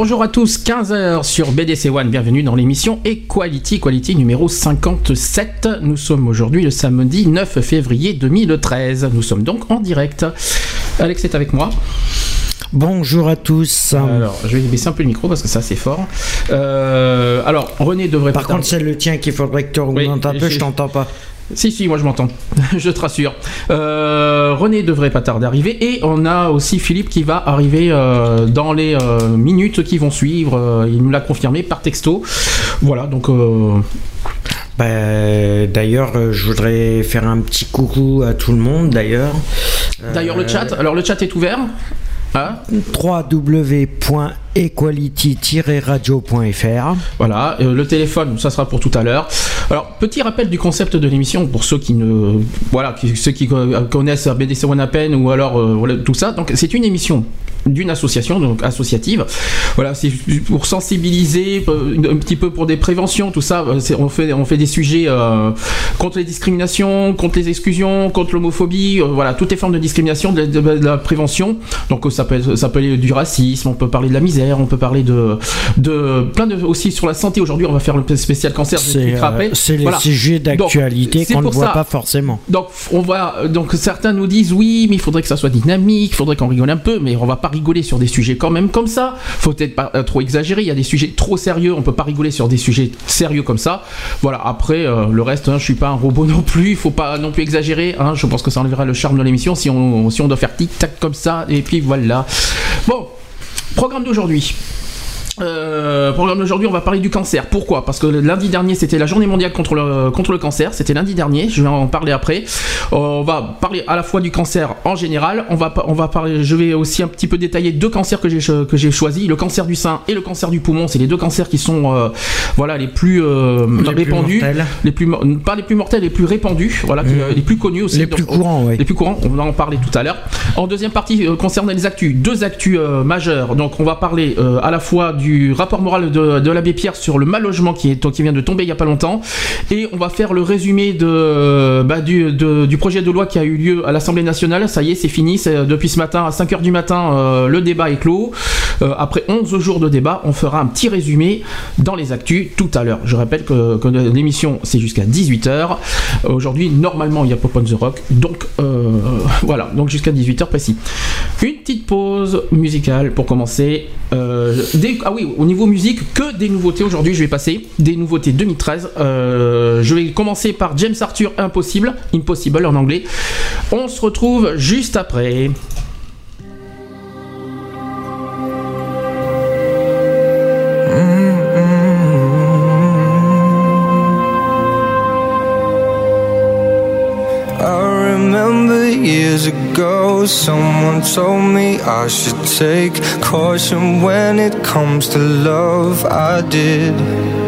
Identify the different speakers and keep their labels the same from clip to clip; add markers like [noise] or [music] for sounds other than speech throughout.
Speaker 1: Bonjour à tous, 15h sur BDC One, bienvenue dans l'émission Equality, Equality numéro 57. Nous sommes aujourd'hui le samedi 9 février 2013. Nous sommes donc en direct. Alex est avec moi.
Speaker 2: Bonjour à tous.
Speaker 1: Alors, je vais baisser un peu le micro parce que c'est assez fort. Euh, alors, René devrait
Speaker 2: Par contre, c'est le tien qu'il faudrait que tu augmentes un peu, je t'entends pas.
Speaker 1: Si, si, moi je m'entends. [laughs] je te rassure. Euh, René devrait pas tarder d'arriver. Et on a aussi Philippe qui va arriver euh, dans les euh, minutes qui vont suivre. il nous l'a confirmé par texto. Voilà, donc.
Speaker 2: Bah, d'ailleurs, je voudrais faire un petit coucou à tout le monde. D'ailleurs.
Speaker 1: D'ailleurs, le chat. Alors, le chat est ouvert.
Speaker 2: Hein www.equality-radio.fr
Speaker 1: Voilà, le téléphone, ça sera pour tout à l'heure. Alors, petit rappel du concept de l'émission pour ceux qui ne, voilà, ceux qui connaissent BDC One à peine ou alors voilà, tout ça. Donc, c'est une émission d'une association donc associative. Voilà, c'est pour sensibiliser un petit peu pour des préventions, tout ça. On fait on fait des sujets euh, contre les discriminations, contre les exclusions, contre l'homophobie, euh, voilà, toutes les formes de discrimination, de, de, de, la prévention. Donc ça peut ça peut aller du racisme, on peut parler de la misère, on peut parler de de plein de aussi sur la santé. Aujourd'hui, on va faire le spécial cancer.
Speaker 2: C'est euh, les voilà. sujets d'actualité qu'on ne voit ça. pas forcément.
Speaker 1: Donc on voit donc certains nous disent oui, mais il faudrait que ça soit dynamique, il faudrait qu'on rigole un peu, mais on va pas rigoler sur des sujets quand même comme ça. Faut peut-être pas euh, trop exagérer. Il y a des sujets trop sérieux. On peut pas rigoler sur des sujets sérieux comme ça. Voilà. Après, euh, le reste, hein, je suis pas un robot non plus. Il faut pas non plus exagérer. Hein. Je pense que ça enlèvera le charme de l'émission si on, si on doit faire tic tac comme ça. Et puis voilà. Bon. Programme d'aujourd'hui. Euh, programme d'aujourd'hui, on va parler du cancer. Pourquoi? Parce que lundi dernier, c'était la journée mondiale contre le, contre le cancer. C'était lundi dernier. Je vais en parler après. Euh, on va parler à la fois du cancer en général. On va, on va parler. Je vais aussi un petit peu détailler deux cancers que j'ai que j'ai choisis le cancer du sein et le cancer du poumon. C'est les deux cancers qui sont euh, voilà les plus les répandus,
Speaker 2: plus
Speaker 1: les plus pas les plus mortels, les plus répandus. Voilà, mmh. les plus connus aussi.
Speaker 2: Les plus courants, oui.
Speaker 1: Les plus courants. On va en parler tout à l'heure. En deuxième partie, concernant les actus, deux actus majeures. Donc, on va parler à la fois du du rapport moral de, l'abbé Pierre sur le mal logement qui, est, qui vient de tomber il n'y a pas longtemps. Et on va faire le résumé bah, du, de, du projet de loi qui a eu lieu à l'Assemblée nationale. Ça y est, c'est fini. Depuis ce matin, à 5h du matin, euh, le débat est clos. Euh, après 11 jours de débat, on fera un petit résumé dans les actus tout à l'heure. Je rappelle que, l'émission, c'est jusqu'à 18h. Aujourd'hui, normalement, il y a Pop on the Rock. Donc, euh, voilà. Donc, jusqu'à 18h précis. Une petite pause musicale pour commencer. Ah oui, au niveau musique, que des nouveautés aujourd'hui. Je vais passer des nouveautés 2013. Euh, je vais commencer par James Arthur Impossible, Impossible en anglais. On se retrouve juste après.
Speaker 3: Years ago, someone told me I should take caution when it comes to love. I did.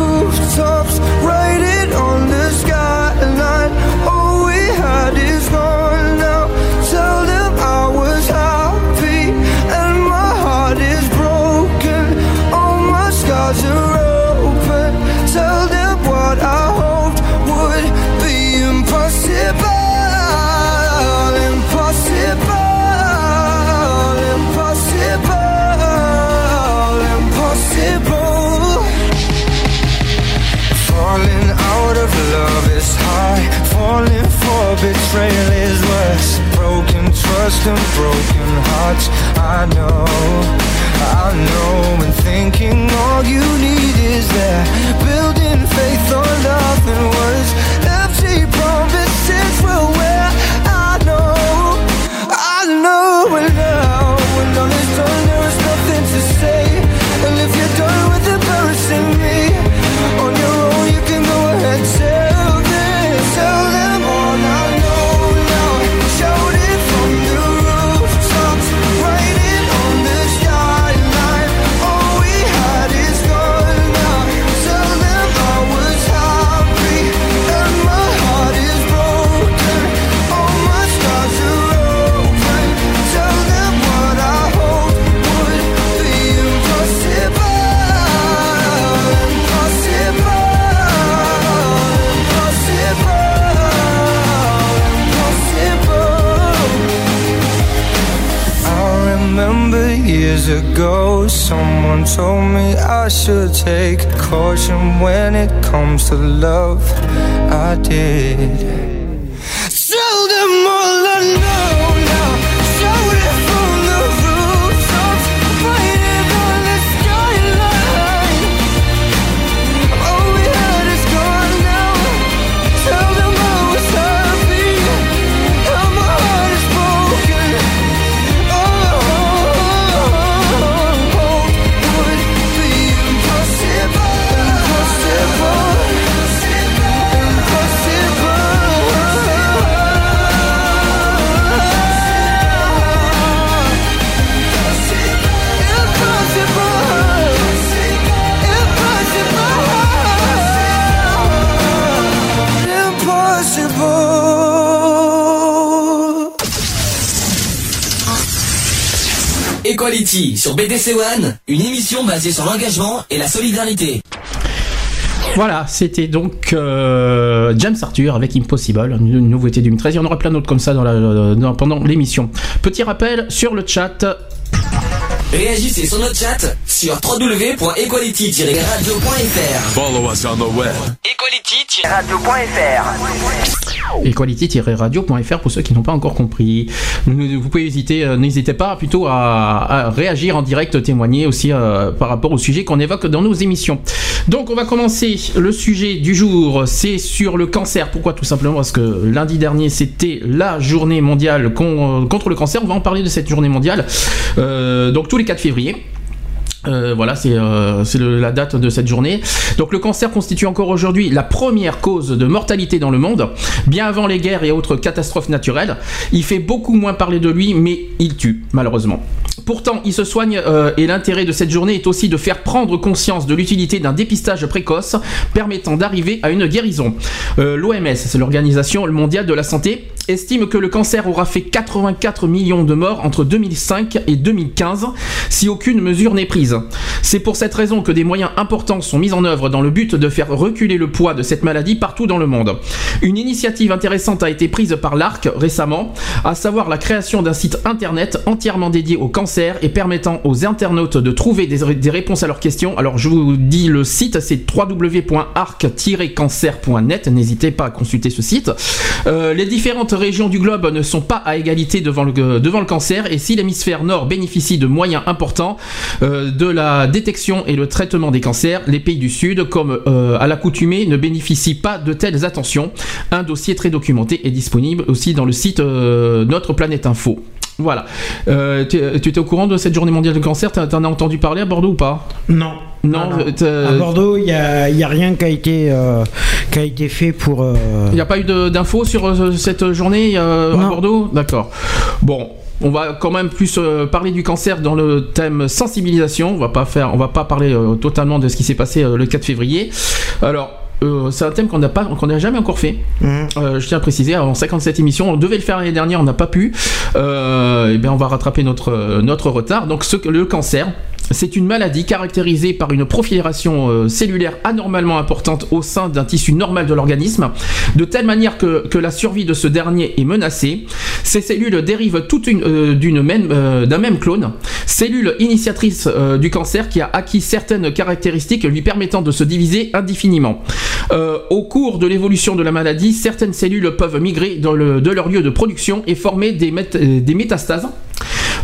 Speaker 3: betrayal is worse. Broken trust and broken hearts. I know, I know. And thinking all you need is that building faith on nothing worse. Told me I should take caution when it comes to love. I did.
Speaker 4: Sur BDC One, une émission basée sur l'engagement et la solidarité.
Speaker 1: Voilà, c'était donc euh, James Arthur avec Impossible, une nouveauté du 2013. Il y en aura plein d'autres comme ça dans la, dans- pendant l'émission. Petit rappel sur le chat.
Speaker 4: Réagissez sur notre chat sur www.equality-radio.fr.
Speaker 5: Follow us on the web.
Speaker 4: Equality-radio.fr.
Speaker 1: equality-radio.fr pour ceux qui n'ont pas encore compris. Vous pouvez hésiter, euh, n'hésitez pas plutôt à, à réagir en direct, témoigner aussi euh, par rapport au sujet qu'on évoque dans nos émissions. Donc on va commencer le sujet du jour, c'est sur le cancer. Pourquoi Tout simplement? Parce que lundi dernier c'était la journée mondiale con- contre le cancer. On va en parler de cette journée mondiale. Euh, donc tous les 4 février. Euh, voilà, c'est euh, la date de cette journée. Donc le cancer constitue encore aujourd'hui la première cause de mortalité dans le monde, bien avant les guerres et autres catastrophes naturelles. Il fait beaucoup moins parler de lui, mais il tue, malheureusement. Pourtant, il se soigne euh, et l'intérêt de cette journée est aussi de faire prendre conscience de l'utilité d'un dépistage précoce permettant d'arriver à une guérison. Euh, L'OMS, c'est l'Organisation mondiale de la santé, estime que le cancer aura fait 84 millions de morts entre 2005 et 2015 si aucune mesure n'est prise. C'est pour cette raison que des moyens importants sont mis en œuvre dans le but de faire reculer le poids de cette maladie partout dans le monde. Une initiative intéressante a été prise par l'ARC récemment, à savoir la création d'un site internet entièrement dédié au cancer et permettant aux internautes de trouver des, réponses à leurs questions. Alors je vous dis le site, c'est www.arc-cancer.net, n'hésitez pas à consulter ce site. Euh, les différentes régions du globe ne sont pas à égalité devant le, devant le cancer et si l'hémisphère nord bénéficie de moyens importants euh, de la détection et le traitement des cancers, les pays du sud, comme euh, à l'accoutumée, ne bénéficient pas de telles attentions. Un dossier très documenté est disponible aussi dans le site Notre Planète Info. Voilà. Euh, tu tu étais au courant de cette journée mondiale du cancer? T'en t'en as entendu parler à Bordeaux ou pas?
Speaker 2: Non.
Speaker 1: Non,
Speaker 2: À Bordeaux, il n'y a, il y a rien qui a été, euh, qui a été fait pour. euh,
Speaker 1: Il n'y a pas eu d'infos sur cette journée à. Bordeaux? D'accord. Bon. On va quand même plus parler du cancer dans le thème sensibilisation. On va pas faire, on va pas parler euh, totalement de ce qui s'est passé euh, le 4 février. Alors, euh, c'est un thème qu'on n'a pas, qu'on n'a jamais encore fait.
Speaker 2: hum.
Speaker 1: Euh, je tiens à préciser, en 57 émissions, on devait le faire l'année dernière, on n'a pas pu. Euh, et bien, on va rattraper notre euh, notre retard. Donc, ce, le cancer, C'est une maladie caractérisée par une prolifération cellulaire anormalement importante au sein d'un tissu normal de l'organisme, de telle manière que, que la survie de ce dernier est menacée. Ces cellules dérivent toutes une- euh, d'une même, euh, d'un même clone, cellule initiatrice du cancer qui a acquis certaines caractéristiques lui permettant de se diviser indéfiniment. Euh, au cours de l'évolution de la maladie, certaines cellules peuvent migrer de leur lieu de production et former des, euh, métastases.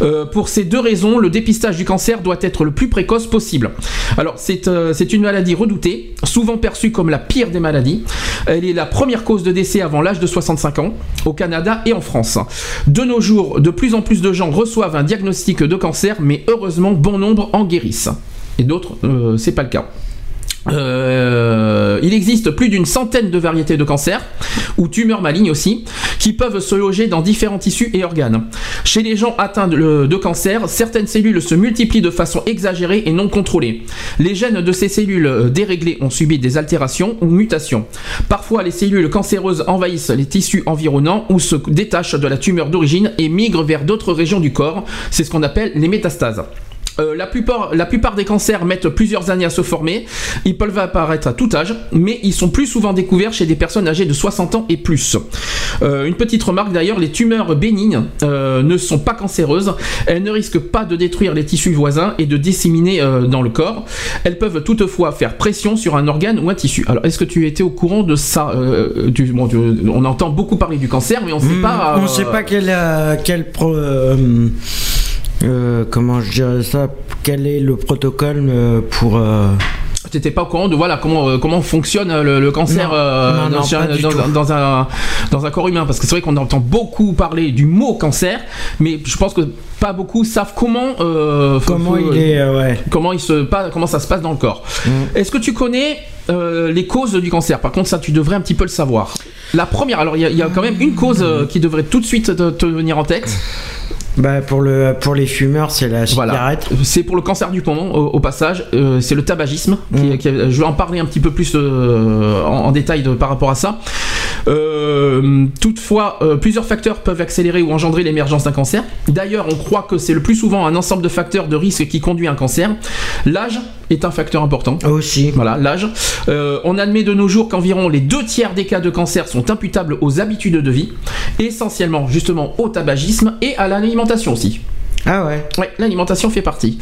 Speaker 1: Euh, pour ces deux raisons, le dépistage du cancer doit être le plus précoce possible. Alors, c'est c'est une maladie redoutée, souvent perçue comme la pire des maladies. Elle est la première cause de décès avant l'âge de 65 ans, au Canada et en France. De nos jours, de plus en plus de gens reçoivent un diagnostic de cancer, mais heureusement, bon nombre en guérissent. Et d'autres, euh, c'est pas le cas. Euh, il existe plus d'une centaine de variétés de cancers, ou tumeurs malignes aussi, qui peuvent se loger dans différents tissus et organes. Chez les gens atteints de, de cancer, certaines cellules se multiplient de façon exagérée et non contrôlée. Les gènes de ces cellules euh, déréglées ont subi des altérations ou mutations. Parfois, les cellules cancéreuses envahissent les tissus environnants ou se détachent de la tumeur d'origine et migrent vers d'autres régions du corps. C'est ce qu'on appelle les métastases. Euh, la, plupart, la plupart des cancers mettent plusieurs années à se former. Ils peuvent apparaître à tout âge, mais ils sont plus souvent découverts chez des personnes âgées de 60 ans et plus. Euh, une petite remarque d'ailleurs, les tumeurs bénignes euh, ne sont pas cancéreuses. Elles ne risquent pas de détruire les tissus voisins et de disséminer dans le corps. Elles peuvent toutefois faire pression sur un organe ou un tissu. Alors, est-ce que tu étais au courant de ça du- bon, tu- On entend beaucoup parler du cancer, mais on ne sait
Speaker 2: Hmm,
Speaker 1: pas.
Speaker 2: on
Speaker 1: euh,
Speaker 2: sait pas quel, quel pro- euh, comment je dirais ça, quel est le protocole euh, pour. euh,
Speaker 1: T'étais pas au courant de voilà comment comment fonctionne le, le cancer
Speaker 2: Non,
Speaker 1: euh,
Speaker 2: non,
Speaker 1: dans,
Speaker 2: non,
Speaker 1: un dans un corps humain? Parce que c'est vrai qu'on entend beaucoup parler du mot cancer mais je pense que pas beaucoup savent comment euh,
Speaker 2: comment
Speaker 1: faut-
Speaker 2: il est, euh, ouais.
Speaker 1: comment il se pas comment ça se passe dans le corps.
Speaker 2: Mm.
Speaker 1: Est-ce que tu connais les causes du cancer? Par contre ça tu devrais un petit peu le savoir. La première alors il y, a- il y a quand même une cause qui devrait tout de suite te, te venir en tête.
Speaker 2: Bah pour le pour les fumeurs, c'est la
Speaker 1: Voilà.
Speaker 2: cigarette.
Speaker 1: C'est pour le cancer du poumon au, au passage. Euh, c'est le tabagisme. qui-
Speaker 2: Mm.
Speaker 1: qui- je vais en parler un petit peu plus euh, en, en détail de- par rapport à ça. Euh, toutefois, euh, plusieurs facteurs peuvent accélérer ou engendrer l'émergence d'un cancer. D'ailleurs, on croit que c'est le plus souvent un ensemble de facteurs de risque qui conduit à un cancer. L'âge est un facteur important.
Speaker 2: Aussi.
Speaker 1: Voilà, l'âge. Euh, on admet de nos jours qu'environ les deux tiers des cas de cancer sont imputables aux habitudes de vie, essentiellement justement au tabagisme et à l'alimentation aussi.
Speaker 2: Ah ouais.
Speaker 1: Ouais, l'alimentation fait partie.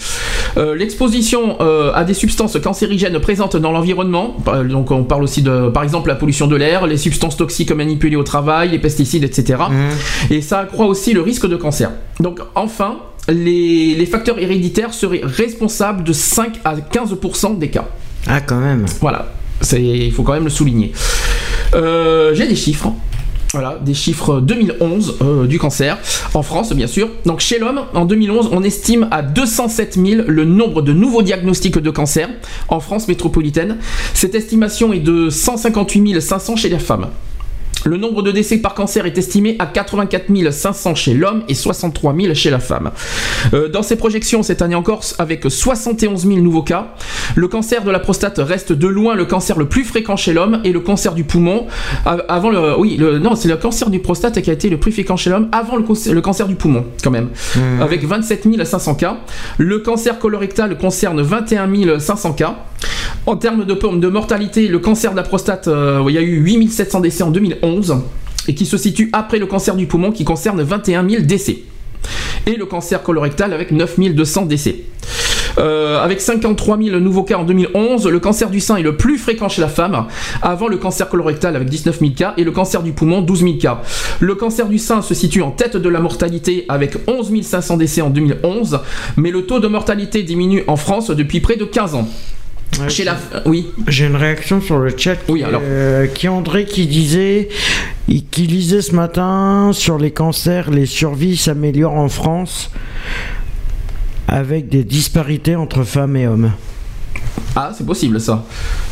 Speaker 1: Euh, L'exposition euh, à des substances cancérigènes présentes dans l'environnement, par- donc on parle aussi de, par exemple, la pollution de l'air, les substances toxiques manipulées au travail, les pesticides, etc.
Speaker 2: Mmh.
Speaker 1: Et ça accroît aussi le risque de cancer. Donc enfin, les, les facteurs héréditaires seraient responsables de 5 à 15% des cas.
Speaker 2: Ah quand même.
Speaker 1: Voilà, il faut quand même le souligner. Euh, J'ai des chiffres. Voilà, des chiffres 2011 euh, du cancer, en France bien sûr. Donc chez l'homme, en 2011, on estime à 207 000 le nombre de nouveaux diagnostics de cancer en France métropolitaine. Cette estimation est de 158 500 chez les femmes. Le nombre de décès par cancer est estimé à 84 500 chez l'homme et 63 000 chez la femme. Euh, dans ces projections, cette année encore, avec 71 000 nouveaux cas, le cancer de la prostate reste de loin le cancer le plus fréquent chez l'homme et le cancer du poumon av- avant le oui le, non c'est le cancer du prostate qui a été le plus fréquent chez l'homme avant le, cancer- le cancer du poumon quand même avec 27 500 cas. Le cancer colorectal concerne 21 500 cas. En termes de, de mortalité, le cancer de la prostate, euh, il y a eu 8 700 décès en 2011 et qui se situe après le cancer du poumon qui concerne 21 000 décès. Et le cancer colorectal avec 9 200 décès. Euh, avec 53 000 nouveaux cas en 2011, le cancer du sein est le plus fréquent chez la femme, avant le cancer colorectal avec 19 000 cas et le cancer du poumon 12 000 cas. Le cancer du sein se situe en tête de la mortalité avec 11 500 décès en 2011, mais le taux de mortalité diminue en France depuis près de 15 ans.
Speaker 2: Ouais,
Speaker 1: Chez la... Oui,
Speaker 2: J'ai une réaction sur le chat.
Speaker 1: Oui,
Speaker 2: qui,
Speaker 1: alors.
Speaker 2: euh, qui André qui disait, qui lisait ce matin sur les cancers, les survies s'améliorent en France avec des disparités entre femmes et hommes.
Speaker 1: ah c'est possible ça.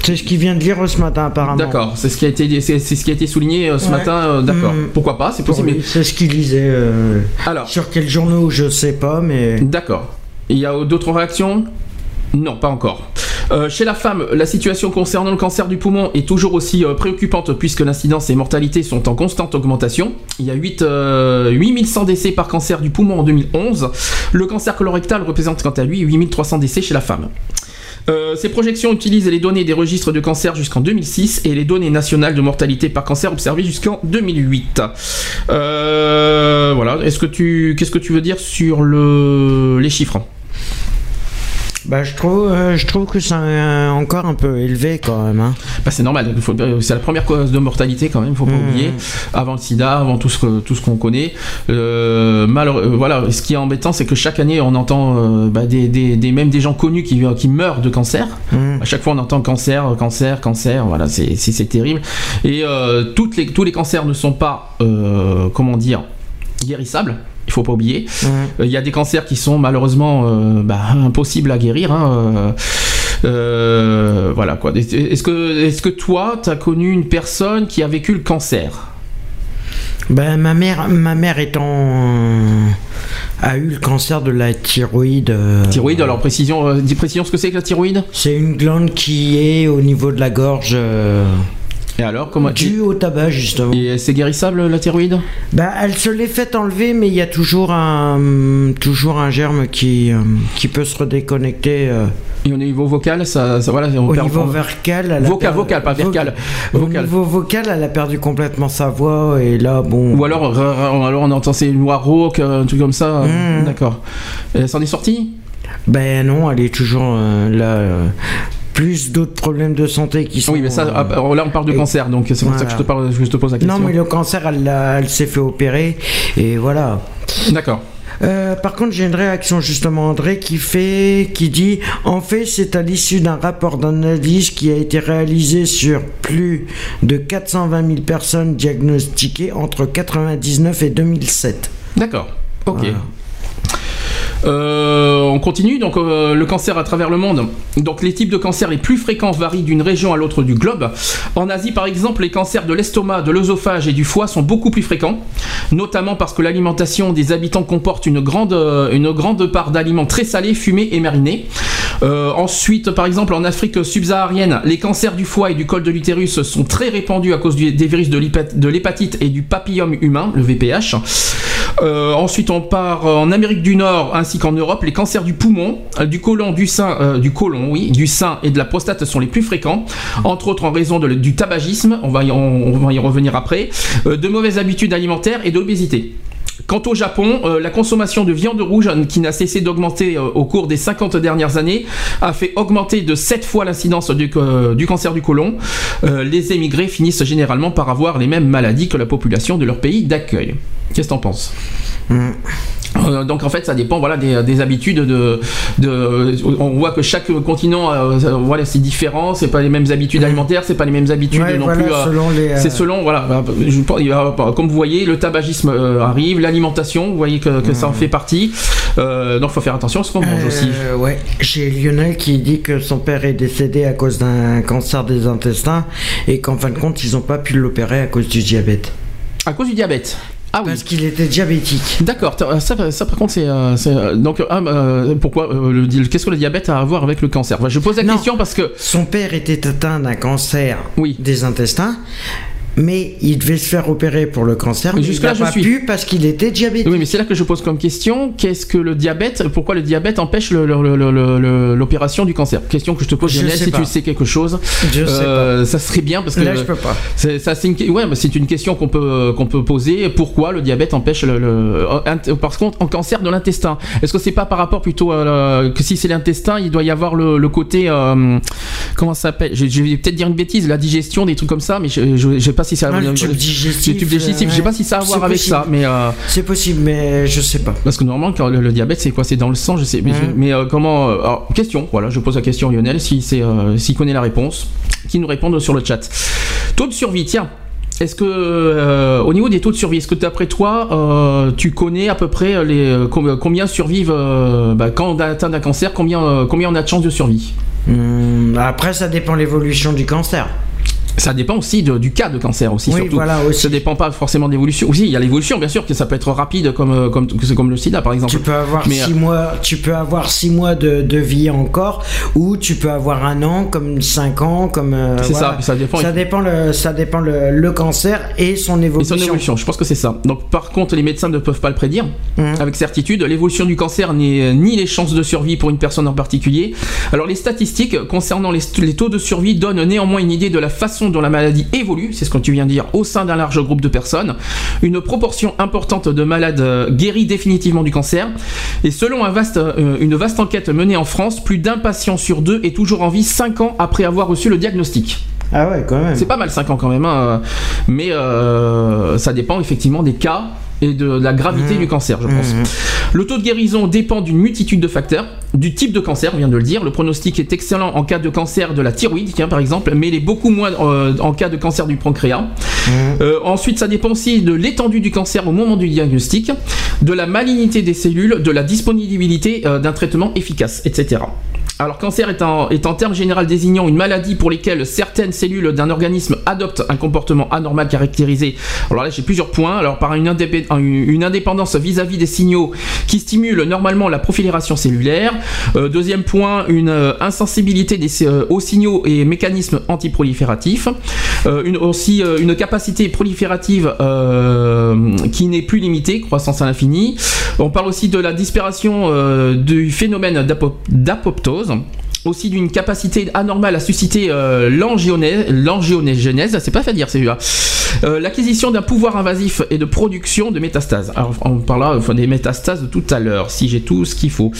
Speaker 2: C'est ce qu'il vient de lire ce matin apparemment.
Speaker 1: D'accord, c'est ce qui a été c'est ce qui a été souligné euh, ce
Speaker 2: Ouais.
Speaker 1: matin. euh, D'accord,
Speaker 2: Mm.
Speaker 1: pourquoi pas, c'est possible.
Speaker 2: C'est ce qu'il lisait. euh,
Speaker 1: Alors,
Speaker 2: sur quel journaux je sais pas, mais
Speaker 1: D'accord. Il y a d'autres réactions? Non, pas encore. Euh, chez la femme, la situation concernant le cancer du poumon est toujours aussi euh, préoccupante puisque l'incidence et mortalité sont en constante augmentation. Il y a 8, 8100 décès par cancer du poumon en 2011. Le cancer colorectal représente quant à lui 8300 décès chez la femme. Euh, ces projections utilisent les données des registres de cancer jusqu'en 2006 et les données nationales de mortalité par cancer observées jusqu'en 2008. Euh, voilà. Est-ce que tu, qu'est-ce que tu veux dire sur le, les chiffres?
Speaker 2: Bah, je trouve, euh, je trouve que c'est encore un peu élevé quand même. Hein.
Speaker 1: Bah, c'est normal. C'est la première cause de mortalité quand même. Il faut pas mmh. oublier. Avant le SIDA, avant tout ce tout ce qu'on connaît. Euh, euh, voilà. Ce qui est embêtant, c'est que chaque année, on entend bah, des, des, même des gens connus qui, qui meurent de cancer. Mmh. À chaque fois, on entend cancer, cancer, cancer. Voilà, c'est, c'est, terrible. Et toutes les, tous les cancers ne sont pas, comment dire, guérissables il faut pas oublier. Euh, il y a des cancers qui sont malheureusement euh, bah, impossibles à guérir. Hein, euh, voilà quoi. Est-ce que, est que toi, tu as connu une personne qui a vécu le cancer?
Speaker 2: Ben, ma mère, ma mère étant a eu le cancer de la thyroïde.
Speaker 1: Thyroïde, alors précision, dis précision ce que c'est que la thyroïde?
Speaker 2: C'est une glande qui est au niveau de la gorge.
Speaker 1: Et alors, comment
Speaker 2: Dû au tabac, justement.
Speaker 1: Et c'est guérissable la thyroïde?
Speaker 2: Bah, elle se l'est fait enlever, mais il y a toujours un, toujours un germe qui, euh, qui peut se redéconnecter. Euh.
Speaker 1: Et au niveau vocal, ça, ça voilà,
Speaker 2: on au niveau vocal, elle
Speaker 1: vocal, vocal, pas vocal.
Speaker 2: Au niveau vocal, elle a perdu complètement sa voix et là, bon.
Speaker 1: Ou alors, alors on entend ces noir rauque, un truc comme ça. Mmh. D'accord. Elle s'en est sortie
Speaker 2: Ben non, elle est toujours euh, là plus d'autres problèmes de santé qui sont.
Speaker 1: Oui, mais ça, ah, là on parle de cancer, donc c'est pour ça que je te, parle, je te pose la question.
Speaker 2: Non, mais le cancer, elle, elle s'est fait opérer, et voilà.
Speaker 1: D'accord.
Speaker 2: Euh, par contre, j'ai une réaction justement André qui fait, qui dit, en fait, c'est à l'issue d'un rapport d'analyse qui a été réalisé sur plus de 420 000 personnes diagnostiquées entre 99 et 2007.
Speaker 1: D'accord. Ok. Euh, on continue, donc euh, le cancer à travers le monde. Donc les types de cancers les plus fréquents varient d'une région à l'autre du globe. En Asie, par exemple, les cancers de l'estomac, de l'œsophage et du foie sont beaucoup plus fréquents, notamment parce que l'alimentation des habitants comporte une grande, euh, une grande part d'aliments très salés, fumés et marinés. ensuite, par exemple, en Afrique subsaharienne, les cancers du foie et du col de l'utérus sont très répandus à cause des virus de l'hépatite et du papillome humain, le VPH. Ensuite, on part en Amérique du Nord ainsi qu'en Europe, les cancers du poumon, euh, du côlon, du sein, euh, du côlon, oui, du sein et de la prostate sont les plus fréquents, entre autres en raison du tabagisme, on va y, revenir après, euh, de mauvaises habitudes alimentaires et d'obésité. Quant au Japon, la consommation de viande rouge, qui n'a cessé d'augmenter au cours des 50 dernières années, a fait augmenter de 7 fois l'incidence du, cancer du côlon. les émigrés finissent généralement par avoir les mêmes maladies que la population de leur pays d'accueil. Qu'est-ce que t'en penses? Hmm. Euh, donc en fait ça dépend voilà des, habitudes de, de, on voit que chaque continent euh, voilà c'est différent c'est pas les mêmes habitudes alimentaires c'est pas les mêmes habitudes non plus euh, c'est selon voilà comme vous voyez le tabagisme arrive l'alimentation vous voyez que, ça en mhm. fait partie. Donc faut faire attention à ce qu'on mange aussi.
Speaker 2: Ouais. J'ai Lionel qui dit que son père est décédé à cause d'un cancer des intestins et qu'en fin de compte ils ont pas pu l'opérer à cause du diabète.
Speaker 1: À cause du diabète
Speaker 2: ah Parce qu'il était diabétique.
Speaker 1: D'accord. Ça, ça, par contre, c'est euh, euh, donc ah, euh, pourquoi le qu'est-ce que le diabète a à voir avec le cancer? Je pose la question parce que
Speaker 2: son père était atteint d'un cancer
Speaker 1: oui.
Speaker 2: des intestins mais il devait se faire opérer pour le cancer, mais, jusque là, je pas suis. pu parce qu'il était diabétique.
Speaker 1: Oui, mais c'est là que je pose comme question qu'est-ce que le diabète Pourquoi le diabète empêche l'opération du cancer? Question que je te pose, Lionel, si tu sais quelque chose.
Speaker 2: Je sais pas.
Speaker 1: Ça serait bien parce que
Speaker 2: là, je peux pas.
Speaker 1: C'est, ça, c'est une, ouais, c'est une question qu'on peut qu'on peut poser. Pourquoi le diabète empêche le, parce contre en cancer de l'intestin Est-ce que c'est pas par rapport plutôt à, que si c'est l'intestin, il doit y avoir le, côté euh, comment ça s'appelle? Je, vais peut-être dire une bêtise, la digestion, des trucs comme ça, mais je, je, je pas si ça.
Speaker 2: Ah, le tube digestif.
Speaker 1: Le digestif. Je sais pas si ça a à voir avec ça, mais. Euh,
Speaker 2: c'est possible, mais je sais pas.
Speaker 1: Parce que normalement, quand le, diabète, c'est quoi? C'est dans le sang, je sais. Mais, euh, comment euh, Question. Voilà, je pose la question à Lionel, si c'est, s'il connaît la réponse, qui nous répondent sur le chat. Taux de survie. Tiens. Est-ce que, au niveau des taux de survie, est-ce que d'après toi, tu connais à peu près les, combien survivent bah, quand on atteint d'un cancer, combien, combien on a de chances de survie?
Speaker 2: Hmm, Après, ça dépend de l'évolution du cancer.
Speaker 1: Ça dépend aussi de- du cas de cancer aussi
Speaker 2: Oui,
Speaker 1: surtout.
Speaker 2: voilà, aussi.
Speaker 1: Ça dépend pas forcément de l'évolution. Aussi, il y a l'évolution bien sûr que ça peut être rapide comme euh, comme comme le sida par exemple.
Speaker 2: Tu peux avoir
Speaker 1: Mais,
Speaker 2: six
Speaker 1: euh,
Speaker 2: mois, tu peux avoir six mois de, de vie encore, ou tu peux avoir un an, comme cinq ans, comme. euh,
Speaker 1: C'est
Speaker 2: voilà.
Speaker 1: ça, ça dépend.
Speaker 2: Ça dépend le, ça dépend le, le cancer et son
Speaker 1: Et
Speaker 2: évolution.
Speaker 1: son évolution, je pense que c'est ça. Donc par contre, les médecins ne peuvent pas le prédire
Speaker 2: Mhm.
Speaker 1: avec certitude. L'évolution du cancer n'est ni les chances de survie pour une personne en particulier. Alors les statistiques concernant les, les taux de survie donnent néanmoins une idée de la façon dont la maladie évolue, c'est ce que tu viens de dire, au sein d'un large groupe de personnes. Une proportion importante de malades euh, guérit définitivement du cancer. Et selon un vaste, euh, une vaste enquête menée en France, plus d'un patient sur deux est toujours en vie 5 ans après avoir reçu le diagnostic.
Speaker 2: Ah ouais, quand même.
Speaker 1: C'est pas mal 5 ans quand même, hein, mais euh, ça dépend effectivement des cas et de la gravité
Speaker 2: Mmh.
Speaker 1: du cancer, je pense.
Speaker 2: Mhm.
Speaker 1: Le taux de guérison dépend d'une multitude de facteurs, du type de cancer, on vient de le dire. Le pronostic est excellent en cas de cancer de la thyroïde, tiens, par exemple, mais il est beaucoup moins euh, en cas de cancer du pancréas.
Speaker 2: Mhm.
Speaker 1: Euh, ensuite, ça dépend aussi de l'étendue du cancer au moment du diagnostic, de la malignité des cellules, de la disponibilité euh, d'un traitement efficace, etc. Alors, cancer est en, termes général désignant une maladie pour lesquelles certaines cellules d'un organisme adoptent un comportement anormal caractérisé. Alors là, j'ai plusieurs points. Alors, par une, indépendance vis-à-vis des signaux qui stimulent normalement la profilération cellulaire. Euh, deuxième point, une euh, insensibilité des, euh, aux signaux et mécanismes antiprolifératifs. Aussi une capacité proliférative qui n'est plus limitée, croissance à l'infini. On parle aussi de la disparition du phénomène d'apo- Aussi d'une capacité anormale à susciter euh, c'est pas fait dire celui-là. Euh, L'acquisition d'un pouvoir invasif et de production de métastases. Alors, on parlera des métastases tout à l'heure, si j'ai tout ce qu'il faut.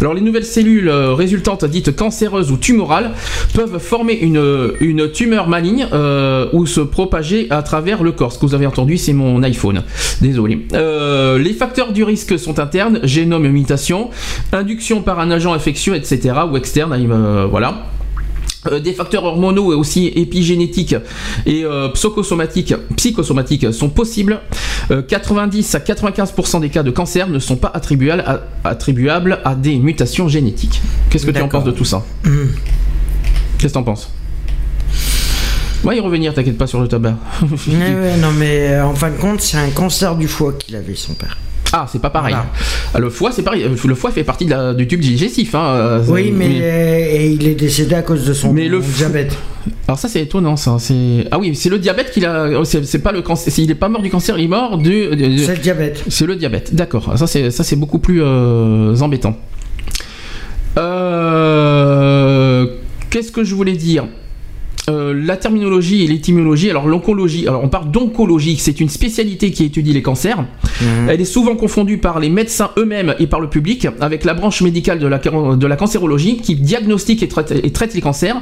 Speaker 1: Alors, les nouvelles cellules euh, résultantes dites cancéreuses ou tumorales peuvent former une, tumeur maligne euh, ou se propager à travers le corps. Ce que vous avez entendu, c'est mon iPhone. Désolé. Les facteurs du risque sont internes, génome mutation, induction par un agent infectieux, etc. ou externe, voilà. Euh, des facteurs hormonaux et aussi épigénétiques et euh, psychosomatiques, psychosomatiques sont possibles. Euh, 90 à 95% des cas de cancer ne sont pas attribuables à, attribuables à des mutations génétiques. Qu'est-ce que tu en penses de tout ça
Speaker 2: Mhm.
Speaker 1: Qu'est-ce que t'en penses? On va y revenir, t'inquiète pas sur le tabac.
Speaker 2: Ouais, [laughs] ouais, non, mais euh, en fin de compte, c'est un cancer du foie qu'il avait, son père.
Speaker 1: Ah, c'est pas pareil.
Speaker 2: Voilà.
Speaker 1: Ah, Le foie, c'est pareil. Le foie fait partie de la- du tube digestif. Hein. euh,
Speaker 2: Oui, mais, euh, et il est décédé à cause de son
Speaker 1: Mais le fou-
Speaker 2: diabète.
Speaker 1: Alors ça c'est étonnant ça. C'est ah oui c'est le diabète qu'il a. oh, C'est pas le cancer. Il est pas mort du cancer. Il est mort du.
Speaker 2: C'est le diabète.
Speaker 1: C'est le diabète. D'accord. Ça c'est ça c'est beaucoup plus euh, embêtant. Euh, Qu'est-ce que je voulais dire? Euh, la terminologie et l'étymologie. Alors l'oncologie, alors on parle d'oncologie, c'est une spécialité qui étudie les cancers.
Speaker 2: Mhm.
Speaker 1: Elle est souvent confondue par les médecins eux-mêmes et par le public avec la branche médicale de la, de la cancérologie qui diagnostique et traite, et traite les cancers.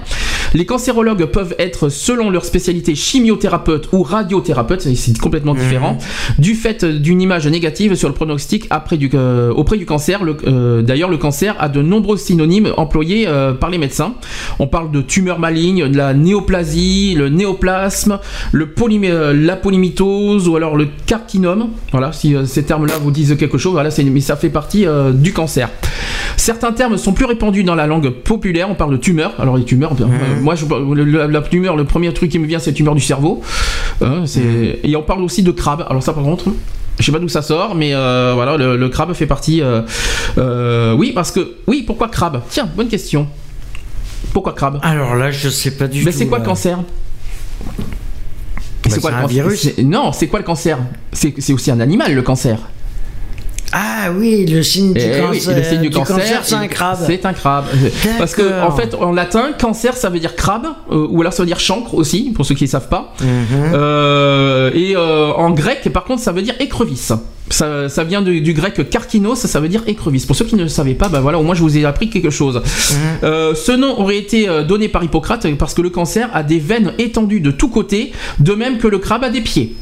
Speaker 1: Les cancérologues peuvent être, selon leur spécialité, chimiothérapeute ou radiothérapeute, c'est- complètement différent, du fait d'une image négative sur le pronostic après du, euh, auprès du cancer. Euh, D'ailleurs, le cancer a de nombreux synonymes employés par les médecins. On parle de tumeur maligne, de la néoplasie, le néoplasme, le euh, la polymitose ou alors le carcinome. Voilà, si euh, ces termes-là vous disent quelque chose, voilà, mais ça fait partie euh, du cancer. Certains termes sont plus répandus dans la langue populaire. On parle de tumeur. Alors les tumeurs, euh, moi, je, la tumeur, le premier truc qui me vient, c'est tumeur du cerveau. Hein, c'est- Et on parle aussi de crabe. Alors ça, par contre. Je sais pas d'où ça sort, mais euh, voilà, le, le crabe fait partie. euh, euh, oui, parce que oui, pourquoi crabe? Tiens, bonne question. Pourquoi crabe
Speaker 2: Alors là, je sais pas du
Speaker 1: Mais
Speaker 2: tout.
Speaker 1: c'est quoi le cancer
Speaker 2: Bah, c'est un
Speaker 1: cancer
Speaker 2: virus.
Speaker 1: Non, c'est quoi le cancer C'est aussi un animal, le cancer.
Speaker 2: Ah oui, le signe du
Speaker 1: Eh
Speaker 2: cancer.
Speaker 1: le signe du, cancer,
Speaker 2: c'est un crabe.
Speaker 1: C'est un crabe. Parce que en fait, en latin, cancer, ça veut dire crabe, euh, ou alors ça veut dire chancre aussi, pour ceux qui ne savent pas.
Speaker 2: Mhm.
Speaker 1: Euh, et euh, en grec, par contre, ça veut dire écrevisse. Ça, ça vient du, du grec karkinos, ça, veut dire écrevisse. Pour ceux qui ne le savaient pas, bah voilà, au moins je vous ai appris quelque chose.
Speaker 2: Mhm.
Speaker 1: Euh, ce nom aurait été euh, donné par Hippocrate parce que le cancer a des veines étendues de tous côtés, de même que le crabe a des pieds.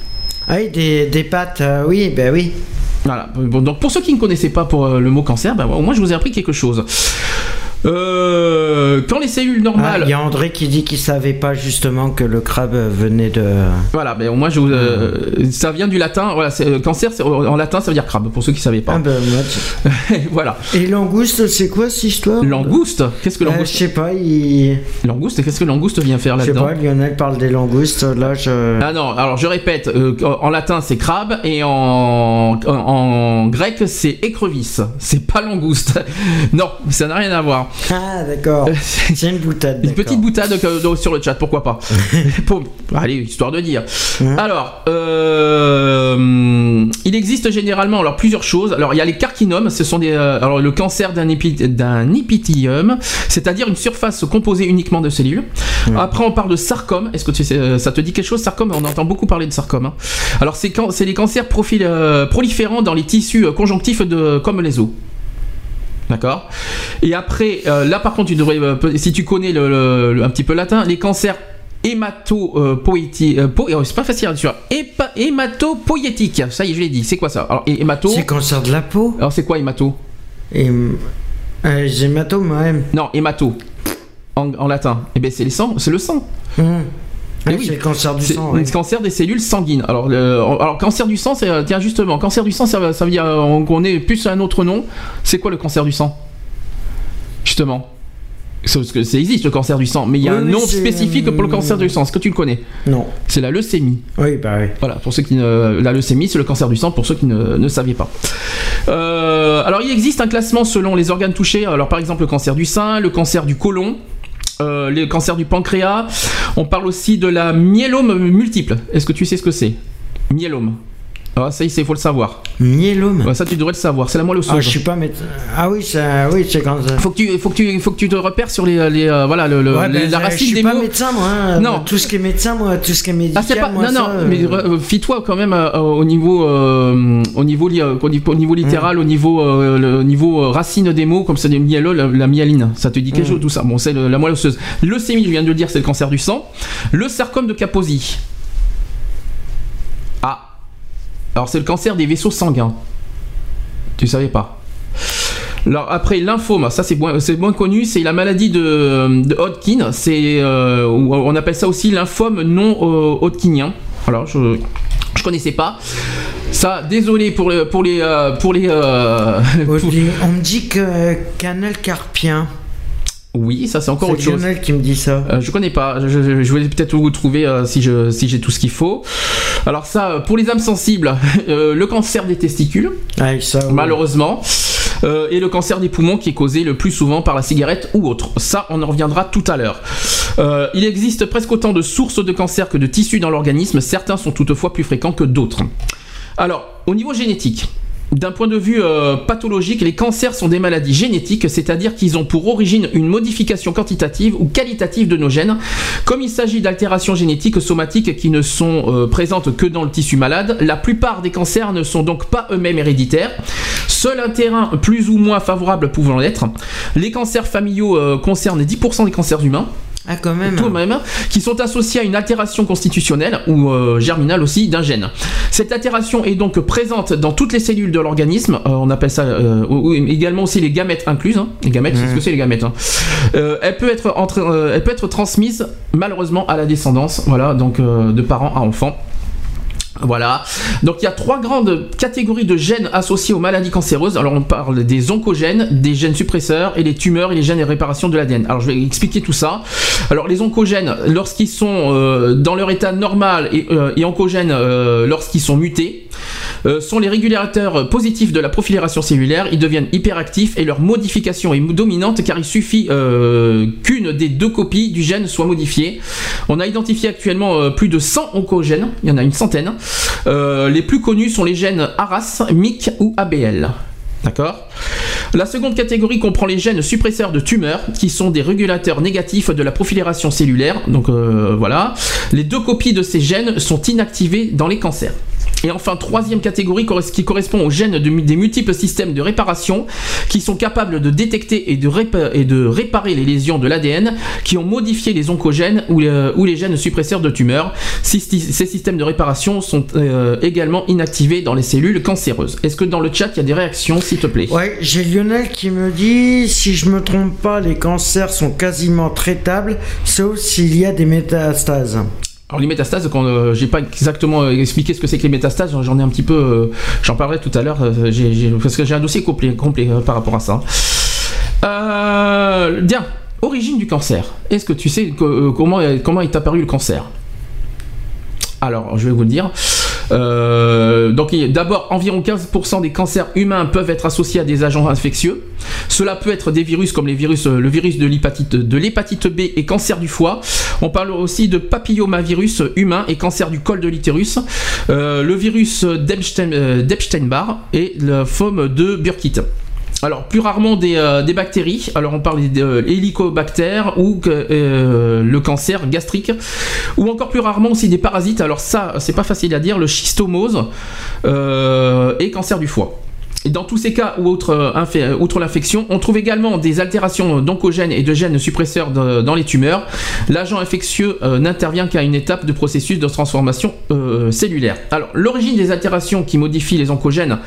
Speaker 2: Ah oui, des, des pattes, euh, oui, ben oui.
Speaker 1: Voilà. Bon, donc pour ceux qui ne connaissaient pas pour euh, le mot cancer, bah, au moins je vous ai appris quelque chose. Euh, quand les cellules
Speaker 2: Ah,
Speaker 1: normales.
Speaker 2: Il y a André qui dit qu'il savait pas justement que le crabe venait de.
Speaker 1: Voilà, mais moins je vous, euh, ça vient du latin. Voilà, c'est- euh, cancer c'est- en latin ça veut dire crabe pour ceux qui savaient
Speaker 2: Ah
Speaker 1: pas.
Speaker 2: ben, moi, tu- [laughs]
Speaker 1: voilà.
Speaker 2: Et langouste, c'est quoi cette histoire?
Speaker 1: Langouste, qu'est-ce que
Speaker 2: Euh, Je
Speaker 1: langouste
Speaker 2: sais pas, il.
Speaker 1: Langouste, qu'est-ce que langouste vient faire
Speaker 2: Je sais
Speaker 1: là-dedans?
Speaker 2: pas, Lionel parle des langoustes, là je.
Speaker 1: Ah non, alors je répète, euh, en latin c'est crabe et en, en, en grec c'est écrevisse, c'est pas langouste. [laughs] non, ça n'a rien à voir.
Speaker 2: Ah d'accord. [laughs] C'est une boutade.
Speaker 1: Une petite boutade que- sur le chat, pourquoi pas [laughs] Pour- Allez, histoire de dire. Alors, euh, il existe généralement alors plusieurs choses. Alors, il y a les carcinomes, ce sont des, euh, alors le cancer d'un épi- d'un épithélium, c'est-à-dire une surface composée uniquement de cellules. Après, on parle de sarcome. Est-ce que tu sais, euh, ça te dit quelque chose, sarcome? On entend beaucoup parler de sarcome. hein. Alors, c'est les cancers profil- euh, proliférants dans les tissus euh, conjonctifs de, comme les os. D'accord Et après, euh, là par contre, tu devrais, euh, si tu connais le, le- le- un petit peu latin, les cancers hématopoétiques. c'est pas facile à dire. Hépa- Hématopoïétiques. Ça y est, je l'ai dit. C'est quoi ça Alors, hé- hémato.
Speaker 2: C'est cancer de la peau.
Speaker 1: Alors, c'est quoi hémato.
Speaker 2: Euh, les hématomes, ouais.
Speaker 1: Non, hémato. En, en latin. Eh bien, c'est les sang, c'est le sang. Eh oui.
Speaker 2: C'est le cancer du sang.
Speaker 1: le cancer des cellules sanguines. Alors, le- alors cancer du sang, c'est euh, tiens justement, cancer du sang, ça, ça veut dire euh, qu'on est plus un autre nom. C'est quoi le cancer du sang? Justement. Parce que ça existe le cancer du sang, mais il y a
Speaker 2: Oui,
Speaker 1: un nom spécifique pour le cancer du sang. Est-ce que tu le connais?
Speaker 2: Non.
Speaker 1: C'est la leucémie.
Speaker 2: Oui, bah oui.
Speaker 1: Voilà, pour ceux qui ne... La leucémie, c'est le cancer du sang, pour ceux qui ne, ne savaient pas. Euh, alors, il existe un classement selon les organes touchés. Alors, par exemple, le cancer du sein, le cancer du côlon, euh, le cancer du pancréas. On parle aussi de la myélome multiple. Est-ce que tu sais ce que c'est? Myélome. Ah, ça, il faut le savoir.
Speaker 2: Myélome.
Speaker 1: Ouais, ça, tu devrais le savoir. C'est la moelle osseuse.
Speaker 2: Ah, je suis pas médecin. Ah oui, ça... oui c'est quand.
Speaker 1: Faut que tu, faut que tu, faut que tu te repères sur les, les, euh, voilà, le, le-
Speaker 2: Ouais,
Speaker 1: les-
Speaker 2: ben,
Speaker 1: la
Speaker 2: je
Speaker 1: racine
Speaker 2: suis
Speaker 1: des
Speaker 2: pas
Speaker 1: mots.
Speaker 2: médecin, moi. hein.
Speaker 1: Non.
Speaker 2: Tout ce qui est médecin, moi, tout ce qui est médical,
Speaker 1: Ah c'est pas
Speaker 2: moi,
Speaker 1: non non
Speaker 2: ça,
Speaker 1: mais
Speaker 2: euh,
Speaker 1: euh, fie-toi quand même euh, au niveau au niveau li- au niveau, au niveau littéral au niveau le niveau racine des mots comme c'est des myélo la, la myaline ça te dit quelque
Speaker 2: Mm.
Speaker 1: chose tout ça bon c'est le- la moelle osseuse leucémie je viens de le dire c'est le cancer du sang le sarcome de Kaposi alors c'est le cancer des vaisseaux sanguins tu savais pas alors après lymphome, ça c'est moins, connu, c'est la maladie de, de Hodgkin, euh, on appelle ça aussi lymphome non euh, hodgkinien. Alors je je connaissais pas. Ça, désolé pour les pour les euh, pour les. euh, [laughs]
Speaker 2: On me dit que canal carpien.
Speaker 1: Oui, ça c'est encore
Speaker 2: C'est
Speaker 1: autre chose.
Speaker 2: Lionel qui me dit ça.
Speaker 1: Euh, je connais pas. Je, je- je vais peut-être vous trouver euh, si je si j'ai tout ce qu'il faut. Alors ça, euh, pour les âmes sensibles, [laughs] euh, le cancer des testicules,
Speaker 2: Ah, ça,
Speaker 1: malheureusement, et le cancer des poumons qui est causé le plus souvent par la cigarette ou autre. Ça, on en reviendra tout à l'heure. Il existe presque autant de sources de cancer que de tissus dans l'organisme. Certains sont toutefois plus fréquents que d'autres. Alors, au niveau génétique. D'un point de vue euh, pathologique, les cancers sont des maladies génétiques, c'est-à-dire qu'ils ont pour origine une modification quantitative ou qualitative de nos gènes. Comme il s'agit d'altérations génétiques somatiques qui ne sont euh, présentes que dans le tissu malade, la plupart des cancers ne sont donc pas eux-mêmes héréditaires. Seul un terrain plus ou moins favorable pouvant l'être. Les cancers familiaux euh, concernent 10% des cancers humains
Speaker 2: Ah, quand même.
Speaker 1: tout de même, qui sont associés à une altération constitutionnelle ou euh, germinale aussi d'un gène. Cette altération est donc présente dans toutes les cellules de l'organisme. Euh, on appelle ça euh, ou- ou également aussi les gamètes incluses. hein. Les gamètes, c'est ce que c'est les gamètes. hein. Elle peut être entre, elle peut être transmise malheureusement à la descendance. Voilà, donc de parents à enfants. Voilà. Donc il y a trois grandes catégories de gènes associés aux maladies cancéreuses. Alors on parle des oncogènes, des gènes suppresseurs et les tumeurs et les gènes de réparation de l'ADN. Alors je vais expliquer tout ça. Alors les oncogènes, lorsqu'ils sont euh, dans leur état normal et, euh, oncogènes euh, lorsqu'ils sont mutés, euh, sont les régulateurs positifs de la profilation cellulaire. Ils deviennent hyperactifs et leur modification est dominante car il suffit euh, qu'une des deux copies du gène soit modifiée. On a identifié actuellement euh, plus de 100 oncogènes, il y en a une centaine. Les plus connus sont les gènes ARAS, MIC ou ABL. D'accord? La seconde catégorie comprend les gènes suppresseurs de tumeurs, qui sont des régulateurs négatifs de la profilération cellulaire. Donc voilà. Les deux copies de ces gènes sont inactivées dans les cancers. Et enfin, troisième catégorie qui correspond aux gènes des multiples systèmes de réparation qui sont capables de détecter et de, réparer les lésions de l'ADN qui ont modifié les oncogènes ou les, gènes suppresseurs de tumeurs. Ces, systèmes de réparation sont euh, également inactivés dans les cellules cancéreuses. Est-ce que dans le chat, il y a des réactions, s'il te plaît?
Speaker 2: Ouais, j'ai Lionel qui me dit si je me trompe pas, les cancers sont quasiment traitables, sauf s'il y a des métastases.
Speaker 1: Alors les métastases, euh, j'ai pas exactement euh, expliqué ce que c'est que les métastases, j'en ai un petit peu, euh, j'en parlerai tout à l'heure, parce que j'ai un dossier complet, par rapport à ça. bien, origine du cancer. Est-ce que tu sais comment, comment est apparu le cancer? Alors, je vais vous le dire. Euh, donc d'abord, environ 15% des cancers humains peuvent être associés à des agents infectieux. Cela peut être des virus comme euh, le virus de l'hépatite, de l'hépatite B et cancer du foie. On parle aussi de papillomavirus humain et cancer du col de l'utérus. Euh, le virus d'Epstein-Barr et la forme de Burkitt. Alors, plus rarement des, euh, bactéries. Alors, on parle d'hélicobactères ou euh, le cancer gastrique. Ou encore plus rarement aussi des parasites. Alors, ça, c'est pas facile à dire. Le schistomose euh, et cancer du foie. Dans tous ces cas, ou outre, euh, outre l'infection, on trouve également des altérations d'oncogènes et de gènes suppresseurs dans les tumeurs. L'agent infectieux euh, n'intervient qu'à une étape de processus de transformation euh, cellulaire. Alors, l'origine des altérations qui modifient les oncogènes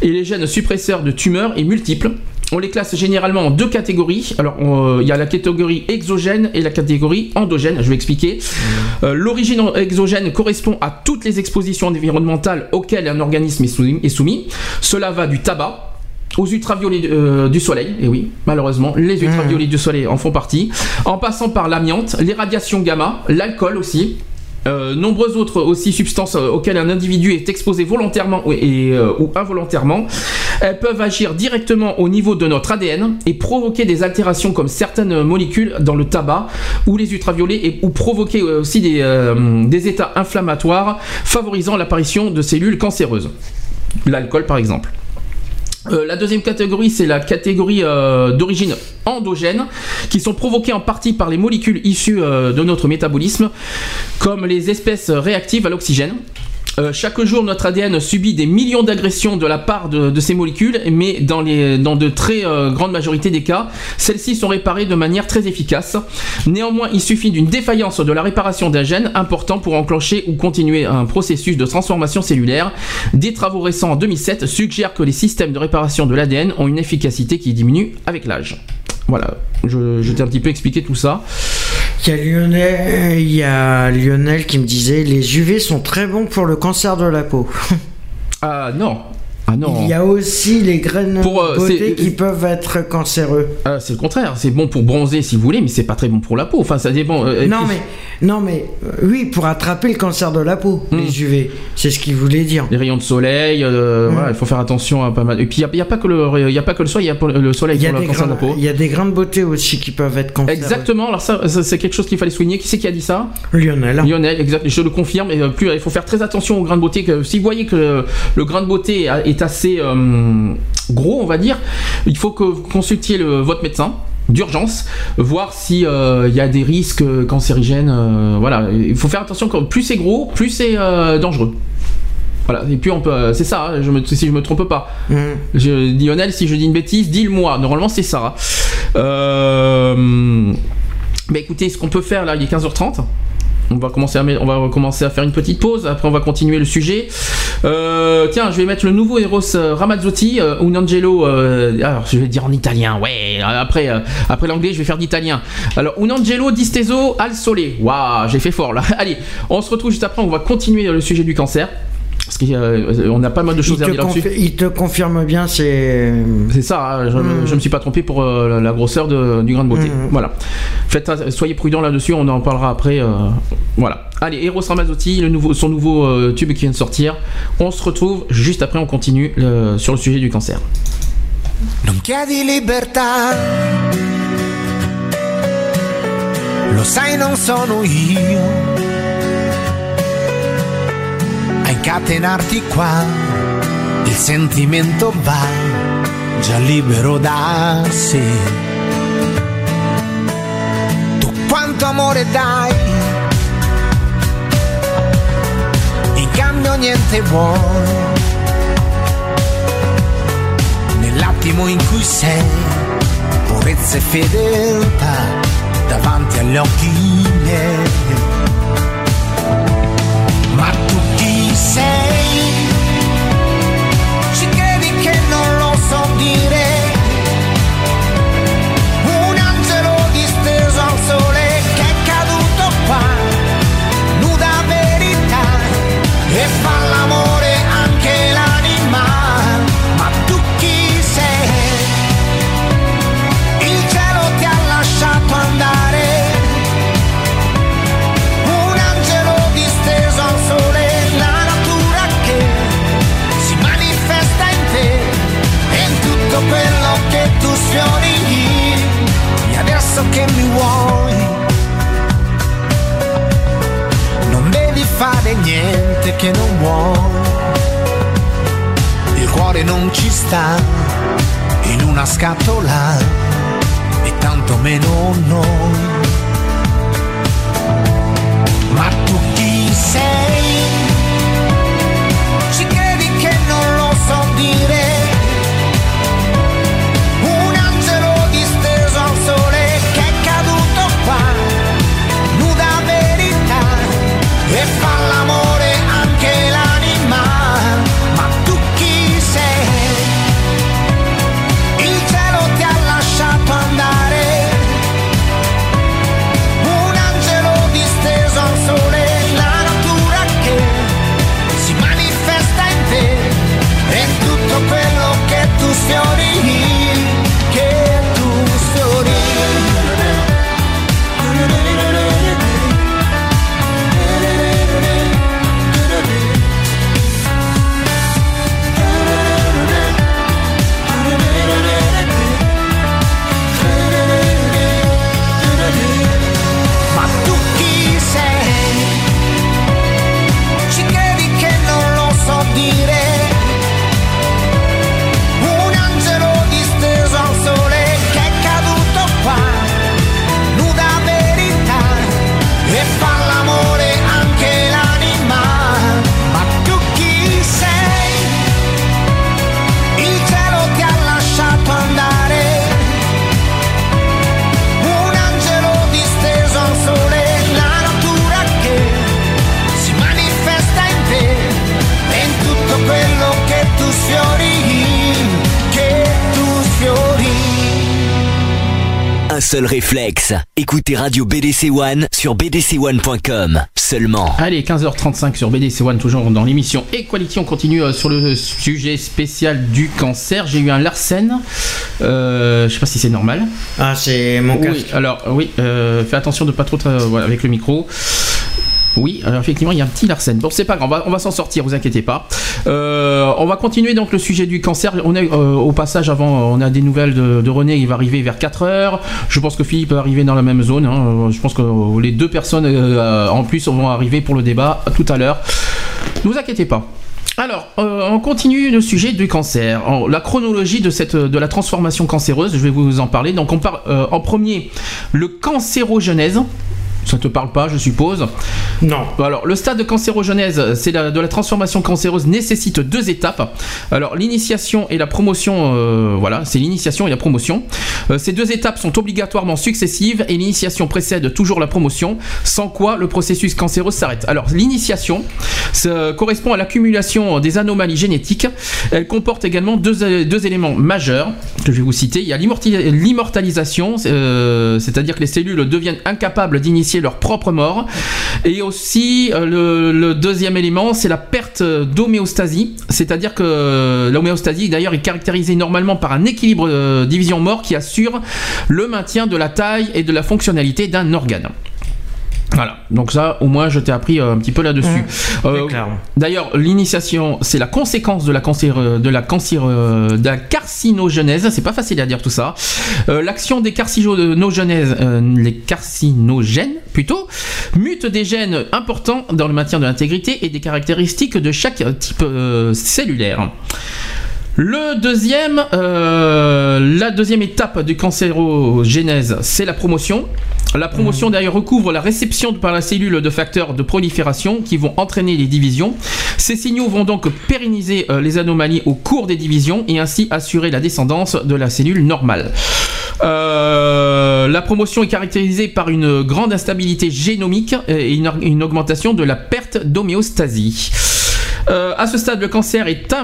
Speaker 1: et les gènes suppresseurs de tumeurs est multiple. On les classe généralement en deux catégories. Alors, il y a la catégorie exogène et la catégorie endogène. Je vais expliquer. Mmh. Euh, l'origine exogène correspond à toutes les expositions environnementales auxquelles un organisme est soumis. Cela va du tabac, aux ultraviolets euh, du soleil, et oui, malheureusement, les mmh. ultraviolets du soleil en font partie, en passant par l'amiante, les radiations gamma, l'alcool aussi, euh, nombreuses autres aussi substances euh, auxquelles un individu est exposé volontairement et, euh, ou involontairement, elles peuvent agir directement au niveau de notre ADN et provoquer des altérations comme certaines molécules dans le tabac ou les ultraviolets et, ou provoquer aussi des, des états inflammatoires favorisant l'apparition de cellules cancéreuses. L'alcool par exemple. Euh, la deuxième catégorie, c'est la catégorie euh, d'origine endogène, qui sont provoquées en partie par les molécules issues euh, de notre métabolisme, comme les espèces réactives à l'oxygène. Euh, chaque jour, notre ADN subit des millions d'agressions de la part de, ces molécules, mais dans, de très euh, grandes majorités des cas, celles-ci sont réparées de manière très efficace. Néanmoins, il suffit d'une défaillance de la réparation d'un gène important pour enclencher ou continuer un processus de transformation cellulaire. Des travaux récents en 2007 suggèrent que les systèmes de réparation de l'ADN ont une efficacité qui diminue avec l'âge. Voilà, je, t'ai un petit peu expliqué tout ça.
Speaker 2: Il y, a Lionel, y a Lionel qui me disait les UV sont très bons pour le cancer de la peau.
Speaker 1: Ah non, ah
Speaker 2: Il y a aussi les graines pour, euh, beauté qui peuvent être cancéreux.
Speaker 1: Ah, c'est le contraire. C'est bon pour bronzer si vous voulez, mais c'est pas très bon pour la peau. Enfin, ça dépend.
Speaker 2: Euh, non, mais, non, mais euh, oui, pour attraper le cancer de la peau, hmm. les UV. C'est ce qu'il voulait dire.
Speaker 1: Les rayons de soleil, hmm. il faut faire attention à pas mal. Et puis, il n'y a, pas que le, il a pas que le soleil, il y a le soleil pour le cancer de la peau.
Speaker 2: Il y a des grains de beauté aussi qui peuvent être cancéreux.
Speaker 1: Exactement. Alors, ça, c'est quelque chose qu'il fallait souligner. Qui c'est qui a dit ça?
Speaker 2: Lionel.
Speaker 1: Lionel, exact. Je le confirme. Et plus, il faut faire très attention aux grains de beauté. Que, si vous voyez que le, grain de beauté est assez gros, on va dire, il faut que vous consultiez le, votre médecin d'urgence, voir s'il euh, y a des risques cancérigènes. Euh, voilà, il faut faire attention. Plus c'est gros, plus c'est euh, dangereux. Voilà, et puis on peut, c'est ça, hein, je me, si je me trompe pas. Mmh. Je, Lionel, si je dis une bêtise, dis-le-moi. Normalement, c'est ça. mais écoutez, ce qu'on peut faire là, il est 15h30. On va, commencer à, faire une petite pause, après on va continuer le sujet. Euh, tiens, je vais mettre le nouveau Eros euh, Ramazzotti, euh, un angelo. alors je vais dire en italien, ouais, après, après l'anglais je vais faire d'italien. Alors un angelo disteso al sole. Waouh, j'ai fait fort là. [laughs] Allez, on se retrouve juste après, on va continuer le sujet du cancer. Parce qu'on a pas mal de choses à dire là-dessus.
Speaker 2: Il te confirme bien, c'est.
Speaker 1: C'est ça, hein, je, ne hmm. me suis pas trompé pour euh, la grosseur du grain de beauté. Hmm. Voilà. Faites, soyez prudents là-dessus, on en parlera après. Euh, voilà. Allez, Eros Ramazzotti, le nouveau, son nouveau euh, tube qui vient de sortir. On se retrouve juste après, on continue sur le sujet du cancer. Non chiedi libertà, lo sai non sono io.
Speaker 5: Incatenarti qua, il sentimento va già libero da sé. Tu quanto amore dai, in cambio niente vuoi. Nell'attimo in cui sei, purezza e fedeltà davanti agli occhi miei. Lo vuoi, non devi fare niente che non vuoi. Il cuore non ci sta in una scatola e tanto meno noi. Ma tu chi sei?
Speaker 6: Écoutez Radio BDC One sur bdc1.com. Seulement.
Speaker 1: Allez, 15h35 sur BDC One, toujours dans l'émission Equality. On continue euh, sur le sujet spécial du cancer. J'ai eu un Larsen. Euh, je sais pas si c'est normal.
Speaker 2: Ah, c'est mon
Speaker 1: Oui,
Speaker 2: casque.
Speaker 1: alors oui, euh, fais attention de pas trop te- voilà, avec le micro. Oui, alors effectivement, il y a un petit Larsen. Bon, c'est pas grave, on va, s'en sortir, vous inquiétez pas. Euh, on va continuer donc le sujet du cancer. On est euh, au passage avant, on a des nouvelles de, René, il va arriver vers 4 heures. Je pense que Philippe va arriver dans la même zone. hein. Je pense que les deux personnes euh, en plus vont arriver pour le débat tout à l'heure. Ne vous inquiétez pas. Alors, on continue le sujet du cancer. La chronologie de, la transformation cancéreuse, je vais vous en parler. Donc, on parle en premier le cancérogenèse. Ça te parle pas, je suppose.
Speaker 2: Non.
Speaker 1: Alors, le stade de cancérogenèse, c'est de la transformation cancéreuse nécessite deux étapes. Alors, l'initiation et la promotion, euh, voilà, c'est l'initiation et la promotion. Euh, ces deux étapes sont obligatoirement successives et l'initiation précède toujours la promotion, sans quoi le processus cancéreux s'arrête. Alors, l'initiation ça correspond à l'accumulation des anomalies génétiques. Elle comporte également deux, deux éléments majeurs que je vais vous citer. Il y a l'immortalisation, euh, c'est-à-dire que les cellules deviennent incapables d'initier leur propre mort. Et aussi, euh, le, le deuxième élément, c'est la perte d'homéostasie, c'est-à-dire que l'homéostasie, d'ailleurs, est caractérisée normalement par un équilibre euh, division-mort qui assure le maintien de la taille et de la fonctionnalité d'un organe. Voilà, donc ça, au moins, je t'ai appris euh, un petit peu là-dessus. Euh,
Speaker 2: clair.
Speaker 1: D'ailleurs, l'initiation, c'est la conséquence de la, cancer, euh, de la, euh, de la carcinogenèse. C'est pas facile à dire tout ça. Euh, L'action des carcinogenèses, euh, les carcinogènes plutôt, mutent des gènes importants dans le maintien de l'intégrité et des caractéristiques de chaque type euh, cellulaire. Le deuxième, euh, la deuxième étape du cancérogénèse, c'est la promotion. La promotion d'ailleurs recouvre la réception par la cellule de facteurs de prolifération qui vont entraîner les divisions. Ces signaux vont donc pérenniser euh, les anomalies au cours des divisions et ainsi assurer la descendance de la cellule normale. Euh, la promotion est caractérisée par une grande instabilité génomique et une, une augmentation de la perte d'homéostasie. Euh, à ce stade, le cancer est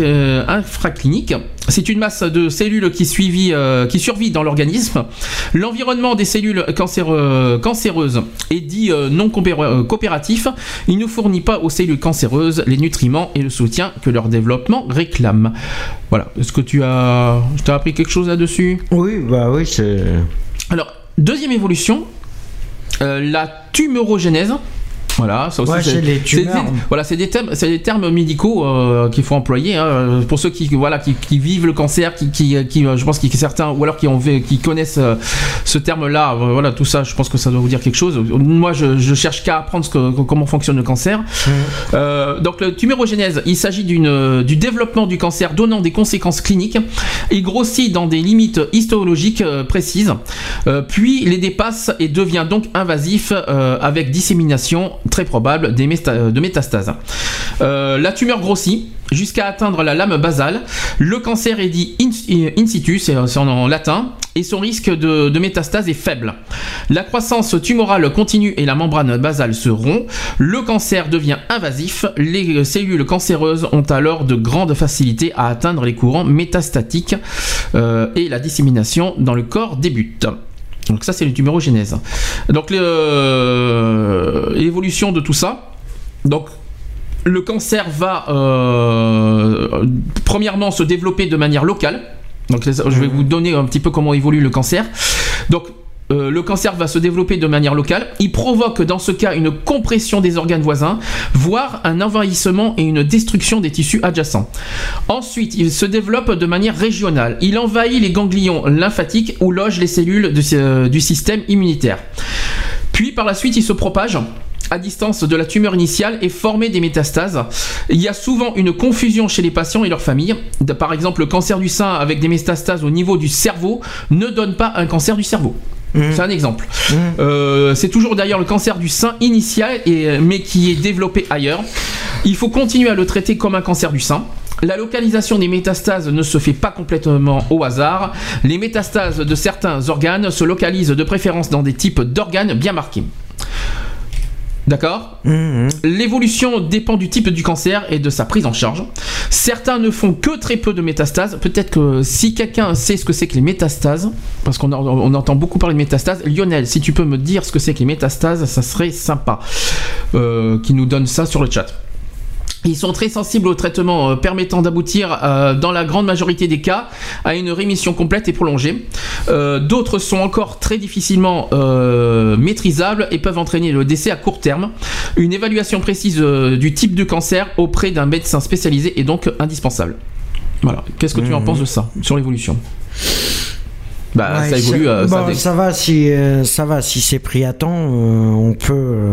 Speaker 1: euh, infraclinique. C'est une masse de cellules qui, suivit, euh, qui survit dans l'organisme. L'environnement des cellules cancéreux- cancéreuses est dit euh, non euh, coopératif. Il ne fournit pas aux cellules cancéreuses les nutriments et le soutien que leur développement réclame. Voilà. Est-ce que tu as, je t'ai appris quelque chose là-dessus?
Speaker 2: Oui, bah oui, c'est.
Speaker 1: Alors, deuxième évolution, euh, la tumorogénèse. Voilà, ça aussi,
Speaker 2: Ouais, c'est les tumeurs.
Speaker 1: des- voilà, c'est des termes, c'est des termes médicaux euh, qu'il faut employer hein, pour ceux qui, voilà, qui, qui vivent le cancer, qui, qui, qui, euh, je pense a certains, ou alors qui ont, qui connaissent euh, ce terme-là. voilà, tout ça, je pense que ça doit vous dire quelque chose. Moi, je, je cherche qu'à apprendre ce que- comment fonctionne le cancer. Euh, donc, le tumorogénèse, il s'agit d'une, du développement du cancer donnant des conséquences cliniques. Il grossit dans des limites histologiques précises, puis les dépasse et devient donc invasif avec dissémination très probable mésta- de métastases. Euh, la tumeur grossit jusqu'à atteindre la lame basale. Le cancer est dit in, in situ, c'est en, latin, et son risque de, métastase est faible. La croissance tumorale continue et la membrane basale se rompt. Le cancer devient invasif. Les cellules cancéreuses ont alors de grandes facilités à atteindre les courants métastatiques euh, et la dissémination dans le corps débute. Donc ça c'est le tumorogénèse. Donc l'évolution de tout ça. Donc le cancer va euh, premièrement se développer de manière locale. Donc je vais vous donner un petit peu comment évolue le cancer. Donc euh, le cancer va se développer de manière locale. Il provoque dans ce cas une compression des organes voisins, voire un envahissement et une destruction des tissus adjacents. Ensuite, il se développe de manière régionale. Il envahit les ganglions lymphatiques où logent les cellules de- euh, du système immunitaire. Puis par la suite, il se propage à distance de la tumeur initiale et former des métastases. Il y a souvent une confusion chez les patients et leurs familles. Par exemple, le cancer du sein avec des métastases au niveau du cerveau ne donne pas un cancer du cerveau. C'est un exemple. Euh, c'est toujours d'ailleurs le cancer du sein initial, mais qui est développé ailleurs. Il faut continuer à le traiter comme un cancer du sein. La localisation des métastases ne se fait pas complètement au hasard. Les métastases de certains organes se localisent de préférence dans des types d'organes bien marqués. D'accord L'évolution dépend du type du cancer et de sa prise en charge. Certains ne font que très peu de métastases. Peut-être que si quelqu'un sait ce que c'est que les métastases, parce qu'on en- on entend beaucoup parler de métastases, Lionel, si tu peux me dire ce que c'est que les métastases, ça serait sympa. Euh, qui nous donne ça sur le chat. Ils sont très sensibles au traitement euh, permettant d'aboutir, euh, dans la grande majorité des cas, à une rémission complète et prolongée. Euh, D'autres sont encore très difficilement euh, maîtrisables et peuvent entraîner le décès à court terme. Une évaluation précise du type de cancer auprès d'un médecin spécialisé est donc indispensable. Voilà. Qu'est-ce que tu en penses de ça, sur l'évolution? Bah,
Speaker 2: Ouais,
Speaker 1: ça évolue. ça
Speaker 2: bon, ça va si ça va si c'est pris à temps, on peut.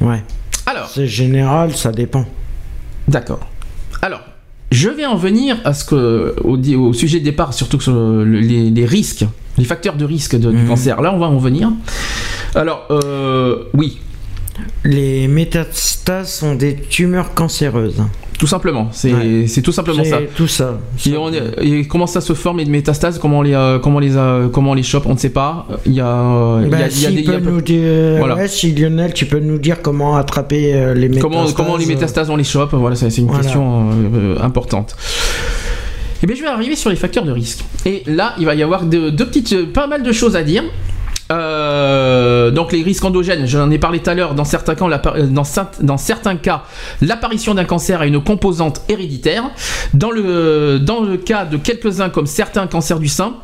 Speaker 2: Ouais.
Speaker 1: Alors.
Speaker 2: C'est général, ça dépend.
Speaker 1: D'accord. Alors, je vais en venir à ce que, au, sujet de départ, surtout sur le- les, les risques, les facteurs de risque de- du cancer. Là, on va en venir. Alors, euh, oui,
Speaker 2: Les métastases sont des tumeurs cancéreuses.
Speaker 1: Tout simplement. C'est
Speaker 2: Ouais.
Speaker 1: tout simplement ça.
Speaker 2: tout ça.
Speaker 1: Et, on comment ça se forme les métastases Comment on les euh, comment on les euh, comment on les chope On ne sait pas. Il y a, euh, il y a- il y a
Speaker 2: s'il
Speaker 1: des- il y a
Speaker 2: peut
Speaker 1: peu-
Speaker 2: nous dire,
Speaker 1: Voilà.
Speaker 2: ouais, si Lionel, tu peux nous dire comment attraper les métastases.
Speaker 1: comment les métastases on les chope Voilà, c'est une
Speaker 2: Voilà.
Speaker 1: question importante. Et bien, je vais arriver sur les facteurs de risque. Et là, il va y avoir de- petites, pas mal de choses à dire. Euh, donc les risques endogènes, j'en ai parlé tout à l'heure, dans certains cas, euh, dans certains cas, l'apparition d'un cancer a une composante héréditaire. Dans le, dans le cas de quelques-uns comme certains cancers du sein,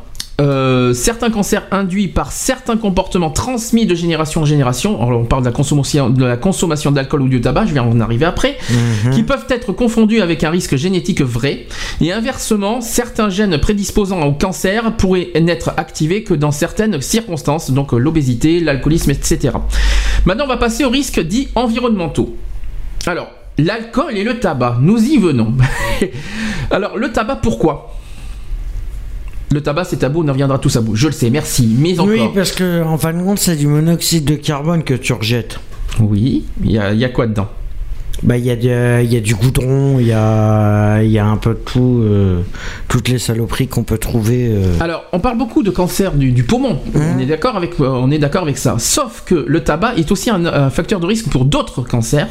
Speaker 1: euh, certains cancers induits par certains comportements transmis de génération en génération, alors on parle de la consommation de la consommation d'alcool ou du tabac, je vais en arriver après, qui peuvent être confondus avec un risque génétique vrai, et inversement, certains gènes prédisposant au cancer pourraient n'être activés que dans certaines circonstances, donc l'obésité, l'alcoolisme, etc. Maintenant, on va passer aux risques dits environnementaux. Alors, l'alcool et le tabac, nous y venons. [laughs] Alors, le tabac, pourquoi? Le tabac, c'est tabou, on en reviendra tous à bout. Je le sais, merci. Mais encore.
Speaker 2: Oui, parce que en fin de compte, c'est du monoxyde de carbone que tu rejettes.
Speaker 1: Oui, il y a, il y a quoi dedans?
Speaker 2: Bah, il y, a y du goudron, il y a, il y a un peu de tout, euh, toutes les saloperies qu'on peut trouver. euh.
Speaker 1: Alors, on parle beaucoup de cancer du, du poumon. On est d'accord avec, euh, on est d'accord avec ça. Sauf que le tabac est aussi un, un facteur de risque pour d'autres cancers.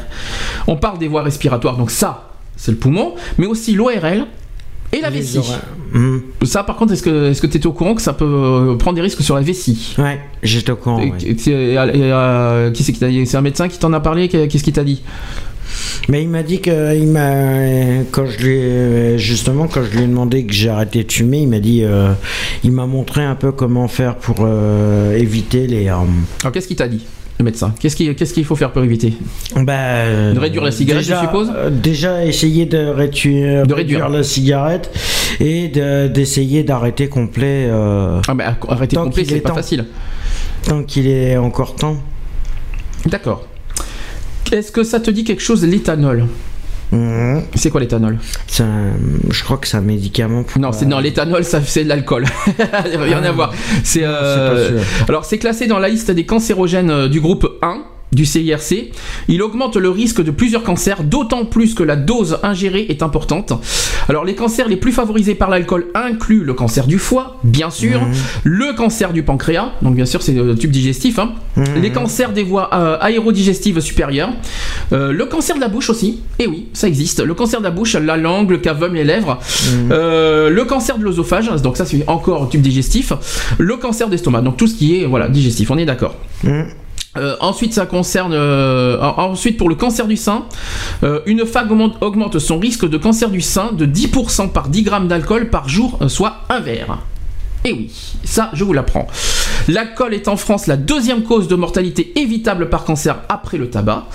Speaker 1: On parle des voies respiratoires, donc ça, c'est le poumon, mais aussi l'ORL et la vessie. Ça, par contre, est-ce que est-ce que tu étais au courant que ça peut euh, prendre des risques sur la vessie?
Speaker 2: Ouais, j'étais au courant.
Speaker 1: Et-
Speaker 2: ouais.
Speaker 1: et- et- et- euh, qui c'est qui t'a dit? C'est un médecin qui t'en a parlé? Qu'est-ce qu'il t'a dit?
Speaker 2: Mais il m'a dit que il m'a quand je lui ai- justement quand je lui ai demandé que j'ai arrêté de fumer, il m'a dit euh, il m'a montré un peu comment faire pour euh, éviter les
Speaker 1: Alors, qu'est-ce qu'il t'a dit? Le médecin Qu'est-ce qu'il qu'est-ce qu'il faut faire pour éviter?
Speaker 2: Bah, euh,
Speaker 1: De réduire la cigarette,
Speaker 2: déjà,
Speaker 1: je suppose?
Speaker 2: euh, Déjà essayer de réduire,
Speaker 1: De réduire.
Speaker 2: la cigarette et de- d'essayer d'arrêter complet euh,
Speaker 1: Ah, mais arrêter complet, c'est
Speaker 2: est
Speaker 1: pas
Speaker 2: temps.
Speaker 1: facile.
Speaker 2: tant qu'il est encore temps.
Speaker 1: D'accord. Est-ce que ça te dit quelque chose l'éthanol?
Speaker 2: Mhm.
Speaker 1: C'est quoi l'éthanol
Speaker 2: C'est un- je crois que c'est un médicament. Pour,
Speaker 1: Non, c'est non, l'éthanol, ça c'est de l'alcool. [laughs] Rien à voir. C'est euh, alors c'est classé dans la liste des cancérogènes euh, du groupe 1 du CIRC. Il augmente le risque de plusieurs cancers, d'autant plus que la dose ingérée est importante. Alors les cancers les plus favorisés par l'alcool incluent le cancer du foie, bien sûr, le cancer du pancréas, donc bien sûr c'est le tube digestif, hein, les cancers des voies euh, aérodigestives supérieures, euh, le cancer de la bouche aussi, et oui, ça existe, le cancer de la bouche, la langue, le cavum, les lèvres, euh, le cancer de l'œsophage, donc ça c'est encore tube digestif, le cancer d'estomac, donc tout ce qui est voilà digestif, on est d'accord. Euh, ensuite, ça concerne. euh, en- ensuite, pour le cancer du sein, euh, une femme augmente, augmente son risque de cancer du sein de 10% par 10 grammes d'alcool par jour, euh, soit un verre. Et oui, ça, je vous l'apprends. L'alcool est en France la deuxième cause de mortalité évitable par cancer après le tabac.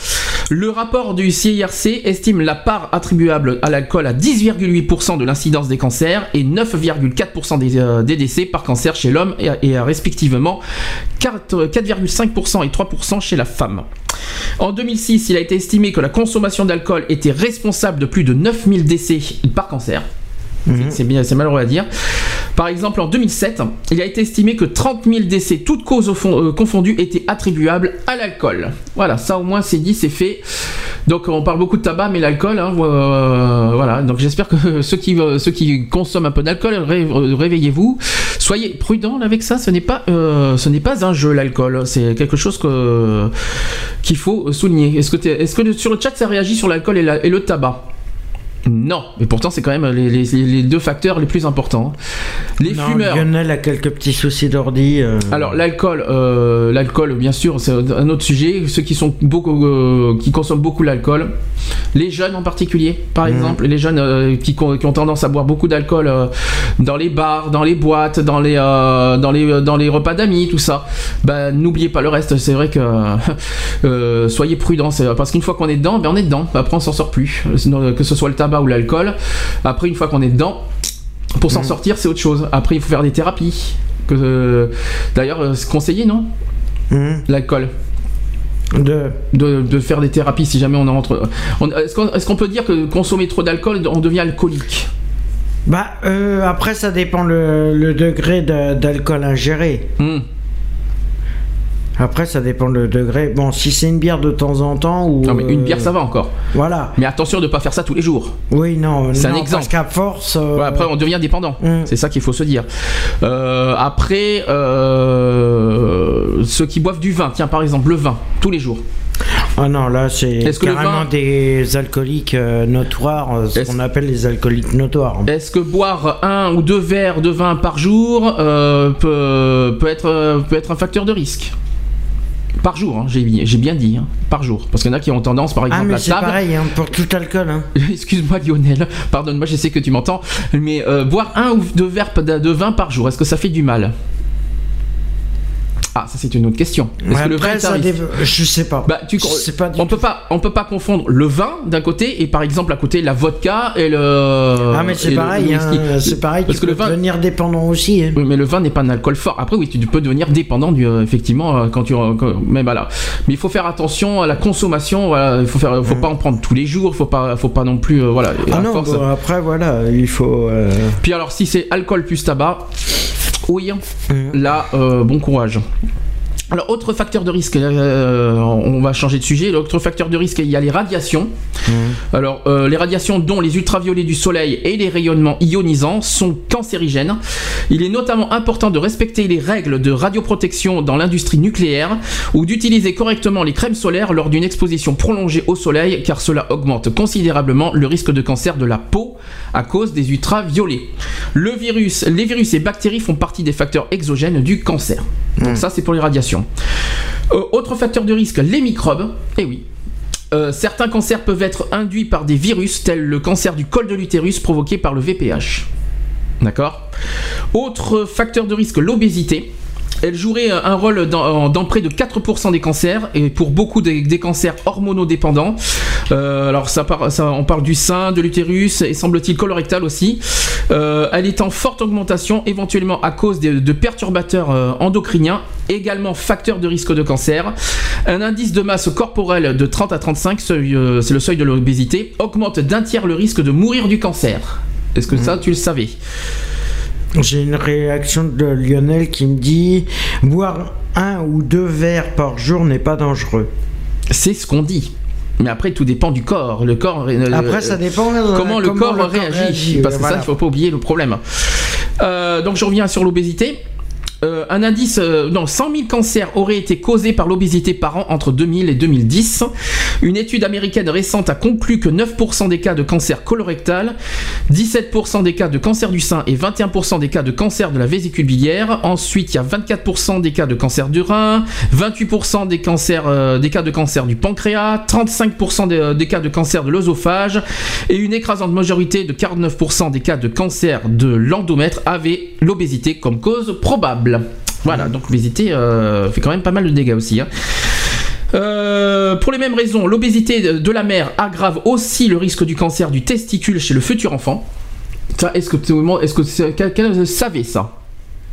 Speaker 1: Le rapport du CIRC estime la part attribuable à l'alcool à 10,8% de l'incidence des cancers et 9,4% des, euh, des décès par cancer chez l'homme et, euh, respectivement 4, 4,5% et 3% chez la femme. En 2006, il a été estimé que la consommation d'alcool était responsable de plus de 9000 décès par cancer. C'est- C'est bien, c'est malheureux à dire. Par exemple, en 2007, il a été estimé que 30 000 décès, toutes causes euh, confondues, étaient attribuables à l'alcool. Voilà, ça au moins c'est dit, c'est fait. Donc on parle beaucoup de tabac, mais l'alcool, hein, euh, voilà. Donc j'espère que [laughs] ceux qui, euh, ceux qui consomment un peu d'alcool, ré- réveillez-vous. Soyez prudents avec ça. Ce n'est pas, ce n'est pas un jeu l'alcool. C'est quelque chose que qu'il faut souligner. Est-ce que, t'es- est-ce que sur le chat ça réagit sur l'alcool et, la- et le tabac? Non, mais pourtant c'est quand même les, les- les deux facteurs les plus importants. Les
Speaker 2: Non,
Speaker 1: fumeurs.
Speaker 2: Lionel a quelques petits soucis d'ordi. euh,
Speaker 1: Alors l'alcool, euh, l'alcool bien sûr c'est un autre sujet. Ceux qui sont beaucoup, euh, qui consomment beaucoup l'alcool, les jeunes en particulier, par
Speaker 2: Mhm.
Speaker 1: exemple, les jeunes qui, qui ont tendance à boire beaucoup d'alcool dans les bars, dans les boîtes, dans les, dans les, dans les repas d'amis, tout ça. Ben n'oubliez pas le reste. C'est vrai que [laughs] soyez prudents, parce qu'une fois qu'on est dedans, ben on est dedans. Après on s'en sort plus. Que ce soit le tabac ou l'alcool. Après une fois qu'on est dedans. Pour s'en sortir, c'est autre chose. Après, il faut faire des thérapies. Que, euh, D'ailleurs, euh, c'est conseillé, non
Speaker 2: hum,
Speaker 1: L'alcool.
Speaker 2: de...
Speaker 1: De, de faire des thérapies si jamais on entre. Est-ce qu'on peut dire que consommer trop d'alcool, on devient alcoolique?
Speaker 2: Bah, euh, après, ça dépend le, le degré de- d'alcool ingéré.
Speaker 1: Hmm.
Speaker 2: Après, ça dépend le degré. Bon, si c'est une bière de temps en temps ou.
Speaker 1: Non, mais une
Speaker 2: euh,
Speaker 1: bière, ça va encore.
Speaker 2: Voilà.
Speaker 1: Mais attention de ne pas faire ça tous les jours.
Speaker 2: Oui, non.
Speaker 1: C'est un exemple.
Speaker 2: Parce qu'à force. euh,
Speaker 1: Ouais, après, on devient dépendant.
Speaker 2: Mm.
Speaker 1: C'est ça qu'il faut se dire. Euh, après, euh, ceux qui boivent du vin, tiens, par exemple, le vin, tous les jours.
Speaker 2: Ah non, là, c'est
Speaker 1: Est-ce que le
Speaker 2: carrément
Speaker 1: vin-
Speaker 2: des alcooliques euh, notoires, euh, ce qu'on appelle les alcooliques notoires.
Speaker 1: Est-ce que boire un ou deux verres de vin par jour euh, peut, peut, être, euh, peut être un facteur de risque? Par jour, hein, j'ai bien dit, hein, par jour. Parce qu'il y en a qui ont tendance, par
Speaker 2: Ah,
Speaker 1: exemple,
Speaker 2: mais
Speaker 1: à
Speaker 2: c'est
Speaker 1: table.
Speaker 2: pareil, hein, pour tout alcool. Hein. [laughs]
Speaker 1: Excuse-moi Lionel, pardonne-moi, je sais que tu m'entends, mais euh, boire un ou deux verres de vin par jour, est-ce que ça fait du mal? Ah, ça c'est une autre question. Est-ce que le vin
Speaker 2: Après,
Speaker 1: est
Speaker 2: ça dé- je sais pas.
Speaker 1: Bah, tu,
Speaker 2: Je sais pas
Speaker 1: on
Speaker 2: tout.
Speaker 1: peut pas, on peut pas confondre le vin d'un côté et par exemple à côté la vodka et le.
Speaker 2: Ah, mais c'est pareil, hein, c'est pareil,
Speaker 1: Parce
Speaker 2: tu
Speaker 1: que
Speaker 2: peux
Speaker 1: le vin,
Speaker 2: devenir dépendant aussi. hein.
Speaker 1: oui, mais le vin n'est pas un alcool fort. Après, oui, tu peux devenir dépendant du, euh, effectivement, euh, quand tu, euh, quand- mais voilà. Mais il faut faire attention à la consommation. Voilà, il faut faire, faut pas en prendre tous les jours. Il faut pas, faut pas non plus, euh, voilà.
Speaker 2: Mm. Ah non,
Speaker 1: force.
Speaker 2: bon, après voilà, il faut. euh,
Speaker 1: Puis alors, si c'est alcool plus tabac, oui,
Speaker 2: Mhm.
Speaker 1: là, euh, bon courage. Alors, autre facteur de risque, euh, on va changer de sujet. L'autre facteur de risque, il y a les radiations. Alors, euh, les radiations, dont les ultraviolets du soleil et les rayonnements ionisants, sont cancérigènes. Il est notamment important de respecter les règles de radioprotection dans l'industrie nucléaire ou d'utiliser correctement les crèmes solaires lors d'une exposition prolongée au soleil, car cela augmente considérablement le risque de cancer de la peau à cause des ultraviolets. Le virus, les virus et bactéries font partie des facteurs exogènes du cancer. Donc ça, c'est pour les radiations. Euh, autre facteur de risque, les microbes. Eh oui. Euh, certains cancers peuvent être induits par des virus, tels le cancer du col de l'utérus provoqué par le VPH. D'accord? Autre facteur de risque, l'obésité. Elle jouerait un rôle dans, dans près de 4% des cancers et pour beaucoup des, des cancers hormonodépendants. Euh, alors ça, par- ça- on parle du sein, de l'utérus et semble-t-il colorectal aussi. Euh, elle est en forte augmentation éventuellement à cause de, de perturbateurs euh, endocriniens, également facteur de risque de cancer. Un indice de masse corporelle de 30 à 35, seuil, euh, c'est le seuil de l'obésité, augmente d'un tiers le risque de mourir du cancer. Est-ce que ça tu le savais?
Speaker 2: J'ai une réaction de Lionel qui me dit boire un ou deux verres par jour n'est pas dangereux.
Speaker 1: C'est ce qu'on dit. Mais après, tout dépend du corps. Le corps. euh,
Speaker 2: Après, ça dépend euh,
Speaker 1: comment le corps réagit.
Speaker 2: réagit,
Speaker 1: Parce que
Speaker 2: voilà.
Speaker 1: ça, il faut pas oublier le problème. Euh, donc, je reviens sur l'obésité. Euh, un indice, euh, non, 100 000 cancers auraient été causés par l'obésité par an entre 2000 et 2010. Une étude américaine récente a conclu que 9% des cas de cancer colorectal, 17% des cas de cancer du sein et 21% des cas de cancer de la vésicule biliaire. Ensuite, il y a 24% des cas de cancer du rein, 28% des, cancers, euh, des cas de cancer du pancréas, 35% des, des cas de cancer de l'œsophage et une écrasante majorité de 49% des cas de cancer de l'endomètre avaient l'obésité comme cause probable. Voilà, donc l'obésité euh, fait quand même pas mal de dégâts aussi. hein. Euh, pour les mêmes raisons, l'obésité de- la mère aggrave aussi le risque du cancer du testicule chez le futur enfant. Ça, est-ce que, est-ce que c'est- quelqu'un savait ça?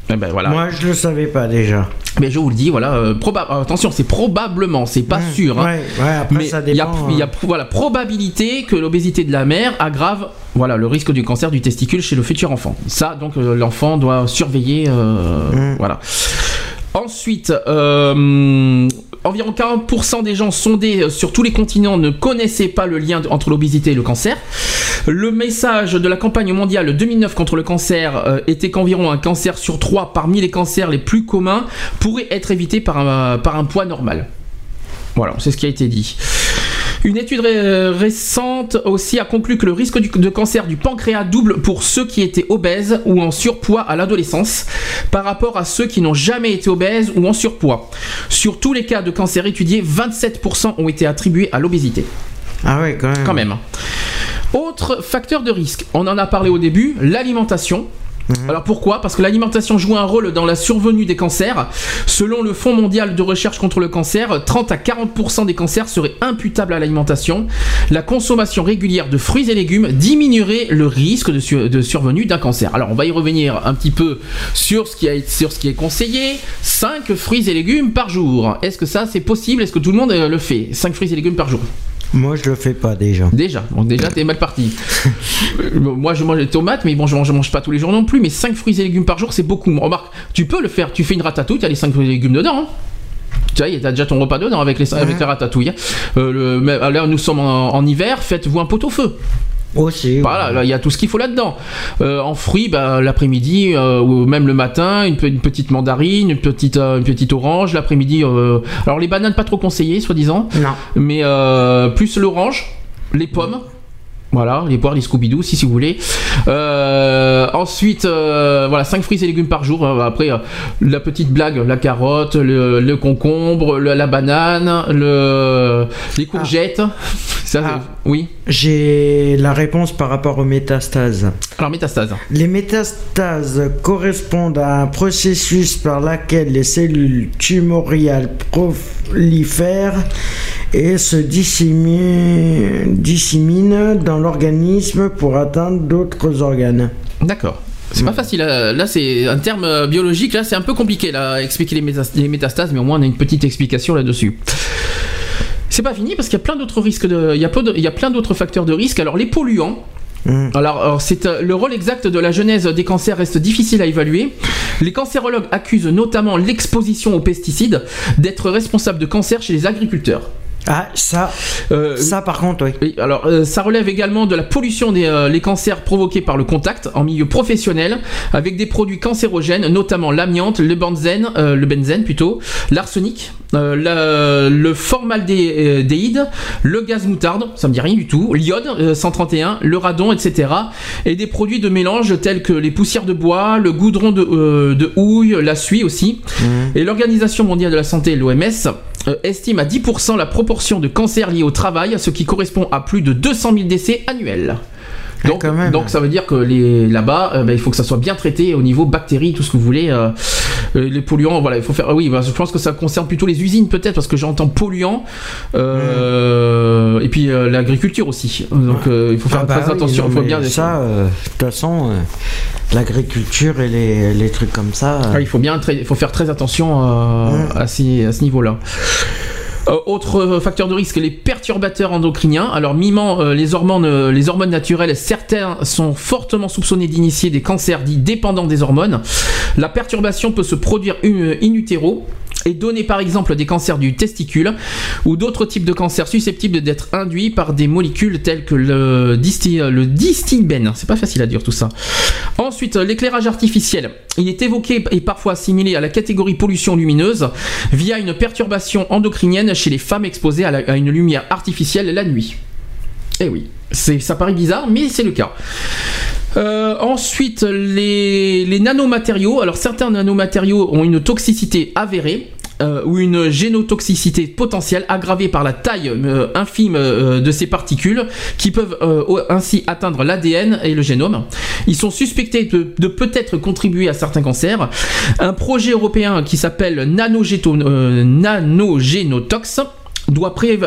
Speaker 1: Eh ben voilà.
Speaker 2: Moi, je le savais pas déjà.
Speaker 1: Mais je vous le dis, voilà, euh, proba- euh, attention, c'est probablement, c'est pas sûr. hein.
Speaker 2: Ouais, ouais, après,
Speaker 1: Mais
Speaker 2: ça
Speaker 1: il y a, y
Speaker 2: euh,
Speaker 1: voilà, probabilité que l'obésité de la mère aggrave voilà, le risque du cancer du testicule chez le futur enfant. Ça, donc, euh, l'enfant doit surveiller. euh,
Speaker 2: Mm.
Speaker 1: Voilà. Ensuite, euh, environ 40% des gens sondés sur tous les continents ne connaissaient pas le lien entre l'obésité et le cancer. Le message de la campagne mondiale 2009 contre le cancer euh, était qu'environ un cancer sur trois parmi les cancers les plus communs pourrait être évité par un, par un poids normal. Voilà, c'est ce qui a été dit. Une étude ré- récente aussi a conclu que le risque du- de cancer du pancréas double pour ceux qui étaient obèses ou en surpoids à l'adolescence par rapport à ceux qui n'ont jamais été obèses ou en surpoids. Sur tous les cas de cancer étudiés, 27% ont été attribués à l'obésité.
Speaker 2: Ah ouais, quand même.
Speaker 1: Quand même. Autre facteur de risque, on en a parlé au début, l'alimentation. Alors pourquoi? Parce que l'alimentation joue un rôle dans la survenue des cancers. Selon le Fonds mondial de recherche contre le cancer, 30 à 40% des cancers seraient imputables à l'alimentation. La consommation régulière de fruits et légumes diminuerait le risque de, sur- de survenue d'un cancer. Alors on va y revenir un petit peu sur ce qui, sur ce qui est conseillé. 5 fruits et légumes par jour. Est-ce que ça c'est possible? Est-ce que tout le monde euh, le fait? 5 fruits et légumes par jour
Speaker 2: Moi, je le fais pas déjà.
Speaker 1: Déjà, déjà t'es mal parti. [laughs] Moi je mange des tomates, mais bon je mange, je mange pas tous les jours non plus. Mais 5 fruits et légumes par jour c'est beaucoup. Remarque, tu peux le faire. Tu fais une ratatouille, t'as les 5 fruits et légumes dedans. hein. Tu vois, t'as déjà ton repas dedans avec les, avec les ratatouilles. hein. Euh, le- mais là nous sommes en, en hiver, faites-vous un pot-au-feu.
Speaker 2: Aussi.
Speaker 1: Voilà, là, il y a tout ce qu'il faut là-dedans. Euh, en fruits, bah, l'après-midi euh, ou même le matin, une, pe- une petite mandarine, une petite, euh, une petite orange. L'après-midi, alors les bananes pas trop conseillées, soi-disant
Speaker 2: Non.
Speaker 1: mais euh, plus l'orange, les pommes. Voilà, les poires, les Scooby-Doo, si, si vous voulez. Euh, ensuite, euh, voilà, 5 fruits et légumes par jour. Euh, Après, la petite blague, la carotte, le, le concombre, le- la banane, le, les courgettes. [laughs] Ça,
Speaker 2: Ah.
Speaker 1: Oui.
Speaker 2: J'ai la réponse par rapport aux métastases.
Speaker 1: Alors, métastase.
Speaker 2: Les métastases correspondent à un processus par lequel les cellules tumoriales prolifèrent et se disséminent, dans l'organisme pour atteindre d'autres organes.
Speaker 1: D'accord. C'est pas facile. euh, Là, c'est un terme euh, biologique. Là, c'est un peu compliqué là, à expliquer les, métas- les métastases, mais au moins on a une petite explication là-dessus. C'est pas fini parce qu'il y a plein d'autres risques. De, il, y a peu de- il y a plein d'autres facteurs de risque. Alors, les polluants.
Speaker 2: Mm.
Speaker 1: Alors, alors, c'est euh, le rôle exact de la genèse des cancers reste difficile à évaluer. Les cancérologues accusent notamment l'exposition aux pesticides d'être responsable de cancers chez les agriculteurs.
Speaker 2: Ah, ça,
Speaker 1: Euh,
Speaker 2: ça par contre, oui.
Speaker 1: oui, alors euh, ça relève également de la pollution des euh, les cancers provoqués par le contact en milieu professionnel avec des produits cancérogènes, notamment l'amiante, le benzène, euh, le benzène plutôt, l'arsenic, euh, la- le formaldéhyde, le gaz moutarde, ça me dit rien du tout, l'iode euh, 131, le radon, etc. Et des produits de mélange tels que les poussières de bois, le goudron de, euh, de houille, la suie aussi. Et l'Organisation mondiale de la santé, l'OMS, estime à 10% la proportion de cancers liés au travail, ce qui correspond à plus de 200 000 décès annuels. [laughs]
Speaker 2: Ah,
Speaker 1: Donc, ça veut dire que les là-bas, euh, ben, il faut que ça soit bien traité au niveau bactéries, tout ce que vous voulez, euh, euh, les polluants. Voilà, il faut faire. Oui, bah, je pense que ça concerne plutôt les usines peut-être parce que j'entends polluants et puis l'agriculture aussi. Donc il faut faire
Speaker 2: Ah bah
Speaker 1: très
Speaker 2: oui,
Speaker 1: attention.
Speaker 2: non,
Speaker 1: Il faut bien.
Speaker 2: Ça, de toute façon, l'agriculture et les, les trucs comme ça.
Speaker 1: Ah, il faut bien, il faut faire très attention à, ces- à ce niveau-là. Euh, autre euh, facteur de risque, les perturbateurs endocriniens. Alors, mimant euh, les, hormones, les hormones naturelles, certains sont fortement soupçonnés d'initier des cancers dits dépendants des hormones. La perturbation peut se produire in, in utero et donner par exemple des cancers du testicule ou d'autres types de cancers susceptibles d'être induits par des molécules telles que le, disti, le distilbène. C'est pas facile à dire tout ça. Ensuite, l'éclairage artificiel. Il est évoqué et parfois assimilé à la catégorie pollution lumineuse via une perturbation endocrinienne chez les femmes exposées à, une lumière artificielle la nuit. Eh oui, ça paraît bizarre, mais c'est le cas. Euh, ensuite, les nanomatériaux. Alors, certains nanomatériaux ont une toxicité avérée. Euh, ou une génotoxicité potentielle aggravée par la taille euh, infime euh, de ces particules qui peuvent ainsi atteindre l'ADN et le génome. Ils sont suspectés de, peut-être contribuer à certains cancers. Un projet européen qui s'appelle Nanogénotox doit pré-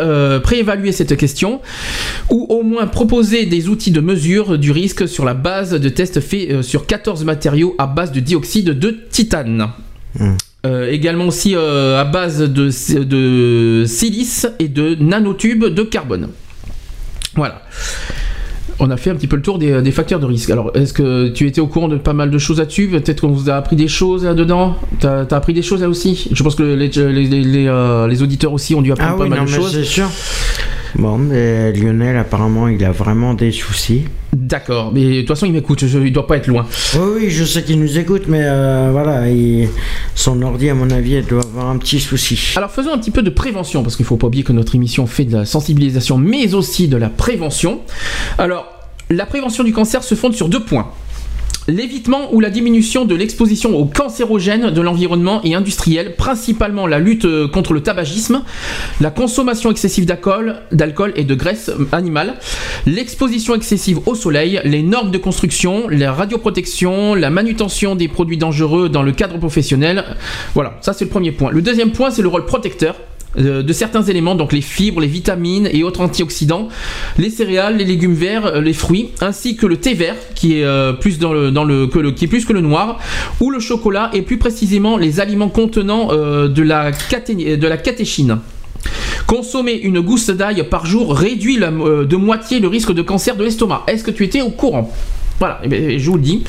Speaker 1: préévaluer cette question ou au moins proposer des outils de mesure du risque sur la base de tests faits sur 14 matériaux à base de dioxyde de titane. Euh, également aussi euh, à base de, de silice et de nanotubes de carbone. Voilà. On a fait un petit peu le tour des, des facteurs de risque. Alors, est-ce que tu étais au courant de pas mal de choses là-dessus? Peut-être qu'on vous a appris des choses là-dedans? T'as as appris des choses là aussi? Je pense que les, les, les, euh, auditeurs aussi ont dû apprendre
Speaker 2: Ah
Speaker 1: pas
Speaker 2: oui,
Speaker 1: mal
Speaker 2: non,
Speaker 1: de
Speaker 2: mais
Speaker 1: choses.
Speaker 2: c'est sûr. Bon, mais Lionel, apparemment, il a vraiment des soucis.
Speaker 1: D'accord, mais de toute façon, il m'écoute, je, il doit pas être loin.
Speaker 2: Oui, oui, je sais qu'il nous écoute, mais euh, voilà, il- son ordi, à mon avis, elle doit avoir un petit souci.
Speaker 1: Alors faisons un petit peu de prévention, parce qu'il faut pas oublier que notre émission fait de la sensibilisation, mais aussi de la prévention. Alors, la prévention du cancer se fonde sur deux points. L'évitement ou la diminution de l'exposition aux cancérogènes de l'environnement et industriel, principalement la lutte euh, contre le tabagisme, la consommation excessive d'alcool, et de graisse animale, l'exposition excessive au soleil, les normes de construction, la radioprotection, la manutention des produits dangereux dans le cadre professionnel. Voilà, ça c'est le premier point. Le deuxième point, c'est le rôle protecteur euh, de certains éléments, donc les fibres, les vitamines et autres antioxydants, les céréales, les légumes verts, euh, les fruits, ainsi que le thé vert qui est euh, plus dans le, dans le, que le qui est plus que le noir, ou le chocolat et plus précisément les aliments contenant de la caté- catéchine. Consommer une gousse d'ail par jour réduit de moitié le risque de cancer de l'estomac. Est-ce que tu étais au courant? Voilà, eh ben, je vous le dis.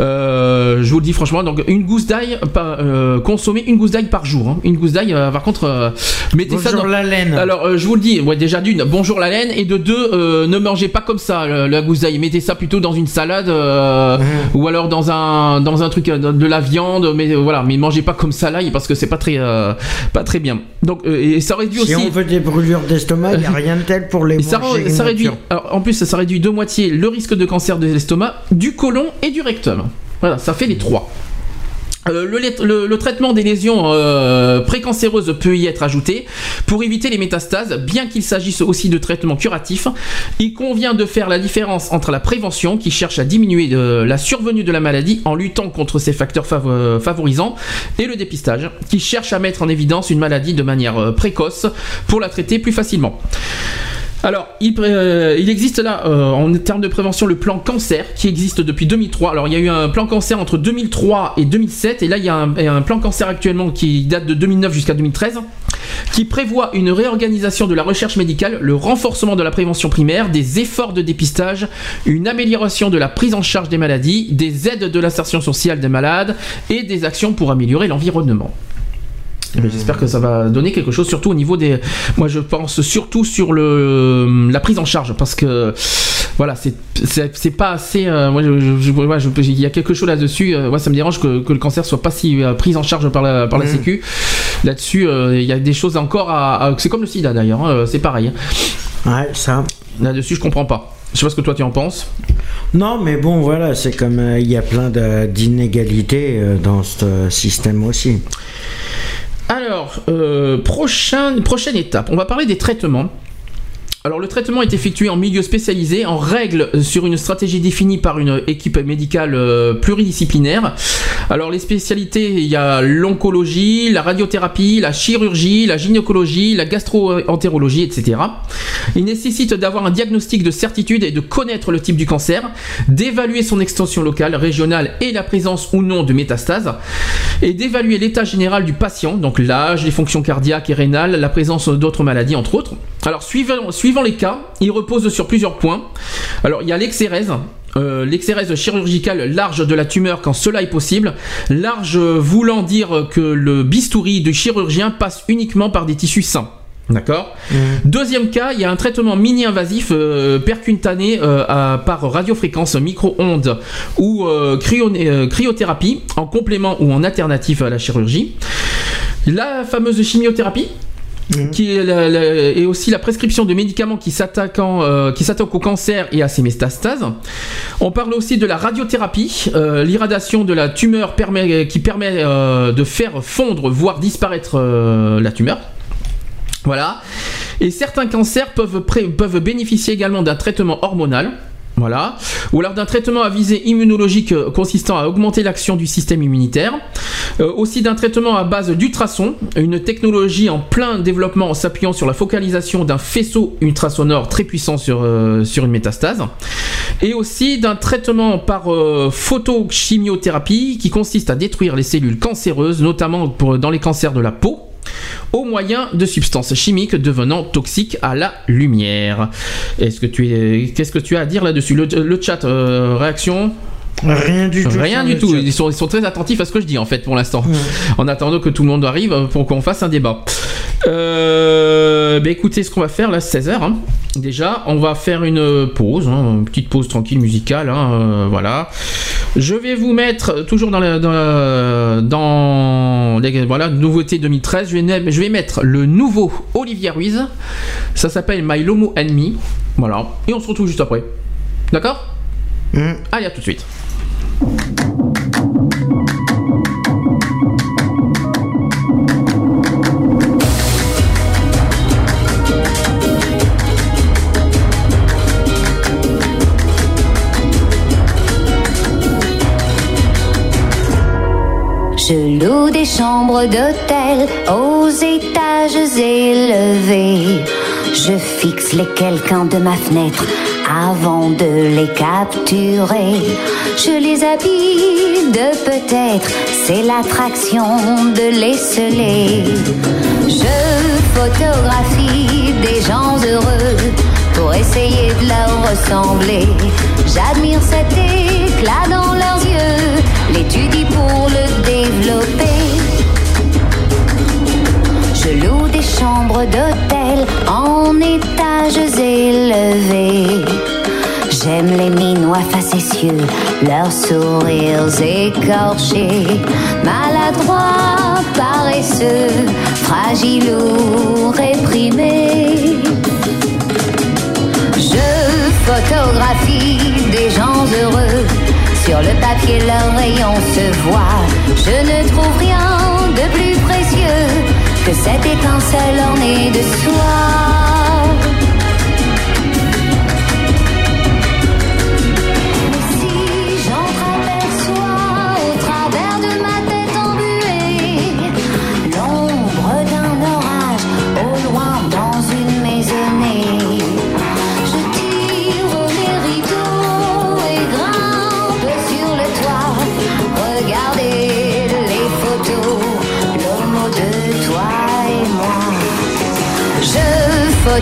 Speaker 1: Euh, je vous le dis franchement, donc une gousse d'ail, euh, consommer une gousse d'ail par jour. hein. Une gousse d'ail, euh, par contre, euh, mettez ça dans.
Speaker 2: la laine.
Speaker 1: Alors, euh, je vous le dis, ouais, déjà d'une, bonjour la laine, et de deux, euh, ne mangez pas comme ça le- la gousse d'ail. Mettez ça plutôt dans une salade euh,
Speaker 2: Mhm.
Speaker 1: ou alors dans un dans un truc de, la viande, mais voilà, mais mangez pas comme ça l'ail parce que c'est pas très euh, pas très bien. Donc, euh, et ça réduit
Speaker 2: si
Speaker 1: aussi.
Speaker 2: on veut des brûlures d'estomac, il n'y a [laughs] rien de tel pour les
Speaker 1: ça, ça réduit, alors, en plus, ça réduit de moitié le risque de cancer de l'estomac, du côlon et du rectum. Voilà, ça fait les trois. Euh, le, traitement des lésions euh, précancéreuses peut y être ajouté pour éviter les métastases, bien qu'il s'agisse aussi de traitements curatifs. Il convient de faire la différence entre la prévention, qui cherche à diminuer euh, la survenue de la maladie en luttant contre ses facteurs favo- favorisants, et le dépistage, qui cherche à mettre en évidence une maladie de manière précoce pour la traiter plus facilement. Alors, euh, il existe là, euh, en termes de prévention, le plan cancer qui existe depuis 2003. Alors, il y a eu un plan cancer entre 2003 et 2007, et là, il y a un, un plan cancer actuellement qui date de 2009 jusqu'à 2013, qui prévoit une réorganisation de la recherche médicale, le renforcement de la prévention primaire, des efforts de dépistage, une amélioration de la prise en charge des maladies, des aides de l'insertion sociale des malades et des actions pour améliorer l'environnement. Eh ben, J'espère que ça va donner quelque chose, surtout au niveau des. Moi, je pense surtout sur le la prise en charge, parce que voilà, c'est pas assez. euh, moi, je, je- ouais, il y a quelque chose là-dessus. euh, moi, ça me dérange que, que le cancer soit pas si euh, pris en charge par la par la. Sécu. Là-dessus, euh, il y a des choses encore à. à- c'est comme le SIDA d'ailleurs, hein, euh, c'est pareil. hein.
Speaker 2: Ouais, ça.
Speaker 1: Là-dessus, je comprends pas. Je sais pas ce que toi tu en penses.
Speaker 2: Non, mais bon, voilà, c'est comme euh, il y a plein d'inégalités euh, dans ce euh, système aussi.
Speaker 1: Alors, euh, prochaine, prochaine étape, on va parler des traitements. Alors le traitement est effectué en milieu spécialisé, en règle euh, sur une stratégie définie par une équipe médicale euh, pluridisciplinaire. Alors les spécialités, il y a l'oncologie, la radiothérapie, la chirurgie, la gynécologie, la gastro-entérologie, etc. Il nécessite d'avoir un diagnostic de certitude et de connaître le type du cancer, d'évaluer son extension locale, régionale et la présence ou non de métastases, et d'évaluer l'état général du patient, donc l'âge, les fonctions cardiaques et rénales, la présence d'autres maladies entre autres. Alors les cas, il repose sur plusieurs points. Alors il y a l'exérèse, euh, l'exérèse chirurgicale large de la tumeur quand cela est possible, large voulant dire que le bistouri du chirurgien passe uniquement par des tissus sains. D'accord Deuxième cas, il y a un traitement mini-invasif euh, percutané euh, à- par radiofréquence micro-ondes ou cryothérapie en complément ou en alternative à la chirurgie. La fameuse chimiothérapie, qui est, et aussi la prescription de médicaments qui s'attaquent euh, qui s'attaquent au cancer et à ses métastases. On parle aussi de la radiothérapie, euh, l'irradiation de la tumeur qui permet euh, de faire fondre, voire disparaître la tumeur. Voilà. Et certains cancers peuvent bénéficier également d'un traitement hormonal. Voilà. Ou alors d'un traitement à visée immunologique euh, consistant à augmenter l'action du système immunitaire. Euh, aussi d'un traitement à base d'ultrasons, une technologie en plein développement en s'appuyant sur la focalisation d'un faisceau ultrasonore très puissant sur, euh, sur une métastase. Et aussi d'un traitement par photochimiothérapie qui consiste à détruire les cellules cancéreuses, notamment dans les cancers de la peau au moyen de substances chimiques devenant toxiques à la lumière. Est-ce que tu es, qu'est-ce que tu as à dire là-dessus? Le, chat, euh, réaction?
Speaker 2: Rien du tout.
Speaker 1: Rien du tout. Ils sont, ils sont très attentifs à ce que je dis en fait pour l'instant. En attendant que tout le monde arrive pour qu'on fasse un débat. Euh, bah écoutez, ce qu'on va faire là, 16h. Déjà, on va faire une pause, hein, une petite pause tranquille musicale. hein, euh, voilà. Je vais vous mettre toujours dans la, dans, la- dans les- voilà nouveauté 2013. Je vais, je vais mettre le nouveau Olivia Ruiz. Ça s'appelle My Lomo Enemy. Voilà. Et on se retrouve juste après. D'accord?
Speaker 2: Mm.
Speaker 1: Allez, à tout de suite.
Speaker 7: Je loue des chambres d'hôtel aux étages élevés. Je fixe les quelqu'un de ma fenêtre avant de les capturer. Je les habille de peut-être, c'est l'attraction de les sceller. Je photographie des gens heureux pour essayer de leur ressembler. J'admire cet éclat dans d'hôtels en étages élevés. J'aime les minois facétieux, leurs sourires écorchés, maladroits, paresseux, fragiles ou réprimés. Je photographie des gens heureux. Sur le papier, leur rayon se voit. Je ne trouve rien de plus précieux que cette étincelle ornée de soie.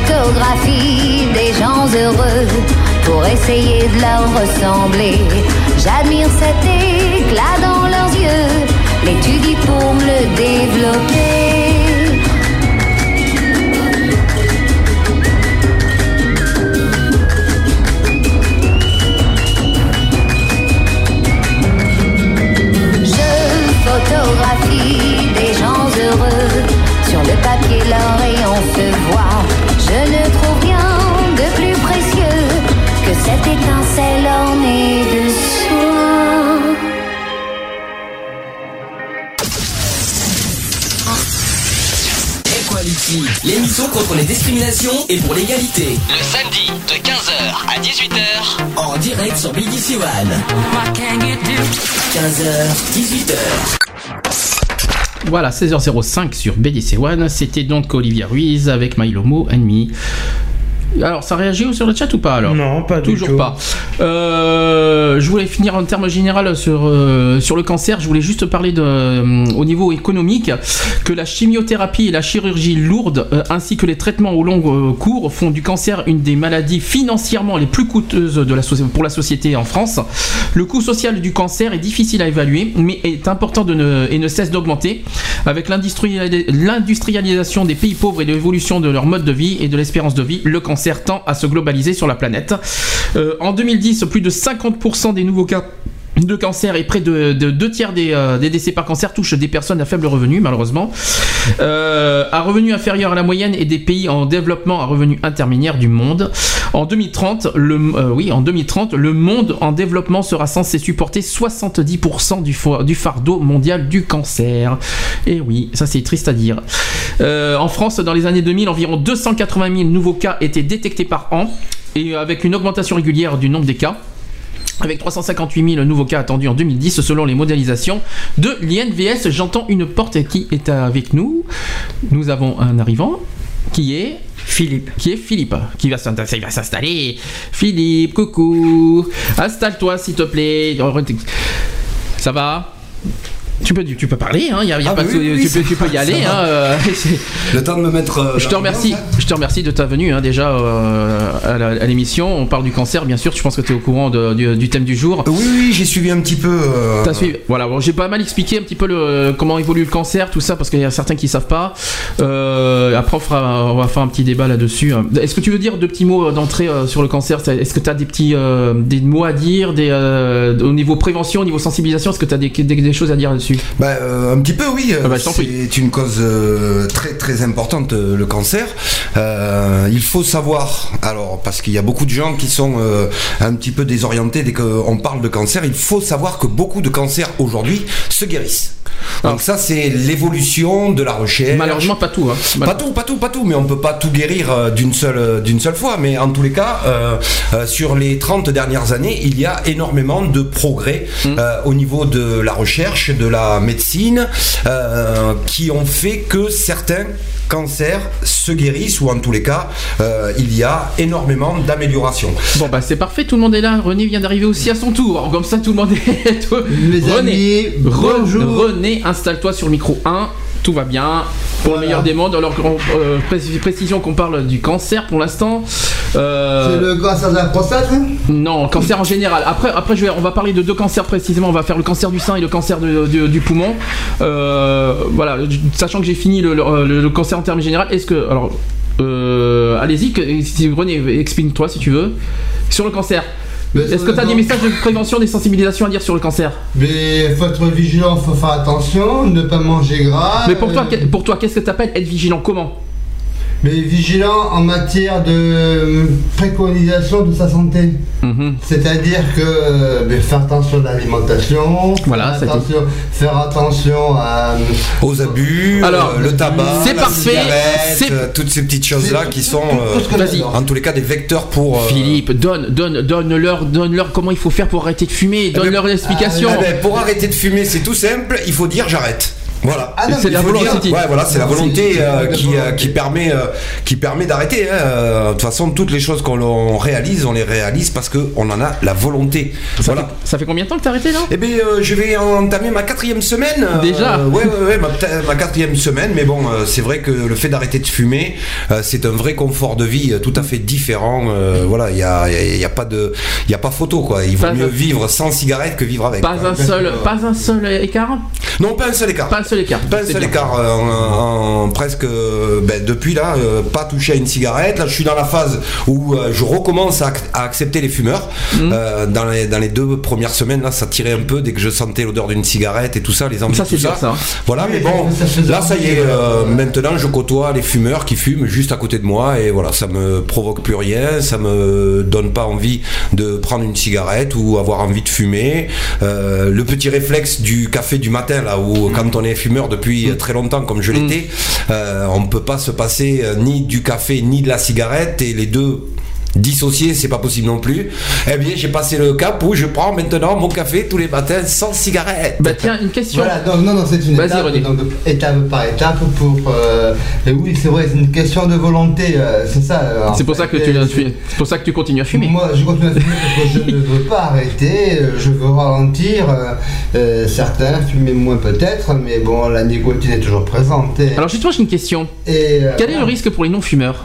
Speaker 7: Photographie des gens heureux pour essayer de leur ressembler. J'admire cet éclat dans leurs yeux, l'étudie pour me le développer.
Speaker 4: Equality, l'émission contre les discriminations et pour l'égalité.
Speaker 6: Le samedi de 15h à 18h.
Speaker 4: En direct sur BBC One. 15h, 18h.
Speaker 1: Voilà, 16h05 sur BDC One. C'était donc Olivia Ruiz avec Mylomo Enemy. Alors, ça réagit sur le chat ou pas alors
Speaker 2: Non, pas du
Speaker 1: Toujours
Speaker 2: tout.
Speaker 1: pas. Euh, je voulais finir en termes général sur, euh, sur le cancer. Je voulais juste parler de, euh, au niveau économique que la chimiothérapie et la chirurgie lourde ainsi que les traitements au long cours font du cancer une des maladies financièrement les plus coûteuses de la pour la société en France. Le coût social du cancer est difficile à évaluer mais est important de ne, et ne cesse d'augmenter avec l'industriali- l'industrialisation des pays pauvres et l'évolution de leur mode de vie et de l'espérance de vie. Le cancer tend à se globaliser sur la planète. Euh, en 2010, plus de 50% des nouveaux cas de cancer et près de, de deux tiers des, euh, des décès par cancer touchent des personnes à faible revenu, malheureusement. Euh, à revenu inférieur à la moyenne et des pays en développement à revenu intermédiaire du monde. En 2030, le, euh, oui, en 2030, le monde en développement sera censé supporter 70% du, du fardeau mondial du cancer. Et oui, ça c'est triste à dire. Euh, en France, dans les années 2000, environ 280 000 nouveaux cas étaient détectés par an, et avec une augmentation régulière du nombre des cas. Avec 358 000 nouveaux cas attendus en 2010 selon les modélisations de l'INVS. J'entends une porte qui est avec nous. Nous avons un arrivant qui est
Speaker 2: Philippe.
Speaker 1: qui est Philippe, qui va s'installer. il va s'installer. Philippe, coucou. Installe-toi s'il te plaît. Ça va? Tu peux, tu peux parler, hein, y a, y a
Speaker 8: Ah
Speaker 1: pas
Speaker 8: bah
Speaker 1: de-
Speaker 8: oui, oui,
Speaker 1: tu, peux, tu peux y [laughs] aller. hein, euh, [laughs]
Speaker 8: Le temps de me mettre. euh,
Speaker 1: je te remercie, je te remercie de ta venue hein, déjà euh, à l'émission. On parle du cancer, bien sûr. Je pense que tu es au courant de- du, du thème du jour.
Speaker 8: Oui, oui, j'ai suivi un petit peu. euh,
Speaker 1: T'as suivi Voilà, bon, j'ai pas mal expliqué un petit peu le, comment évolue le cancer, tout ça, parce qu'il y a certains qui savent pas. Euh, après, on, fera, on va faire un petit débat là-dessus. Est-ce que tu veux dire deux petits mots d'entrée euh, sur le cancer? Est-ce que tu as des petits euh, des mots à dire des, euh, au niveau prévention, au niveau sensibilisation Est-ce que tu as des, des- des choses à dire là-dessus
Speaker 8: Bah, euh, un petit peu, oui.
Speaker 1: Ah bah,
Speaker 8: c'est une cause euh, très très importante, euh, le cancer. Euh, il faut savoir, alors parce qu'il y a beaucoup de gens qui sont euh, un petit peu désorientés dès qu'on parle de cancer, il faut savoir que beaucoup de cancers aujourd'hui se guérissent. Donc ça, c'est l'évolution de la recherche.
Speaker 1: Malheureusement, pas tout. Hein.
Speaker 8: Pas tout, pas tout, pas tout, mais on peut pas tout guérir euh, d'une seule, euh, d'une seule fois. Mais en tous les cas, euh, euh, sur les 30 dernières années, il y a énormément de progrès euh, au niveau de la recherche, de la médecine, euh, qui ont fait que certains cancers se guérissent, ou en tous les cas, euh, il y a énormément d'améliorations.
Speaker 1: Bon, bah c'est parfait, tout le monde est là. René vient d'arriver aussi à son tour. Comme ça, tout le monde est. [laughs]
Speaker 9: Mes
Speaker 1: René,
Speaker 9: amis, bonjour.
Speaker 1: René, installe-toi sur le micro 1. Tout va bien. Pour le meilleur des mondes, alors euh, précis- précision qu'on parle du cancer pour l'instant. Euh,
Speaker 9: C'est le cancer de la prostate hein?
Speaker 1: Non, cancer en général. Après, après je vais, on va parler de deux cancers précisément. On va faire le cancer du sein et le cancer de- de- du poumon. Euh, voilà, sachant que j'ai fini le, le- le- le cancer en termes général. Est-ce que, alors, Euh, Allez-y, René, explique-toi si tu veux. Sur le cancer. Est-ce que tu as des messages de prévention, des sensibilisations à dire sur le cancer
Speaker 9: Mais faut être vigilant, faut faire attention, ne pas manger gras.
Speaker 1: Mais pour toi,
Speaker 9: euh,
Speaker 1: pour toi, qu'est-ce que tu appelles être vigilant? Comment?
Speaker 9: Mais vigilant en matière de euh, préconisation de sa santé.
Speaker 1: Mhm.
Speaker 9: C'est-à-dire que euh, ben, faire attention à l'alimentation,
Speaker 1: Voilà,
Speaker 9: faire, attention, faire attention à.
Speaker 8: Aux abus,
Speaker 1: Alors,
Speaker 8: euh, le tabac,
Speaker 1: c'est
Speaker 8: la
Speaker 1: parfait, c'est-
Speaker 8: euh, toutes ces petites choses-là qui sont,
Speaker 9: ce
Speaker 8: euh, en tous les cas, des vecteurs pour. euh,
Speaker 1: Philippe, donne, donne, donne-leur, donne-leur comment il faut faire pour arrêter de fumer. Donne-leur l'explication.
Speaker 8: Eh ben, pour arrêter de fumer, c'est tout simple, il faut dire j'arrête. Voilà.
Speaker 9: Ah
Speaker 1: C'est la volonté.
Speaker 8: dire- ouais, voilà, c'est la volonté euh, qui, euh, qui permet, euh, qui permet d'arrêter. hein. De toute façon, toutes les choses qu'on réalise, on les réalise parce qu'on en a la volonté.
Speaker 1: Ça,
Speaker 8: Voilà.
Speaker 1: fait, ça fait combien de temps que t'as arrêté là?
Speaker 8: Eh bien, euh, je vais entamer ma quatrième semaine. euh,
Speaker 1: Déjà?
Speaker 8: Ouais, ouais, ouais, ma, quatrième semaine. Mais bon, euh, c'est vrai que le fait d'arrêter de fumer, euh, c'est un vrai confort de vie tout à fait différent. euh, voilà, il y a, il y a pas de, il y a pas photo quoi. Il vaut
Speaker 1: Pas
Speaker 8: mieux
Speaker 1: un-
Speaker 8: vivre sans cigarette que vivre avec.
Speaker 1: Pas
Speaker 8: quoi.
Speaker 1: un seul, pas un seul écart?
Speaker 8: Non, pas un seul écart.
Speaker 1: Pas un seul écart.
Speaker 8: Pas un
Speaker 1: C'est
Speaker 8: seul écart euh, en, en presque euh, ben, depuis là, euh, pas touché à une cigarette. Là, je suis dans la phase où euh, je recommence à, ac- à accepter les fumeurs.
Speaker 1: Mhm.
Speaker 8: Euh, dans, les, dans les deux premières semaines, là, ça tirait un peu dès que je sentais l'odeur d'une cigarette et tout ça, les envies,
Speaker 1: Ça,
Speaker 8: tout
Speaker 1: c'est
Speaker 8: ça.
Speaker 1: hein.
Speaker 8: Voilà,
Speaker 9: Oui,
Speaker 8: mais bon,
Speaker 9: ça
Speaker 8: là, ça y est. euh, maintenant, je côtoie les fumeurs qui fument juste à côté de moi et voilà, ça me provoque plus rien, ça me donne pas envie de prendre une cigarette ou avoir envie de fumer. Euh, le petit réflexe du café du matin, là, où quand on est fumeur depuis très longtemps, comme je l'étais, euh, on peut pas se passer euh, ni du café ni de la cigarette et les deux. Dissociés, c'est pas possible non plus. Eh bien, j'ai passé le cap où je prends maintenant mon café tous les matins sans cigarette.
Speaker 1: Bah tiens, une question.
Speaker 9: Voilà, donc non, non, c'est une
Speaker 1: Vas-y,
Speaker 9: étape,
Speaker 1: René.
Speaker 9: donc, étape par étape pour. euh, et oui, c'est vrai, c'est une question de volonté, euh, c'est ça. euh,
Speaker 1: C'est pour
Speaker 9: fait.
Speaker 1: ça que tu,
Speaker 9: Et
Speaker 1: tu- c'est pour ça que tu continues à fumer.
Speaker 9: Moi, je continue à fumer parce que je ne veux pas arrêter, euh, je veux ralentir. euh, euh, certains fumer moins peut-être, mais bon, la nicotine est toujours présente. Et,
Speaker 1: Alors justement, j'ai une question.
Speaker 9: et, euh,
Speaker 1: Quel est le risque pour les non-fumeurs?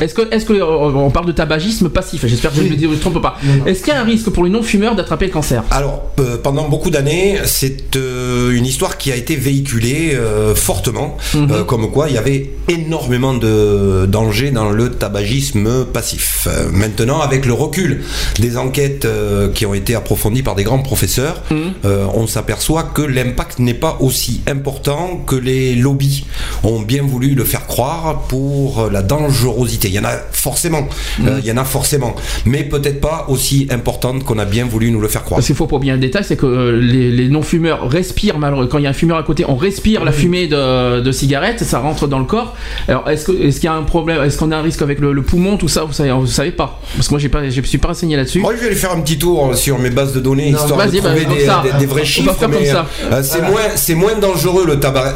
Speaker 1: Est-ce que, est-ce que euh, on parle de tabagisme passif J'espère que je ne me, trompe pas. Est-ce qu'il y a un risque pour les non-fumeurs d'attraper le cancer
Speaker 8: Alors, euh, pendant beaucoup d'années, c'est euh, une histoire qui a été véhiculée euh, fortement,
Speaker 1: Mhm.
Speaker 8: comme quoi il y avait énormément de dangers dans le tabagisme passif. Maintenant, avec le recul des enquêtes qui ont été approfondies par des grands professeurs,
Speaker 1: Mhm.
Speaker 8: on s'aperçoit que l'impact n'est pas aussi important que les lobbies ont bien voulu le faire croire pour la dangerosité. Il y en a forcément, euh, il y en a forcément, mais peut-être pas aussi importante qu'on a bien voulu nous le faire croire.
Speaker 1: Parce qu'il faut pas oublier un détail, c'est que euh, les, les non-fumeurs respirent, malheureux- quand il y a un fumeur à côté, on respire la fumée de, de cigarette, ça rentre dans le corps. Alors est-ce qu'il y a un problème, est-ce qu'on a un risque avec le, le poumon, tout ça, vous savez, vous savez pas Parce que moi pas, je me suis pas renseigné là-dessus.
Speaker 8: Moi, je vais aller faire un petit tour sur mes bases de données,
Speaker 9: Non,
Speaker 8: histoire de
Speaker 1: bah,
Speaker 8: trouver des,
Speaker 1: ça.
Speaker 8: des- des vrais chiffres. euh, c'est moins, c'est moins dangereux le,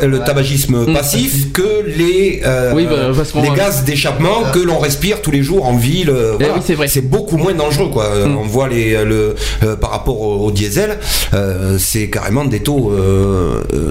Speaker 8: le tabagisme
Speaker 1: Mm.
Speaker 8: passif que les, euh,
Speaker 1: Oui, bah,
Speaker 8: les gaz d'échappement que l'on respire tous les jours en ville. euh,
Speaker 1: Eh
Speaker 8: voilà.
Speaker 1: oui, c'est vrai.
Speaker 8: beaucoup moins dangereux, quoi. Euh,
Speaker 1: Mm.
Speaker 8: On voit les, le, euh, par rapport au, au diesel, euh, c'est carrément des taux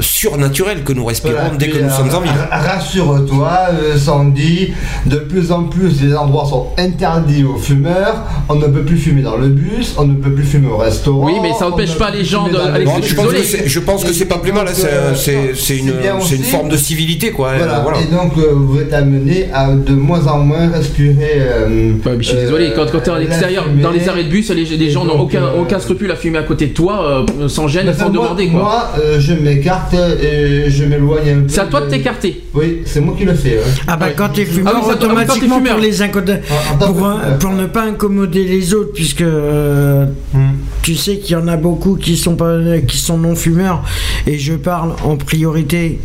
Speaker 8: surnaturels que nous respirons
Speaker 9: Voilà,
Speaker 8: dès que nous sommes en ville.
Speaker 9: ra- Rassure-toi, Sandy, de plus en plus les endroits sont interdits aux fumeurs. On ne peut plus fumer dans le bus, on ne peut plus fumer au restaurant.
Speaker 1: Oui, mais ça n'empêche
Speaker 9: ne
Speaker 1: pas les gens
Speaker 9: le
Speaker 1: Alex,
Speaker 8: Non,
Speaker 1: je
Speaker 8: pense que c'est, je pense que
Speaker 9: Et
Speaker 8: c'est pas plus mal, c'est, une, une forme de civilité, quoi.
Speaker 9: Voilà.
Speaker 8: Euh, voilà.
Speaker 9: Et donc, euh, vous êtes amené à de moins en moins respirer. euh,
Speaker 1: je suis
Speaker 9: euh,
Speaker 1: désolé, quand, quand t'es
Speaker 9: la
Speaker 1: l'extérieur,
Speaker 9: fumée.
Speaker 1: dans les arrêts de bus, les, les gens n'ont aucun,
Speaker 9: euh,
Speaker 1: aucun scrupule à fumer à côté de toi, euh, sans gêne, sans
Speaker 9: moi,
Speaker 1: demander quoi.
Speaker 9: Moi, euh, je m'écarte et je m'éloigne un peu.
Speaker 1: C'est à toi de t'écarter.
Speaker 9: Oui, c'est moi qui le fais. ouais.
Speaker 2: Ah bah
Speaker 9: Ouais.
Speaker 2: quand t'es fumeur,
Speaker 1: Ah oui,
Speaker 2: automatiquement
Speaker 1: fumeur.
Speaker 2: pour les incoder-
Speaker 9: En- en
Speaker 2: pour, pour ne pas incommoder les autres, puisque euh,
Speaker 9: Hmm.
Speaker 2: tu sais qu'il y en a beaucoup qui sont pas qui sont non fumeurs, et je parle en priorité.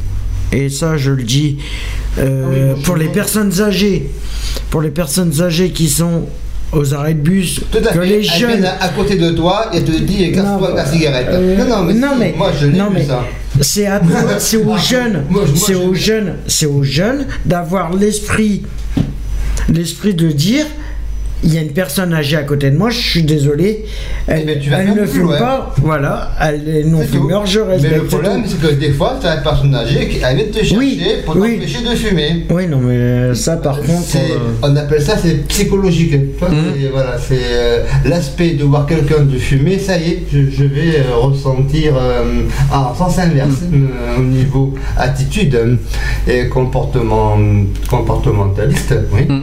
Speaker 2: Et ça, je le dis euh,
Speaker 9: Ah oui,
Speaker 2: pour les personnes âgées, pour les personnes âgées qui sont aux arrêts de bus,
Speaker 9: Tout à
Speaker 2: que
Speaker 9: fait.
Speaker 2: les
Speaker 9: Elle
Speaker 2: jeunes.
Speaker 9: vient à côté de toi et te dit casse-toi la cigarette.
Speaker 2: euh,
Speaker 9: non, non, mais,
Speaker 2: non, mais-
Speaker 9: moi je
Speaker 2: mais-
Speaker 9: ça.
Speaker 2: C'est à c'est aux [laughs] jeunes, c'est aux jeunes, c'est aux jeunes d'avoir l'esprit, l'esprit de dire, il y a une personne âgée à côté de moi, je suis désolé, elle,
Speaker 9: tu vas
Speaker 2: elle
Speaker 9: faire
Speaker 2: ne fume
Speaker 9: loin.
Speaker 2: pas, voilà, elle est non fumeur, je
Speaker 9: Mais
Speaker 2: respecte
Speaker 9: le problème, c'est que des fois, tu as une personne âgée qui vient te chercher
Speaker 2: Oui,
Speaker 9: pour
Speaker 2: oui.
Speaker 9: t'empêcher de fumer.
Speaker 2: Oui, non, mais euh, ça, par contre, euh,
Speaker 9: On appelle ça c'est psychologique. C'est- Voilà, c'est euh, l'aspect de voir quelqu'un de fumer. Ça y est, je, je vais euh, ressentir euh, en sens inverse euh, au niveau attitude et comportement comportementaliste. Oui.
Speaker 1: Mm.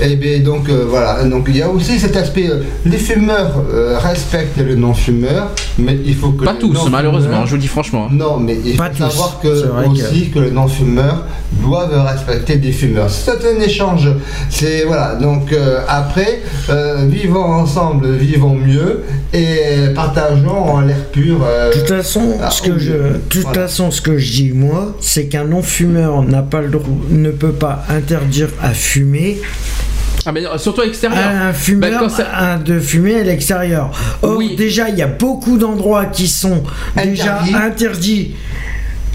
Speaker 9: Et bien donc euh, voilà, donc il y a aussi cet aspect, euh, les fumeurs euh, respectent les non-fumeurs, mais il faut que
Speaker 1: Pas tous, malheureusement, je vous dis franchement. hein.
Speaker 9: non, mais il
Speaker 2: Pas
Speaker 9: faut
Speaker 2: tous,
Speaker 9: savoir que aussi que... les non-fumeurs doivent respecter des fumeurs. C'est un échange. C'est voilà. Donc euh, après, euh, vivons ensemble, vivons mieux et partageons en l'air pur. euh,
Speaker 2: De toute façon,
Speaker 9: ah,
Speaker 2: ce que je,
Speaker 9: mieux.
Speaker 2: de toute
Speaker 9: Voilà.
Speaker 2: façon, ce que je dis moi, c'est qu'un non-fumeur n'a pas le droit, ne peut pas interdire à fumer
Speaker 1: Ah, mais euh, surtout à l'extérieur.
Speaker 2: un fumeur
Speaker 1: Bah, quand ça-
Speaker 2: à- de fumer à l'extérieur. Or,
Speaker 1: Oui.
Speaker 2: déjà, il y a beaucoup d'endroits qui sont déjà
Speaker 9: Interdits.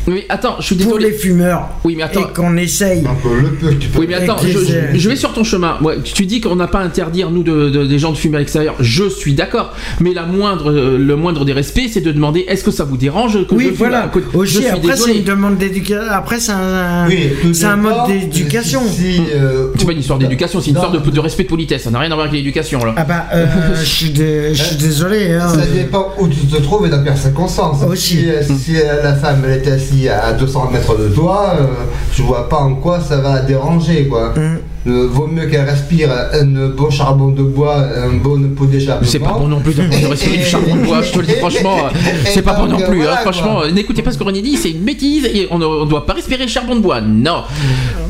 Speaker 1: Oui, attends, je suis
Speaker 2: pour
Speaker 1: désolé.
Speaker 2: les fumeurs
Speaker 1: Oui, mais attends.
Speaker 2: et qu'on essaye.
Speaker 9: Le peu que tu peux.
Speaker 1: Oui, mais attends, je, vais sur ton chemin. Tu dis qu'on n'a pas à interdire, nous, de, de- des gens de fumer à l'extérieur. Je suis d'accord. Mais la moindre, le moindre des respects, c'est de demander est-ce que ça vous dérange que je
Speaker 2: Oui,
Speaker 1: fume
Speaker 2: voilà.
Speaker 1: à côté- Je
Speaker 2: Aussi,
Speaker 1: suis
Speaker 2: après, c'est une demande d'éducation. Après, c'est un,
Speaker 9: Oui,
Speaker 2: c'est un mode d'éducation.
Speaker 9: si- si, euh,
Speaker 1: C'est pas une histoire d'éducation, c'est une histoire de, de respect de politesse. Ça n'a rien à voir avec l'éducation, là.
Speaker 2: Ah bah, euh, [laughs] je suis dé- suis désolé. hein.
Speaker 9: Ça dépend où tu te trouves et dans quelles circonstances.
Speaker 2: Aussi.
Speaker 9: Si, euh, si, euh, la femme elle est assise à 200 mètres de toi, euh, je vois pas en quoi ça va la déranger quoi.
Speaker 2: Mm.
Speaker 9: Euh, vaut mieux qu'elle respire un beau charbon de bois, un bon pot d'échappement.
Speaker 1: C'est pas bon non plus de, [laughs] de respirer du charbon de bois, je te le dis franchement, euh, c'est pas bon non plus. hein, franchement, n'écoutez pas ce que René dit, c'est une bêtise et on ne doit pas respirer le charbon de bois. Non.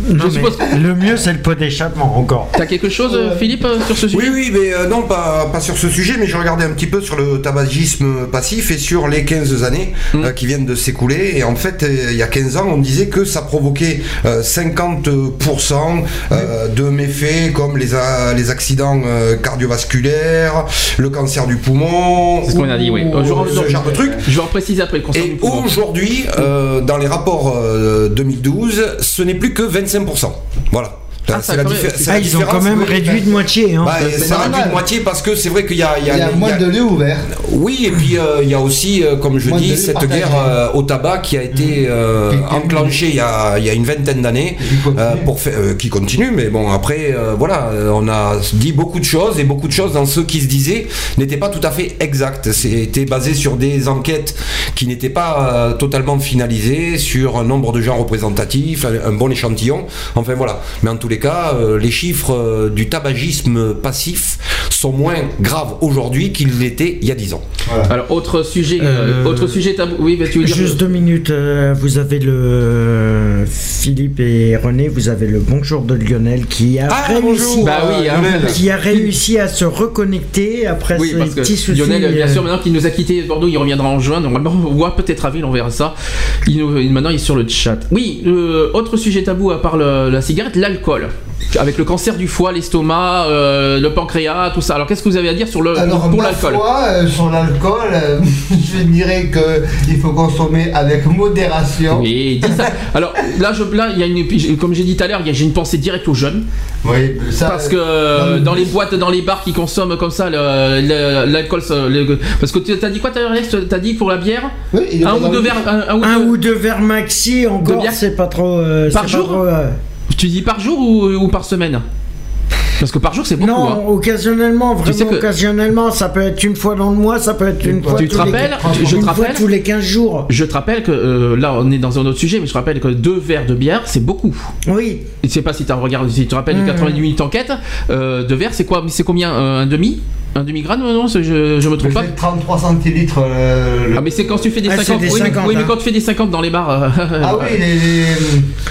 Speaker 2: Non,
Speaker 1: je
Speaker 2: mais
Speaker 1: suppose que.
Speaker 2: Le mieux, c'est le pot d'échappement encore.
Speaker 1: T'as quelque chose, euh, Philippe, euh, sur ce sujet
Speaker 8: Oui, oui, mais euh, non, pas, pas sur ce sujet, mais je regardais un petit peu sur le tabagisme passif et sur les 15 années
Speaker 1: Mm.
Speaker 8: euh, qui viennent de s'écouler. Et en fait, euh, il y a 15 ans, on disait que ça provoquait euh, 50% euh, de méfaits comme les, a- les accidents euh, cardiovasculaires, le cancer du poumon,
Speaker 1: C'est ce qu'on a dit, oui. Euh,
Speaker 8: ce genre de trucs.
Speaker 1: Je vais en préciser après le concert du
Speaker 8: Et aujourd'hui, euh, dans les rapports euh, 2012, ce n'est plus que 25%. Voilà.
Speaker 1: Ah, ça,
Speaker 8: c'est la,
Speaker 2: Ah, ils ont quand même
Speaker 9: oui,
Speaker 2: réduit de moitié. Hein.
Speaker 8: Bah, ça réduit de moitié parce que c'est vrai qu'il y a, il y a-
Speaker 9: Il y a
Speaker 8: y
Speaker 9: moins
Speaker 8: a-
Speaker 9: de lieux ouverts.
Speaker 8: oui, et puis euh, il y a aussi, euh, comme je
Speaker 9: Moins
Speaker 8: dis, cette guerre euh, au tabac qui a été euh,
Speaker 9: qui-
Speaker 8: enclenchée il y, a, il y a une vingtaine d'années,
Speaker 9: qui continue.
Speaker 8: euh, pour faire- euh, qui continue. Mais bon, après, euh, voilà, on a dit beaucoup de choses et beaucoup de choses dans ce qui se disait n'étaient pas tout à fait exactes. C'était basé sur des enquêtes qui n'étaient pas euh, totalement finalisées, sur un nombre de gens représentatifs, un, un bon échantillon. Enfin voilà. Mais en tous les cas, euh, les chiffres euh, du tabagisme passif sont moins graves aujourd'hui qu'ils l'étaient il y a 10 ans.
Speaker 1: Alors, autre sujet, euh, autre sujet tabou. Oui, bah, tu veux dire.
Speaker 2: Juste deux minutes. vous avez le Philippe et René. Vous avez le bonjour de Lionel qui a
Speaker 8: Ah,
Speaker 2: réussi.
Speaker 8: bonjour.
Speaker 1: Bah oui, hein.
Speaker 2: Qui a réussi à se reconnecter après
Speaker 1: Oui, que
Speaker 2: petits soucis.
Speaker 1: Lionel, bien sûr, maintenant qu'il nous a quitté Bordeaux, il reviendra en juin. Normalement, on voit peut-être à Ville, on verra ça. Il nous- maintenant, il est sur le chat. Oui, euh, autre sujet tabou à part le- la cigarette, l'alcool. Avec le cancer du foie, l'estomac, euh, le pancréas, tout ça. Alors, qu'est-ce que vous avez à dire sur le
Speaker 9: Alors,
Speaker 1: pour l'alcool?
Speaker 9: euh, sur l'alcool, euh, [laughs] je dirais que il faut consommer avec modération.
Speaker 1: Oui, dis ça. [laughs] Alors là, je, là, il y a une, comme j'ai dit tout à l'heure, j'ai une pensée directe aux jeunes.
Speaker 9: Oui, ça.
Speaker 1: Parce que euh, dans les boîtes, dans les bars qui consomment comme ça l'alcool, parce que tu as dit quoi t'as T'as dit pour la bière?
Speaker 9: Oui,
Speaker 1: Un ou deux verres, un, un ou deux-
Speaker 2: verres maxi encore,
Speaker 1: bière
Speaker 2: c'est pas trop. euh,
Speaker 1: Par
Speaker 2: pas
Speaker 1: jour?
Speaker 2: trop, euh,
Speaker 1: Tu dis par jour ou, ou par semaine Parce que par jour c'est beaucoup.
Speaker 2: Non,
Speaker 1: hein.
Speaker 2: occasionnellement,
Speaker 1: Tu sais
Speaker 2: vraiment
Speaker 1: que-
Speaker 2: occasionnellement, ça peut être une fois dans le mois, ça peut être une fois
Speaker 1: Tu te
Speaker 2: tous les-
Speaker 1: rappelles Je te
Speaker 2: fois
Speaker 1: rappelle
Speaker 2: tous les 15 jours.
Speaker 1: Je te rappelle que euh, là on est dans un autre sujet, mais je te rappelle que deux verres de bière c'est beaucoup.
Speaker 2: Oui,
Speaker 1: Je sais pas si tu regardé, si tu te rappelles
Speaker 2: Mmh.
Speaker 1: les 90 minutes enquête, euh, deux verres c'est quoi? C'est combien Euh, Un demi? Un demi gramme Non, je, je me trompe pas.
Speaker 9: fais 33 centilitres. euh, le-
Speaker 1: Ah mais c'est quand tu fais des
Speaker 2: Ah, c'est
Speaker 1: 50.
Speaker 2: des
Speaker 1: oui, mais-
Speaker 2: 50,
Speaker 1: oui, mais
Speaker 2: hein.
Speaker 1: quand tu fais des 50 dans les bars. euh,
Speaker 9: Ah oui, les. les-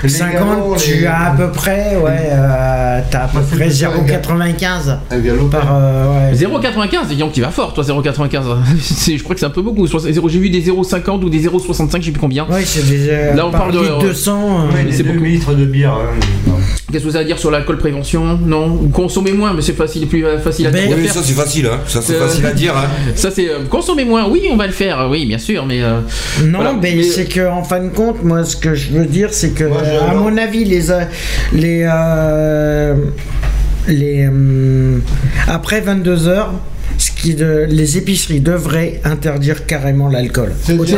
Speaker 9: les
Speaker 2: 50,
Speaker 9: galons,
Speaker 2: tu
Speaker 9: les-
Speaker 2: as à peu près, ouais, euh, t'as à peu près
Speaker 9: plus ça,
Speaker 2: 0,95
Speaker 9: Un galop.
Speaker 2: par. euh, ouais.
Speaker 1: 0,95, dis donc tu vas fort toi 0,95. [laughs] C'est- je crois que c'est un peu beaucoup. J'ai vu des 0,50 ou des 0,65, je sais plus combien.
Speaker 2: Ouais, c'est des. euh,
Speaker 1: Là, on
Speaker 2: par
Speaker 1: parle de-
Speaker 2: litre 200. euh,
Speaker 9: Oui,
Speaker 1: mais
Speaker 9: les
Speaker 1: c'est
Speaker 9: 2
Speaker 1: beaucoup.
Speaker 9: litres de bière. hein.
Speaker 1: Qu'est-ce que vous avez à dire sur l'alcool prévention Non Ou Consommez moins, mais c'est facile, plus euh, facile à, à
Speaker 8: Oui,
Speaker 1: faire.
Speaker 8: ça c'est facile, hein. ça c'est
Speaker 1: Euh,
Speaker 8: facile à dire. Hein.
Speaker 1: Ça c'est euh, consommer moins. Oui, on va le faire. Oui, bien sûr, mais euh,
Speaker 2: Non,
Speaker 1: Voilà,
Speaker 2: mais,
Speaker 1: mais-
Speaker 2: c'est que en fin de compte, moi, ce que je veux dire, c'est que,
Speaker 9: Moi,
Speaker 2: euh, à mon avis, les, les, les, après 22 heures, ce qui de- les épiceries devraient interdire carrément l'alcool.
Speaker 1: C'est déjà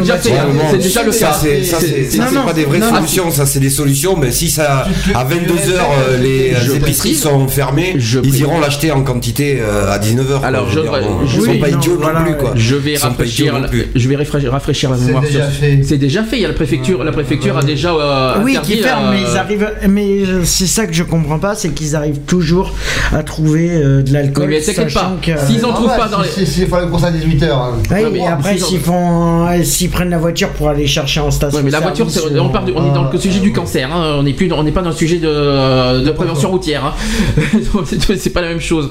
Speaker 1: déjà le
Speaker 8: ça,
Speaker 1: cas.
Speaker 8: c'est- ça, c'est ça,
Speaker 2: Non,
Speaker 8: c'est
Speaker 2: non,
Speaker 8: pas des vraies
Speaker 2: non, non.
Speaker 8: solutions, ça c'est des solutions, mais si ça à 22h les
Speaker 1: Je
Speaker 8: épiceries
Speaker 1: précise.
Speaker 8: sont fermées,
Speaker 1: Je
Speaker 8: ils iront l'acheter en quantité euh, à 19h.
Speaker 1: Alors, je-
Speaker 8: ils
Speaker 1: je-
Speaker 8: sont
Speaker 1: oui,
Speaker 8: pas
Speaker 1: non,
Speaker 8: idiots
Speaker 2: voilà,
Speaker 8: non plus quoi.
Speaker 1: Je vais
Speaker 8: Ils sont pas idiots
Speaker 1: rafraîchir,
Speaker 8: non
Speaker 1: la,
Speaker 8: plus.
Speaker 1: je vais rafraîchir, rafraîchir la mémoire. C'est déjà fait. Il y a la préfecture, la préfecture a déjà euh,
Speaker 2: Oui, qui ferment,
Speaker 1: euh,
Speaker 2: mais ils arrivent. Mais euh, c'est ça que je comprends pas, c'est qu'ils arrivent toujours à trouver euh, de l'alcool.
Speaker 1: Mais t'inquiète pas. S'ils en
Speaker 9: Ah
Speaker 1: trouvent
Speaker 9: ouais,
Speaker 1: pas dans les.
Speaker 9: si- si- S'il faut la course à 18h.
Speaker 2: Ouais,
Speaker 1: Ouais, mais
Speaker 2: après,
Speaker 1: s'ils ont-
Speaker 2: s'ils font, euh, s'ils prennent la voiture pour aller chercher en station.
Speaker 1: Ouais, mais la voiture, c'est-
Speaker 2: service,
Speaker 1: on, parle on est dans le
Speaker 9: euh,
Speaker 1: sujet du cancer. hein, on n'est plus, dans- on n'est pas dans le sujet de, de prévention routière. hein. [laughs] C'est- c'est pas la même chose.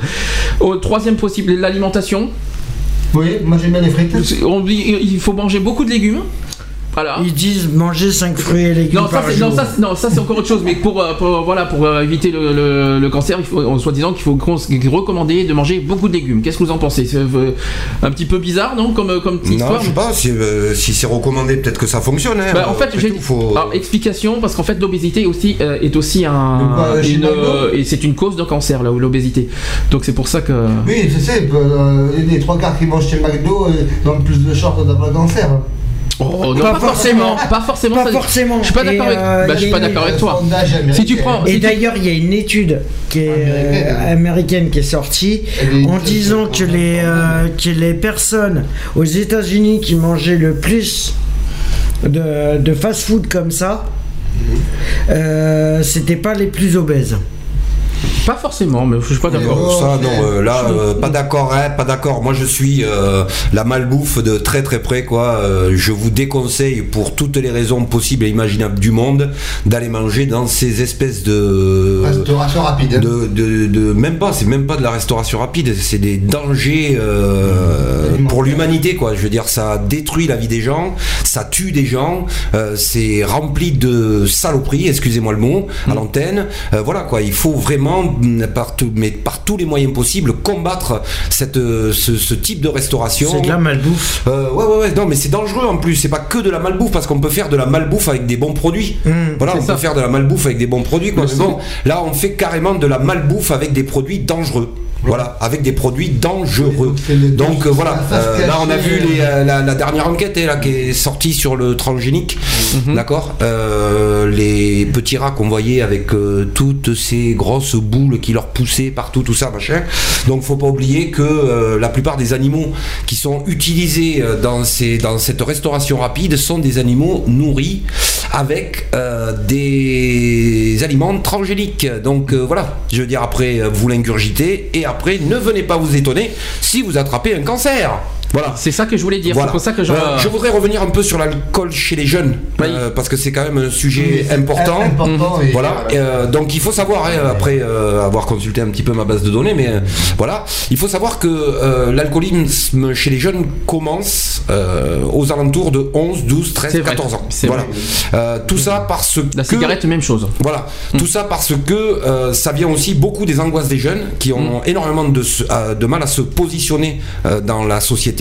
Speaker 1: Au troisième possible, l'alimentation.
Speaker 9: Oui, moi j'aime bien les frites.
Speaker 1: On dit il faut manger beaucoup de légumes. Voilà.
Speaker 2: Ils disent manger 5 fruits et légumes
Speaker 1: Non, ça,
Speaker 2: par
Speaker 1: c'est,
Speaker 2: jour.
Speaker 1: non, ça, c'est- encore autre chose, mais pour, euh, pour, voilà, pour euh, éviter le, le- le cancer, il faut, en soi-disant qu'il faut recommander de manger beaucoup de légumes. Qu'est-ce que vous en pensez? C'est euh, un petit peu bizarre, non? Comme, euh, comme petite
Speaker 8: Non,
Speaker 1: histoire
Speaker 8: je sais pas, si, euh, si c'est recommandé, peut-être que ça fonctionne. hein.
Speaker 1: Bah, en fait, j'ai
Speaker 8: faut...
Speaker 1: Explication parce qu'en fait l'obésité est aussi euh, est aussi
Speaker 9: De
Speaker 1: un
Speaker 9: euh,
Speaker 1: une, euh, et c'est une cause de cancer là, l'obésité. Donc c'est pour ça que
Speaker 9: Oui, je sais, euh, les trois quarts qui mangent chez McDo euh, ont plus de chances d'avoir le cancer.
Speaker 1: Oh, non,
Speaker 2: Pas
Speaker 1: pas,
Speaker 2: forcément.
Speaker 1: forcément, pas forcément.
Speaker 2: Pas
Speaker 1: ça-
Speaker 2: forcément.
Speaker 1: Je suis pas d'accord avec.
Speaker 2: euh,
Speaker 1: bah, je suis pas d'accord avec toi. Si tu prends,
Speaker 2: Et
Speaker 1: si
Speaker 2: d'ailleurs, il y a une étude qui est euh,
Speaker 9: Américaine.
Speaker 2: américaine qui est sortie en disant que les, euh, que les personnes aux États-Unis qui mangeaient le plus de, de fast-food comme ça, euh, c'était pas les plus obèses.
Speaker 1: Pas forcément, mais je suis pas d'accord.
Speaker 8: Oh, ça, non, euh, là, euh, pas d'accord, hein, pas d'accord. Moi, je suis euh, la malbouffe de très très près, quoi. Euh, je vous déconseille, pour toutes les raisons possibles et imaginables du monde, d'aller manger dans ces espèces de.
Speaker 9: Restauration rapide. hein.
Speaker 8: De, de, de- même pas, c'est même pas de la restauration rapide, c'est des dangers euh, pour l'humanité, quoi. Je veux dire, ça détruit la vie des gens, ça tue des gens, euh, c'est rempli de saloperies, excusez-moi le mot, à l'antenne. Euh, voilà, quoi. Il faut vraiment, mm, par, tout- mais par tous les moyens possibles, combattre cette, ce, ce type de restauration.
Speaker 2: C'est de la malbouffe.
Speaker 8: Euh, ouais, ouais, ouais, non, mais c'est dangereux en plus. C'est pas que de la malbouffe parce qu'on peut faire de la malbouffe avec des bons produits. voilà,
Speaker 1: c'est
Speaker 8: on
Speaker 1: ça.
Speaker 8: peut faire de la malbouffe avec des bons produits. Quoi.
Speaker 1: Le
Speaker 8: Mais bon, là, on fait carrément de la malbouffe avec des produits dangereux. Voilà, avec des produits dangereux. Donc euh, voilà, euh, là on a vu les,
Speaker 9: euh,
Speaker 8: la, la dernière enquête eh, là, qui est sortie sur le transgénique,
Speaker 1: Mhm.
Speaker 8: d'accord Euh, Les petits rats qu'on voyait avec euh, toutes ces grosses boules qui leur poussaient partout, tout ça, machin. Donc faut pas oublier que euh, la plupart des animaux qui sont utilisés dans, ces, dans cette restauration rapide sont des animaux nourris avec euh, des aliments transgéniques. Donc euh, voilà, je veux dire après vous l'ingurgitez et après ne venez pas vous étonner si vous attrapez un cancer. Voilà.
Speaker 1: C'est ça que je voulais dire.
Speaker 8: Voilà.
Speaker 1: C'est pour ça que
Speaker 8: Euh, je voudrais revenir un peu sur l'alcool chez les jeunes,
Speaker 1: Oui.
Speaker 8: euh, parce que c'est quand même un sujet
Speaker 9: Oui,
Speaker 8: important.
Speaker 9: important, et
Speaker 8: Voilà. Euh, donc il faut savoir, hein, après euh, avoir consulté un petit peu ma base de données, mais euh, voilà, il faut savoir que euh, l'alcoolisme chez les jeunes commence euh, aux alentours de 11, 12, 13,
Speaker 1: C'est vrai.
Speaker 8: 14 ans. Voilà. Euh, tout ça parce
Speaker 1: La
Speaker 8: que
Speaker 1: cigarette, même chose.
Speaker 8: voilà, tout ça parce que euh, ça vient aussi beaucoup des angoisses des jeunes qui ont énormément de, euh, mal à se positionner euh, dans la société.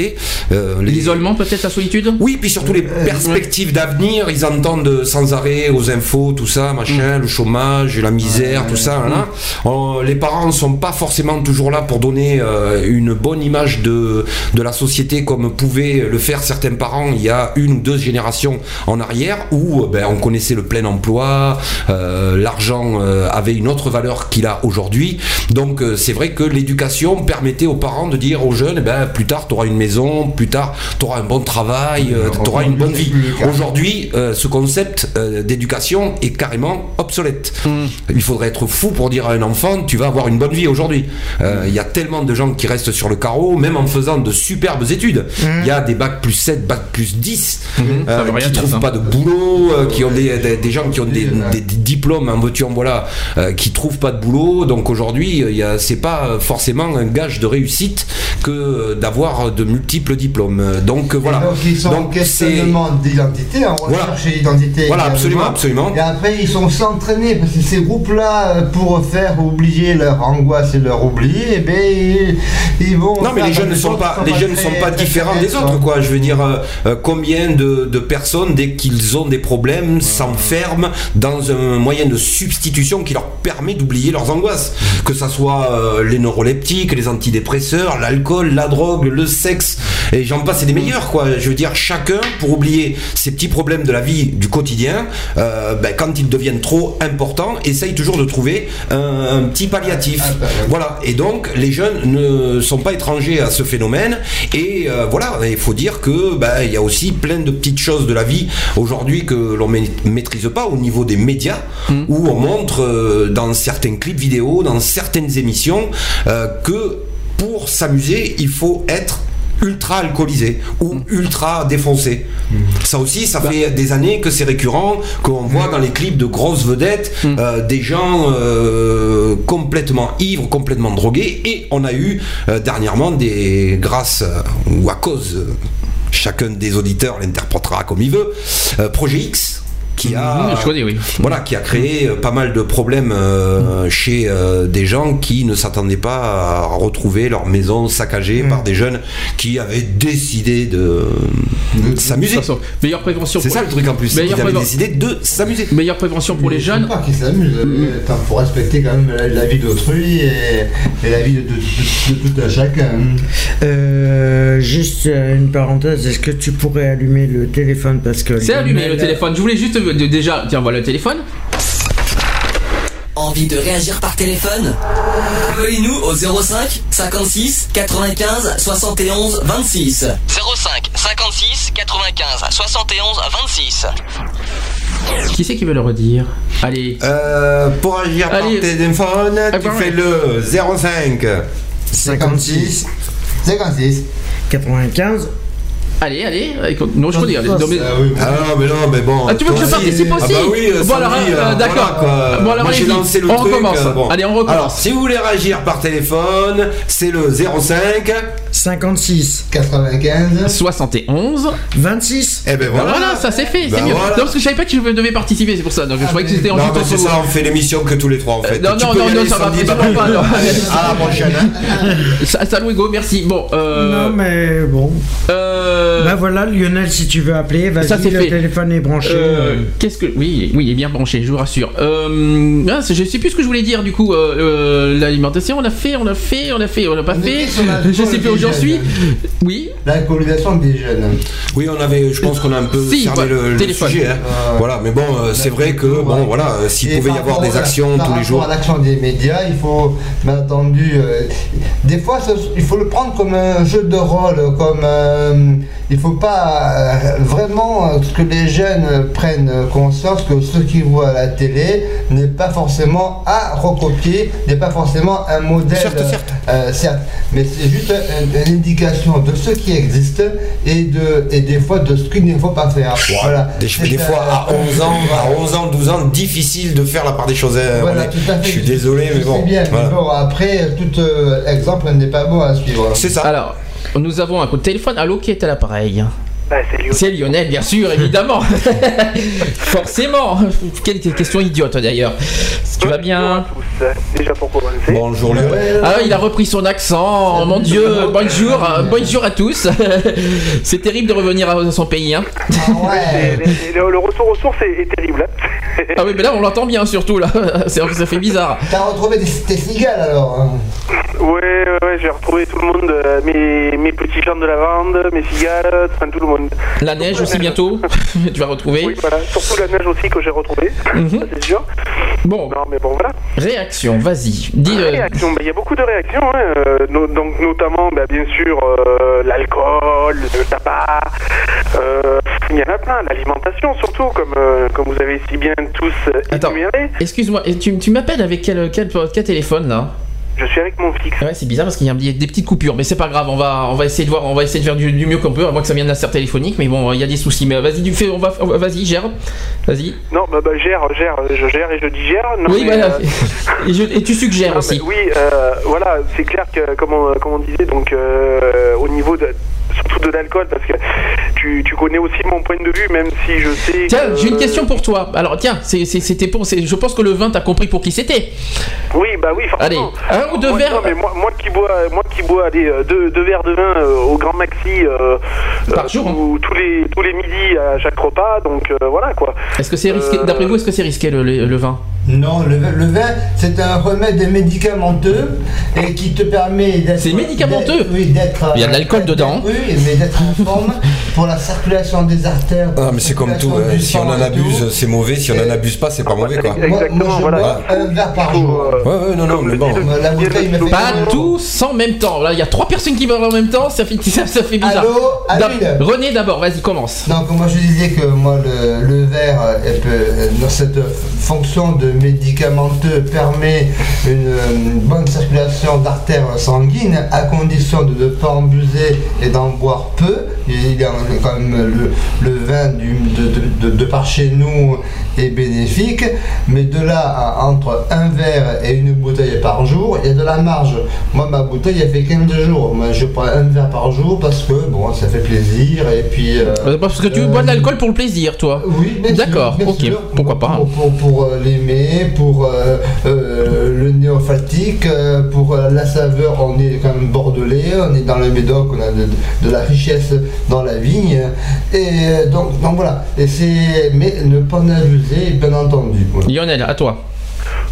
Speaker 8: Euh, les-
Speaker 1: L'isolement, peut-être la solitude?
Speaker 8: oui, puis surtout les perspectives d'avenir, ils entendent sans arrêt aux infos, tout ça, machin, le chômage, la misère, tout ça. hein. Euh, les parents ne sont pas forcément toujours là pour donner euh, une bonne image de, de la société comme pouvaient le faire certains parents il y a une ou deux générations en arrière, où ben, on connaissait le plein emploi, euh, l'argent avait une autre valeur qu'il a aujourd'hui. Donc c'est vrai que l'éducation permettait aux parents de dire aux jeunes, eh ben, plus tard tu auras une maison, plus tard tu auras un bon travail, tu auras une bonne vie. Aujourd'hui, euh, ce concept euh, d'éducation est carrément obsolète. Il faudrait être fou pour dire à un enfant, tu vas avoir une bonne vie aujourd'hui. Euh, Il y a tellement de gens qui restent sur le carreau, même en faisant de superbes études. Il y a des bacs plus 7, bacs plus 10,
Speaker 1: Ça
Speaker 8: euh,
Speaker 1: veut rien
Speaker 8: qui
Speaker 1: dire,
Speaker 8: trouvent
Speaker 1: ça.
Speaker 8: pas de boulot, euh, qui ont des, des- des gens qui ont des, diplômes en voiture, voilà, euh, qui trouvent pas de boulot. Donc aujourd'hui, euh, c'est pas forcément un gage de réussite que euh, d'avoir de multiples diplômes. Donc voilà.
Speaker 9: Et donc ils sont
Speaker 8: Donc,
Speaker 9: questionnement d'identité, en
Speaker 8: Voilà.
Speaker 9: recherche d'identité.
Speaker 8: Voilà, absolument, absolument.
Speaker 9: Et après ils sont aussi entraînés parce que ces groupes-là, euh, pour faire oublier leur angoisse et leur oubli, eh ben, ils, ils vont.
Speaker 8: Non mais les jeunes ne sont pas, les jeunes ne sont pas différents des autres quoi. Je veux dire euh, euh, combien de, de personnes dès qu'ils ont des problèmes s'enferment dans un moyen de substitution qui leur permet d'oublier leurs angoisses. Que ça soit euh, les neuroleptiques, les antidépresseurs, l'alcool, la drogue, le sexe et j'en passe et des meilleurs quoi. Je veux dire chacun pour oublier ces petits problèmes de la vie du quotidien, euh, ben, quand ils deviennent trop importants, essaye toujours de trouver un, un petit palliatif. Voilà. Et donc les jeunes ne sont pas étrangers à ce phénomène. Et euh, voilà, il faut dire que bah, il y a aussi plein de petites choses de la vie aujourd'hui que l'on ma- maîtrise pas au niveau des médias, où on montre euh, dans certains clips vidéo, dans certaines émissions, que pour s'amuser, il faut être ultra alcoolisé ou ultra défoncé. Ça aussi, ça fait des années que c'est récurrent, qu'on voit dans les clips de grosses vedettes euh, des gens euh, complètement ivres, complètement drogués, et on a eu euh, dernièrement des, grâce ou à cause, chacun des auditeurs l'interprétera comme il veut, Projet X qui a
Speaker 1: Mmh, je connais, oui.
Speaker 8: voilà qui a créé euh, pas mal de problèmes euh, chez euh, des gens qui ne s'attendaient pas à retrouver leur maison saccagée par des jeunes qui avaient décidé de, de s'amuser.
Speaker 1: De toute façon, meilleure prévention.
Speaker 8: C'est
Speaker 1: pour-
Speaker 8: ça le truc en plus, qu'ils avaient décidé de s'amuser.
Speaker 1: Meilleure prévention pour les jeunes.
Speaker 9: Pas qu'ils s'amusent. euh, Attends, faut respecter quand même la, la vie d'autrui et, et la vie de, de- de- de tout un chacun.
Speaker 2: Euh, juste euh, une parenthèse, est-ce que tu pourrais allumer le téléphone parce que
Speaker 1: C'est allumé le téléphone. Je voulais juste de- déjà, tiens, voilà le téléphone.
Speaker 4: Envie de réagir par téléphone Appelez-nous au 05 56 95 71 26.
Speaker 10: 05 56 95 71 26.
Speaker 1: Qui c'est qui veut le redire? Allez.
Speaker 8: Euh, pour agir par
Speaker 1: Allez.
Speaker 8: téléphone, tu
Speaker 1: bah,
Speaker 8: fais le 05
Speaker 9: 56 56
Speaker 2: 95
Speaker 1: Allez, allez. écoute, Non, je connais. allez, non, mais-
Speaker 9: Ah oui,
Speaker 8: Ah non, mais non, mais bon.
Speaker 1: Ah, tu veux que je participe aussi
Speaker 8: Ah bah oui,
Speaker 1: Bon,
Speaker 8: Sandy,
Speaker 1: alors, euh,
Speaker 8: euh,
Speaker 1: d'accord.
Speaker 8: voilà.
Speaker 1: Bon, alors,
Speaker 8: Moi j'ai lancé le
Speaker 1: On
Speaker 8: truc.
Speaker 1: recommence.
Speaker 8: euh, bon.
Speaker 1: Allez, on recommence.
Speaker 8: Alors, si vous voulez réagir par téléphone, c'est le 05.
Speaker 2: 56
Speaker 9: 95
Speaker 1: 71.
Speaker 2: 26
Speaker 8: Eh ben
Speaker 1: Voilà,
Speaker 8: voilà.
Speaker 1: ça c'est fait,
Speaker 8: Bah
Speaker 1: c'est mieux.
Speaker 8: voilà.
Speaker 1: Non, parce que je savais pas que je devais participer, c'est pour ça. Donc je croyais que c'était en
Speaker 8: Non, mais c'est ça, on fait l'émission que tous les trois en fait.
Speaker 1: non,
Speaker 8: Tu
Speaker 1: non,
Speaker 8: peux
Speaker 1: non, non, ça va
Speaker 8: bye.
Speaker 1: pas, non. [laughs]
Speaker 8: À la prochaine. hein.
Speaker 1: Sa- Salut Hugo, merci. Bon, euh.
Speaker 2: Non mais bon.
Speaker 1: euh,
Speaker 2: Bah voilà Lionel si tu veux appeler, vas-y
Speaker 1: Ça, c'est
Speaker 2: le
Speaker 1: fait.
Speaker 2: téléphone est branché.
Speaker 1: Euh, Qu'est-ce que oui oui il est bien branché je vous rassure. Euh, ah, je sais plus ce que je voulais dire du coup euh, euh, l'alimentation on a fait on a fait on a fait on l'a pas
Speaker 9: On
Speaker 1: fait
Speaker 9: la-
Speaker 1: je sais plus où j'en suis oui
Speaker 9: L'alcoolisation des jeunes.
Speaker 8: Oui, on avait, je pense qu'on a un peu
Speaker 1: Si,
Speaker 8: fermé
Speaker 1: voilà,
Speaker 8: le, le
Speaker 1: téléphone.
Speaker 8: sujet. hein. Voilà, mais bon, euh, c'est vrai que bon, voilà, euh, s'il pouvait y avoir des actions tous les
Speaker 9: rapport
Speaker 8: jours.
Speaker 9: à l'action des médias, il faut, bien entendu, euh, des fois, il faut le prendre comme un jeu de rôle, comme il faut pas euh, vraiment euh, que les jeunes prennent conscience que ce qu'ils voient à la télé n'est pas forcément à recopier, n'est pas forcément un modèle.
Speaker 8: Certes, certes.
Speaker 9: euh, certes, mais c'est juste un- une indication de ce qui existe et de et des fois de ce qu'il ne faut pas faire. Voilà.
Speaker 8: Des, fois, à 11 ans, à 11 ans, 12 ans, difficile de faire la part des choses. hein,
Speaker 9: Voilà, tout à fait.
Speaker 8: Je suis désolé,
Speaker 9: Je
Speaker 8: mais bon.
Speaker 9: sais bien, mais bon, après, tout euh, exemple n'est pas bon à suivre.
Speaker 8: C'est ça.
Speaker 1: alors nous avons un coup de téléphone. Allô qui est à l'appareil?
Speaker 11: Bah, c'est
Speaker 1: Lionel bien sûr évidemment [laughs] forcément quelle question idiote d'ailleurs tu vas bien
Speaker 11: Bonjour à tous. Déjà pour commencer.
Speaker 8: Bonjour Lionel.
Speaker 1: ah il a repris son accent mon dieu bonjour euh, bonjour à tous [laughs] c'est terrible de revenir à son pays hein.
Speaker 9: Ah ouais. [laughs]
Speaker 11: le, le retour aux sources est, est terrible. hein.
Speaker 1: ah oui mais là on l'entend bien surtout là C'est- ça fait bizarre
Speaker 9: T'as retrouvé des, tes cigales alors hein
Speaker 11: ouais, ouais, ouais, j'ai retrouvé tout le monde, euh, mes, mes petits champs de lavande, mes cigales, enfin tout le monde.
Speaker 1: La neige aussi bientôt [laughs] tu vas retrouver
Speaker 11: Oui, voilà, surtout la neige aussi que j'ai retrouvée,
Speaker 1: Mhm.
Speaker 11: c'est sûr.
Speaker 1: bon
Speaker 11: Non, mais bon, voilà.
Speaker 1: réaction vas-y dis euh,
Speaker 11: Réaction, bah, il y a beaucoup de réactions, hein, euh, no- donc notamment bah, bien sûr euh, l'alcool, le tabac, euh, il y en a plein, l'alimentation surtout, comme, euh, comme vous avez si bien tous
Speaker 1: Attends.
Speaker 11: énuméré.
Speaker 1: Excuse-moi, tu, tu m'appelles avec quel, quel, quel téléphone là?
Speaker 11: Je suis avec mon fixe.
Speaker 1: Ouais, c'est bizarre parce qu'il y a des, petites coupures, mais c'est pas grave, on va, on va essayer de voir, on va essayer de faire du, du mieux qu'on peut, à moins que ça vienne d'un serre téléphonique, mais bon, il y a des soucis. Mais vas-y, du fait, on va, vas-y, gère, vas-y.
Speaker 11: Non, bah, bah gère, gère, je gère et je digère. Non,
Speaker 1: oui,
Speaker 11: mais,
Speaker 1: voilà.
Speaker 11: euh, [laughs]
Speaker 1: Et, je- et tu suggères
Speaker 11: non,
Speaker 1: aussi.
Speaker 11: oui, euh, voilà, c'est clair que, comme on, comme on disait, donc euh, au niveau de surtout de l'alcool, parce que tu, tu connais aussi mon point de vue, même si je sais.
Speaker 1: Tiens,
Speaker 11: que-
Speaker 1: j'ai une question pour toi. Alors tiens, c'était pour. Je pense que le vin, t'as compris pour qui c'était.
Speaker 11: Oui, bah oui,
Speaker 1: Allez,
Speaker 11: forcément.
Speaker 1: un ou deux
Speaker 11: Moi-
Speaker 1: verres.
Speaker 11: non, mais moi, moi qui bois, moi qui bois allez, euh, deux, deux verres de vin euh, au grand maxi euh,
Speaker 1: Par
Speaker 11: euh,
Speaker 1: jour, hein.
Speaker 11: tous- les tous les midis à chaque repas, donc voilà quoi.
Speaker 1: Est-ce que c'est risqué D'après vous, est-ce que c'est risqué le, le- le vin?
Speaker 9: Non, le, vin- le vin, c'est un remède médicamenteux et qui te permet d'être.
Speaker 1: C'est médicamenteux
Speaker 9: Oui, d'être.
Speaker 1: Il y a de l'alcool dedans.
Speaker 9: Oui, mais d'être en forme pour la circulation des artères.
Speaker 8: Ah, mais c'est comme tout, hein. si on en abuse, c'est mauvais, si on en abuse pas, c'est pas mauvais quoi.
Speaker 9: Moi, moi, je
Speaker 11: voilà.
Speaker 9: bois un verre par jour.
Speaker 8: Ouais, ouais, non, non, mais bon.
Speaker 9: La bouteille me fait
Speaker 1: Pas tous en même temps. Là, il y a trois personnes qui parlent en même temps, ça fait, [laughs] ça, ça fait bizarre.
Speaker 9: Allô
Speaker 1: D'ab-
Speaker 9: Allô
Speaker 1: René d'abord, vas-y, commence.
Speaker 9: Donc moi je disais que moi le, le verre euh, elle peut- dans cette fonction de médicamenteux permet une, bonne circulation d'artères sanguines à condition de ne pas en et d'en boire peu. Il y a quand même le, vin de- de- de par chez nous est bénéfique, mais de là à entre un verre et une bouteille par jour, il y a de la marge. Moi ma bouteille elle fait 15 jours. Moi je prends un verre par jour parce que bon ça fait plaisir et puis euh,
Speaker 1: Euh, Parce que tu
Speaker 9: euh,
Speaker 1: bois de l'alcool pour le plaisir, toi.
Speaker 9: oui,
Speaker 1: D'accord, ok,
Speaker 9: sûr.
Speaker 1: pourquoi pas.
Speaker 9: Pour, pour, pour, l'aimer, pour euh, euh, pour euh, la saveur, on est quand même bordelais, on est dans le Médoc, on a de, de la richesse dans la vigne. Et euh, donc, donc voilà, et c'est, mais ne pas en abuser, bien entendu.
Speaker 1: Lionel, à toi.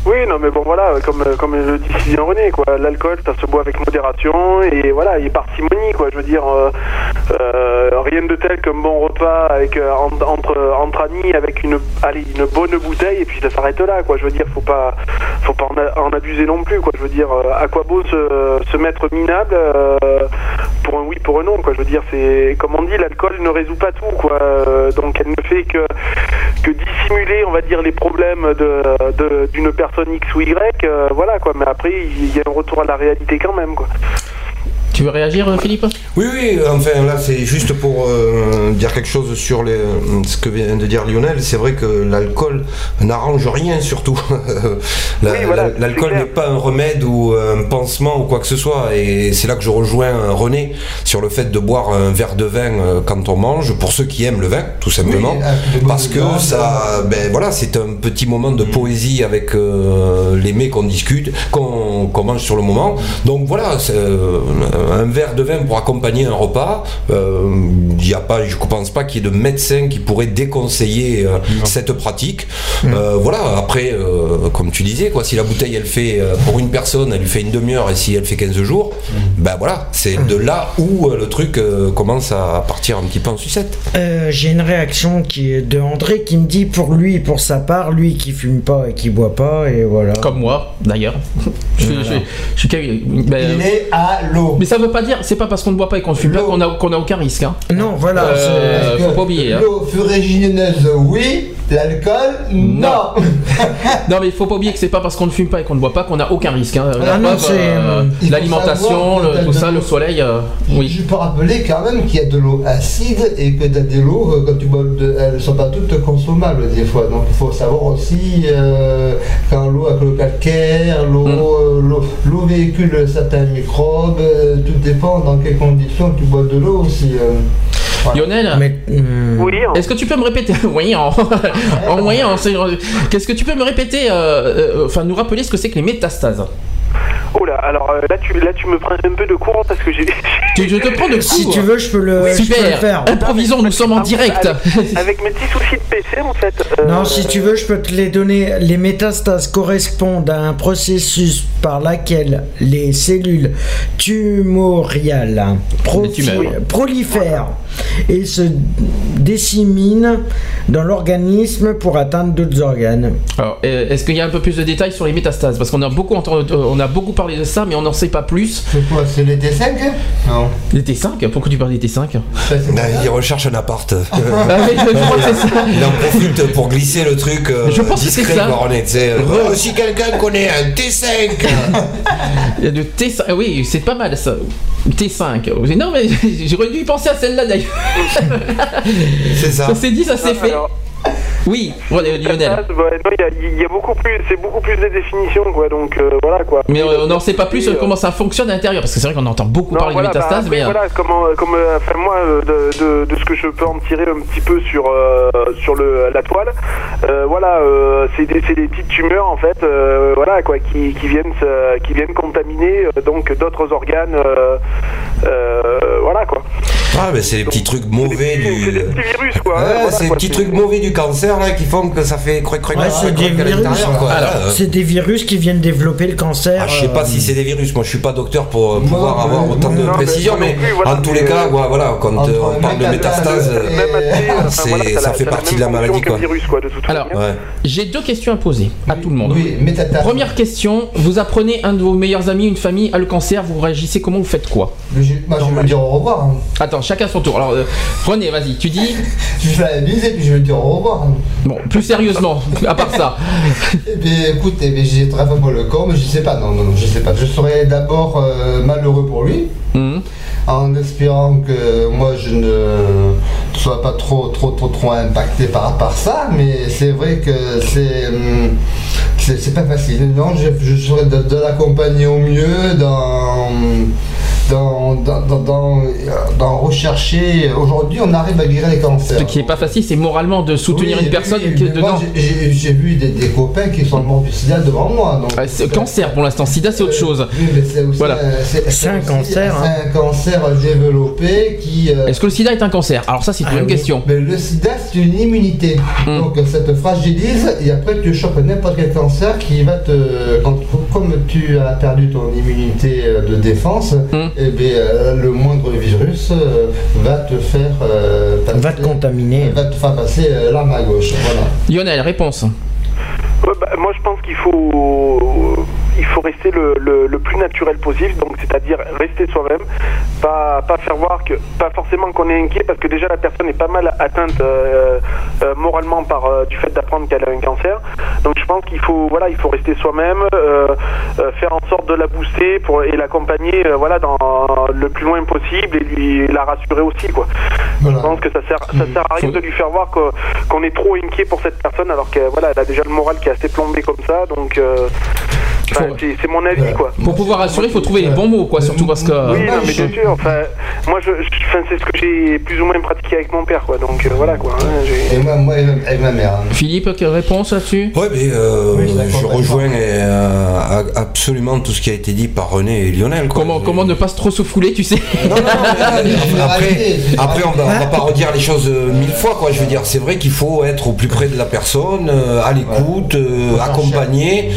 Speaker 11: Oui, non, mais bon, voilà, comme, comme le dit si bien René, quoi, l'alcool, ça se boit avec modération et voilà, et parcimonie, quoi. Je veux dire, euh, euh, rien de tel qu'un bon repas avec, euh, en- entre, entre amis avec une, allez, une bonne bouteille et puis ça s'arrête là, quoi. Je veux dire, faut pas, faut pas en, abuser non plus, quoi. Je veux dire, euh, à quoi beau se, mettre minable pour un oui, pour un non, quoi. Je veux dire, c'est, comme on dit, l'alcool ne résout pas tout, quoi. Donc elle ne fait que, que dissimuler, on va dire, les problèmes de, d'une personne X ou Y, voilà, quoi. Mais après, il y a un retour à la réalité quand même, quoi.
Speaker 1: Tu veux réagir, euh, Philippe?
Speaker 8: Oui, oui, enfin là c'est juste pour euh, dire quelque chose sur les, ce que vient de dire Lionel. C'est vrai que l'alcool n'arrange rien surtout. [laughs] La-
Speaker 11: Oui, voilà,
Speaker 8: la- L'alcool n'est pas un remède ou un pansement ou quoi que ce soit. Et c'est là que je rejoins René sur le fait de boire un verre de vin euh, quand on mange, pour ceux qui aiment le vin, tout simplement.
Speaker 9: Oui,
Speaker 8: Parce que ça, ben voilà, c'est un petit moment de poésie avec euh, les mets qu'on discute, qu'on mange sur le moment. Donc voilà, c'est, euh, un verre de vin pour accompagner un repas. euh, Il y a pas, je ne pense pas qu'il y ait de médecin qui pourrait déconseiller euh, cette pratique. Euh, voilà. Après, euh, comme tu disais, quoi, si la bouteille elle fait euh, pour une personne, elle lui fait une demi-heure, et si elle fait 15 jours, ben voilà, c'est de là où euh, le truc euh, commence à partir un petit peu en sucette.
Speaker 2: Euh, J'ai une réaction qui est de André qui me dit pour lui, pour sa part, lui qui fume pas et qui boit pas, et voilà.
Speaker 1: Comme moi, d'ailleurs. [laughs] je, suis- je suis- je suis quasi- ben,
Speaker 9: Il est à l'eau.
Speaker 1: mais ça veut pas dire, c'est pas parce qu'on ne boit pas et qu'on ne fume pas qu'on a, qu'on a aucun risque. Hein.
Speaker 2: Non, voilà.
Speaker 1: Euh, faut pas oublier. hein.
Speaker 9: L'eau furégineuse, oui. L'alcool, non. [laughs]
Speaker 1: Non mais il faut pas oublier que c'est pas parce qu'on ne fume pas et qu'on ne boit pas qu'on a aucun risque. hein.
Speaker 2: Ah
Speaker 1: euh,
Speaker 2: euh,
Speaker 1: l'alimentation, tout ça,
Speaker 9: le-
Speaker 1: le soleil. euh, oui.
Speaker 9: Je peux rappeler quand même qu'il y a de l'eau acide et que des euh, quand tu bois, de- elles ne sont pas toutes consommables des fois. Donc il faut savoir aussi quand l'eau avec le calcaire, l'eau euh, l'eau- l'eau véhicule certains microbes, tout dépend dans quelles conditions tu bois de l'eau aussi. euh. Voilà.
Speaker 1: Lionel,
Speaker 2: Mais, hum,
Speaker 11: Oui, hein.
Speaker 1: est-ce que tu peux me répéter [laughs] Oui, en, en moyen, c'est- qu'est-ce que tu peux me répéter, euh, euh, enfin nous rappeler ce que c'est que les métastases?
Speaker 11: Oh là, alors là, tu, là, tu me prends un peu de courant parce que j'ai. [laughs]
Speaker 1: Tu- Je te prends de
Speaker 2: si tu veux, je peux le, je peux le faire.
Speaker 1: improvisons, nous sommes en direct.
Speaker 11: Avec, [laughs] avec mes petits soucis de PC, en fait. euh,
Speaker 2: Non, si tu veux, je peux te les donner. Les métastases correspondent à un processus par lequel les cellules tumoriales prolifèrent et se disséminent dans l'organisme pour atteindre d'autres organes.
Speaker 1: Alors, euh, est-ce qu'il y a un peu plus de détails sur les métastases? Parce qu'on a beaucoup entendu- euh, on a beaucoup parlé de ça, mais on n'en sait pas plus.
Speaker 9: C'est quoi? C'est les T5 Non.
Speaker 1: Les T5 Pourquoi tu parles des T5
Speaker 9: Ça, c'est
Speaker 8: Ben,
Speaker 9: pas
Speaker 8: il recherche un appart.
Speaker 1: Ah [laughs] oui, je crois que c'est ça.
Speaker 8: Il en profite pour glisser le truc euh,
Speaker 1: Je pense que c'est ça.
Speaker 8: Euh, si quelqu'un connaît un T5 [laughs]
Speaker 1: Il y a de T5. ah Oui, c'est pas mal ça. T5. Non, mais [laughs] j'aurais dû y penser à celle-là d'ailleurs.
Speaker 8: C'est ça.
Speaker 1: Ça s'est dit, ça s'est fait.
Speaker 11: alors,
Speaker 1: Oui, Lionel.
Speaker 11: Non, il y a- beaucoup plus, c'est beaucoup plus des définitions, quoi. Donc euh, voilà, quoi.
Speaker 1: Mais euh, on n'en sait pas plus euh, comment ça fonctionne à l'intérieur, parce que c'est vrai qu'on entend beaucoup
Speaker 11: Non,
Speaker 1: parler
Speaker 11: voilà,
Speaker 1: de
Speaker 11: bah,
Speaker 1: métastase,
Speaker 11: après,
Speaker 1: mais. euh,
Speaker 11: voilà, comment, comme, euh, enfin, moi, de, de, de ce que je peux en tirer un petit peu sur, euh, sur le, la toile, euh, voilà, euh, c'est des, c'est des petites tumeurs, en fait, euh, voilà, quoi, qui, qui, viennent, qui viennent contaminer euh, donc d'autres organes, euh, euh, voilà, quoi.
Speaker 8: Ah, mais c'est les petits trucs mauvais du.
Speaker 11: C'est des petits virus, quoi.
Speaker 8: Ouais,
Speaker 11: voilà,
Speaker 8: c'est les petits trucs mauvais du cancer là qui font que ça fait croc croc
Speaker 2: Ouais, c'est des virus. c'est des virus qui viennent développer le cancer.
Speaker 8: Ah, je sais
Speaker 2: euh,
Speaker 8: pas si c'est des virus, moi je suis pas docteur pour euh, pouvoir
Speaker 9: mais-
Speaker 8: avoir autant de précision, mais en tous les cas,
Speaker 11: euh,
Speaker 8: ouais, voilà, quand
Speaker 9: entre
Speaker 8: euh, on parle de métastase, euh, ça fait partie de la maladie, quoi.
Speaker 11: virus, quoi, de toute
Speaker 1: Alors. J'ai deux questions à poser à tout le monde. Première question, vous apprenez un de vos meilleurs amis, une famille, a le cancer, vous réagissez comment, vous faites quoi?
Speaker 9: Je- vais dire au revoir. hein.
Speaker 1: Attends, chacun son tour. Alors, euh, René, vas-y, tu dis. [laughs]
Speaker 9: Je vais la bise et puis je vais lui dire au revoir.
Speaker 1: Bon, plus sérieusement, [laughs] à part ça. [laughs]
Speaker 9: Eh bien, écoute, eh bien, j'ai très pour le corps, mais je sais pas, non, non, non, je sais pas. Je serais d'abord euh, malheureux pour lui,
Speaker 1: Mhm.
Speaker 9: en espérant que moi je ne sois pas trop, trop, trop, trop impacté par, par ça, mais c'est vrai que c'est, hum, c'est, c'est pas facile. Non, je, je serais de, de l'accompagner au mieux dans. Dans, dans, dans, rechercher. Aujourd'hui, on arrive à guérir les cancers.
Speaker 1: Ce qui est pas facile, c'est moralement de soutenir
Speaker 9: Oui,
Speaker 1: une personne
Speaker 9: oui,
Speaker 1: dedans.
Speaker 9: j'ai- vu des, des copains qui sont morts du sida devant moi. donc-
Speaker 1: Ah, c'est cancer pour l'instant, sida c'est autre chose.
Speaker 9: Oui, mais c'est aussi
Speaker 1: Voilà.
Speaker 2: C'est un cancer, hein.
Speaker 9: C'est un cancer développé qui. euh,
Speaker 1: Est-ce que le sida est un cancer? Alors ça c'est une
Speaker 2: Ah
Speaker 1: question.
Speaker 9: mais le sida, c'est une immunité.
Speaker 1: Hmm.
Speaker 9: Donc ça te fragilise et après tu chopes n'importe quel cancer qui va te. quand- comme tu as perdu ton immunité euh, de défense,
Speaker 1: Hmm.
Speaker 9: Et bien, euh, le moindre virus euh, va te faire. euh, passer-
Speaker 2: Va te contaminer.
Speaker 9: Va te faire passer euh, l'arme à gauche. Voilà.
Speaker 1: Lionel, réponse.
Speaker 11: Ouais, bah, moi, je pense qu'il faut, il faut rester le, le- le plus naturel possible, donc c'est-à-dire rester soi-même, pas, pas faire voir que, pas forcément qu'on est inquiet, parce que déjà la personne est pas mal atteinte euh, euh, moralement par euh, du fait d'apprendre qu'elle a un cancer. Donc je pense qu'il faut, voilà, il faut rester soi-même, faire en sorte de la booster pour et l'accompagner, voilà, dans le plus loin possible et lui la rassurer aussi, quoi.
Speaker 9: Voilà.
Speaker 11: Je pense que ça sert, ça sert à rien de lui faire voir que- qu'on est trop inquiet pour cette personne alors qu'elle voilà, elle a déjà le moral qui est assez plombé comme ça. Donc, euh, enfin,
Speaker 1: Faut-
Speaker 11: c'est mon avis, quoi.
Speaker 1: Pour pouvoir rassurer, il faut trouver les bons mots, quoi, surtout parce que.
Speaker 11: Oui, non, mais
Speaker 9: je-
Speaker 11: bien sûr. Enfin, moi, je, je- enfin, c'est ce que j'ai plus ou moins pratiqué avec mon père, quoi. Donc, euh, voilà, quoi. hein,
Speaker 9: Et moi, moi et ma- et ma mère. hein.
Speaker 1: Philippe, quelle réponse là-dessus?
Speaker 8: Ouais, mais euh,
Speaker 9: Oui, d'accord
Speaker 8: je rejoins euh, absolument tout ce qui a été dit par René et Lionel. quoi.
Speaker 1: comment, comment ne pas se trop se fouler, tu sais?
Speaker 8: Non, non, mais, après, après on, va, on va pas redire les choses euh, mille fois quoi. Je veux dire, c'est vrai qu'il faut être au plus près de la personne, euh, à l'écoute, euh, accompagner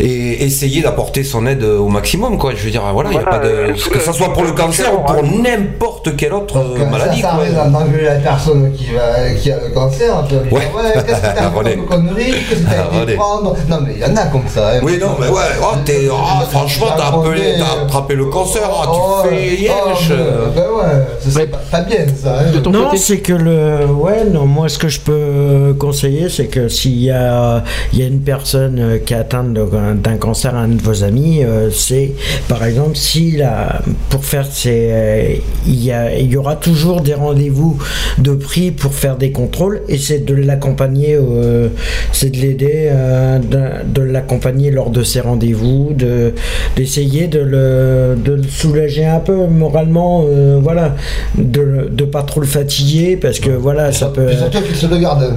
Speaker 8: et essayer d'apporter son aide au maximum quoi. Je veux dire, voilà, il y a
Speaker 11: Voilà,
Speaker 8: pas de
Speaker 11: euh,
Speaker 8: que ça soit pour le cancer ou pour n'importe quelle autre
Speaker 9: Parce
Speaker 8: euh, maladie
Speaker 9: ça, ça
Speaker 8: quoi.
Speaker 9: arrive d'engueuler la personne qui, va, qui a le cancer. Tu vas
Speaker 8: Ouais.
Speaker 9: ouais, qu'est-ce que t'as [laughs] fait comme connerie Qu'est-ce que t'as été prendre? Non, mais il y en a comme ça. hein.
Speaker 8: Oui, non, mais ouais, oh, t'es, oh, franchement, t'as, appelé- t'as attrapé le cancer, oh,
Speaker 9: Oh,
Speaker 8: tu fais
Speaker 9: oh,
Speaker 8: yesh.
Speaker 9: Ben ouais, c'est pas, pas bien ça. hein.
Speaker 2: Non, c'est que le. Ouais, non, moi ce que je peux conseiller, c'est que s'il y a, il y a une personne euh, qui est atteinte d'un cancer, un de vos amis, euh, c'est par exemple, s'il a. Pour faire ses. euh, il, y a, il y aura toujours des rendez-vous de prix pour faire des contrôles et c'est de l'accompagner, euh, c'est de l'aider, euh, de, de l'accompagner lors de ses rendez-vous, de, d'essayer de le, de le soulager un peu moralement, euh, voilà, de, de pas trop le fatiguer parce que voilà, ça peut.
Speaker 9: Surtout qu'il se le garde.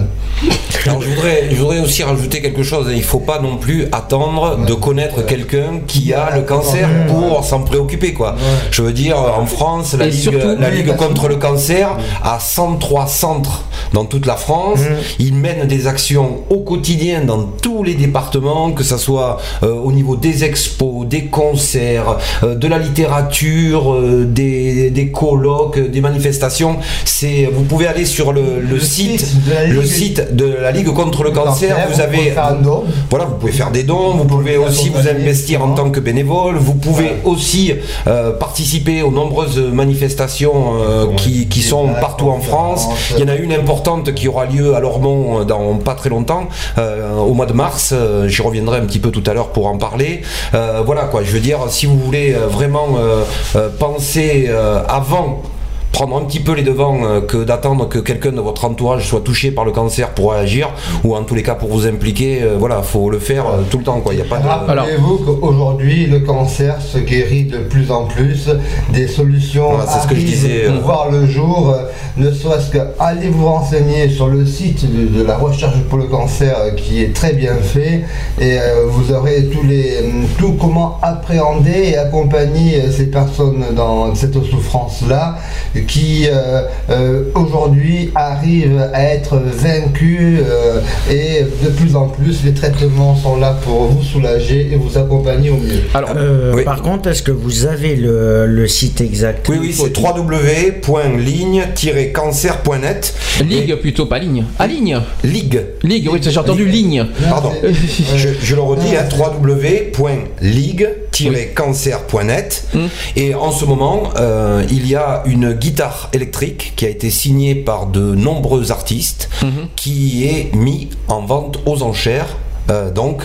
Speaker 8: Alors, je voudrais, je voudrais aussi rajouter quelque chose. Il ne faut pas non plus attendre de connaître quelqu'un qui a le cancer pour s'en préoccuper. Quoi. Je veux dire, en France, la
Speaker 1: Et
Speaker 8: Ligue,
Speaker 1: surtout-
Speaker 8: la Ligue contre le cancer a 103 centres dans toute la France. Ils mènent des actions au quotidien dans tous les départements, que ce soit euh, au niveau des expos, des concerts, euh, de la littérature, euh, des, des colloques, des manifestations. C'est, vous pouvez aller sur le, le
Speaker 9: Le
Speaker 8: site,
Speaker 9: site de la
Speaker 8: le
Speaker 9: Ligue-
Speaker 8: site de la Ligue contre le cancer.
Speaker 9: Cancer,
Speaker 8: Vous avez, voilà, vous pouvez faire des dons. Vous pouvez
Speaker 9: faire
Speaker 8: aussi vous investir en tant que bénévole. Vous pouvez
Speaker 9: Ouais.
Speaker 8: aussi euh, participer aux nombreuses manifestations euh, qui, qui sont partout en France. Il y en a une importante qui aura lieu à Lormont euh, dans pas très longtemps, euh, au mois de mars. J'y reviendrai un petit peu tout à l'heure pour en parler. Voilà quoi, je veux dire, si vous voulez vraiment penser avant prendre un petit peu les devants euh, que d'attendre que quelqu'un de votre entourage soit touché par le cancer pour réagir, ou en tous les cas pour vous impliquer. euh, voilà, faut le faire euh, tout le temps, quoi. Il n'y a pas de.
Speaker 9: Rappelez-vous qu'aujourd'hui, le cancer se guérit de plus en plus. Des solutions
Speaker 8: Voilà, c'est ce que je disais,
Speaker 9: pour voir le jour. Ne serait-ce que allez vous renseigner sur le site de, de la recherche pour le cancer qui est très bien fait. Et vous aurez tous les, hum, tout comment appréhender et accompagner ces personnes dans cette souffrance-là qui euh, euh, aujourd'hui arrivent à être vaincus euh, et de plus en plus les traitements sont là pour vous soulager et vous accompagner au mieux.
Speaker 1: Alors,
Speaker 2: Euh,
Speaker 8: Oui.
Speaker 2: Par contre, est-ce que vous avez le, le site exact?
Speaker 8: Oui, oui, c'est www.ligne-cancer.net.
Speaker 1: ligue plutôt, pas ligne. Ah, ligne
Speaker 8: Ligue.
Speaker 1: Ligue, oui, j'ai entendu ligne.
Speaker 8: Pardon. je, je le redis, hein, www.ligue-cancer.net.
Speaker 1: Mm.
Speaker 8: Et en ce moment, euh, il y a une guitare électrique qui a été signée par de nombreux artistes
Speaker 1: Mhm.
Speaker 8: qui est mis en vente aux enchères. Euh, donc,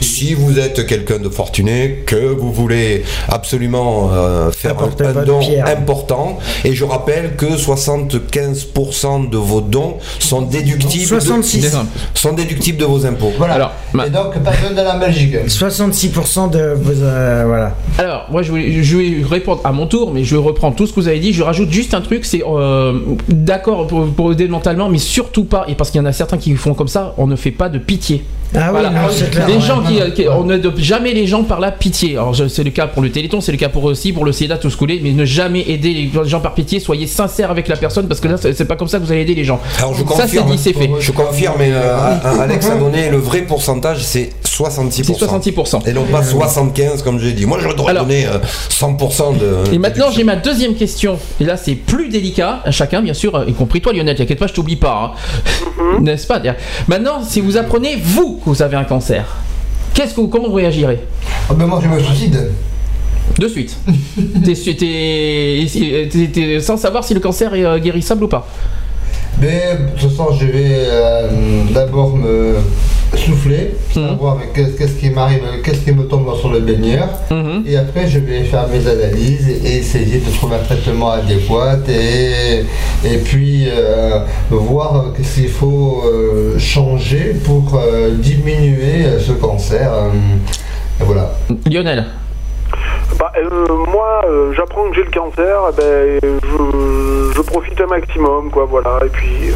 Speaker 8: si vous êtes quelqu'un de fortuné, que vous voulez absolument euh, faire un, don important, et je rappelle que 75% de vos dons sont déductibles,
Speaker 2: 66.
Speaker 8: de, sont déductibles de vos impôts.
Speaker 9: Voilà.
Speaker 1: Alors, ma-
Speaker 9: Et donc, pas besoin de la Belgique.
Speaker 2: 66% de vos... euh, voilà.
Speaker 1: Alors, moi, je vais, je vais répondre à mon tour, mais je vais reprendre tout ce que vous avez dit. Je rajoute juste un truc, c'est euh, d'accord pour, pour aider mentalement, mais surtout pas, et parce qu'il y en a certains qui font comme ça, on ne fait pas de pitié.
Speaker 2: Ah oui,
Speaker 1: Voilà.
Speaker 2: non, c'est clair.
Speaker 1: Les
Speaker 2: ouais.
Speaker 1: gens qui, qui- on n'aide jamais les gens par la pitié. Alors je- c'est le cas pour le Téléthon, c'est le cas pour aussi pour le SIDA tout ce coulé, mais ne jamais aider les gens par pitié. Soyez sincères avec la personne parce que là c'est c'est pas comme ça que vous allez aider les gens.
Speaker 8: Alors je
Speaker 1: ça c'est
Speaker 8: confirme,
Speaker 1: dit, c'est fait.
Speaker 8: je confirme, mais euh, Alex a donné le vrai pourcentage, c'est 66%.
Speaker 1: C'est 66%.
Speaker 8: Et non pas 75 comme j'ai dit. Moi je devrais
Speaker 1: Alors-
Speaker 8: donner euh, 100% de.
Speaker 1: Et maintenant j'ai ma deuxième question. Et là c'est plus délicat à chacun bien sûr, y compris toi Lionel. T'inquiète pas, je t'oublie pas. hein. N'est-ce pas? Maintenant si vous apprenez vous que vous avez un cancer, qu'est-ce que vous, comment vous réagirez?
Speaker 9: Ah ben moi, je me suicide.
Speaker 1: De suite. [laughs] T'es su- t'es- t'es- t'es- sans savoir si le cancer est euh, guérissable ou pas.
Speaker 9: Mais de toute façon, je vais euh, d'abord me souffler,
Speaker 1: Mhm.
Speaker 9: savoir avec qu'est-ce qui m'arrive, qu'est-ce qui me tombe sur le baigneur.
Speaker 1: Mhm.
Speaker 9: Et après, je vais faire mes analyses et essayer de trouver un traitement adéquat et, et puis euh, voir qu'est-ce qu'il faut euh, changer pour euh, diminuer ce cancer. euh, et voilà.
Speaker 1: Lionel.
Speaker 11: Bah, euh, moi, euh, j'apprends que j'ai le cancer, eh ben, je, je profite un maximum, quoi, voilà. Et puis,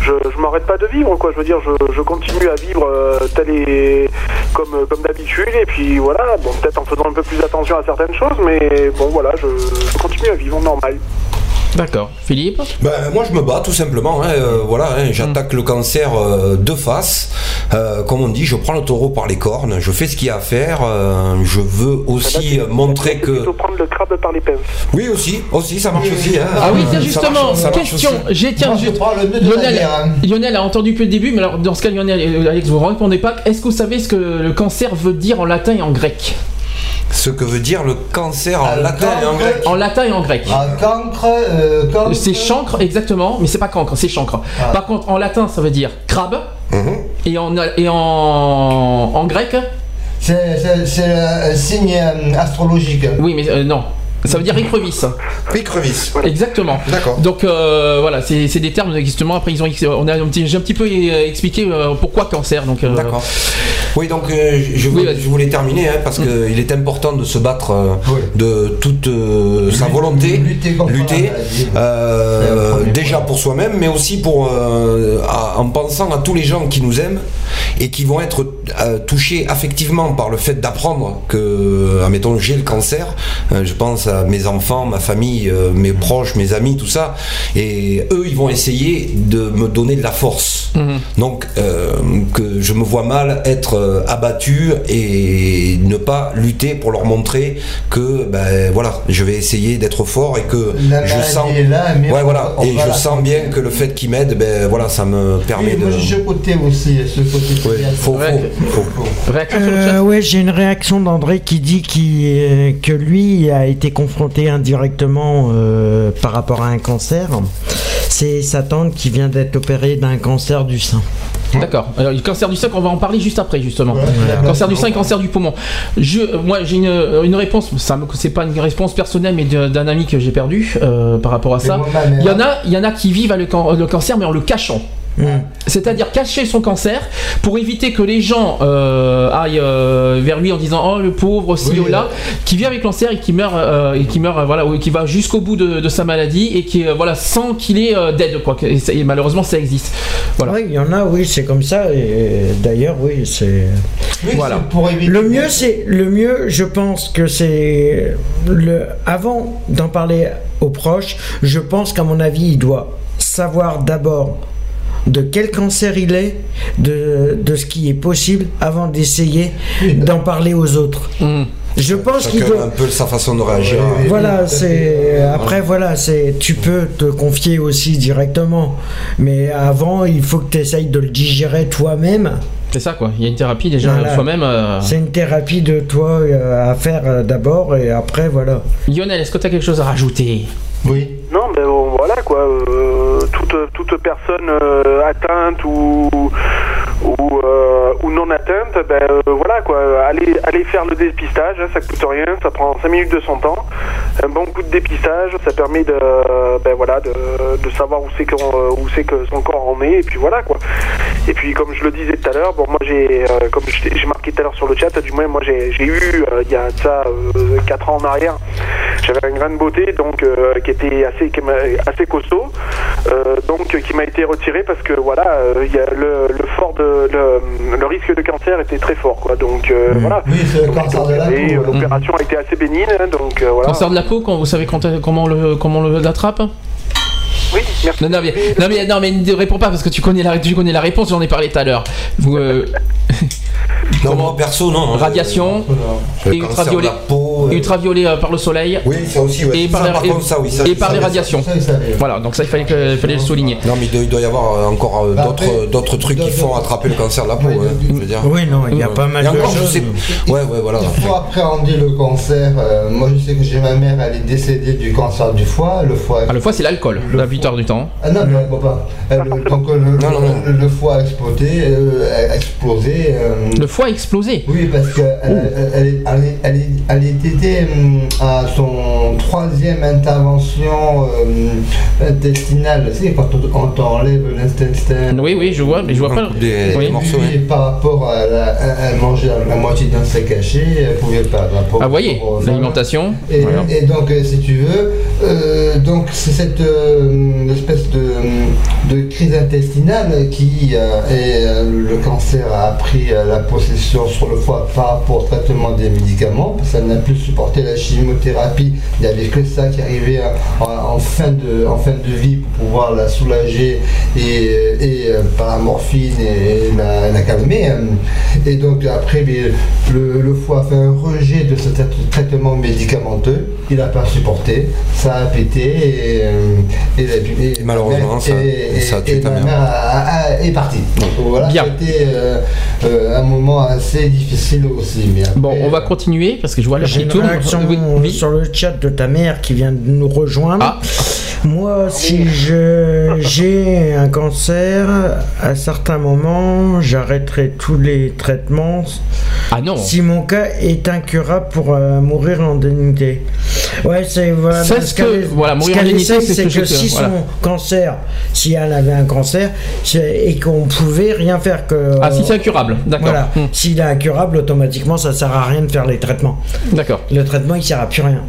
Speaker 11: je, je m'arrête pas de vivre, quoi. Je veux dire, je, je continue à vivre euh, tel et comme, comme d'habitude. Et puis, voilà, bon, peut-être en faisant un peu plus attention à certaines choses, mais bon, voilà, je continue à vivre normal.
Speaker 1: D'accord. Philippe
Speaker 8: Ben, moi je me bats tout simplement. hein, euh, voilà, hein, j'attaque le cancer euh, de face. Euh, comme on dit, je prends le taureau par les cornes. Je fais ce qu'il y a à faire. euh, je veux aussi euh, montrer que.
Speaker 11: plutôt prendre le crabe par les pinces.
Speaker 8: Oui aussi, aussi ça marche aussi. hein.
Speaker 1: Ah oui, tiens,
Speaker 8: Ça
Speaker 1: justement,
Speaker 8: marche- ça marche
Speaker 1: question. J'ai tiens,
Speaker 9: Moi, je
Speaker 1: je-
Speaker 9: prends le nœud de la
Speaker 1: Lionel. Lionel a entendu depuis le début, mais alors dans ce cas, Lionel Alex, vous ne répondez pas. Est-ce que vous savez ce que le cancer veut dire en latin et en grec?
Speaker 8: Ce que veut dire le cancer en
Speaker 9: Ah,
Speaker 8: latin et en grec.
Speaker 1: En latin et en grec.
Speaker 9: Ah, cancre, euh, cancre.
Speaker 1: C'est chancre, exactement, mais c'est pas cancre, c'est chancre.
Speaker 9: Ah.
Speaker 1: Par contre, en latin, ça veut dire crabe,
Speaker 8: Mhm.
Speaker 1: et en, et en, en grec,
Speaker 9: C'est c'est- c'est un signe euh, astrologique.
Speaker 1: oui, mais euh, non. Ça veut dire écrevisse.
Speaker 8: Écrevisse.
Speaker 1: Exactement.
Speaker 8: D'accord.
Speaker 1: Donc euh, voilà, c'est des termes justement. Après, ils ont, on a un petit, j'ai un petit peu euh, expliqué euh, pourquoi cancer. Donc euh,
Speaker 8: D'accord. Oui, donc euh, je,
Speaker 1: Oui,
Speaker 8: voulais,
Speaker 1: vas-y.
Speaker 8: je voulais terminer hein, parce qu'il est important de se battre euh,
Speaker 9: Oui.
Speaker 8: de toute euh, sa volonté,
Speaker 9: lutter contre la maladie.
Speaker 8: euh,
Speaker 9: C'est le premier
Speaker 8: déjà pour soi-même, mais aussi pour euh, à- en pensant à tous les gens qui nous aiment et qui vont être euh, touchés affectivement par le fait d'apprendre que, admettons, j'ai le cancer. Euh, je pense à mes enfants, ma famille, euh, mes proches, mes amis, tout ça, et eux, ils vont essayer de me donner de la force.
Speaker 1: Mhm.
Speaker 8: Donc, euh, que je me vois mal être euh, abattu et ne pas lutter pour leur montrer que, ben voilà, je vais essayer d'être fort et que
Speaker 9: La
Speaker 8: je sens.
Speaker 9: est là, mais
Speaker 8: ouais,
Speaker 9: on
Speaker 8: voilà,
Speaker 9: on
Speaker 8: et je sens bien que le fait qu'ils m'aident, ben voilà, ça me permet
Speaker 9: Oui,
Speaker 8: de.
Speaker 9: moi ce côté aussi, ce côté
Speaker 8: Ouais, faut, faut, faut.
Speaker 2: Euh, ouais, j'ai une réaction d'André qui dit euh, que lui a été confronté indirectement euh, par rapport à un cancer. C'est sa tante qui vient d'être opérée d'un cancer du sein.
Speaker 1: D'accord. Alors, le cancer du sein, on va en parler juste après, justement. Cancer du sein, cancer du poumon. Je, moi, j'ai une, une réponse. Ça, me- c'est pas une réponse personnelle, mais d'un ami que j'ai perdu euh, par rapport à ça.
Speaker 9: mère.
Speaker 1: Il y en a, il y en a qui vivent avec le, can- le cancer, mais en le cachant. C'est-à-dire cacher son cancer pour éviter que les gens euh, aillent euh, vers lui en disant oh le pauvre ci
Speaker 9: Oui,
Speaker 1: ou là, qui vit avec le cancer et qui meurt euh, et qui meurt voilà ou qui va jusqu'au bout de, de sa maladie et qui euh, voilà sans qu'il ait euh, d'aide quoi. Et, malheureusement ça existe. Voilà.
Speaker 2: Oui, il y en a, oui, c'est comme ça. Et d'ailleurs, oui, c'est.
Speaker 9: Oui,
Speaker 1: Voilà.
Speaker 9: pour éviter.
Speaker 2: Le mieux, c'est le mieux. Je pense que c'est le. Avant d'en parler aux proches, je pense qu'à mon avis, il doit savoir d'abord de quel cancer il est, de, de ce qui est possible, avant d'essayer d'en parler aux autres.
Speaker 1: Mmh.
Speaker 2: Je pense qu'il
Speaker 8: Chacun a
Speaker 2: doit.
Speaker 8: un peu sa façon de réagir.
Speaker 2: Voilà, c'est après voilà, c'est tu peux te confier aussi directement, mais avant il faut que tu essayes de le digérer toi-même.
Speaker 1: C'est ça quoi. Il y a une thérapie déjà
Speaker 2: Voilà.
Speaker 1: soi-même. euh.
Speaker 2: C'est une thérapie de toi euh, à faire euh, d'abord et après voilà.
Speaker 1: Lionel, est-ce que tu as quelque chose à rajouter?
Speaker 9: Oui.
Speaker 11: Non, mais bon, voilà quoi. euh, toute, toute personne euh, atteinte ou ou, euh, ou non atteinte, ben euh, voilà quoi. Allez, faire le dépistage, hein, ça coûte rien, ça prend 5 minutes de son temps. Un bon coup de dépistage, ça permet de ben voilà de, savoir où c'est où c'est que son corps en est et puis voilà quoi. Et puis comme je le disais tout à l'heure, bon moi j'ai euh, comme j'ai marqué tout à l'heure sur le chat, du moins moi j'ai eu euh, il y a ça 4 ans en arrière, j'avais un grain de beauté donc euh, qui était assez assez costaud, euh, donc qui m'a été retiré parce que voilà euh, il y a le, le fort de le, le risque de cancer était très fort quoi donc euh, voilà.
Speaker 9: Oui, c'est le cancer de la
Speaker 11: euh,
Speaker 9: peau.
Speaker 11: L'opération a été assez bénigne hein, donc euh, voilà.
Speaker 1: Cancer de la peau, quand vous savez quand- comment on le comment on le- l'attrape
Speaker 11: Oui, merci.
Speaker 1: non, non, mais, non, mais, non, mais ne réponds pas parce que tu connais la, tu connais la réponse, j'en ai parlé tout à l'heure. Vous, euh,
Speaker 8: Non, [laughs] moi perso, non.
Speaker 1: radiation, ultraviolet,
Speaker 8: la peau, euh,
Speaker 1: ultraviolet euh, par le soleil,
Speaker 8: Oui, ça aussi, ouais.
Speaker 1: et
Speaker 8: Ça,
Speaker 1: par,
Speaker 8: contre, ça, oui, ça,
Speaker 1: et
Speaker 8: ça,
Speaker 1: par les radiations. Voilà, donc ça il fallait, que, fallait le souligner.
Speaker 8: Non, mais il doit, il doit y avoir encore euh,
Speaker 9: Bah,
Speaker 8: d'autres trucs qui font attraper le cancer de la peau.
Speaker 9: Oui,
Speaker 8: hein,
Speaker 9: de-
Speaker 8: je veux dire.
Speaker 2: Oui, non, il y a
Speaker 8: Ouais.
Speaker 2: pas mal de choses.
Speaker 8: sais. Ouais, ouais, voilà.
Speaker 9: Il faut appréhender le cancer. Euh, moi, je sais que j'ai ma mère, elle est décédée du cancer du foie. Le foie.
Speaker 1: Ah, le foie c'est l'alcool,
Speaker 9: Le
Speaker 1: la plupart du temps.
Speaker 9: Ah non, non, pas. Euh, le- euh, foie a explosé. euh, a explosé euh,
Speaker 1: Le foie a explosé.
Speaker 9: oui, parce qu'elle elle, elle, elle, elle, elle était hum, à son troisième intervention euh, intestinale. Tu sais, quand on, enlève l'intestin.
Speaker 1: Oui, oui, je vois, mais je vois pas.
Speaker 8: Des,
Speaker 1: Oui.
Speaker 8: morceaux. Hein.
Speaker 9: par rapport à la, à- elle mangeait la, moitié d'un steak haché, elle pouvait pas. rapport-
Speaker 1: Ah, vous voyez,
Speaker 9: par rapport aux
Speaker 1: l'alimentation.
Speaker 9: et,
Speaker 1: voilà.
Speaker 9: et donc, euh, si tu veux, euh, donc c'est cette euh, espèce de, de crise intestinale qui euh, et euh, le cancer a pris euh, la possession sur le foie par rapport au traitement des médicaments. parce qu'elle n'a plus supporté la chimiothérapie. Il n'y avait que ça qui arrivait en, en fin de en fin de vie pour pouvoir la soulager et, et euh, par la morphine et la, la calmer. Et donc après, mais, le, le foie a fait un rejet de ce trai- traitement médicamenteux. Il n'a pas supporté. Ça a pété et, euh, et, la- et-
Speaker 8: Et malheureusement, ça-
Speaker 9: et-
Speaker 8: ça a tué
Speaker 9: et
Speaker 8: ta
Speaker 9: ma
Speaker 8: mère.
Speaker 9: mère a- a- est partie. Donc voilà, c'était euh, euh, un moment assez difficile aussi. Mais
Speaker 1: Bon, on va continuer parce que je vois
Speaker 2: une
Speaker 1: tourne.
Speaker 2: réaction
Speaker 1: Oui, oui.
Speaker 2: sur le chat de ta mère qui vient de nous rejoindre.
Speaker 1: Ah.
Speaker 2: Moi, si je j'ai un cancer, à certains moments, j'arrêterai tous les traitements
Speaker 1: Ah non.
Speaker 2: si mon cas est incurable pour euh, mourir en dignité. Ouais, c'est voilà.
Speaker 1: C'est
Speaker 2: ce
Speaker 1: que- voilà, mourir
Speaker 2: ce
Speaker 1: en dignité, c'est ce
Speaker 2: c'est
Speaker 1: que
Speaker 2: si
Speaker 1: voilà.
Speaker 2: son cancer, si elle avait un cancer, c'est- et qu'on pouvait rien faire que.
Speaker 1: Ah si c'est incurable, d'accord.
Speaker 2: Voilà.
Speaker 1: Hmm,
Speaker 2: S'il est incurable, automatiquement, ça sert à rien de faire les traitements.
Speaker 1: D'accord.
Speaker 2: Le traitement, il sert à plus rien.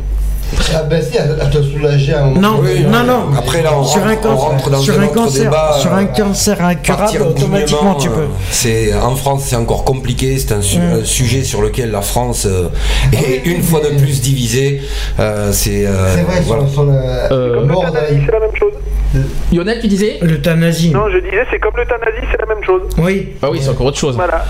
Speaker 9: Ah ben si, elle, elle te soulageait à un moment.
Speaker 2: Non,
Speaker 8: Oui,
Speaker 2: non, non.
Speaker 8: Après, là, on
Speaker 2: sur un
Speaker 8: rentre- on rentre
Speaker 2: cancer,
Speaker 8: dans
Speaker 2: sur
Speaker 8: un
Speaker 2: un
Speaker 8: autre
Speaker 2: cancer,
Speaker 8: débat,
Speaker 2: sur un
Speaker 8: euh,
Speaker 2: cancer incurable, automatiquement tu peux.
Speaker 8: C'est en France, c'est encore compliqué. C'est un, su-
Speaker 2: Mm.
Speaker 8: un sujet sur lequel la France euh, est une fois de plus divisée. Euh, c'est euh,
Speaker 9: C'est vrai,
Speaker 8: voilà.
Speaker 9: sur, sur le
Speaker 1: Euh,
Speaker 11: c'est la même chose?
Speaker 1: Lionel, tu disais
Speaker 2: L'euthanasie.
Speaker 11: Non, je disais, c'est comme l'euthanasie, c'est la même chose.
Speaker 2: Oui.
Speaker 1: Ah oui, c'est encore autre chose.
Speaker 11: Voilà.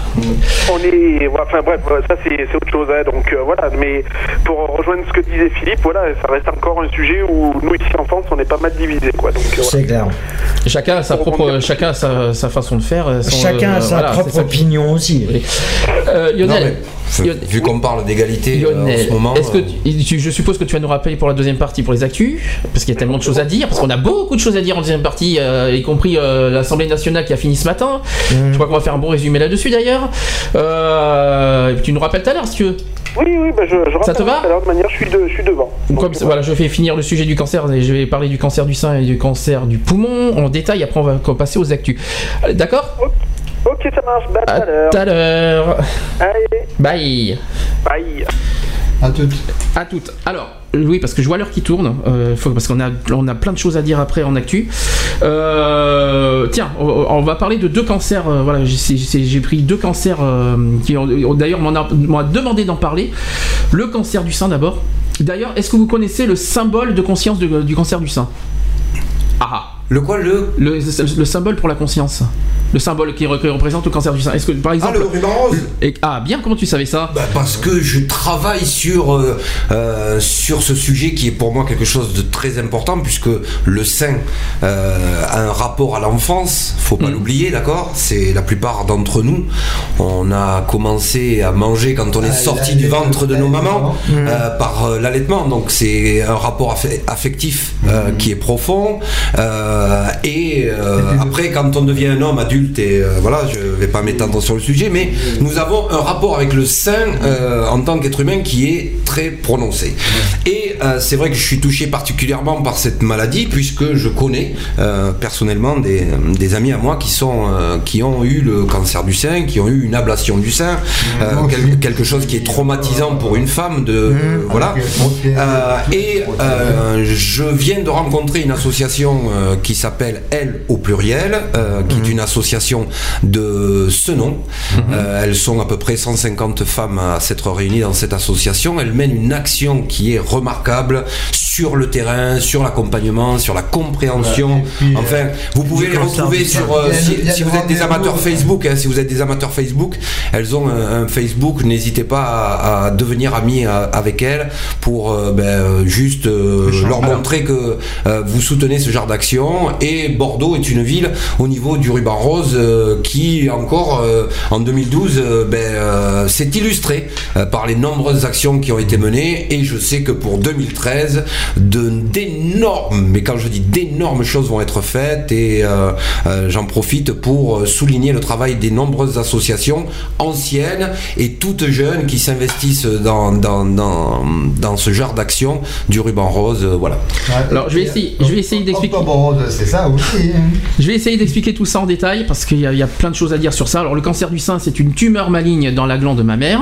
Speaker 11: On est. Enfin bref, ça c'est autre chose. hein, donc euh, voilà. Mais pour rejoindre ce que disait Philippe, voilà, ça reste encore un sujet où nous ici en France, on est pas mal divisés, quoi. Euh, voilà.
Speaker 2: C'est clair.
Speaker 1: Chacun a sa
Speaker 11: Pour
Speaker 1: propre, chacun a sa, sa façon de faire. son-
Speaker 2: Chacun a
Speaker 1: euh,
Speaker 2: sa
Speaker 1: voilà,
Speaker 2: propre opinion aussi.
Speaker 1: Oui. Euh,
Speaker 8: Non,
Speaker 1: Lionel,
Speaker 8: mais, vu qu'on parle d'égalité euh, en ce moment.
Speaker 1: est-ce que
Speaker 8: euh,
Speaker 1: tu- tu- je suppose que tu vas nous rappeler pour la deuxième partie pour les actus, parce qu'il y a tellement de choses à dire, parce qu'on a beaucoup de choses à dire en deuxième partie, euh, y compris euh, l'Assemblée nationale qui a fini ce matin. Je crois qu'on va faire un bon résumé là-dessus d'ailleurs. Euh, tu nous rappelles tout à l'heure si tu veux.
Speaker 11: Oui, oui, bah je, je
Speaker 1: Ça te
Speaker 11: rappelle
Speaker 1: va
Speaker 11: à de manière, je suis, de, je suis devant.
Speaker 1: Comme voilà, je vais finir le sujet du cancer et je vais parler du cancer du sein et du cancer du poumon en détail. Après, on va passer aux actus. D'accord
Speaker 11: Ok, ça marche. Bah, à tout à l'heure.
Speaker 1: Tout à l'heure. Bye.
Speaker 11: bye.
Speaker 9: À toutes.
Speaker 1: À toutes. Alors, oui, parce que je vois l'heure qui tourne, euh, parce qu'on a, plein de choses à dire après en actu. Euh, tiens, on, va parler de deux cancers. euh, voilà, j'ai pris deux cancers qui d'ailleurs m'ont demandé d'en parler. Le cancer du sein d'abord. D'ailleurs, est-ce que vous connaissez le symbole de conscience du cancer du sein? Ah
Speaker 8: Le quoi le
Speaker 1: le, le symbole pour la conscience. Le symbole qui, re- qui représente le cancer du sein. Est-ce que par
Speaker 8: Ah,
Speaker 1: exemple
Speaker 8: le ruban rose.
Speaker 1: Et- ah bien, comment tu savais ça?
Speaker 8: Bah, parce que je travaille sur, euh, euh, sur ce sujet qui est pour moi quelque chose de très important puisque le sein euh, a un rapport à l'enfance, faut pas l'oublier, d'accord? C'est la plupart d'entre nous, on a commencé à manger quand on est
Speaker 9: Ah,
Speaker 8: sorti du ventre de nos mamans par euh, l'allaitement, donc c'est un rapport affe- affectif euh, qui est profond. Euh, et euh, après quand on devient un homme adulte et euh, voilà, je vais pas m'étendre sur le sujet, mais nous avons un rapport avec le sein euh, en tant qu'être humain qui est très prononcé. Et euh, c'est vrai que je suis touché particulièrement par cette maladie puisque je connais euh, personnellement des, des amis à moi qui sont euh, qui ont eu le cancer du sein, qui ont eu une ablation du sein, euh, quel- quelque chose qui est traumatisant pour une femme de voilà. Euh, et euh, je viens de rencontrer une association euh, qui s'appelle Elle au pluriel, euh, qui est une association de ce nom. Euh, elles sont à peu près 150 femmes à s'être réunies dans cette association. Elles mènent une action qui est remarquable sur le terrain, sur l'accompagnement, sur la compréhension.
Speaker 9: Puis, euh,
Speaker 8: enfin, vous pouvez les retrouver sur euh, si, vous êtes des amateurs Facebook, hein, si vous êtes des amateurs Facebook, elles ont un, un Facebook. N'hésitez pas à, à devenir amis à- avec elles pour ben, juste leur montrer que vous soutenez ce genre d'action. Et Bordeaux est une ville au niveau du ruban rose euh, qui encore euh, en 2012 euh, ben, euh, s'est illustré euh, par les nombreuses actions qui ont été menées. Et je sais que pour 2013, de- d'énormes, mais quand je dis d'énormes choses vont être faites et euh, euh, j'en profite pour souligner le travail des nombreuses associations anciennes et toutes jeunes qui s'investissent dans, dans, dans, dans ce genre d'action du ruban rose. euh, voilà.
Speaker 1: Alors, je vais essayer, je vais essayer d'expliquer.
Speaker 9: Octobre rose, c'est ça aussi. hein.
Speaker 1: Je vais essayer d'expliquer tout ça en détail parce qu'il y, a- il y a plein de choses à dire sur ça. Alors le cancer du sein, c'est une tumeur maligne dans la glande mammaire,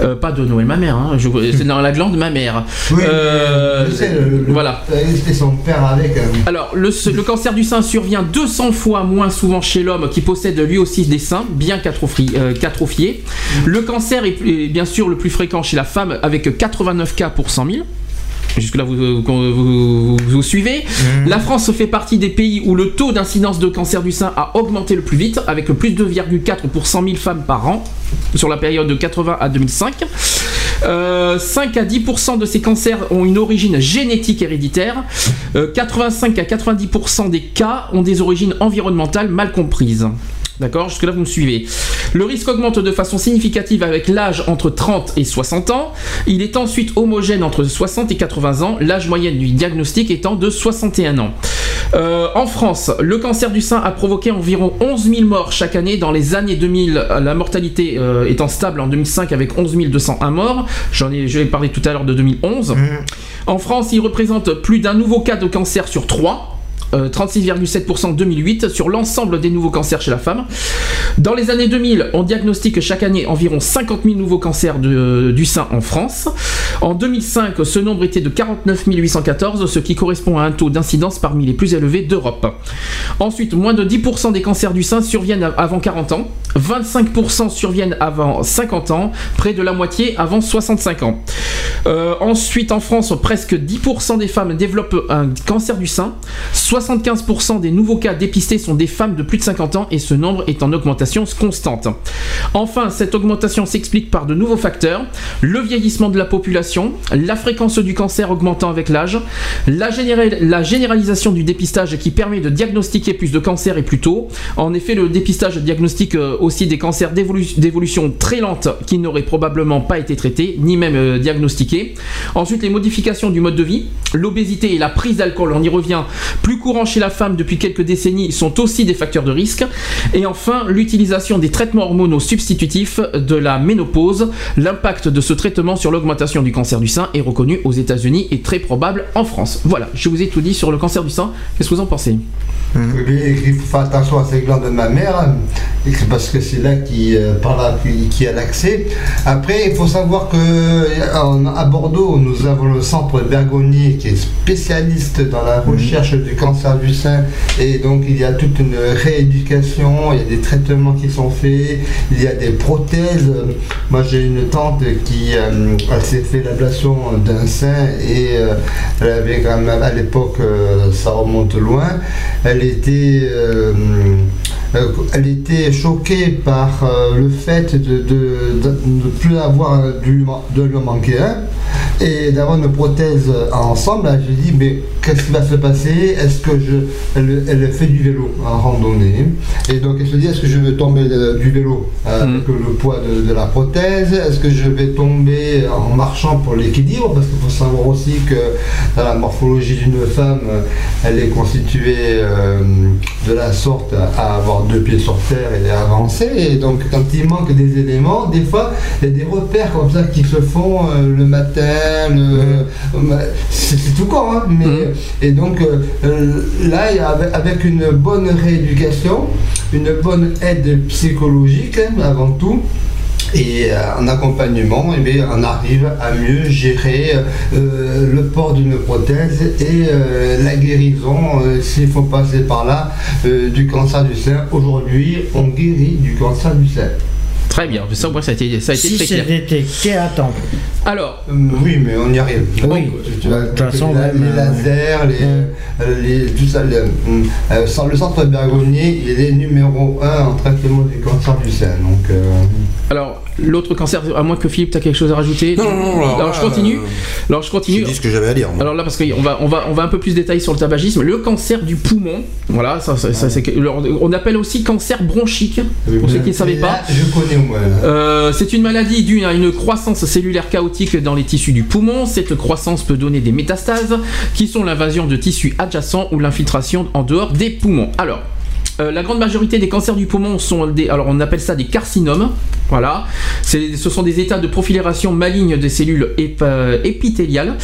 Speaker 1: Euh, pas de Noël mammaire, hein, c'est dans la glande mammaire.
Speaker 9: Oui,
Speaker 1: Euh,
Speaker 9: je sais, le,
Speaker 1: voilà.
Speaker 9: C'était son père avec. hein.
Speaker 1: Alors, le, le cancer du sein survient 200 fois moins souvent chez l'homme qui possède lui aussi des seins, bien euh, qu'atrophiés. Le cancer est bien sûr le plus fréquent chez la femme avec 89 cas pour 100 000. Jusque-là, vous, vous, vous- vous suivez. La France fait partie des pays où le taux d'incidence de cancer du sein a augmenté le plus vite, avec plus de 2,4 pour 100 000 femmes par an sur la période de 80 à 2005. Euh, 5 à 10% de ces cancers ont une origine génétique héréditaire. Euh, 85 à 90% des cas ont des origines environnementales mal comprises. D'accord Jusque-là, vous me suivez. Le risque augmente de façon significative avec l'âge entre 30 et 60 ans. Il est ensuite homogène entre 60 et 80 ans, l'âge moyen du diagnostic étant de 61 ans. Euh, en France, le cancer du sein a provoqué environ 11 000 morts chaque année dans les années 2000, la mortalité euh, étant stable en 2005 avec 11 201 morts. J'en ai, je vais parler tout à l'heure de 2011. En France, il représente plus d'un nouveau cas de cancer sur 3. Euh, 36,7% en 2008 sur l'ensemble des nouveaux cancers chez la femme. Dans les années 2000, on diagnostique chaque année environ 50 000 nouveaux cancers de- du sein en France. En 2005, ce nombre était de 49 814, ce qui correspond à un taux d'incidence parmi les plus élevés d'Europe. Ensuite, moins de 10% des cancers du sein surviennent av- avant 40 ans, 25% surviennent avant 50 ans, près de la moitié avant 65 ans. Euh, ensuite, en France, presque 10% des femmes développent un cancer du sein. 75% des nouveaux cas dépistés sont des femmes de plus de 50 ans et ce nombre est en augmentation constante. Enfin, cette augmentation s'explique par de nouveaux facteurs. Le vieillissement de la population, la fréquence du cancer augmentant avec l'âge, la, général- la généralisation du dépistage qui permet de diagnostiquer plus de cancers et plus tôt. En effet, le dépistage diagnostique euh, aussi des cancers d'évolu- d'évolution très lente qui n'auraient probablement pas été traités, ni même euh, diagnostiqués. Ensuite, les modifications du mode de vie, l'obésité et la prise d'alcool, on y revient, plus courant courants chez la femme depuis quelques décennies sont aussi des facteurs de risque. Et enfin, l'utilisation des traitements hormonaux substitutifs de la ménopause. L'impact de ce traitement sur l'augmentation du cancer du sein est reconnu aux États-Unis et très probable en France. Voilà, je vous ai tout dit sur le cancer du sein. Qu'est-ce que vous en pensez?
Speaker 9: Faut faire attention à ces de ma parce que c'est là qui, euh, par là qui, qui a l'accès. Après, il faut savoir que euh, en- à Bordeaux, nous avons le centre Bergonier qui est spécialiste dans la recherche du cancer du sein, et donc il y a toute une rééducation, il y a des traitements qui sont faits, il y a des prothèses. Moi, j'ai une tante qui euh, s'est fait l'ablation d'un sein et euh, elle avait quand même à l'époque, ça remonte loin, elle était, euh, elle était choquée par euh, le fait de, ne plus avoir de lui manquer et d'avoir une prothèse ensemble. Là, J'ai dit, mais qu'est-ce qui va se passer? Est-ce que je. Elle, elle fait du vélo en randonnée? Et donc, elle se dit, est-ce que je vais tomber de- du vélo euh, avec le poids de, de la prothèse? Est-ce que je vais tomber en marchant pour l'équilibre? Parce qu'il faut savoir aussi que dans la morphologie d'une femme, elle est constituée euh, de la sorte à avoir deux pieds sur terre et à avancer. Et donc, quand il manque des éléments, des fois, il y a des repères comme ça qui se font euh, le matin. Euh, c'est tout con, hein, mais et donc euh, euh, là, avec, une bonne rééducation, une bonne aide psychologique hein, avant tout. Et en accompagnement, eh bien, on arrive à mieux gérer euh, le port d'une prothèse et euh, la guérison, euh, s'il faut passer par là, du cancer du sein. Aujourd'hui, on guérit du cancer du sein.
Speaker 1: Très bien, ça, moins, ça a été, ça a été
Speaker 2: Si
Speaker 1: très
Speaker 2: c'est
Speaker 1: clair.
Speaker 2: détecté à temps.
Speaker 1: Alors,
Speaker 9: oui, mais on y arrive.
Speaker 2: Oui,
Speaker 9: Tu vois,
Speaker 2: de toute façon,
Speaker 9: les,
Speaker 2: même,
Speaker 9: les
Speaker 2: euh,
Speaker 9: lasers, les, euh, les- tout ça, les, euh, sans- le centre Bergonier, il est numéro 1 en traitement du cancer du sein. Donc, euh,
Speaker 1: alors l'autre cancer, à moins que Philippe, tu as quelque chose à rajouter
Speaker 8: Non, non, non, alors
Speaker 1: Alors je continue.
Speaker 8: euh,
Speaker 1: Alors je continue.
Speaker 8: Dit ce que j'avais à dire. moi.
Speaker 1: Alors là, parce qu'on va, on va, on va un peu plus détailler sur le tabagisme. Le cancer du poumon, voilà, ça, ça- ça, c'est que- on appelle aussi cancer bronchique, pour ceux qui ne savaient pas.
Speaker 9: je connais
Speaker 1: Euh, c'est une maladie due à une croissance cellulaire chaotique dans les tissus du poumon. Cette croissance peut donner des métastases, qui sont l'invasion de tissus adjacents ou l'infiltration en dehors des poumons. Alors. Euh, la grande majorité des cancers du poumon sont des, alors on appelle ça des carcinomes, voilà. Ce sont des états de profilération maligne des cellules euh, épithéliales.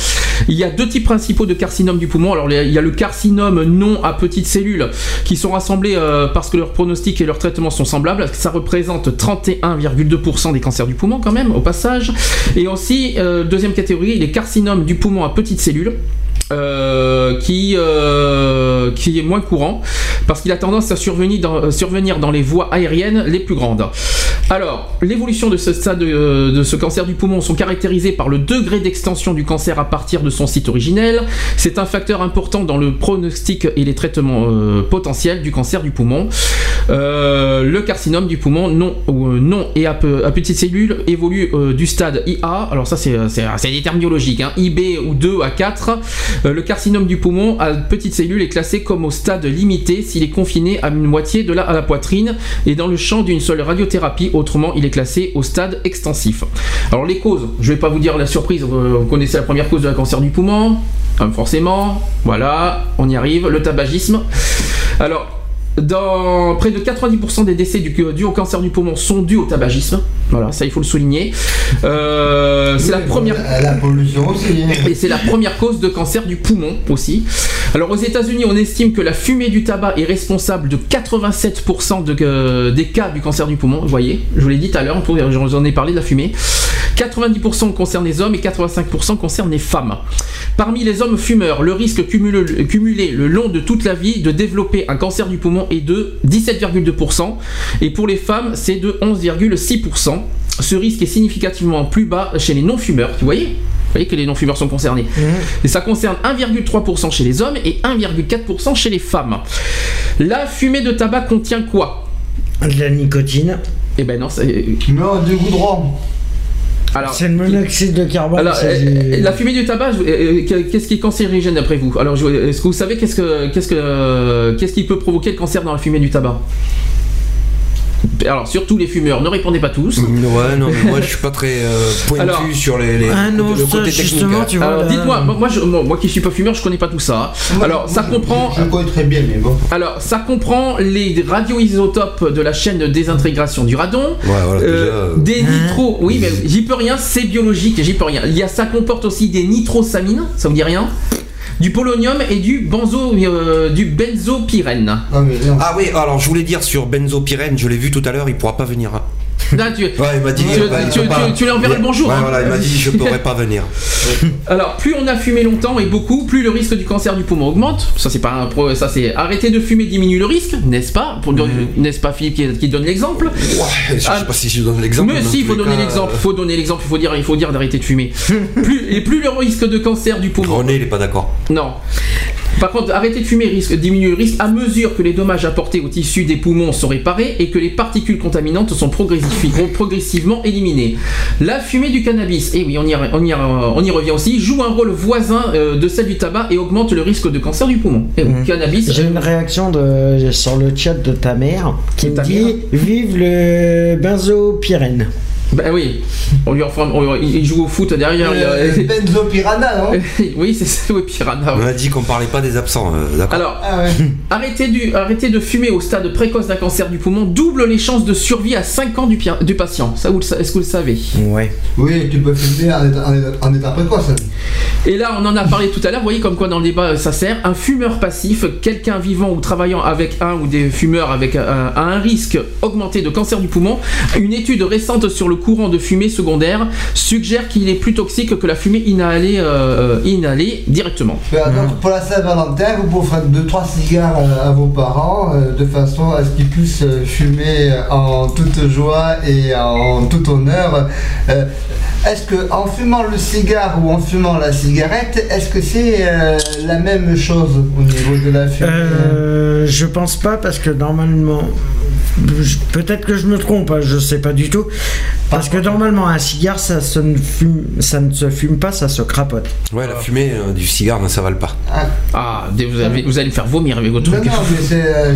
Speaker 1: Il y a deux types principaux de carcinomes du poumon. Alors il y a le carcinome non à petites cellules qui sont rassemblés euh, parce que leur pronostic et leur traitement sont semblables. Ça représente 31,2% des cancers du poumon quand même au passage. Et aussi deuxième catégorie les carcinomes du poumon à petites cellules. Euh, qui, euh, qui est moins courant parce qu'il a tendance à survenir dans, survenir dans les voies aériennes les plus grandes. Alors, l'évolution de ce stade de, de ce cancer du poumon sont caractérisées par le degré d'extension du cancer à partir de son site originel. C'est un facteur important dans le pronostic et les traitements euh, potentiels du cancer du poumon. Euh, le carcinome du poumon non, euh, non et à, peu- à petites cellules évolue euh, du stade IA. Alors ça c'est des termes biologiques. Hein, IB ou 2 à 4. Euh, le carcinome du poumon à petites cellules est classé comme au stade limité s'il est confiné à une moitié de la, à la poitrine et dans le champ d'une seule radiothérapie. Autrement, il est classé au stade extensif. Alors les causes, je vais pas vous dire la surprise. Vous, connaissez la première cause de cancer du poumon, Hein, forcément. Voilà, on y arrive. Le tabagisme. Alors. Dans près de 90% des décès du, dus au cancer du poumon sont dus au tabagisme. Voilà, ça il faut le souligner. Euh, c'est la première.
Speaker 9: La, la pollution aussi. hein.
Speaker 1: Et c'est la première cause de cancer du poumon aussi. Alors aux États-Unis, on estime que la fumée du tabac est responsable de 87% de, euh, des cas du cancer du poumon. Vous voyez, je vous l'ai dit tout à l'heure, je vous en ai parlé de la fumée. 90% concerne les hommes et 85% concerne les femmes. Parmi les hommes fumeurs, le risque cumulé, cumulé le long de toute la vie de développer un cancer du poumon est de 17,2% et pour les femmes, c'est de 11,6%. Ce risque est significativement plus bas chez les non-fumeurs. Vous voyez? Vous voyez que les non-fumeurs sont concernés. Et ça concerne 1,3% chez les hommes et 1,4% chez les femmes. La fumée de tabac contient quoi?
Speaker 2: De la nicotine.
Speaker 1: Eh ben non, c'est...
Speaker 9: Non, du goudron.
Speaker 1: Alors,
Speaker 2: C'est le monoxyde de carbone.
Speaker 1: alors, euh,
Speaker 2: du-
Speaker 1: la fumée du tabac, euh, qu'est-ce qui est cancérigène d'après vous? Alors, est-ce que vous savez qu'est-ce que qu'est-ce que euh, qu'est-ce qui peut provoquer le cancer dans la fumée du tabac? Alors, surtout les fumeurs, ne répondez pas tous.
Speaker 8: Ouais, non, mais moi [laughs] je suis pas très euh, pointu
Speaker 1: Alors-
Speaker 8: sur les, les-
Speaker 2: Ah non,
Speaker 8: le
Speaker 2: ça,
Speaker 8: côté technique.
Speaker 2: justement,
Speaker 8: hein.
Speaker 2: tu vois.
Speaker 1: Alors, dites-moi, moi, moi, je- moi, moi qui suis pas fumeur, je connais pas tout ça.
Speaker 9: Moi,
Speaker 1: Alors, ça comprend.
Speaker 9: Je, je connais très bien, mais bon.
Speaker 1: Alors, ça comprend les radioisotopes de la chaîne de désintégration du radon.
Speaker 8: Ouais, voilà,
Speaker 1: euh,
Speaker 8: déjà, euh,
Speaker 1: des nitros, oui, mais j'y peux rien, c'est biologique, j'y peux rien. Il y a, ça comporte aussi des nitrosamines, ça vous dit rien? Du polonium et du benzo, euh, du benzopyrène.
Speaker 9: Mais non.
Speaker 8: Ah oui, alors je voulais dire sur benzopyrène, je l'ai vu tout à l'heure, il pourra pas venir.
Speaker 1: Là, tu,
Speaker 8: Ouais, il m'a dit.
Speaker 1: Tu-
Speaker 8: bah, il
Speaker 1: tu-
Speaker 8: peut
Speaker 1: tu-
Speaker 8: pas.
Speaker 1: tu lui enverras le bonjour,
Speaker 8: Ouais,
Speaker 1: hein.
Speaker 8: voilà, il m'a dit je pourrais pas venir. [laughs]
Speaker 1: Alors, plus on a fumé longtemps et beaucoup, plus le risque du cancer du poumon augmente. Ça, c'est pas un pro, ça c'est arrêter de fumer diminue le risque, n'est-ce pas? Pour N'est-ce pas Philippe qui, qui donne l'exemple?
Speaker 8: Ouais, je sais
Speaker 1: Ah,
Speaker 8: pas si je donne l'exemple.
Speaker 1: Mais si, il faut donner l'exemple.
Speaker 8: euh,
Speaker 1: Il faut donner l'exemple. Il faut dire, il faut dire d'arrêter de fumer. plus et plus le risque de cancer du poumon.
Speaker 8: René, il est pas d'accord.
Speaker 1: Non. Par contre, arrêter de fumer risque, diminue le risque à mesure que les dommages apportés au tissu des poumons sont réparés et que les particules contaminantes sont progressivement éliminées. La fumée du cannabis, et oui, on y, on y- on y revient aussi, joue un rôle voisin euh, de celle du tabac et augmente le risque de cancer du poumon. Et oui, cannabis.
Speaker 2: J'ai une réaction de, sur le chat de ta mère qui me
Speaker 1: Ta
Speaker 2: dit Vive le benzopyrène.
Speaker 1: Bah oui, on lui on- il joue au foot derrière. il y a-
Speaker 9: Euh, Benzo Piranha, non [laughs]
Speaker 1: oui, c'est ça, oui, Piranha.
Speaker 8: On a dit qu'on parlait pas des absents, euh, d'accord
Speaker 1: Alors,
Speaker 9: Ah ouais. [laughs]
Speaker 1: Arrêter, du, arrêter de fumer au stade précoce d'un cancer du poumon double les chances de survie à 5 ans du, patient. Ça, est-ce que vous le savez?
Speaker 2: Ouais.
Speaker 9: Oui, tu peux fumer en état, en précoce.
Speaker 1: Et là, on en a parlé tout à l'heure, vous voyez comme quoi dans le débat euh, ça sert. Un fumeur passif, quelqu'un vivant ou travaillant avec un ou des fumeurs avec un, a un risque augmenté de cancer du poumon. Une étude récente sur le courant de fumée secondaire suggère qu'il est plus toxique que la fumée inhalée, euh, inhalée directement.
Speaker 9: Mais, Donc pour la Saint-Valentin, vous pouvez faire 2-3 cigares euh, à vos parents euh, de façon à ce qu'ils puissent fumer en toute joie et en tout honneur. Euh, Est-ce que en fumant le cigare ou en fumant la cigarette, est-ce que c'est euh, la même chose au niveau de la fumée?
Speaker 2: Euh, je pense pas parce que normalement, peut-être que je me trompe, hein, je sais pas du tout. Parce que normalement, un cigare, ça, se ne fume, ça ne se fume pas, ça se crapote.
Speaker 8: Ouais, la fumée euh, du cigare ne s'avale pas.
Speaker 9: Ah,
Speaker 1: Ah, vous, avez- vous allez me faire vomir avec votre
Speaker 9: Non,
Speaker 1: truc.
Speaker 9: non, mais c'est, euh,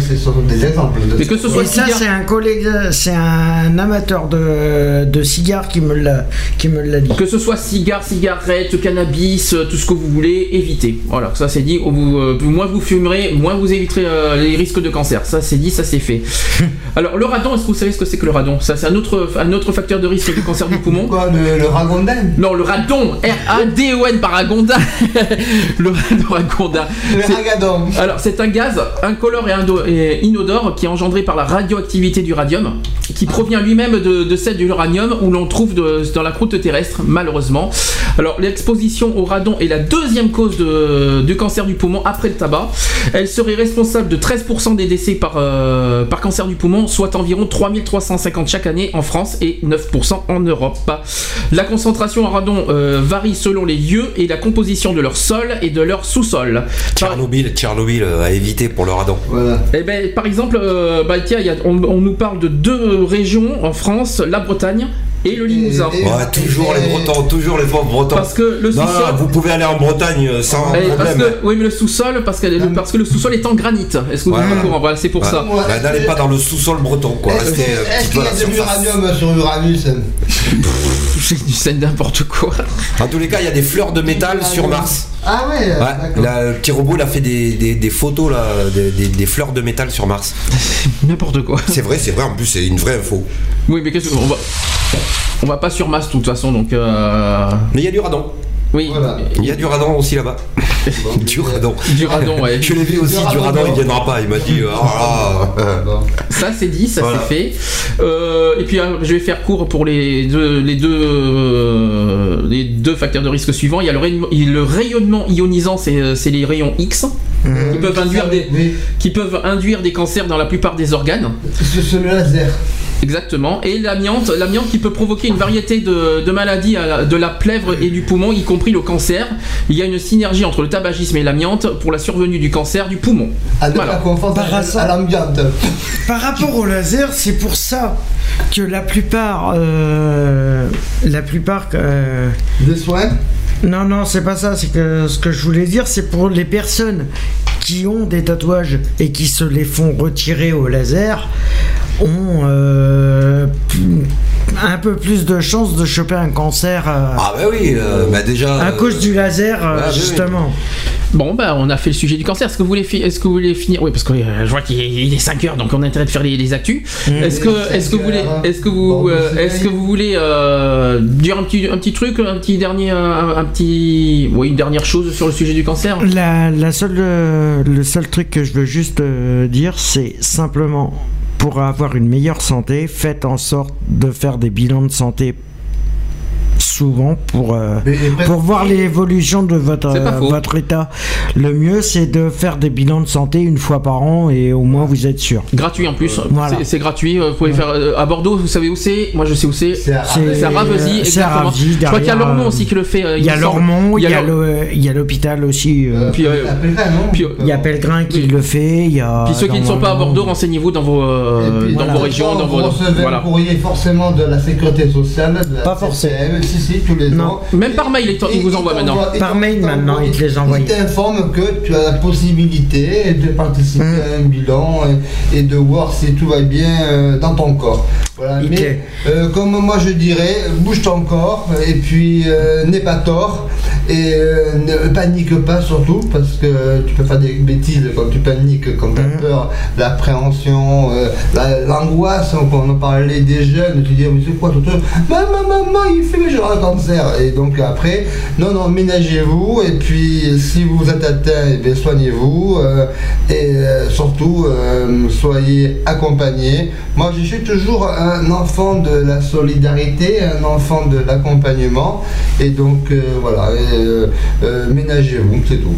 Speaker 9: des exemples. De
Speaker 1: Mais que ce soit
Speaker 2: Et ça,
Speaker 1: cigare-
Speaker 2: c'est un collègue, c'est un amateur de, de cigares qui me l'a, qui me l'a dit.
Speaker 1: Que ce soit cigare, cigarette, cannabis, euh, tout ce que vous voulez, évitez. Voilà, ça c'est dit. Vous, euh, moins vous fumerez, moins vous éviterez euh, les risques de cancer. Ça c'est dit, ça c'est fait. [laughs] Alors le radon, est-ce que vous savez ce que c'est que le radon? Ça c'est un autre, un autre facteur de risque du cancer du poumon. [laughs]
Speaker 9: Quoi, le, le ragondin?
Speaker 1: Non, le radon, [laughs] R-A-D-O-N par le, ragondin.
Speaker 9: Le ragadon
Speaker 1: alors, c'est un gaz incolore et, indo- et inodore qui est engendré par la radioactivité du radium, qui provient lui-même de, de celle de l'uranium où l'on trouve de- dans la croûte terrestre, malheureusement. Alors, l'exposition au radon est la deuxième cause de, du cancer du poumon après le tabac. Elle serait responsable de 13% des décès par, euh, par cancer du poumon, soit environ 3350 chaque année en France et 9% en Europe. La concentration en radon euh, varie selon les lieux et la composition de leur sol et de leur sous-sol. Par-
Speaker 8: Tchernobyl, Tchernobyl euh, à éviter pour le radon.
Speaker 9: Voilà.
Speaker 1: eh ben, par exemple, euh, bah, tiens, il y a- on, on nous parle de deux régions en France, la Bretagne et le Limousin.
Speaker 9: Et- et-
Speaker 8: Ouais, toujours les Bretons, toujours les pauvres Bretons.
Speaker 1: Parce que le sous-sol.
Speaker 8: non, vous pouvez aller en Bretagne euh, sans
Speaker 1: Eh, parce
Speaker 8: problème.
Speaker 1: que, oui, mais le sous-sol, parce que, le, parce que le sous-sol est en granit. Est-ce que vous êtes au courant? Voilà, c'est pour
Speaker 8: Ouais.
Speaker 1: ça.
Speaker 9: Ouais.
Speaker 8: Bah, N'allez pas dans le sous-sol breton, quoi.
Speaker 9: Est-ce
Speaker 8: euh,
Speaker 9: qu'il y a de l'uranium sur Uranus [laughs]
Speaker 1: C'est c'est n'importe quoi.
Speaker 8: En tous les cas, il y a des fleurs de métal sur Mars.
Speaker 9: Ah ouais,
Speaker 8: Ouais, là, le petit robot il a fait des, des- des photos là, des, des- des fleurs de métal sur Mars. [laughs]
Speaker 1: n'importe quoi.
Speaker 8: C'est vrai, c'est vrai. En plus, c'est une vraie info.
Speaker 1: Oui, mais qu'est-ce qu'on va. On va pas sur masse de toute façon, donc. euh,
Speaker 8: Mais il y a du radon.
Speaker 1: Oui.
Speaker 9: Voilà.
Speaker 8: Il y a du radon aussi là-bas. [laughs] du radon.
Speaker 1: Du radon, ouais.
Speaker 8: Je l'ai vu aussi,
Speaker 9: Du
Speaker 8: du
Speaker 9: radon,
Speaker 8: il viendra pas. Il m'a dit, oh.
Speaker 1: Ça c'est dit, ça
Speaker 8: Voilà.
Speaker 1: c'est fait. Euh, et puis euh, je vais faire court pour les deux, les deux, euh, les deux facteurs de risque suivants. Il y a le, le rayonnement ionisant, c'est euh, les rayons X qui peuvent induire des
Speaker 9: Oui,
Speaker 1: qui peuvent induire des cancers dans la plupart des organes.
Speaker 9: c'est c'est le laser.
Speaker 1: Exactement. Et l'amiante, l'amiante qui peut provoquer une variété de, de maladies à la- de la plèvre et du poumon, y compris le cancer. Il y a une synergie entre le tabagisme et l'amiante pour la survenue du cancer du poumon.
Speaker 9: À ne
Speaker 1: Voilà.
Speaker 2: Par
Speaker 9: à, l'ambiance.
Speaker 2: Par rapport au laser, c'est pour ça que la plupart, euh, la plupart, euh,
Speaker 9: Des soins?
Speaker 2: Non non, c'est pas ça. C'est que ce que je voulais dire, c'est pour les personnes qui ont des tatouages et qui se les font retirer au laser. ont euh, un peu plus de chances de choper un cancer euh,
Speaker 8: Ah bah oui, euh, bah déjà.
Speaker 2: à cause du laser,
Speaker 8: oui, oui.
Speaker 2: justement.
Speaker 1: Bon, bah, on a fait le sujet du cancer. Est-ce que vous voulez, est-ce que vous voulez finir? Oui, parce que euh, je vois qu'il est, il est 5 heures, donc on a intérêt de faire les, les actus. Est-ce que, est-ce que vous voulez, est-ce que vous, euh, est-ce que vous voulez euh, dire un petit, un petit truc, un petit dernier, un, un petit, oui, une dernière chose sur le sujet du cancer?
Speaker 2: La, la seule, le seul truc que je veux juste dire, c'est simplement pour avoir une meilleure santé, faites en sorte de faire des bilans de santé souvent pour, euh, pour voir l'évolution de votre, euh, votre état. Le mieux, c'est de faire des bilans de santé une fois par an et au moins vous êtes sûr.
Speaker 1: Gratuit en plus.
Speaker 2: Voilà.
Speaker 1: C'est- gratuit. euh, Vous pouvez faire euh, à Bordeaux. Vous savez où c'est? Moi, je sais où c'est. C'est
Speaker 2: à
Speaker 1: à exactement. Je crois qu'il y a Lormont
Speaker 2: euh,
Speaker 1: aussi qui le fait. euh,
Speaker 2: Il y a. Lormont, il y a
Speaker 1: Lor-
Speaker 2: le- il y a l'hôpital aussi. euh,
Speaker 1: Puis, euh, puis, euh,
Speaker 2: il y a Pellegrin qui le fait. Il y a
Speaker 1: puis ceux qui ne sont pas à Bordeaux, renseignez-vous dans vos, euh, dans vos régions, dans
Speaker 9: vous
Speaker 1: vos.
Speaker 9: recevez
Speaker 1: Voilà.
Speaker 9: un courrier forcément de la sécurité sociale.
Speaker 2: Pas forcément.
Speaker 9: CCM, Si, si, tous les ans.
Speaker 1: Même par mail, ils ils vous envoient maintenant.
Speaker 2: Par mail maintenant, ils te les envoient.
Speaker 9: Il t'informe que tu as la possibilité de participer
Speaker 2: Mmh.
Speaker 9: à un bilan et, et de voir si tout va bien euh, dans ton corps. Voilà. Mais euh, comme moi je dirais, bouge ton corps et puis euh, n'aie pas tort et euh, ne panique pas surtout parce que tu peux faire des bêtises quand tu paniques, quand tu as
Speaker 2: Mmh.
Speaker 9: peur, l'appréhension, euh, la- l'angoisse, quand on en parlait des jeunes, tu dis mais c'est quoi tout ça Maman, maman, il fait mais j'aurai un cancer et donc après, non, non, ménagez-vous et puis si vous êtes atteint, eh soignez-vous et surtout soyez accompagnés. Moi je suis toujours un enfant de la solidarité, un enfant de l'accompagnement et donc euh, voilà, euh, euh, ménagez-vous, c'est tout.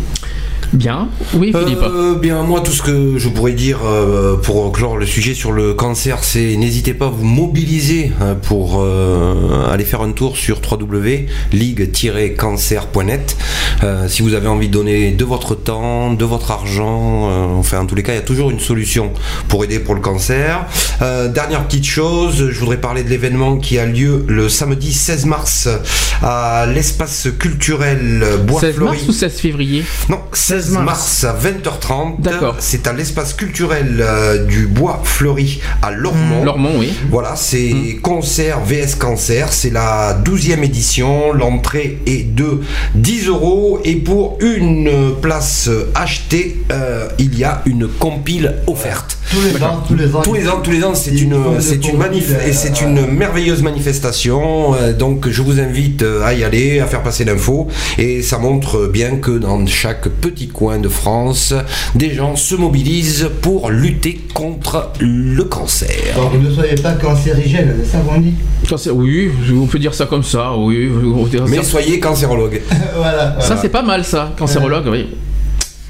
Speaker 1: Bien. Oui, Philippe.
Speaker 8: Euh, bien, moi, tout ce que je pourrais dire euh, pour clore le sujet sur le cancer, c'est n'hésitez pas à vous mobiliser euh, pour euh, aller faire un tour sur www.ligue-cancer.net. Si vous avez envie de donner de votre temps, de votre argent, enfin, en tous les cas, il y a toujours une solution pour aider pour le cancer. Dernière petite chose, je voudrais parler de l'événement qui a lieu le samedi 16 mars à l'espace culturel Bois
Speaker 1: 16
Speaker 8: Fleuri.
Speaker 1: mars ou 16 février?
Speaker 8: Non, 16 mars, à 20h30.
Speaker 1: D'accord.
Speaker 8: C'est à l'espace culturel euh, du Bois Fleuri à Lormont.
Speaker 1: Lormont, oui.
Speaker 8: Voilà, c'est
Speaker 1: Mmh.
Speaker 8: concert VS Cancer. C'est la 12e édition. L'entrée est de 10 euros. Et pour une place achetée, euh, il y a une compile offerte.
Speaker 9: Tous les ans, tous les ans.
Speaker 8: Tous les ans, tous les ans, c'est une, c'est une manif et c'est
Speaker 9: euh,
Speaker 8: une merveilleuse manifestation. Euh, Donc, je vous invite à y aller, à faire passer l'info. Et ça montre bien que dans chaque petit coin de France, des gens se mobilisent pour lutter contre le cancer.
Speaker 9: Donc ne soyez pas cancérigène, c'est ça qu'on dit
Speaker 1: Cancer, oui, on peut dire ça comme ça, oui.
Speaker 8: Mais soyez cancérologue. [laughs]
Speaker 9: voilà.
Speaker 1: Ça, c'est pas mal, ça, cancérologue, oui.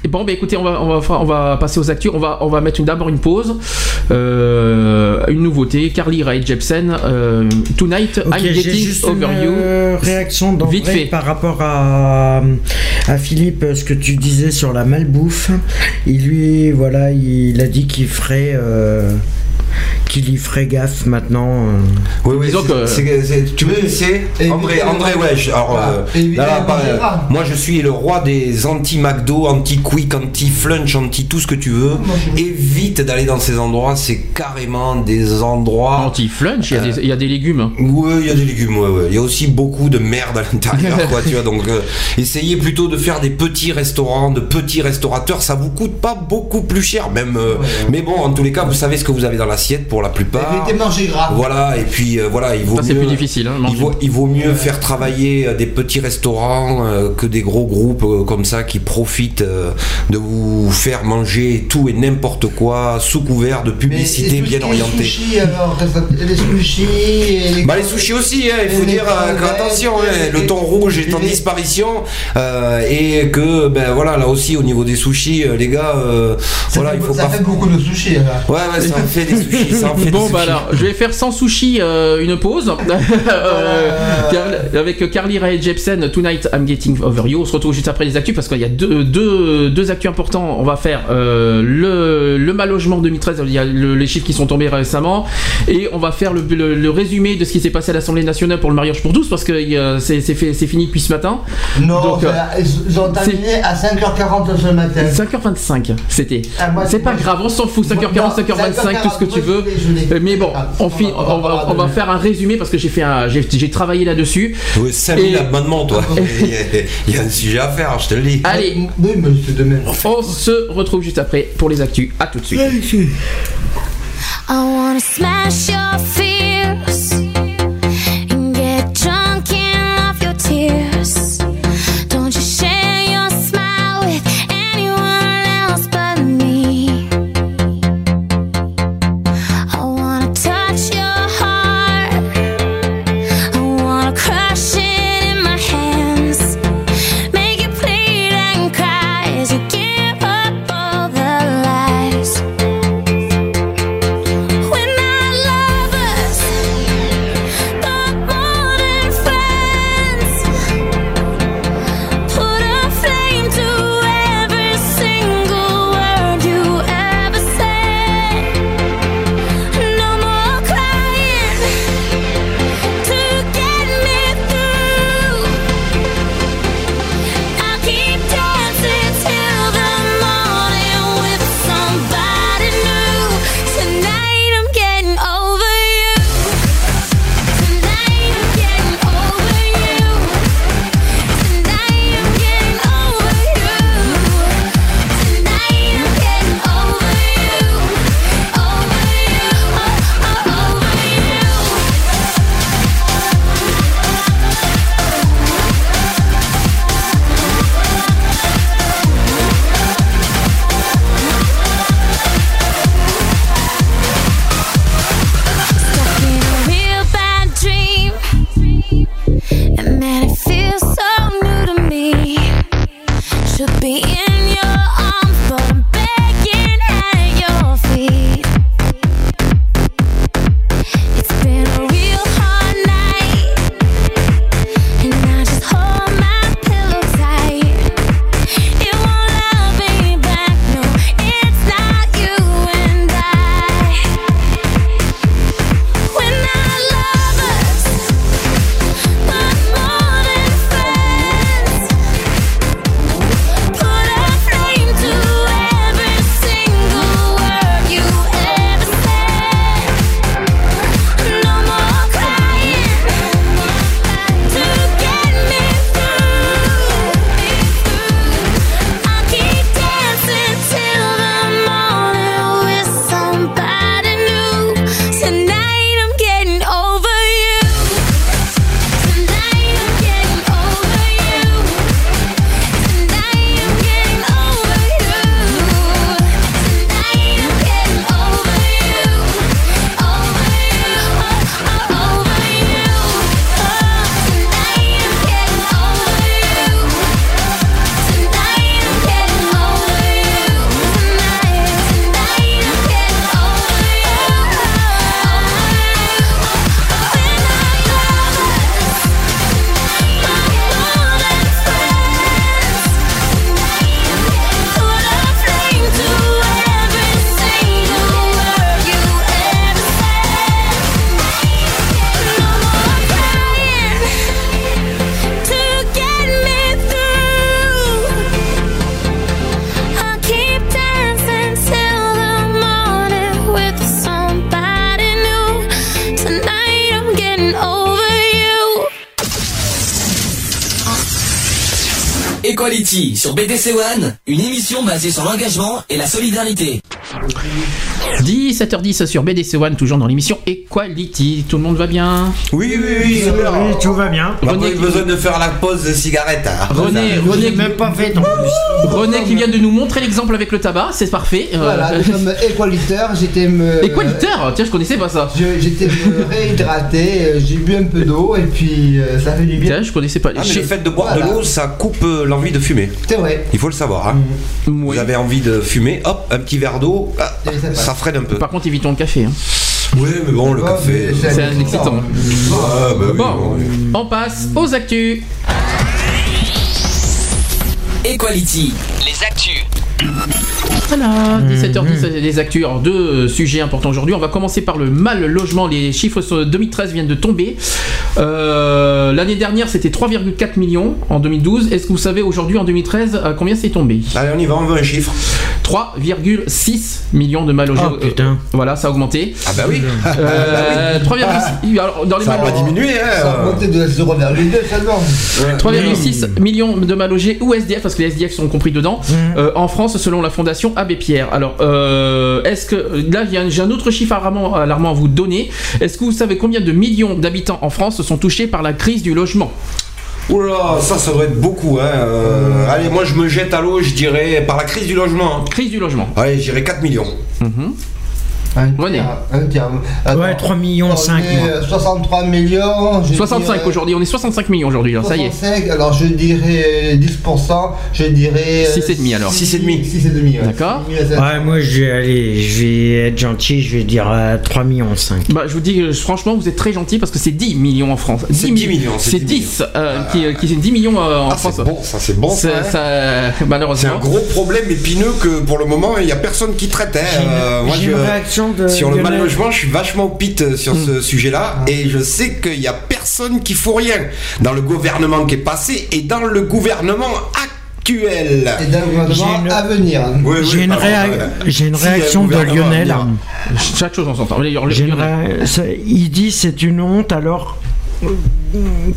Speaker 1: Et bon, bah écoutez, on va, on va, on va passer aux actus. On va, on va mettre une- d'abord une pause. Euh, une nouveauté Carly Rae Jepsen, euh, Tonight,
Speaker 2: Ok,
Speaker 1: I'm Getting
Speaker 2: juste
Speaker 1: Over
Speaker 2: une
Speaker 1: You.
Speaker 2: euh, réaction
Speaker 1: Vite fait.
Speaker 2: par rapport à, à Philippe, ce que tu disais sur la malbouffe. Il lui, voilà, il a dit qu'il ferait, euh, qu'il y ferait gaffe maintenant. euh.
Speaker 8: Oui, oui,
Speaker 1: Disons
Speaker 8: c'est-
Speaker 1: que-
Speaker 8: tu dis, c'est André, André, je- alors, euh, moi je suis le roi des anti-McDo, anti-Quick, anti-Flunch, anti tout ce que tu veux. Évite d'aller dans ces endroits, c'est carrément des endroits.
Speaker 1: Anti-flunch, il y a des- il y, a des légumes. hein.
Speaker 8: Ouais, il y a des légumes, ouais. Il y a aussi beaucoup de merde à l'intérieur, quoi, tu vois. Donc, euh, essayez plutôt de faire des petits restaurants, de petits restaurateurs. Ça vous coûte pas beaucoup plus cher, même. euh, Mais bon, en tous les cas, vous savez ce que vous avez dans l'assiette pour la plupart.
Speaker 9: Gras.
Speaker 8: Voilà, et puis euh, voilà, il vaut
Speaker 1: Ça, c'est
Speaker 8: mieux.
Speaker 1: plus difficile. Hein,
Speaker 8: Il vaut, il vaut mieux faire travailler euh, des petits restaurants euh, que des gros groupes euh, comme ça qui profitent euh, de vous faire manger tout et n'importe quoi sous couvert de publicité bien orientée.
Speaker 9: sushis, alors, ça- les sushis. et les-
Speaker 8: Bah les sushis aussi, hein, il faut
Speaker 9: les
Speaker 8: dire euh, attention, hein, le thon rouge est en
Speaker 9: les-
Speaker 8: disparition euh, et que ben voilà là aussi au niveau des sushis, les gars, euh,
Speaker 9: Ça,
Speaker 8: voilà
Speaker 9: fait,
Speaker 8: il faut
Speaker 9: ça
Speaker 8: pas.
Speaker 9: fait beaucoup de sushis. là.
Speaker 8: Ouais ouais ça fait des sushis, ça [laughs] fait
Speaker 1: Bon bah alors, je vais faire sans sushi euh, une pause [laughs] Euh, avec Carly Rae Jepsen Tonight I'm Getting Over You. On se retrouve juste après les actus parce qu'il y a deux, deux, deux actus importants. On va faire euh, le, le mal logement 2013. Il y a le- les chiffres qui sont tombés récemment et on va faire le, le- résumé de ce qui s'est passé à l'Assemblée nationale pour le mariage pour tous parce que euh, c'est fini depuis ce matin.
Speaker 9: Non,
Speaker 1: Donc,
Speaker 9: ça- ils ont terminé à 5h40 ce matin.
Speaker 1: 5h25 c'était.
Speaker 9: Ah,
Speaker 1: c'est pas grave, on s'en fout. 5h40,
Speaker 9: Non,
Speaker 1: 5h25, tout ce que tu tu veux. Mais bon, on, fi- on va, on va faire un résumé parce que j'ai fait un, j'ai j'ai travaillé là-dessus.
Speaker 8: Oui, 5000
Speaker 1: Et-
Speaker 8: abonnements, toi. [laughs] Il y, a, il y a un sujet à faire, je te le dis.
Speaker 1: Allez,
Speaker 9: Oui, mais c'est demain.
Speaker 1: on se retrouve juste après pour les actus. À tout de suite.
Speaker 12: I wanna smash your fears and get drunk in off your tears.
Speaker 4: Sur BDC One, une émission basée sur l'engagement et la solidarité.
Speaker 1: 17h10 sur BDC One, toujours dans l'émission Equality. Tout le monde va bien
Speaker 8: Oui, oui, oui, super.
Speaker 2: Oui, tout va bien.
Speaker 1: René qui-
Speaker 8: besoin de faire la pause de cigarette. hein.
Speaker 1: René, René,
Speaker 2: même pas fait en plus.
Speaker 1: René qui vient de nous montrer l'exemple avec le tabac, c'est parfait. Euh,
Speaker 9: Voilà, nous sommes équaliteurs, j'étais me.
Speaker 1: Équalitaire Tiens, je connaissais pas ça.
Speaker 9: J'étais me réhydrater, euh, j'ai bu un peu d'eau et puis euh, ça fait du bien.
Speaker 1: Tiens, je connaissais pas.
Speaker 8: Ah, mais le fait de boire
Speaker 9: Voilà.
Speaker 8: de l'eau, ça coupe l'envie de fumer.
Speaker 9: C'est vrai.
Speaker 8: Il faut le savoir. Hein.
Speaker 1: Oui.
Speaker 8: Vous avez envie de fumer, hop, un petit verre d'eau, ah,
Speaker 9: ça passe.
Speaker 8: Freine un peu.
Speaker 1: Par contre, évitons le café. hein.
Speaker 8: Oui, mais bon, le
Speaker 9: Oh,
Speaker 8: café.
Speaker 1: C'est un excitant.
Speaker 8: Ah, bah oui,
Speaker 1: Bon,
Speaker 8: oui.
Speaker 1: on passe aux actus.
Speaker 4: Equality.
Speaker 10: Les actus.
Speaker 1: Voilà,
Speaker 8: Mmh,
Speaker 1: 17h10, les actus. Alors, deux euh, sujets importants aujourd'hui. On va commencer par le mal logement. Les chiffres sur 2013 viennent de tomber. Euh, L'année dernière, c'était 3,4 millions en 2012. Est-ce que vous savez aujourd'hui, en 2013, à combien c'est tombé?
Speaker 8: Allez, on y va, on veut un chiffre.
Speaker 1: 3,6 millions de mal logés.
Speaker 2: Oh, putain.
Speaker 1: voilà, ça a augmenté.
Speaker 8: Ah bah oui.
Speaker 1: Euh, 3,6 alors, dans les
Speaker 8: Ça va
Speaker 1: mal-
Speaker 8: pas
Speaker 9: Ça a
Speaker 8: hein.
Speaker 9: monté de 0,2 seulement.
Speaker 1: 3,6 millions de mal logés ou SDF parce que les SDF sont compris dedans euh, en France selon la fondation Abbé Pierre. Alors euh, est-ce que là j'ai un autre chiffre alarmant, alarmant à vous donner. Est-ce que vous savez combien de millions d'habitants en France sont touchés par la crise du logement?
Speaker 8: Oula, ça, ça doit être beaucoup. Hein. Euh, Allez, moi je me jette à l'eau, je dirais, par la crise du logement.
Speaker 1: Crise du logement.
Speaker 8: Allez, je dirais 4 millions.
Speaker 9: Un
Speaker 1: René.
Speaker 9: tiers, un tiers.
Speaker 2: Ouais, 3 millions
Speaker 9: on
Speaker 2: 5,
Speaker 9: est,
Speaker 2: moi.
Speaker 9: euh, 63 millions. je
Speaker 1: 65
Speaker 9: dirais-
Speaker 1: aujourd'hui, on est 65 millions aujourd'hui, alors ça y est.
Speaker 9: 65, alors je dirais 10%, je dirais. euh,
Speaker 1: 6,5 alors.
Speaker 8: 6,5.
Speaker 9: 6,5. ouais.
Speaker 1: D'accord.
Speaker 9: 6,5.
Speaker 2: Ouais, moi, je vais aller, je vais être gentil, je vais dire euh, 3 millions 5.
Speaker 1: Bah, je vous dis, euh, franchement, vous êtes très gentil parce que c'est 10 millions en France.
Speaker 8: C'est 10
Speaker 1: mi-
Speaker 8: millions, c'est
Speaker 1: C'est
Speaker 8: 10
Speaker 1: 10, euh, qui, qui c'est 10 millions euh, en
Speaker 8: Ah,
Speaker 1: France.
Speaker 8: c'est bon, ça c'est bon. Ça,
Speaker 1: Ça-
Speaker 8: hein.
Speaker 1: ça- [laughs]
Speaker 8: C'est un gros problème épineux que pour le moment il n'y a personne qui traite. hein.
Speaker 2: J'ai une-
Speaker 8: Euh, moi,
Speaker 2: j'ai
Speaker 8: je-
Speaker 2: une de
Speaker 8: sur le mal logement, je suis vachement pite euh, sur
Speaker 1: Mm.
Speaker 8: ce sujet-là et je sais qu'il n'y a personne qui fout rien dans le gouvernement qui est passé et dans le gouvernement actuel.
Speaker 9: Et d'un gouvernement
Speaker 2: J'ai une-
Speaker 9: à venir.
Speaker 8: Oui, oui,
Speaker 2: J'ai une, réa- réaction de Lionel.
Speaker 1: Chaque chose en son temps. Le-
Speaker 2: Il dit c'est une honte alors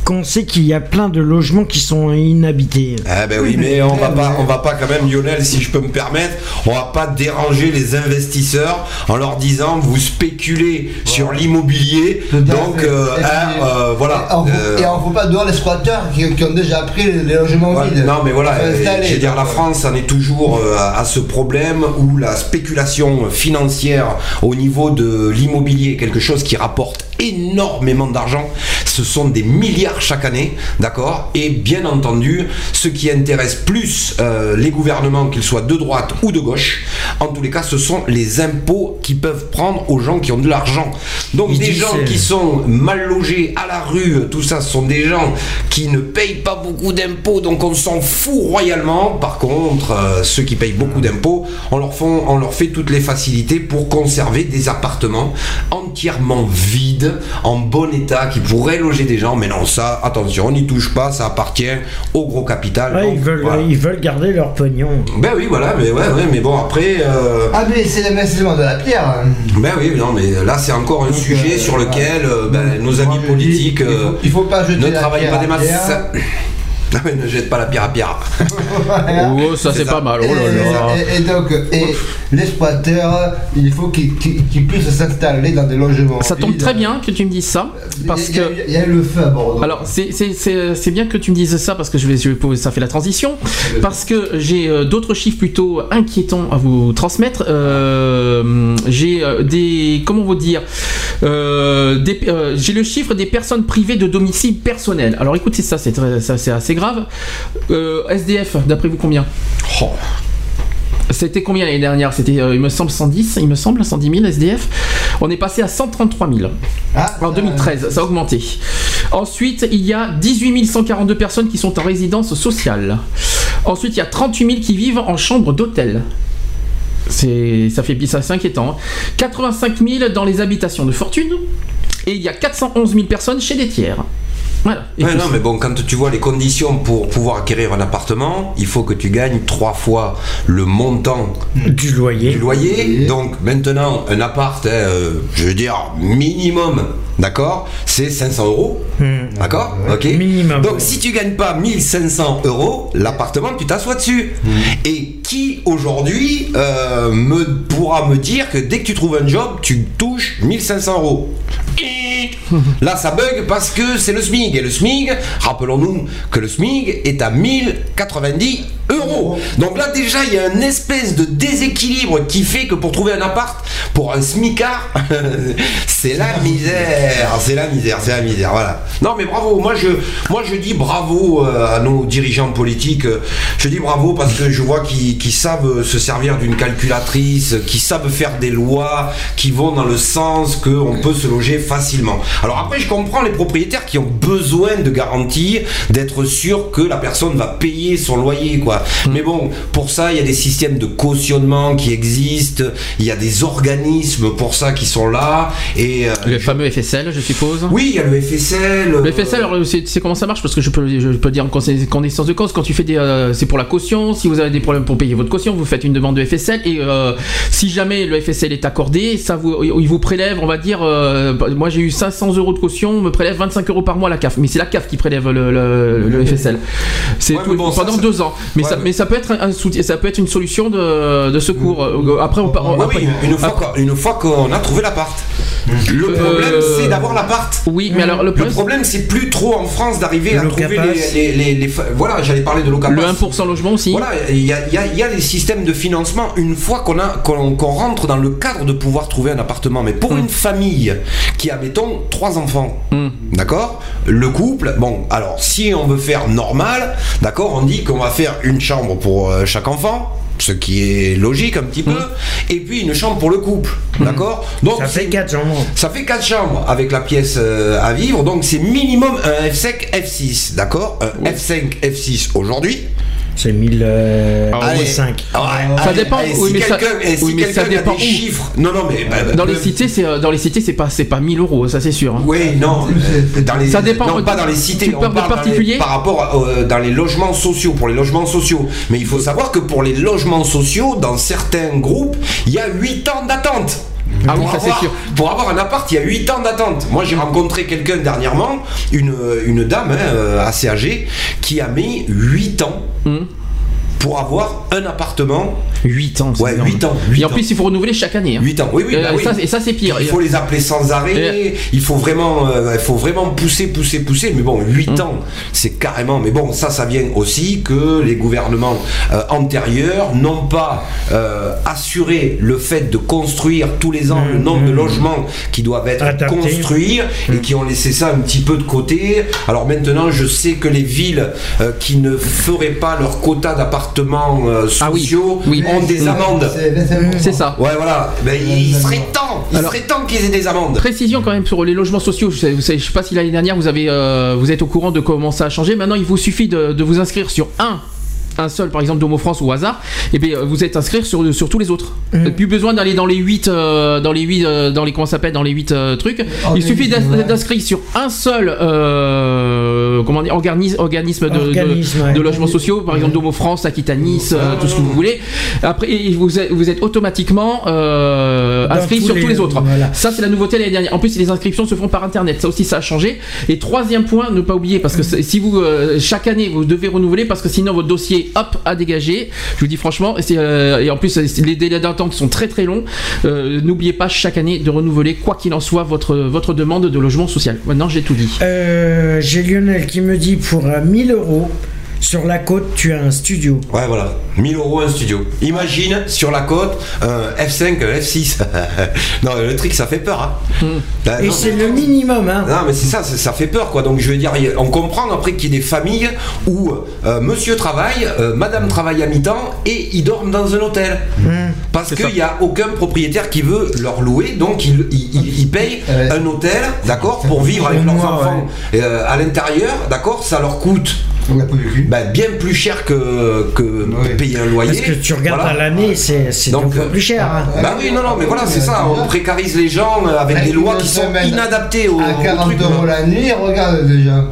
Speaker 2: qu'on sait qu'il y a plein de logements qui sont inhabités.
Speaker 8: Ah ben oui, mais on va pas, on va pas quand même, Lionel, si je peux me permettre, on va pas déranger les investisseurs en leur disant vous spéculez sur l'immobilier, donc euh,
Speaker 9: Et
Speaker 8: hein, euh, voilà.
Speaker 9: Et on,
Speaker 8: Euh,
Speaker 9: et on faut pas dehors les squatteurs qui, qui ont déjà pris les, les logements
Speaker 8: Ouais,
Speaker 9: vides.
Speaker 8: non mais voilà, je veux dire la France en est toujours euh, à, à ce problème où la spéculation financière au niveau de l'immobilier est quelque chose qui rapporte énormément d'argent. Ce sont des milliards chaque année, d'accord? Et bien entendu, ce qui intéresse plus euh, les gouvernements, qu'ils soient de droite ou de gauche, en tous les cas, ce sont les impôts qui peuvent prendre aux gens qui ont de l'argent. Donc
Speaker 2: Il
Speaker 8: des gens
Speaker 2: c'est-
Speaker 8: qui sont mal logés à la rue, tout ça, ce sont des gens qui ne payent pas beaucoup d'impôts, donc on s'en fout royalement. Par contre, euh, ceux qui payent beaucoup d'impôts, on leur, font, on leur fait toutes les facilités pour conserver des appartements entièrement vides, en bon état, qui pourraient loger des gens. Mais non, ça, attention, on n'y touche pas, ça appartient au gros capital.
Speaker 2: Ouais,
Speaker 8: Donc,
Speaker 2: ils, veulent,
Speaker 8: voilà.
Speaker 2: ils veulent garder leur pognon.
Speaker 8: Ben oui, voilà, mais ouais, ouais, mais bon, après. euh,
Speaker 9: Ah mais c'est l'investissement de la pierre.
Speaker 8: ben oui, non, mais là c'est encore un
Speaker 9: Donc,
Speaker 8: sujet
Speaker 9: euh,
Speaker 8: sur lequel euh, ben, nos amis politiques
Speaker 9: il faut-
Speaker 8: euh,
Speaker 9: il faut pas jeter
Speaker 8: ne travaillent pas des masses. [clears throat] Ah ouais, ne jette pas la pierre à pierre.
Speaker 1: Oh, ça
Speaker 8: C'est
Speaker 1: pas mal.
Speaker 9: Et,
Speaker 1: Oh là là.
Speaker 9: et- et donc, et l'exploiteur, il faut qu'il qu'il- qu'il puisse s'installer dans des logements.
Speaker 1: Ça tombe très bien que tu me dises ça, parce
Speaker 9: Il y a-
Speaker 1: que
Speaker 9: il y a le feu à Bordeaux.
Speaker 1: Alors, c'est- bien que tu me dises ça parce que je vais, je vais- ça fait la transition. Parce que j'ai euh, d'autres chiffres plutôt inquiétants à vous transmettre. Euh, j'ai euh, des. Comment vous dire euh, euh, J'ai le chiffre des personnes privées de domicile personnel. Alors écoutez ça, c'est très- ça, c'est assez grave. Euh, SDF, d'après vous combien
Speaker 8: Oh.
Speaker 1: C'était combien l'année dernière C'était, euh, il me semble, 110, il me semble, 110 000 SDF. On est passé à 133 000.
Speaker 9: Ah,
Speaker 1: En 2013, ça a augmenté. Ensuite, il y a 18 142 personnes qui sont en résidence sociale. Ensuite, il y a 38 000 qui vivent en chambre d'hôtel. C'est, ça fait, ça, c'est inquiétant. hein. 85 000 dans les habitations de fortune. Et il y a 411 000 personnes chez des tiers. Voilà. Et
Speaker 8: Ouais,
Speaker 1: tout
Speaker 8: non, mais bon, quand tu vois les conditions pour pouvoir acquérir un appartement, il faut que tu gagnes trois fois le montant
Speaker 2: Du loyer.
Speaker 8: du loyer. Donc maintenant, un appart, hein, euh, je veux dire, minimum, d'accord, c'est 500 euros.
Speaker 2: Hmm.
Speaker 8: D'accord Ok
Speaker 2: Minimum.
Speaker 8: Donc si tu gagnes pas 1500 euros, l'appartement, tu t'assois dessus. Et qui aujourd'hui euh, me pourra me dire que dès que tu trouves un job, tu touches 1500 euros Là, ça bug parce que c'est le SMIC. Et le SMIC, rappelons-nous que le SMIC est à 1090 euros. Donc là, déjà, il y a une espèce de déséquilibre qui fait que pour trouver un appart, pour un SMICard, [laughs] c'est la misère. C'est la misère, c'est la misère. Voilà. Non, mais bravo. Moi, je, moi, je dis bravo euh, à nos dirigeants politiques. Je dis bravo parce que je vois qu'ils savent se servir d'une calculatrice, qui savent faire des lois qui vont dans le sens qu'on peut se loger facilement. Alors après, je comprends les propriétaires qui ont besoin de garanties, d'être sûr que la personne va payer son loyer, quoi. Quoi. Mais bon, pour ça, il y a des systèmes de cautionnement qui existent, il y a des organismes pour ça qui sont là. Et, euh,
Speaker 1: Le fameux FSL, je suppose.
Speaker 8: oui, il y a le FSL.
Speaker 1: Le
Speaker 8: euh,
Speaker 1: FSL, alors, c'est comment ça marche? Parce que je peux, je peux dire en connaissance de cause, quand tu fais des. euh, c'est pour la caution, si vous avez des problèmes pour payer votre caution, vous faites une demande de FSL et euh, si jamais le FSL est accordé, ça vous, il vous prélève, on va dire. euh, moi j'ai eu 500 euros de caution, on me prélève 25 euros par mois à la CAF. Mais c'est la CAF qui prélève le, le- le FSL. C'est
Speaker 8: Ouais, bon,
Speaker 1: pendant
Speaker 8: ça-
Speaker 1: deux ans. Mais,
Speaker 8: Ouais,
Speaker 1: ça,
Speaker 8: mais-
Speaker 1: mais ça peut être un, un soutien- ça peut être une solution de, de secours. Euh, Après, on, par-
Speaker 8: Oui,
Speaker 1: après-
Speaker 8: oui, une fois qu'on- une fois qu'on a trouvé l'appart. Le problème,
Speaker 1: Euh,
Speaker 8: c'est d'avoir l'appart.
Speaker 1: Oui, mais alors le
Speaker 8: Le
Speaker 1: problème,
Speaker 8: c'est plus trop en France d'arriver à trouver les, les, les- les Voilà, j'allais parler de locapass.
Speaker 1: le 1% logement aussi.
Speaker 8: Voilà, il y a, il y a- y a des systèmes de financement une fois qu'on a qu'on rentre dans le cadre de pouvoir trouver un appartement. Mais pour une famille qui a, mettons, trois enfants,
Speaker 1: Mm.
Speaker 8: d'accord? Le couple, bon, alors si on veut faire normal, d'accord, on dit qu'on va faire une chambre pour euh, chaque enfant. Ce qui est logique un petit peu, et puis une chambre pour le couple, d'accord? Donc
Speaker 2: Ça fait
Speaker 8: c'est-
Speaker 2: 4 chambres.
Speaker 8: ça fait 4 chambres avec la pièce euh, à vivre, donc c'est minimum un F5, F6, d'accord? Un F5, F6 aujourd'hui.
Speaker 2: C'est 1000 euh. 5.
Speaker 8: Ouais,
Speaker 1: Ça dépend,
Speaker 8: allez,
Speaker 1: oui,
Speaker 8: si
Speaker 1: mais ça-
Speaker 8: quelqu'un et si
Speaker 1: oui, mais ça
Speaker 8: quelqu'un a
Speaker 1: dépend
Speaker 8: des
Speaker 1: où.
Speaker 8: chiffres. Non, non, mais. bah,
Speaker 1: Dans
Speaker 8: bah,
Speaker 1: les cités, c'est euh, dans les cités, c'est pas c'est pas 1000 euros, ça c'est sûr. hein.
Speaker 8: Oui, non, euh, dans les,
Speaker 1: Ça dépend,
Speaker 8: non, pas dans les cités,
Speaker 1: tu
Speaker 8: on parle
Speaker 1: particuliers
Speaker 8: par rapport à, euh, dans les logements sociaux, pour les logements sociaux. Mais il faut savoir que pour les logements sociaux, dans certains groupes, il y a 8 ans d'attente.
Speaker 1: Ah
Speaker 8: Pour
Speaker 1: ça,
Speaker 8: avoir-
Speaker 1: sûr.
Speaker 8: Pour avoir un appart, il y a 8 ans d'attente. Moi, j'ai rencontré quelqu'un dernièrement, une, une dame hein, euh, assez âgée, qui a mis 8 ans
Speaker 1: Hum.
Speaker 8: Pour avoir un appartement.
Speaker 1: 8 ans.
Speaker 8: Ouais,
Speaker 1: énorme.
Speaker 8: 8 ans.
Speaker 1: Et
Speaker 8: 8
Speaker 1: en
Speaker 8: ans.
Speaker 1: plus, il faut renouveler chaque année. hein.
Speaker 8: 8 ans, oui, oui,
Speaker 1: Euh,
Speaker 8: bah
Speaker 1: et
Speaker 8: oui.
Speaker 1: ça, et ça, c'est pire.
Speaker 8: Il faut les appeler sans arrêt, il faut vraiment, euh, il faut vraiment pousser, pousser, pousser. Mais bon, 8
Speaker 1: Hum.
Speaker 8: ans, c'est carrément. Mais bon, ça, ça vient aussi que les gouvernements euh, antérieurs n'ont pas euh, assuré le fait de construire tous les ans le nombre de logements qui doivent être construits et qui ont laissé ça un petit peu de côté. Alors maintenant, je sais que les villes euh, qui ne feraient pas leur quota d'appartements euh,
Speaker 1: Ah oui,
Speaker 8: sociaux
Speaker 1: oui.
Speaker 8: ont des amendes.
Speaker 9: C'est 25%.
Speaker 1: C'est ça.
Speaker 8: Ouais, voilà. Il serait temps. Il
Speaker 1: Alors-
Speaker 8: serait temps qu'ils aient des amendes.
Speaker 1: Précision quand même sur les logements sociaux. Je sais, vous savez, je sais pas si l'année dernière vous avez, euh, vous êtes au courant de comment ça a changé. Maintenant, il vous suffit de, de vous inscrire sur un. Un seul, par exemple, d'Homo France ou au hasard, et bien vous êtes inscrit sur, sur tous les autres. Vous n'avez plus besoin d'aller dans les 8 dans les 8 dans les comment s'appelle, dans les 8 trucs. Il suffit d'ins-
Speaker 9: ouais.
Speaker 1: d'inscrire sur un seul euh, comment dire, organisme, organisme de, de-
Speaker 2: Organisme, ouais.
Speaker 1: de logements sociaux, par exemple d'Homo France, Aquitanis, euh, tout ce que vous voulez. Après, vous êtes, vous êtes automatiquement euh, inscrit
Speaker 2: tous
Speaker 1: sur
Speaker 2: les-
Speaker 1: tous les autres.
Speaker 2: voilà.
Speaker 1: Ça, c'est la nouveauté l'année dernière. En plus, les inscriptions se font par internet. Ça aussi, ça a changé. Et troisième point, ne pas oublier, parce que si vous, euh, chaque année, vous devez renouveler, parce que sinon, votre dossier, hop, a dégagé. Je vous dis franchement, et, euh, en plus, les délais d'attente sont très très longs. Euh, N'oubliez pas chaque année de renouveler, quoi qu'il en soit, votre, demande de logement social. Maintenant, j'ai tout dit.
Speaker 2: Euh, J'ai Lionel qui me dit pour euh, 1000 euros, sur la côte, tu as un studio.
Speaker 8: Ouais, voilà. 1000 euros un studio. Imagine sur la côte un F5, un F6. [laughs] non, le truc, ça fait peur. Hein. Là,
Speaker 2: Et
Speaker 8: non,
Speaker 2: c'est le minimum, hein.
Speaker 8: Non, mais c'est ça, ça fait peur, quoi. Donc, je veux dire, on comprend après qu'il y ait des familles où euh, monsieur travaille, euh, madame travaille à mi-temps et ils dorment dans un hôtel. Parce
Speaker 1: C'est ça.
Speaker 8: qu'il n'y a aucun propriétaire qui veut leur louer, donc ils il, il- ils payent
Speaker 9: Ouais.
Speaker 8: un hôtel, d'accord, pour vivre avec leurs enfants euh, à l'intérieur, d'accord, ça leur coûte Bah, bien plus cher que, que payer un loyer.
Speaker 2: Parce que tu regardes
Speaker 8: Voilà.
Speaker 2: à l'année, c'est
Speaker 8: Donc,
Speaker 2: plus cher. hein.
Speaker 8: Bah oui, non, non, mais voilà, c'est ça. On précarise les gens euh, avec
Speaker 9: Avec
Speaker 8: des lois qui sont inadaptées au,
Speaker 9: À
Speaker 8: au
Speaker 9: 40
Speaker 8: truc.
Speaker 9: euros la nuit, regarde déjà.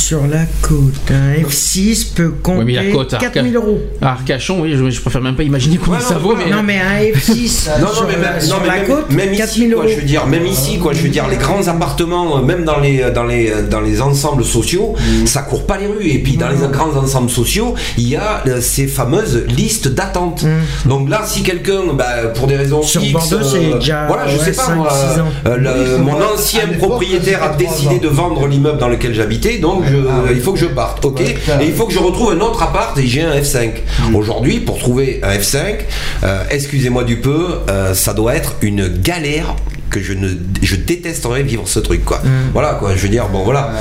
Speaker 2: Sur la côte, un F6 peut
Speaker 1: Ouais, mais la
Speaker 2: compter
Speaker 1: côte, Arca-
Speaker 2: 4000 euros.
Speaker 1: À Arcachon, oui, je, je préfère même pas imaginer combien
Speaker 8: Ouais, non,
Speaker 1: ça vaut, mais.
Speaker 2: Non, mais un F6 [laughs]
Speaker 8: Non, non,
Speaker 2: sur,
Speaker 8: mais
Speaker 2: la,
Speaker 8: même,
Speaker 2: sur
Speaker 8: non, mais
Speaker 2: la
Speaker 8: même-
Speaker 2: côte,
Speaker 8: même ici,
Speaker 2: 4000
Speaker 8: quoi,
Speaker 2: euros.
Speaker 8: je veux dire, même ici, quoi, je veux dire, les grands appartements, euh, même dans les, dans les, dans les ensembles sociaux,
Speaker 2: Mm.
Speaker 8: ça court pas les rues. Et puis, dans les grands ensembles sociaux, il y a euh, ces fameuses listes d'attente. Donc là, si quelqu'un, bah, pour des raisons
Speaker 2: Mm. Sur
Speaker 8: X,
Speaker 2: Bordeaux, c'est déjà,
Speaker 8: voilà, je
Speaker 2: ouais,
Speaker 8: sais pas,
Speaker 2: 5,
Speaker 8: moi,
Speaker 2: 6 ans.
Speaker 8: euh, le-
Speaker 9: Oui, c'est
Speaker 8: mon ancien propriétaire a décidé de vendre l'immeuble dans lequel j'habitais, donc je-
Speaker 9: Ah,
Speaker 8: il faut que je parte, ok
Speaker 9: Ouais,
Speaker 8: Et il faut que je retrouve un autre appart et j'ai un F5.
Speaker 9: Mm.
Speaker 8: Aujourd'hui, pour trouver un F5, euh, excusez-moi du peu, euh, ça doit être une galère que je ne je détesterais vivre ce truc quoi.
Speaker 2: Mm.
Speaker 8: Voilà quoi, je veux dire bon voilà,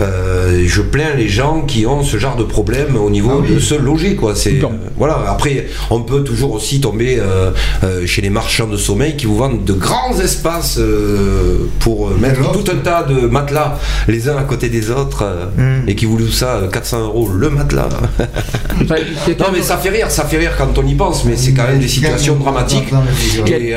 Speaker 8: Euh, je plains les gens qui ont ce genre de problème au niveau
Speaker 9: Ah oui.
Speaker 8: de se loger quoi. C'est euh, voilà. Après, on peut toujours aussi tomber euh, chez les marchands de sommeil qui vous vendent de grands espaces pour mettre tout un tas de matelas les uns à côté des autres euh, et qui vous louent ça euh, 400 euros le matelas. [laughs] non mais ça fait rire, ça fait rire quand on y pense, mais c'est quand même des situations dramatiques. Et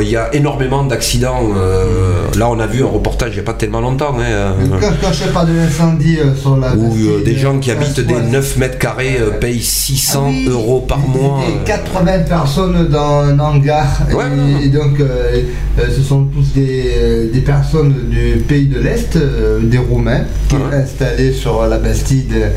Speaker 8: il y a énormément d'accidents. Euh, là, on a vu un reportage il n'y a pas tellement longtemps. hein, euh,
Speaker 9: Quand, quand je parle de l'incendie euh, sur la.
Speaker 8: où euh, des gens qui
Speaker 9: ça
Speaker 8: habitent des
Speaker 9: voit.
Speaker 8: 9 mètres carrés euh, payent 600 euros par mois.
Speaker 9: Et 80 personnes dans un hangar. et, et donc, euh, euh, ce sont tous des, euh, des personnes du pays de l'Est, euh, des Roumains, qui sont installés sur la Bastide.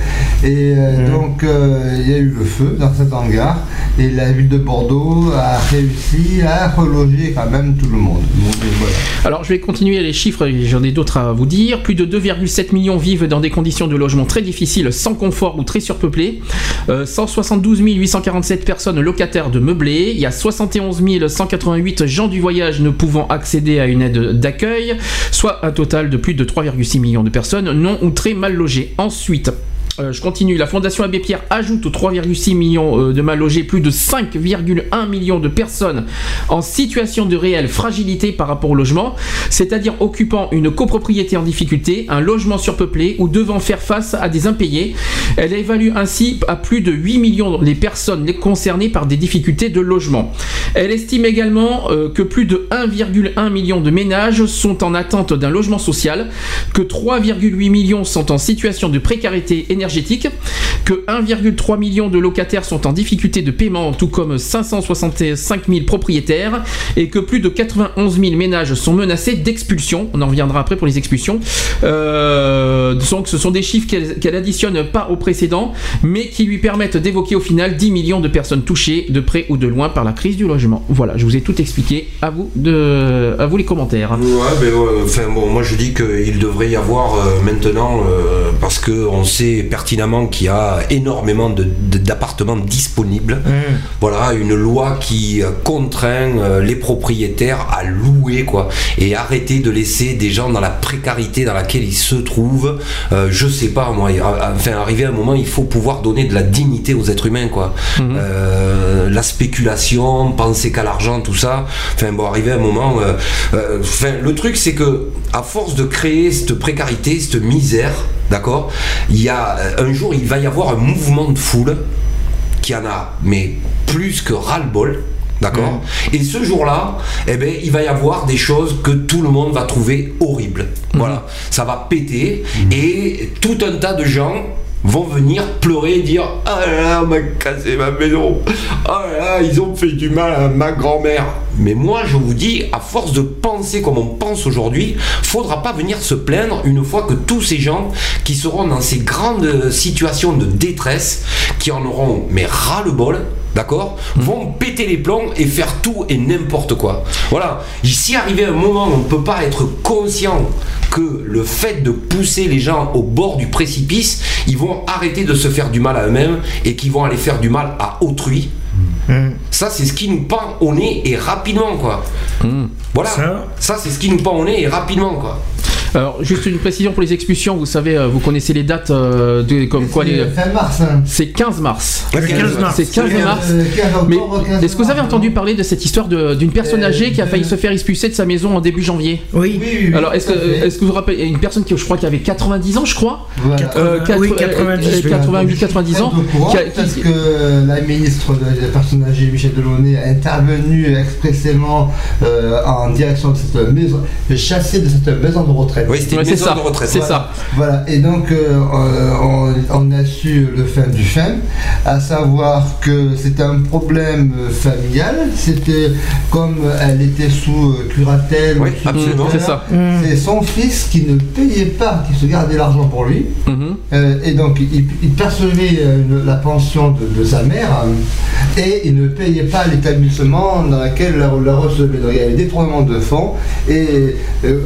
Speaker 9: Et euh, donc, euh, il y a eu le feu dans cet hangar. Et la ville de Bordeaux a réussi à reloger quand même tout le monde. Donc, voilà.
Speaker 1: Alors je vais continuer les chiffres, j'en ai d'autres à vous dire. Plus de 2,7 millions vivent dans des conditions de logement très difficiles, sans confort ou très surpeuplées. Euh, 172 847 personnes locataires de meublés. Il y a 71 188 gens du voyage ne pouvant accéder à une aide d'accueil, soit un total de plus de 3,6 millions de personnes non ou très mal logées. Ensuite, euh, je continue. La Fondation Abbé Pierre ajoute aux 3,6 millions euh, de mal logés plus de 5,1 millions de personnes en situation de réelle fragilité par rapport au logement, c'est-à-dire occupant une copropriété en difficulté, un logement surpeuplé ou devant faire face à des impayés. Elle évalue ainsi à plus de 8 millions les personnes concernées par des difficultés de logement. Elle estime également euh, que plus de 1,1 million de ménages sont en attente d'un logement social, que 3,8 millions sont en situation de précarité énergétique, que 1,3 million de locataires sont en difficulté de paiement, tout comme 565 000 propriétaires, et que plus de 91 000 ménages sont menacés d'expulsion. On en reviendra après pour les expulsions. Euh, donc ce sont des chiffres qu'elle qu'elle additionne pas aux précédents, mais qui lui permettent d'évoquer au final 10 millions de personnes touchées de près ou de loin par la crise du logement. Voilà, je vous ai tout expliqué. À vous de, à vous les commentaires.
Speaker 8: Ouais, mais ouais, enfin bon, moi je dis qu'il devrait y avoir euh, maintenant, euh, parce qu'on sait pertinemment qu'il y a énormément d'appartements disponibles. Voilà, une loi qui euh, contraint euh, les propriétaires à louer, quoi, et arrêter de laisser des gens dans la précarité dans laquelle ils se trouvent. Euh, je sais pas, moi, enfin, arrivé à un moment, il faut pouvoir donner de la dignité aux êtres humains, quoi. Euh, la spéculation, penser qu'à l'argent, tout ça. Enfin, bon, arrivé à un moment, euh, enfin, le truc, c'est que, à force de créer cette précarité, cette misère, d'accord, il y a, un jour, il va y avoir un mouvement de foule qui en a, mais plus que ras-le-bol. D'accord Et ce jour-là, eh ben, il va y avoir des choses que tout le monde va trouver horribles. Voilà. Ça va péter et tout un tas de gens vont venir pleurer et dire Ah là là, on m'a cassé ma maison. Ah là là, ils ont fait du mal à ma grand-mère. Mais moi, je vous dis, à force de penser comme on pense aujourd'hui, faudra pas venir se plaindre une fois que tous ces gens qui seront dans ces grandes situations de détresse, qui en auront mais ras le bol, d'accord, vont péter les plombs et faire tout et n'importe quoi. Voilà. Ici, arrivé un moment où on ne peut pas être conscient que le fait de pousser les gens au bord du précipice, ils vont arrêter de se faire du mal à eux-mêmes et qu'ils vont aller faire du mal à autrui. Ça, c'est ce qui nous pend au nez et rapidement, quoi. Voilà. Ça, c'est ce qui nous pend au nez et rapidement, quoi.
Speaker 1: Alors, juste une précision pour les expulsions, vous savez, euh, vous connaissez les dates euh, de, comme quoi les.
Speaker 9: Mars. hein.
Speaker 1: C'est 15 mars.
Speaker 9: Le 15 mars.
Speaker 1: C'est 15
Speaker 9: Euh,
Speaker 1: mars.
Speaker 9: euh, 15
Speaker 1: Mais
Speaker 9: octobre, 15
Speaker 1: est-ce que vous avez
Speaker 9: mars,
Speaker 1: entendu parler de cette histoire de- d'une personne
Speaker 9: Euh,
Speaker 1: âgée qui a failli se faire expulser de sa maison en début janvier?
Speaker 2: Oui.
Speaker 1: Alors, est-ce que, est-ce que vous vous rappelez, il y a une personne qui, je crois, qui avait 90 ans, je crois?
Speaker 9: Voilà.
Speaker 1: Euh, quatre-
Speaker 2: oui,
Speaker 1: euh,
Speaker 2: 90,
Speaker 1: euh,
Speaker 2: oui.
Speaker 1: 88, 90 ans.
Speaker 9: Courant
Speaker 1: qui a- qui-
Speaker 9: parce que la ministre de- des personnes âgées, Michel Delaunay, a intervenu expressément euh, en direction de cette maison, de chasser de cette maison de retraite?
Speaker 8: Oui, c'était une
Speaker 1: Ouais, c'est
Speaker 8: maison
Speaker 1: ça,
Speaker 8: de retraite.
Speaker 1: c'est
Speaker 8: Voilà.
Speaker 1: ça.
Speaker 9: Voilà, et donc euh, on, on a su le fin du fin, à savoir que c'était un problème euh, familial, c'était comme elle était sous euh, curatelle,
Speaker 8: Oui,
Speaker 9: sous
Speaker 8: absolument.
Speaker 1: C'est ça.
Speaker 9: c'est son fils qui ne payait pas, qui se gardait l'argent pour lui,
Speaker 1: Mhm.
Speaker 9: euh, et donc il, il percevait une- la pension de, de sa mère, euh, et il ne payait pas l'établissement dans lequel la, la recevait. Donc il y avait détournement de fonds, et euh,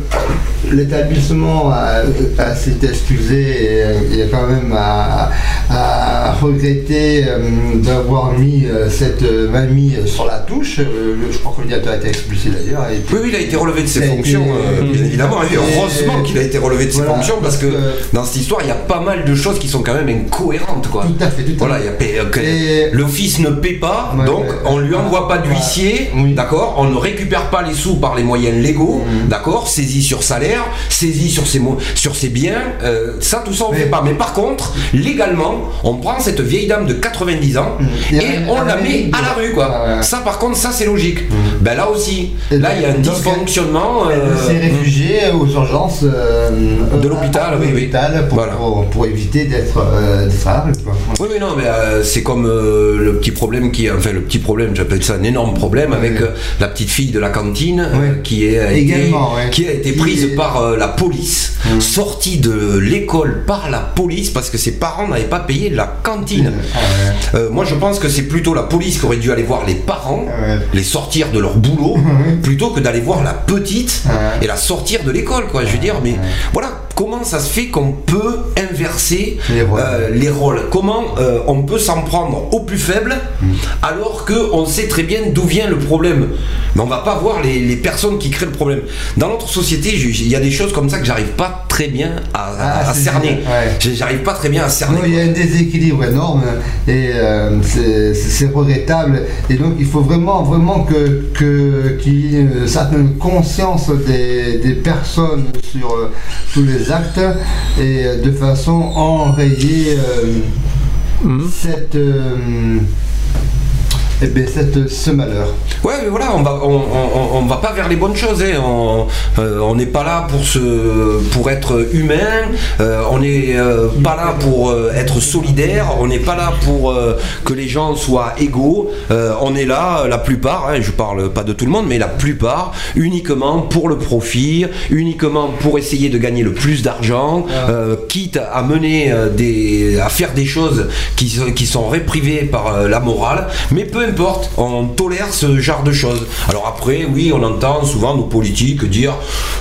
Speaker 9: l'établissement a- s'est excusé et, et quand même a regretté euh, d'avoir mis euh, cette euh, mamie sur la touche. Le- je crois que le directeur a été expulsé d'ailleurs.
Speaker 8: Oui, oui, il a été relevé de ses
Speaker 9: été-
Speaker 8: fonctions, bien évidemment. Et heureusement qu'il a été relevé de ses
Speaker 9: Voilà,
Speaker 8: fonctions parce que dans cette histoire, il y a pas mal de choses qui sont quand même incohérentes. Quoi.
Speaker 9: Tout à fait, tout à fait. Et-
Speaker 8: l'office ne paie pas,
Speaker 9: Ouais,
Speaker 8: donc on lui envoie pas d'huissier, d'accord On ne récupère pas les sous par les moyens légaux,
Speaker 9: Mhm.
Speaker 8: d'accord Saisie sur salaire, saisie sur ses, sur ses biens, euh, ça tout ça on
Speaker 9: Mais-
Speaker 8: fait pas. Mais par contre, légalement, on prend cette vieille dame de 90 ans
Speaker 9: Mhm.
Speaker 8: et on la met à la rue, quoi.
Speaker 9: Ouais.
Speaker 8: Ça par contre, ça c'est logique.
Speaker 9: Mhm.
Speaker 8: Ben là aussi,
Speaker 9: Et
Speaker 8: là il y a un dysfonctionnement.
Speaker 9: Elle
Speaker 8: euh,
Speaker 9: s'est réfugiée aux urgences euh,
Speaker 8: De
Speaker 9: euh,
Speaker 8: l'hôpital, oui,
Speaker 9: pour,
Speaker 8: Voilà.
Speaker 9: pour, pour éviter d'être euh, à la rue, quoi.
Speaker 8: Oui, oui, non, mais euh, c'est comme euh, le petit problème qui, enfin le petit problème, j'appelle ça un énorme problème avec euh, la petite fille de la cantine euh, qui, est, qui a été prise par euh, la police,
Speaker 9: Mm.
Speaker 8: sortie de l'école par la police parce que ses parents n'avaient pas payé la cantine.
Speaker 9: Ah ouais.
Speaker 8: Euh, moi, je pense que c'est plutôt la police qui aurait dû aller voir les parents,
Speaker 9: Ah
Speaker 8: les sortir de leur boulot, plutôt que d'aller voir la petite
Speaker 9: Ah
Speaker 8: et la sortir de l'école, quoi. Je veux dire, mais voilà, comment ça se fait qu'on peut inverser
Speaker 9: Les rôles.
Speaker 8: euh, les rôles? Comment euh, on peut s'en prendre au plus faible alors que on sait très bien d'où vient le problème Mais on va pas voir les, les personnes qui créent le problème. Dans notre société, il y a des choses comme ça que j'arrive pas très bien à,
Speaker 9: Ah,
Speaker 8: à cerner.
Speaker 9: ouais.
Speaker 8: J'arrive pas très bien à cerner.
Speaker 9: Il y a un déséquilibre énorme et euh, c'est- regrettable. Et donc il faut vraiment, vraiment que que- qu'il y ait une certaine conscience des, des personnes sur tous les actes et euh, de façon à enrayer euh,
Speaker 1: Mhm.
Speaker 9: cette, euh, eh bien, cette, ce malheur.
Speaker 8: Ouais, mais voilà, on va, on, on- on va pas vers les bonnes choses. hein. On n'est pas là pour se, pour être humain. euh, on n'est euh, pas là pour euh, être solidaire. On n'est pas là pour euh, que les gens soient égaux. Euh, on est là, la plupart. hein, je parle pas de tout le monde, mais la plupart uniquement pour le profit, uniquement pour essayer de gagner le plus d'argent, euh, quitte à mener des, à faire des choses qui, sont- qui sont réprimées par la morale. Mais peu importe, on tolère ce genre de choses. Alors après, oui, on entend souvent nos politiques dire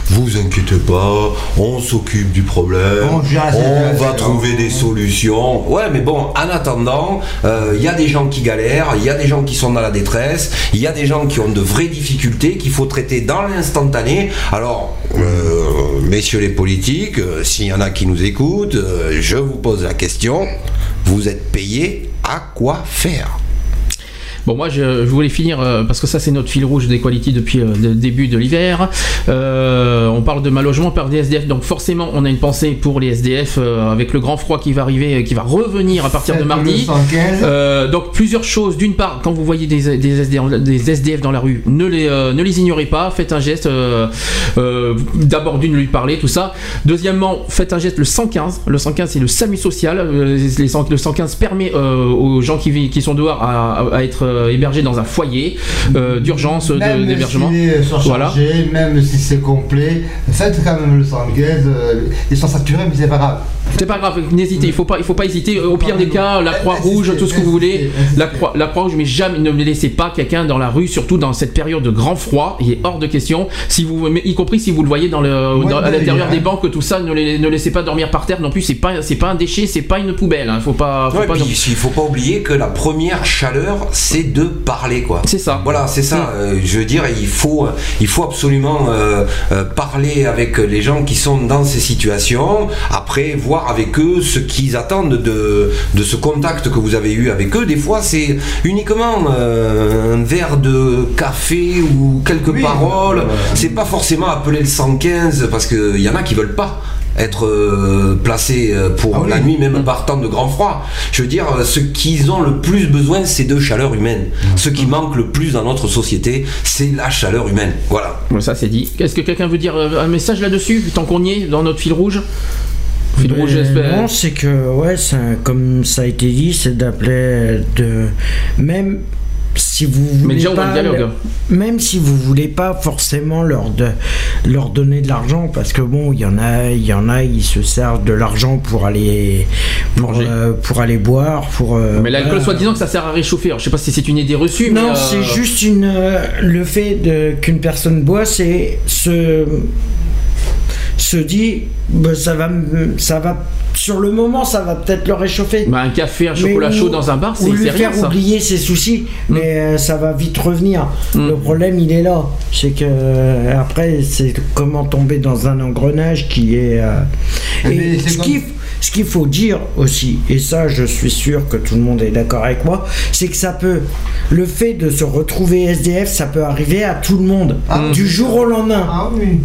Speaker 8: Vous inquiétez pas, on s'occupe du problème,
Speaker 9: On
Speaker 8: va trouver des solutions. Ouais, mais bon, en attendant, euh, il y a des gens qui galèrent, il y a des gens qui sont dans la détresse, il y a des gens qui ont de vraies difficultés qu'il faut traiter dans l'instantané. Alors, euh, messieurs les politiques, euh, s'il y en a qui nous écoutent, euh, je vous pose la question vous êtes payés à quoi faire?
Speaker 1: Bon, moi, je, je voulais finir euh, parce que ça, c'est notre fil rouge des qualités depuis euh, le début de l'hiver. Euh, on parle de mal logement, parle des SDF, donc forcément, on a une pensée pour les SDF avec le grand froid qui va arriver, qui va revenir à partir de mardi.
Speaker 9: le 115.
Speaker 1: Donc plusieurs choses. D'une part, quand vous voyez des, des SDF, des SDF dans la rue, ne les, ne les ignorez pas. Faites un geste. D'abord d'une lui parler, tout ça. Deuxièmement, faites un geste. Le 115. Le 115, c'est le SAMU social. Les 100 le 115 permet aux gens qui, sont dehors à, à être euh, hébergés dans un foyer euh, d'urgence, d'hébergement. Voilà.
Speaker 9: même si c'est complet, faites quand même le 115. euh, ils sont saturés, mais c'est pas grave.
Speaker 1: C'est pas grave, n'hésitez, il faut pas, il faut pas hésiter. Au pire des cas, la croix rouge, tout ce que vous voulez, la croix, la croix rouge, mais jamais ne laissez pas quelqu'un dans la rue, surtout dans cette période de grand froid. Il est hors de question. Si vous, mais y compris si vous le voyez dans le, dans- à l'intérieur des banques, tout ça, ne, les- ne laissez pas dormir par terre non plus. C'est pas, c'est pas un déchet, c'est pas une poubelle. Hein. Faut pas, faut
Speaker 8: Ouais,
Speaker 1: pas
Speaker 8: puis,
Speaker 1: non-
Speaker 8: il faut pas oublier que la première chaleur, c'est de parler, quoi.
Speaker 1: C'est ça.
Speaker 8: Voilà, c'est ça. Euh, je veux dire, il faut, il faut absolument euh, euh, parler avec les gens qui sont dans ces situations. Après, voir avec eux ce qu'ils attendent de, de ce contact que vous avez eu avec eux. Des fois, c'est uniquement euh, un verre de café ou quelques
Speaker 9: Oui.
Speaker 8: paroles.
Speaker 9: Ouais.
Speaker 8: C'est pas forcément appeler le 115 parce qu'il y en a qui veulent pas être euh, placés euh, pour
Speaker 9: Ah oui.
Speaker 8: la nuit, même par temps de grand froid. Je veux dire, euh, ce qu'ils ont le plus besoin, c'est de chaleur humaine. Ce qui manque le plus dans notre société, c'est la chaleur humaine. Voilà.
Speaker 1: Bon, ça c'est dit. Est-ce que quelqu'un veut dire euh, un message là-dessus, tant qu'on y est, dans notre fil rouge? Fil rouge, j'espère.
Speaker 2: non, c'est que, ouais, ça- comme ça a été dit, c'est d'appeler de. Même si vous voulez.
Speaker 1: déjà,
Speaker 2: pas. Même si vous voulez pas forcément leur, de, leur donner de l'argent, parce que bon, il y en a, il y en a, ils se servent de l'argent pour aller. Pour, euh, pour aller boire, pour. euh,
Speaker 1: Mais l'alcool,
Speaker 2: voilà.
Speaker 1: soi-disant que ça sert à réchauffer. Alors, je sais pas si c'est une idée reçue.
Speaker 2: Non,
Speaker 1: euh,
Speaker 2: c'est juste une, euh, le fait qu'une personne boit, c'est se se dit bah, ça va ça va sur le moment ça va peut-être le réchauffer
Speaker 1: Bah, un café, un
Speaker 2: Mais
Speaker 1: chocolat
Speaker 2: ou-
Speaker 1: chaud dans un bar, c'est
Speaker 2: lui faire
Speaker 1: ça.
Speaker 2: Oublier ses soucis mais euh, ça va vite revenir le problème il est là c'est que euh, après c'est comment tomber dans un engrenage qui est euh, et ce qui ce qu'il faut dire aussi, et ça je suis sûr que tout le monde est d'accord avec moi, c'est que ça peut, le fait de se retrouver SDF, ça peut arriver à tout le monde, du jour au lendemain.
Speaker 9: Ah oui.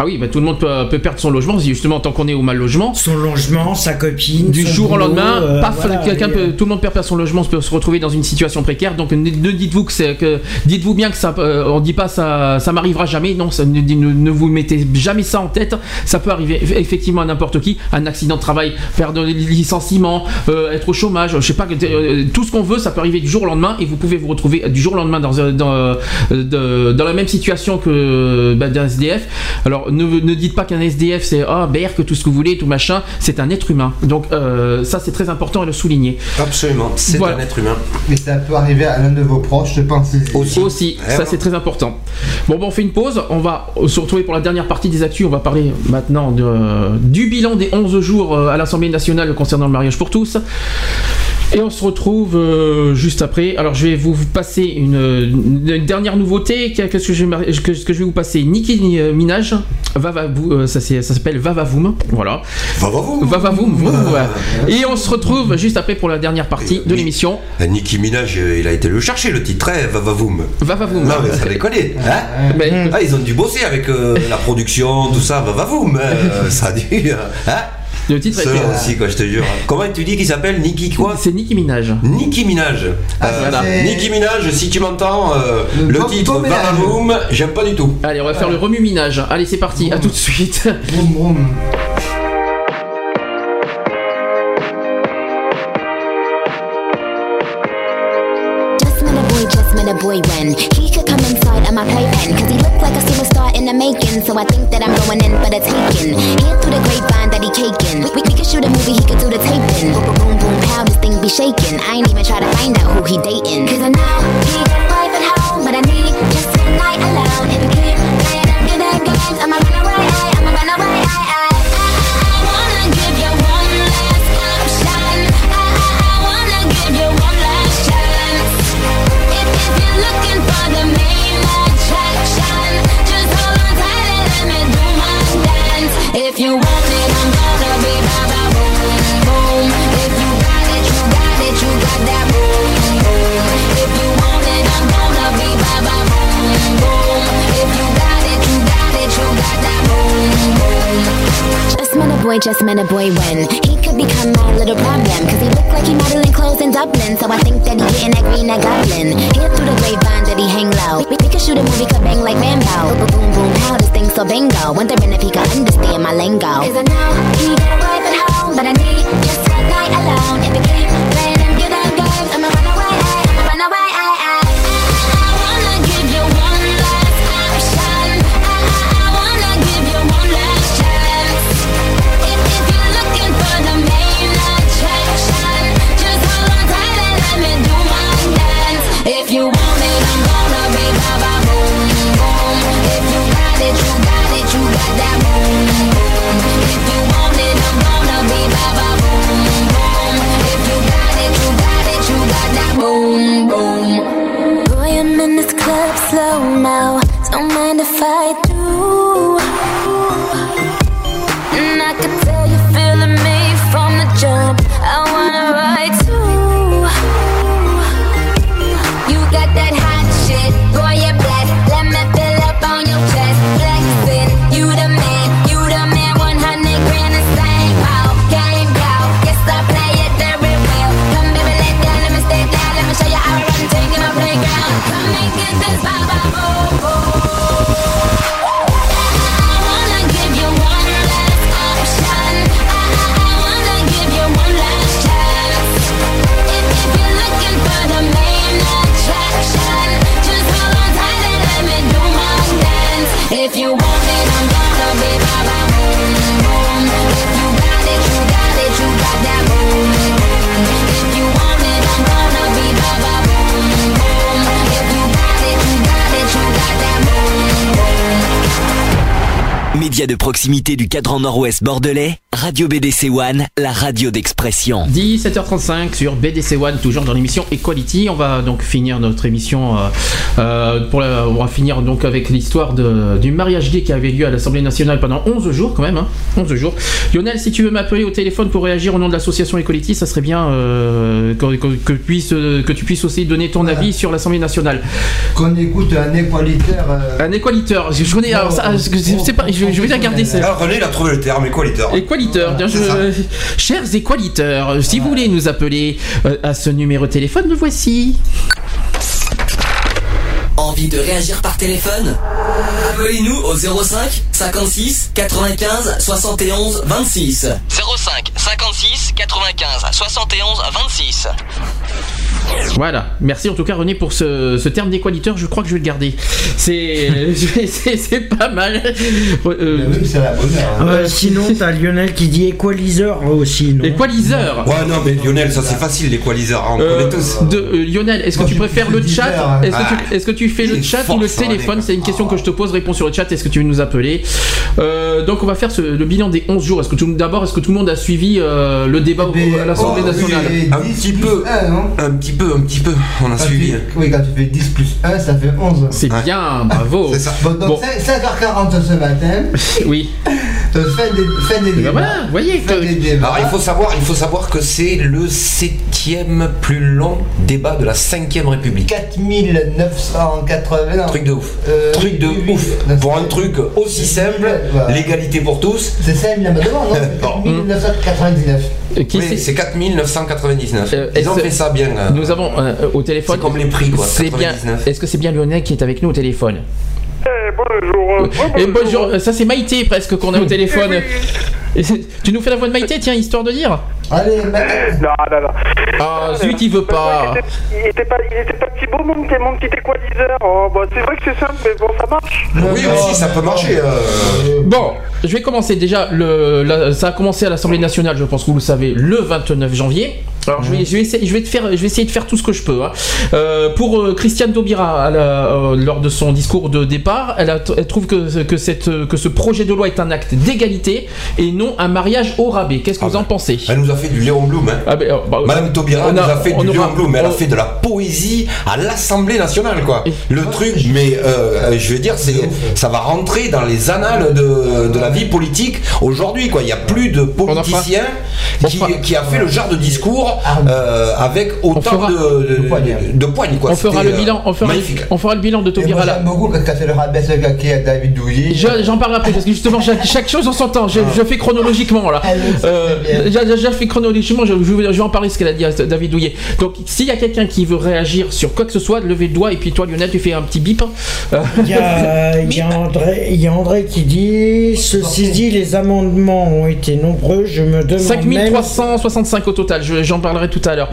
Speaker 1: Ah oui, bah, tout le monde peut, peut perdre son logement, justement, tant qu'on est au mal logement.
Speaker 2: Son logement, sa copine.
Speaker 1: Du jour au lendemain,
Speaker 2: euh,
Speaker 1: paf,
Speaker 2: voilà,
Speaker 1: quelqu'un peut, tout le monde perd son logement, peut se retrouver dans une situation précaire. Donc ne, ne dites-vous que c'est que dites-vous bien que ça, euh, on dit pas ça, ça m'arrivera jamais. Non, ça, ne, ne- ne vous mettez jamais ça en tête. Ça peut arriver eff- effectivement à n'importe qui, un accident de travail, perdre le licenciement, euh, être au chômage, je sais pas, euh, tout ce qu'on veut, ça peut arriver du jour au lendemain et vous pouvez vous retrouver du jour au lendemain dans, un- dans, euh, de- dans la même situation que bah, d'un SDF. Alors ne, ne dites pas qu'un SDF c'est ah que tout ce que vous voulez, tout machin. C'est un être humain. Donc euh, ça c'est très important à le souligner.
Speaker 8: Absolument, c'est
Speaker 1: Voilà.
Speaker 8: un être humain.
Speaker 9: Mais ça peut arriver à l'un de vos proches, je pense.
Speaker 8: Aussi.
Speaker 1: Ça c'est très important. Bon, bon, on fait une pause. On va se retrouver pour la dernière partie des actus. On va parler maintenant de- du bilan des 11 jours euh, à l'Assemblée nationale concernant le mariage pour tous. Et on se retrouve euh, juste après. Alors je vais vous passer une, une dernière nouveauté. Qu'est-ce que je, vais que- que je vais vous passer? Nicki euh, Minaj. Euh, ça, s'appelle Vavavoum. Voilà.
Speaker 8: Vavavoum.
Speaker 1: Vavavoum. vroom, ouais. Et on se retrouve juste après pour la dernière partie de l'émission.
Speaker 8: Euh, Nicki Minaj, euh, il a été le chercher le titre, hein, Vavavoum.
Speaker 1: Vavavoum.
Speaker 8: Non mais ça déconne. Hein [laughs] ah, ils ont dû bosser avec euh, la production, tout ça, Vavavoum. hein, ça a dû. Hein
Speaker 1: Le titre
Speaker 8: Ça
Speaker 1: était-
Speaker 8: aussi, quoi, je te jure. Comment tu dis qu'il s'appelle Nicki quoi
Speaker 1: C'est Nicki Minaj.
Speaker 8: Nicki Minaj.
Speaker 9: Ah,
Speaker 8: Euh,
Speaker 1: voilà.
Speaker 8: Nicki Minaj, si tu m'entends, euh,
Speaker 9: Le
Speaker 8: le titre. Vavavoum, j'aime pas du tout.
Speaker 1: Allez, on va faire le remue-minage. Allez, c'est parti, à tout de suite.
Speaker 9: Vroom, vroom.
Speaker 12: Just met a boy, when he could come inside of my playpen. Cause he looked like a superstar in the making. So I think that I'm going in for the taking. Hear through the grapevine caking. We, we, could shoot a movie, he could do the taping. Boom, boom, boom, boom, pow, this thing be shaking. I ain't even try to find out who he dating. Cause I know he just met a boy when he could become my little problem. Cause he looked like he modeling clothes in Dublin. So I think that he getting that green, that goblin. Hear through the grapevine that he hang low. We, could shoot a movie, could bang like Rambo. Boom, boom, boom, how this thing so bingo. Wondering if he could understand my lingo. Cause I know he got a wife at home, but I need just one night alone. If he keep
Speaker 6: Média de proximité du cadran nord-ouest bordelais, Radio BDC One, la radio d'expression.
Speaker 1: 17h35 sur BDC One, toujours dans l'émission Equality. On va donc finir notre émission. euh, euh, pour la- on va finir donc avec l'histoire du mariage gay qui avait lieu à l'Assemblée nationale pendant 11 jours quand même. hein, 11 jours. Lionel, si tu veux m'appeler au téléphone pour réagir au nom de l'association Equality, ça serait bien euh, que, que- que puisse, que tu puisses aussi donner ton avis sur l'Assemblée nationale.
Speaker 9: Qu'on écoute un équaliteur. euh,
Speaker 1: Un équaliteur. Je, je connais. alors, ça, je, je sais pas. Je, je vais la garder. ça.
Speaker 8: Alors René, il a trouvé le terme, équaliteur.
Speaker 1: Équaliteur, bien, je- chers équaliteurs, si vous voulez nous appeler euh, à ce numéro de téléphone, le voici.
Speaker 4: Envie de réagir par téléphone? Appelez-nous au 05 56 95 71 26.
Speaker 10: 05 56 95 71 26.
Speaker 1: Voilà, merci en tout cas René pour ce, ce terme d'équaliteur, je crois que je vais le garder. C'est [laughs] pas mal. Euh,
Speaker 9: c'est la bonne heure. hein.
Speaker 2: Euh, sinon, t'as Lionel qui dit équaliseur aussi, non
Speaker 1: Équaliseur
Speaker 8: Ouais, non, mais Lionel, ça c'est facile, l'équaliseur, hein, on
Speaker 1: Euh,
Speaker 8: connaît tous.
Speaker 1: de, euh, Lionel, est-ce que tu préfères le chat
Speaker 8: hein.
Speaker 1: Est-ce que,
Speaker 8: Ah.
Speaker 1: tu, est-ce que tu fais le chat ou le téléphone. C'est une question que je te pose, réponds sur le chat. Est-ce que tu veux nous appeler Euh, Donc on va faire ce- le bilan des 11 jours. Est-ce que tout, d'abord, est-ce que tout le monde a suivi euh, le débat au- à l'Assemblée
Speaker 8: Oh, oui,
Speaker 1: nationale
Speaker 8: un petit peu, un petit peu, un petit peu, on a
Speaker 9: Quand
Speaker 8: suivi.
Speaker 9: tu- Oui, quand tu fais 10 plus 1, ça fait 11.
Speaker 1: C'est bien, bravo.
Speaker 8: C'est ça.
Speaker 9: Bon, donc
Speaker 1: Bon.
Speaker 9: 5h40 ce matin.
Speaker 1: Oui. [laughs]
Speaker 9: Fin des, fin des
Speaker 1: ben
Speaker 9: débats.
Speaker 1: voilà, voyez
Speaker 9: Fin des débats.
Speaker 8: Alors il faut savoir, il faut savoir que c'est le septième plus long débat de la 5ème République.
Speaker 9: 4980. non.
Speaker 8: Truc de ouf.
Speaker 9: Euh,
Speaker 8: truc de
Speaker 9: oui,
Speaker 8: ouf.
Speaker 9: oui.
Speaker 8: Pour un truc aussi simple,
Speaker 9: Voilà.
Speaker 8: l'égalité pour tous.
Speaker 9: C'est 5000 amendements, non [laughs] C'est 4999.
Speaker 1: Euh, qui
Speaker 8: Oui,
Speaker 1: c'est-
Speaker 8: c'est 4999.
Speaker 1: Euh,
Speaker 8: Ils ont fait ça bien. euh,
Speaker 1: Nous avons euh, au téléphone.
Speaker 8: C'est comme les prix, quoi,
Speaker 1: C'est bien.
Speaker 8: 99.
Speaker 1: Est-ce que c'est bien Lionel qui est avec nous au téléphone?
Speaker 11: Bonjour.
Speaker 1: Et bonjour. Ça c'est Maïté presque qu'on a au [laughs] téléphone. Et tu nous fais la voix de Maïté, tiens, histoire de dire.
Speaker 9: Allez,
Speaker 11: Non, non, non.
Speaker 1: Ah zut, il veut pas.
Speaker 11: Il était pas, il était pas petit beau mon petit, mon petit équaliseur. Oh, bah, c'est vrai que c'est simple, mais bon, ça marche.
Speaker 8: Oui, aussi, ça peut marcher. euh.
Speaker 1: Bon, je vais commencer déjà. Le, la- ça a commencé à l'Assemblée nationale, je pense que vous le savez, le 29 janvier. Alors je vais, je vais essayer, je vais te faire, je vais essayer de faire tout ce que je peux. hein. Euh, pour euh, Christiane Taubira, elle a, euh, lors de son discours de départ, elle, a- elle trouve que, que, cette, que ce projet de loi est un acte d'égalité et non un mariage au rabais. Qu'est-ce que vous en pensez?
Speaker 8: Elle nous a fait du Léon Blum. Hein.
Speaker 1: Ah euh, bah,
Speaker 8: Madame Taubira
Speaker 1: on
Speaker 8: nous
Speaker 1: a-
Speaker 8: a fait du
Speaker 1: aura-
Speaker 8: Léon Blum. Elle a
Speaker 1: on-
Speaker 8: fait de la poésie à l'Assemblée nationale, quoi. Le truc, mais euh, je veux dire, c'est, ça va rentrer dans les annales de, de la vie politique aujourd'hui, quoi. Il n'y a plus de politicien qui, qui a fait le genre de discours euh, avec autant
Speaker 1: fera-
Speaker 8: de, de, de, de poignes, quoi.
Speaker 1: on fera le
Speaker 8: euh,
Speaker 1: bilan, on fera,
Speaker 8: magnifique.
Speaker 1: on fera le bilan de Taubira là.
Speaker 9: j'aime beaucoup quand le rabaisse le caquet à David Douillet.
Speaker 1: Je- J'en parlerai après parce que justement chaque, chaque chose en son temps. Je, je fais chronologiquement là. Euh, j'ai- j'ai fait chronologiquement. Je, je vais- je vais en parler ce qu'elle a dit à David Douillet. Donc s'il y a quelqu'un qui veut réagir sur quoi que ce soit, levez le doigt et puis toi Lionel tu fais un petit bip. Euh,
Speaker 2: Il y, a, [laughs] il y a André, il y a André qui dit Ceci dit, les amendements ont été nombreux. Je me demande. même-
Speaker 1: 5365 au total. Je- J'en parlerai tout à l'heure.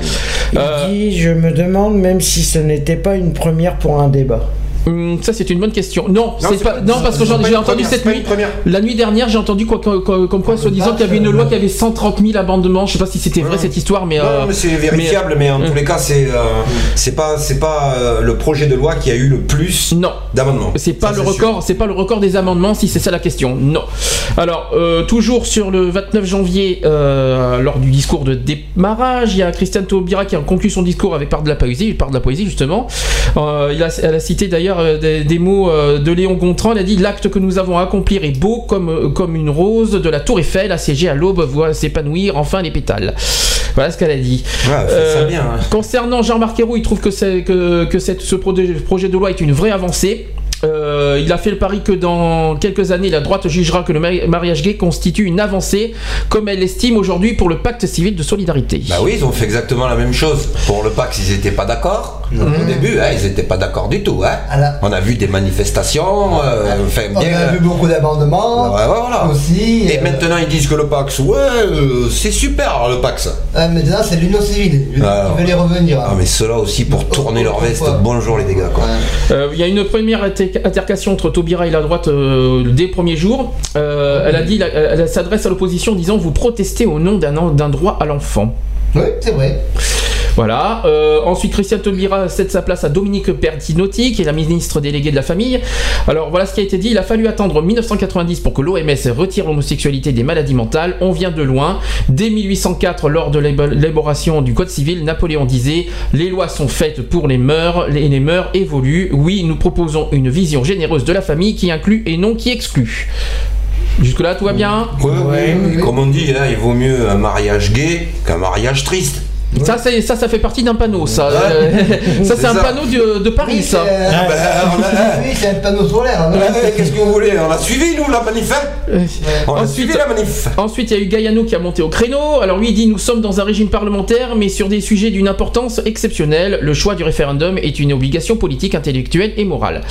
Speaker 2: Il
Speaker 1: Euh,
Speaker 2: dit Je me demande même si ce n'était pas une première pour un débat.
Speaker 1: Hum, ça c'est une bonne question. Non,
Speaker 2: Non,
Speaker 1: c'est pas,
Speaker 2: pas-
Speaker 1: non parce que j'ai entendu
Speaker 2: première,
Speaker 1: cette nuit. La nuit dernière, j'ai entendu quoi, comme, comme- comme quoi, soi-disant qu'il y avait une loi qui avait 130 000 amendements. Je sais pas si c'était vrai cette histoire, mais.
Speaker 8: Non,
Speaker 1: euh,
Speaker 8: mais c'est vérifiable, mais, en tous les cas, c'est euh, c'est pas euh, le projet de loi qui a eu le plus d'amendements.
Speaker 1: C'est pas
Speaker 8: Ça,
Speaker 1: le record, c'est pas le record des amendements si c'est ça la question. Non. Alors euh, toujours sur le 29 janvier, euh, lors du discours de démarrage, il y a Christiane Taubira qui a conclu son discours avec part de la poésie, part de la poésie justement. Euh, il a, elle a cité d'ailleurs euh, des, des mots euh, de Léon Gontran. Elle a dit l'acte que nous avons à accomplir est beau comme euh, comme une rose de la Tour Eiffel assiégée à l'aube voit s'épanouir enfin les pétales. Voilà ce qu'elle a dit.
Speaker 8: Ça bien, hein.
Speaker 1: Concernant Jean-Marc Ayrault, il trouve que, que, que cette- ce projet de loi est une vraie avancée. Euh, il a fait le pari que dans quelques années, la droite jugera que le mari- mariage gay constitue une avancée, comme elle l'estime aujourd'hui pour le pacte civil de solidarité.
Speaker 8: Bah oui, ils ont fait exactement la même chose. Pour le Pax, ils n'étaient pas d'accord. Au début, hein, ils n'étaient pas d'accord du tout. Hein. On a vu des manifestations, euh, enfin,
Speaker 9: On
Speaker 8: bien.
Speaker 9: a vu beaucoup d'amendements.
Speaker 8: Ouais, ouais, voilà.
Speaker 9: Aussi.
Speaker 8: Et
Speaker 9: euh,
Speaker 8: maintenant, ils disent que le Pax, ouais, euh, c'est super le Pax.
Speaker 9: ah, maintenant, c'est l'union civile. Ils veulent y revenir.
Speaker 8: Ah, mais ceux-là aussi, pour tourner leur veste, bonjour les dégâts, quoi.
Speaker 1: Euh, Il y a une première alter- altercation entre Taubira et la droite euh, dès le premier jour. Euh, elle a dit, elle, s'adresse à l'opposition disant vous protestez au nom d'un droit à l'enfant.
Speaker 9: Oui, c'est vrai.
Speaker 1: Voilà. Euh, ensuite, Christian Taubira cède sa place à Dominique Bertinotti, qui est la ministre déléguée de la famille. Alors voilà ce qui a été dit. Il a fallu attendre 1990 pour que l'OMS retire l'homosexualité des maladies mentales. On vient de loin. Dès 1804, lors de l'élaboration du Code civil, Napoléon disait Les lois sont faites pour les mœurs, les, les mœurs évoluent. Oui, nous proposons une vision généreuse de la famille qui inclut et non qui exclut. Jusque-là, tout va bien?
Speaker 8: Oui, oui, comme on dit, hein, il vaut mieux un mariage gay qu'un mariage triste.
Speaker 1: Ça, c'est- ça, ça fait partie d'un panneau, ça. Euh, [laughs] ça, c'est un
Speaker 8: ça.
Speaker 1: panneau de, de Paris, ça.
Speaker 8: Ah ben, on a-
Speaker 9: Oui, c'est un panneau solaire. hein.
Speaker 8: Ouais, Qu'est-ce que vous voulez On a suivi, nous, la manif hein On a suivi la manif
Speaker 1: Ensuite, il y a eu Gaillano qui a monté au créneau. Alors lui, il dit Nous sommes dans un régime parlementaire, mais sur des sujets d'une importance exceptionnelle. Le choix du référendum est une obligation politique, intellectuelle et morale.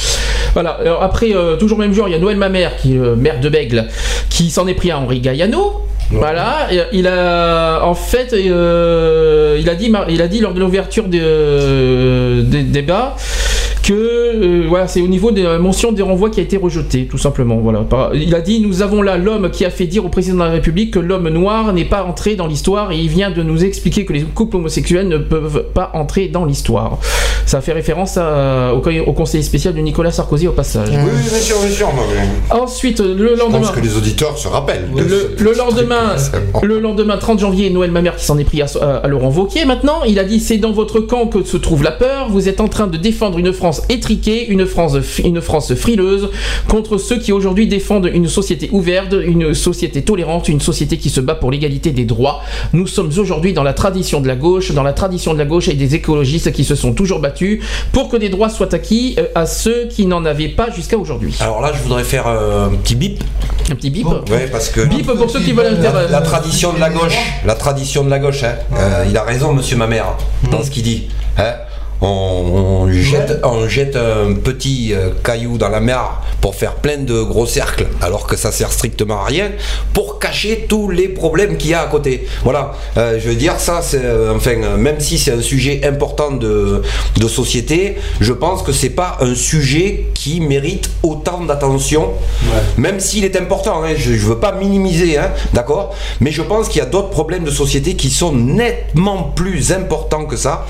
Speaker 1: Voilà. Alors après, euh, toujours le même jour, il y a Noël Mamère, qui est le maire de Bègle, qui s'en est pris à Henri Gaillano. Voilà, et il a en fait, euh, il a dit, lors de l'ouverture euh, des débats que euh, voilà, c'est au niveau de la mention des renvois qui a été rejeté, tout simplement. Voilà. Il a dit nous avons là l'homme qui a fait dire au président de la République que l'homme noir n'est pas entré dans l'histoire et il vient de nous expliquer que les couples homosexuels ne peuvent pas entrer dans l'histoire. Ça fait référence à- au, au conseiller spécial de Nicolas Sarkozy au passage.
Speaker 8: Oui, oui, bien sûr, bien sûr. moi, mais
Speaker 1: Ensuite, le
Speaker 8: Je
Speaker 1: lendemain.
Speaker 8: pense que les auditeurs se rappellent.
Speaker 1: Le,
Speaker 8: ce-
Speaker 1: le lendemain, le lendemain 30 janvier, Noël Mamère qui s'en est pris à, à- à Laurent Wauquiez. Maintenant, il a dit c'est dans votre camp que se trouve la peur. Vous êtes en train de défendre une France étriquée, une France, une France frileuse contre ceux qui aujourd'hui défendent une société ouverte, une société tolérante, une société qui se bat pour l'égalité des droits. Nous sommes aujourd'hui dans la tradition de la gauche, dans la tradition de la gauche et des écologistes qui se sont toujours battus pour que des droits soient acquis euh, à ceux qui n'en avaient pas jusqu'à aujourd'hui.
Speaker 8: Alors là, je voudrais faire euh, un petit bip.
Speaker 1: Un petit bip.
Speaker 8: Ouais, parce que
Speaker 1: Bip pour ceux qui veulent
Speaker 8: la,
Speaker 1: inter-
Speaker 8: la tradition de la gauche, la tradition de la gauche, hein. Euh, il a raison, Monsieur Mamère, dans ce qu'il dit. hein. On, on jette, on jette un petit euh, caillou dans la mer pour faire plein de gros cercles, alors que ça sert strictement à rien, pour cacher tous les problèmes qu'il y a à côté. Voilà, Euh, je veux dire, ça, c'est, euh, enfin, même si c'est un sujet important de, de société, je pense que c'est pas un sujet qui mérite autant d'attention, même s'il est important. hein, je, je veux pas minimiser, hein, d'accord, mais je pense qu'il y a d'autres problèmes de société qui sont nettement plus importants que ça,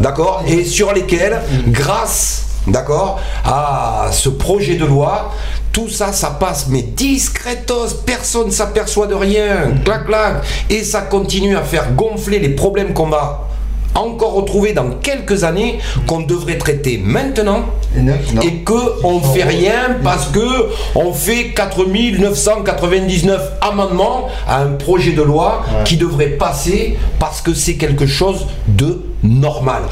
Speaker 8: d'accord, et sur lesquels, grâce D'accord À ce projet de loi, tout ça, ça passe, mais discretos, personne ne s'aperçoit de rien, clac clac, et ça continue à faire gonfler les problèmes qu'on va encore retrouver dans quelques années, qu'on devrait traiter maintenant, et que on fait rien parce que on fait 4999 amendements à un projet de loi qui devrait passer parce que c'est quelque chose de normal.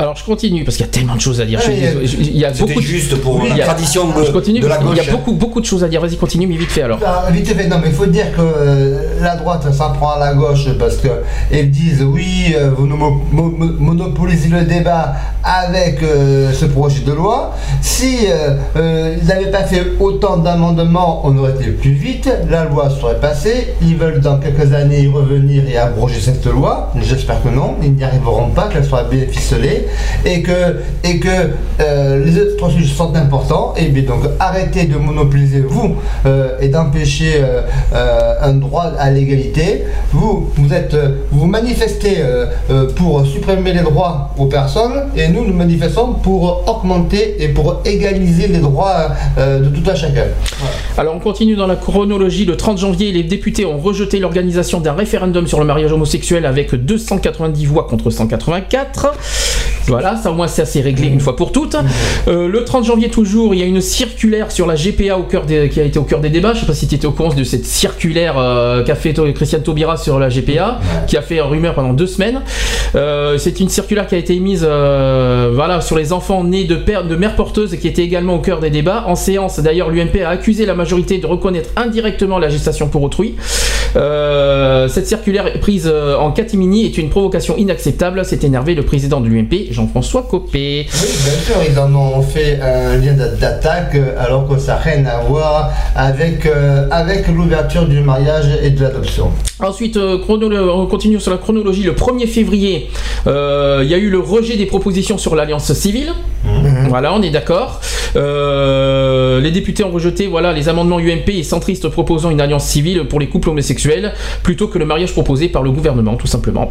Speaker 1: Alors je continue parce qu'il y a tellement de choses à dire.
Speaker 8: Ouais, il y a-
Speaker 1: désolé, je- il y a
Speaker 8: C'était
Speaker 1: beaucoup de-
Speaker 8: juste pour la
Speaker 1: il
Speaker 8: tradition de-
Speaker 1: je continue
Speaker 8: de la
Speaker 1: parce qu'il y
Speaker 8: gauche,
Speaker 1: a beaucoup beaucoup de choses à dire. Vas-y continue mais vite fait alors.
Speaker 9: Ah, vite fait, non, mais il faut dire que euh, la droite s'en prend à la gauche parce que ils disent oui, euh, vous nous mo- monopolisez le débat avec euh, ce projet de loi. Si euh, euh, ils n'avaient pas fait autant d'amendements, on aurait été plus vite, la loi serait passée. Ils veulent dans quelques années y revenir et abroger cette loi. J'espère que non, ils n'y arriveront pas, qu'elle soit bien ficelée et que, et que les autres sujets sont importants. Et bien donc arrêtez de monopoliser vous et d'empêcher un droit à l'égalité. Vous, vous êtes, vous manifestez pour supprimer les droits aux personnes et nous nous manifestons pour augmenter et pour égaliser les droits euh, de tout un chacun.
Speaker 1: Alors on continue dans la chronologie. Le 30 janvier, les députés ont rejeté l'organisation d'un référendum sur le mariage homosexuel avec 290 voix contre 184. Voilà, ça au moins c'est assez réglé une fois pour toutes. Euh, le 30 janvier toujours, il y a une circulaire sur la GPA au cœur qui a été au cœur des débats. Je sais pas si tu étais au courant de cette circulaire euh, qu'a fait Christiane Taubira sur la GPA, qui a fait rumeur pendant deux semaines. C'est une circulaire qui a été émise euh, voilà, sur les enfants nés de, de mères porteuses qui était également au cœur des débats. En séance, d'ailleurs, l'UMP a accusé la majorité de reconnaître indirectement la gestation pour autrui. Euh, cette circulaire prise euh, en catimini est une provocation inacceptable. S'est énervé le président de l'UMP, Jean-François Copé.
Speaker 9: Oui, bien sûr, ils en ont fait un lien d'a- d'attaque euh, alors que ça n'a rien à voir avec, euh, avec l'ouverture du mariage et de l'adoption.
Speaker 1: Ensuite, euh, on continue sur la chronologie. Le 1er février, euh, il y a eu le rejet des propositions sur l'alliance civile. Voilà, on est d'accord. Les députés ont rejeté voilà, les amendements UMP et centristes proposant une alliance civile pour les couples homosexuels. Plutôt que le mariage proposé par le gouvernement, tout simplement.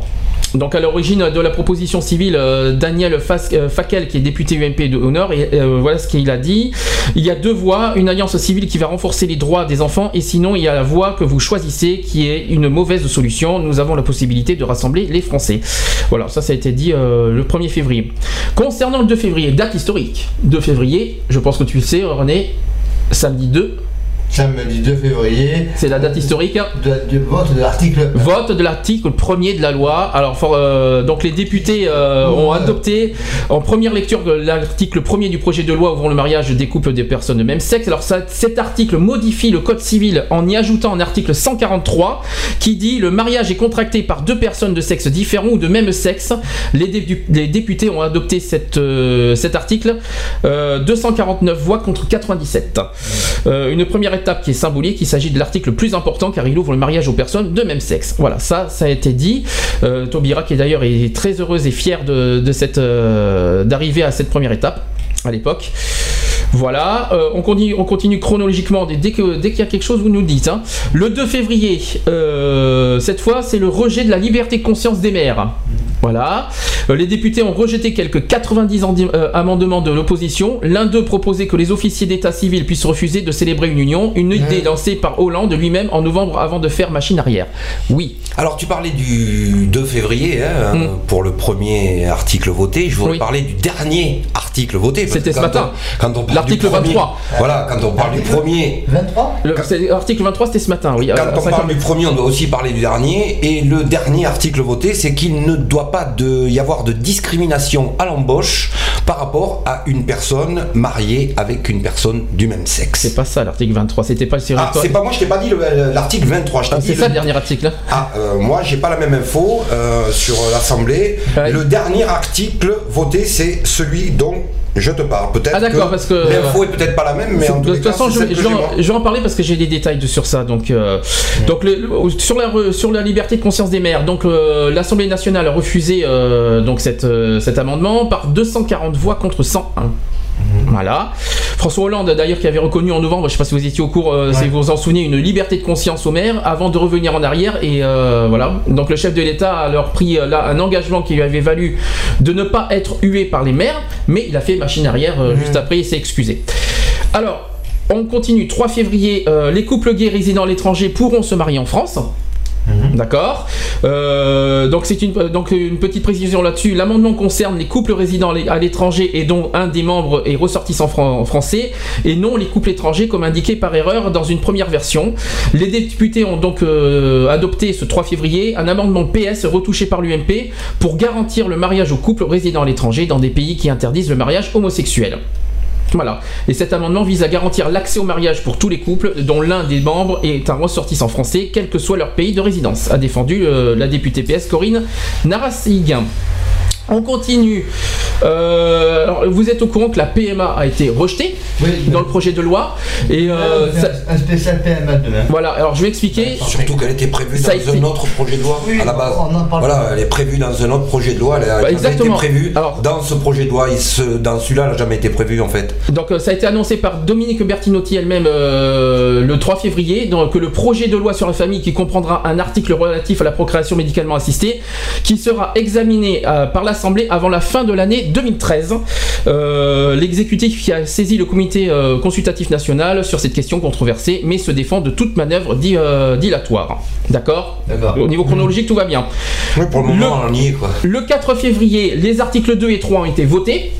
Speaker 1: Donc à l'origine de la proposition civile, euh, Daniel Fas- euh, Fakel, qui est député UMP de Honor, et euh, voilà ce qu'il a dit. Il y a deux voies, une alliance civile qui va renforcer les droits des enfants, et sinon il y a la voie que vous choisissez, qui est une mauvaise solution. Nous avons la possibilité de rassembler les Français. Voilà, ça ça a été dit le 1er février. Concernant le 2 février, date historique. 2 février, je pense que tu le sais René, samedi 2.
Speaker 9: Samedi 2 février.
Speaker 1: C'est la date historique.
Speaker 9: De, vote de l'article.
Speaker 1: Vote de l'article 1er de la loi. Alors, for- euh, donc les députés euh, ont adopté en première lecture l'article 1er du projet de loi ouvrant le mariage des couples des personnes de même sexe. Alors, ça- cet article modifie le code civil en y ajoutant un article 143 qui dit le mariage est contracté par deux personnes de sexe différent ou de même sexe. Les, dé- les députés ont adopté cette, euh, cet article euh, 249 voix contre 97. Euh, une première étape qui est symbolique, il s'agit de l'article le plus important car il ouvre le mariage aux personnes de même sexe. Voilà, ça, ça a été dit. Euh, Taubira qui d'ailleurs très heureuse et fière de, cette, euh, d'arriver à cette première étape à l'époque. Voilà, euh, on, continue, on continue chronologiquement dès, qu'il y a quelque chose, vous nous dites. hein. Le 2 février, euh, cette fois, c'est le rejet de la liberté de conscience des maires. Voilà. Euh, les députés ont rejeté quelques 90 andi- euh, amendements de l'opposition. L'un d'eux proposait que les officiers d'état civil puissent refuser de célébrer une union, une idée lancée par Hollande lui-même en novembre avant de faire machine arrière. Oui.
Speaker 8: Alors tu parlais du 2 février hein,
Speaker 1: Mm.
Speaker 8: pour le premier article voté. Je voudrais parler du dernier article voté.
Speaker 1: C'était ce
Speaker 8: quand
Speaker 1: matin.
Speaker 8: on- Quand on parle
Speaker 1: L'article
Speaker 8: du premier-
Speaker 1: 23.
Speaker 8: Voilà, quand on parle du premier.
Speaker 9: 23
Speaker 1: L'article 23, c'était ce matin, oui.
Speaker 8: Quand on
Speaker 1: 5
Speaker 8: parle du premier, on doit aussi parler du dernier. Et le dernier article voté, c'est qu'il ne doit pas de- y avoir de discrimination à l'embauche par rapport à une personne mariée avec une personne du même sexe.
Speaker 1: C'est pas ça l'article 23, c'était pas le
Speaker 8: Ah, c'est pas moi, je t'ai pas dit le- l'article 23. je t'ai
Speaker 1: Ah,
Speaker 8: dit
Speaker 1: c'est
Speaker 8: le-
Speaker 1: ça le dernier article.
Speaker 8: Ah, euh, moi, j'ai pas la même info euh, sur l'Assemblée. Le dernier article voté, c'est celui dont je te parle. Peut-être
Speaker 1: Ah d'accord, parce que
Speaker 8: l'info est peut-être pas la même, mais en
Speaker 1: de toute façon, je, vais en- parler parce que j'ai des détails sur ça. Donc, euh, donc le- sur la sur la liberté de conscience des maires, donc euh, l'Assemblée nationale a refusé euh, donc cette, cet amendement par 240 voix contre 101. Voilà. François Hollande, d'ailleurs, qui avait reconnu en novembre, je ne sais pas si vous étiez au cours, euh, si vous vous en souvenez, une liberté de conscience aux maires avant de revenir en arrière. Et euh, voilà. Donc le chef de l'État a alors pris euh, là un engagement qui lui avait valu de ne pas être hué par les maires, mais il a fait machine arrière euh, juste après, il s'est excusé. Alors, on continue. 3 février, les couples gays résidant à l'étranger pourront se marier en France. D'accord. Euh, donc c'est une petite précision là-dessus. L'amendement concerne les couples résidant à l'étranger et dont un des membres est ressortissant fran- français et non les couples étrangers comme indiqué par erreur dans une première version. Les députés ont donc euh, adopté ce 3 février un amendement PS retouché par l'UMP pour garantir le mariage aux couples résidant à l'étranger dans des pays qui interdisent le mariage homosexuel. Voilà. Et cet amendement vise à garantir l'accès au mariage pour tous les couples dont l'un des membres est un ressortissant français, quel que soit leur pays de résidence, a défendu euh, la députée PS Corinne Narasiguin. On continue. Euh, alors, vous êtes au courant que la PMA a été rejetée dans le projet de loi. Et euh, ça-
Speaker 9: un spécial PMA demain.
Speaker 1: voilà, alors je vais expliquer.
Speaker 8: Surtout qu'elle était prévue
Speaker 1: Ça
Speaker 8: dans
Speaker 1: été-
Speaker 8: un autre projet de loi
Speaker 9: Oui,
Speaker 8: à la base.
Speaker 9: on en parle
Speaker 8: Voilà,
Speaker 9: pas.
Speaker 8: elle est prévue dans un autre projet de loi. Elle a
Speaker 1: Bah,
Speaker 8: jamais
Speaker 1: exactement.
Speaker 8: été prévue dans ce projet de loi. Il se- dans celui-là, elle n'a jamais été prévue en fait.
Speaker 1: Donc euh, ça a été annoncé par Dominique Bertinotti elle-même euh, le 3 février, donc que le projet de loi sur la famille qui comprendra un article relatif à la procréation médicalement assistée, qui sera examiné euh, par l'Assemblée avant la fin de l'année 2013. Euh, L'exécutif qui a saisi le comité euh, consultatif national sur cette question controversée, mais se défend de toute manœuvre di- euh, dilatoire. D'accord? Au niveau chronologique, tout va bien.
Speaker 8: Oui, pour le moment, on y est quoi.
Speaker 1: Le 4 février, les articles 2 et 3 ont été votés.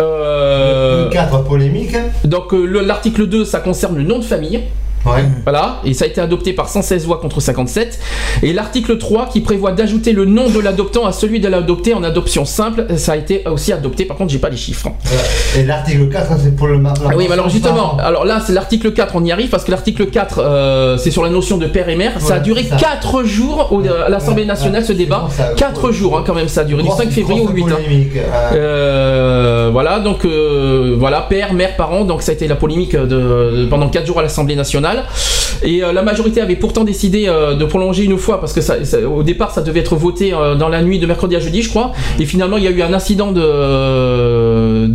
Speaker 1: Euh,
Speaker 9: Le 4 polémique.
Speaker 1: donc euh, le- l'article 2, ça concerne le nom de famille.
Speaker 9: Ouais.
Speaker 1: Voilà, et ça a été adopté par 116 voix contre 57. Et l'article 3 qui prévoit d'ajouter le nom de l'adoptant à celui de l'adopté en adoption simple, ça a été aussi adopté. Par contre, j'ai pas les chiffres.
Speaker 9: Voilà. Et l'article 4, c'est pour le mar-
Speaker 1: Ah oui, mais alors justement, alors là c'est l'article 4, on y arrive parce que l'article 4 euh, c'est sur la notion de père et mère. ça a duré
Speaker 9: c'est ça.
Speaker 1: 4 jours au- à l'Assemblée nationale
Speaker 9: ouais,
Speaker 1: ce débat.
Speaker 9: c'est bon, ça-
Speaker 1: 4 jours hein, quand même, ça a duré du
Speaker 9: Grosse-
Speaker 1: 5 février au
Speaker 9: grosse
Speaker 1: 8. hein.
Speaker 9: euh,
Speaker 1: Euh, voilà, donc euh, voilà, père, mère, parents, donc ça a été la polémique de, de- pendant 4 jours à l'Assemblée nationale. Et euh, la majorité avait pourtant décidé euh, de prolonger une fois, parce que au départ ça devait être voté euh, dans la nuit de mercredi à jeudi, je crois. Et finalement il y a eu un incident de,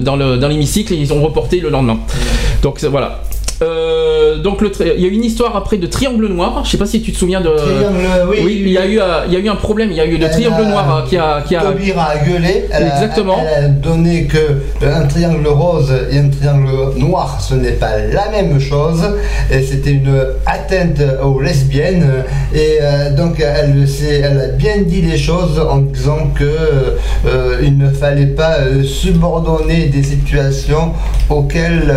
Speaker 1: dans le- dans l'hémicycle et ils ont reporté le lendemain. Donc voilà. Euh, donc le il y a eu une histoire après de triangle noir. Je sais pas si tu te souviens de.
Speaker 9: Triangle, oui, oui,
Speaker 1: il y a eu, il y a eu un problème. Il y a eu le triangle
Speaker 9: a-
Speaker 1: noir qui a, qui a.
Speaker 9: A gueulé. Elle a-
Speaker 1: Exactement.
Speaker 9: elle a donné que euh, un triangle rose et un triangle noir, ce n'est pas la même chose. Et c'était une atteinte aux lesbiennes. Et euh, donc elle, elle a bien dit les choses en disant que euh, il ne fallait pas subordonner des situations auxquelles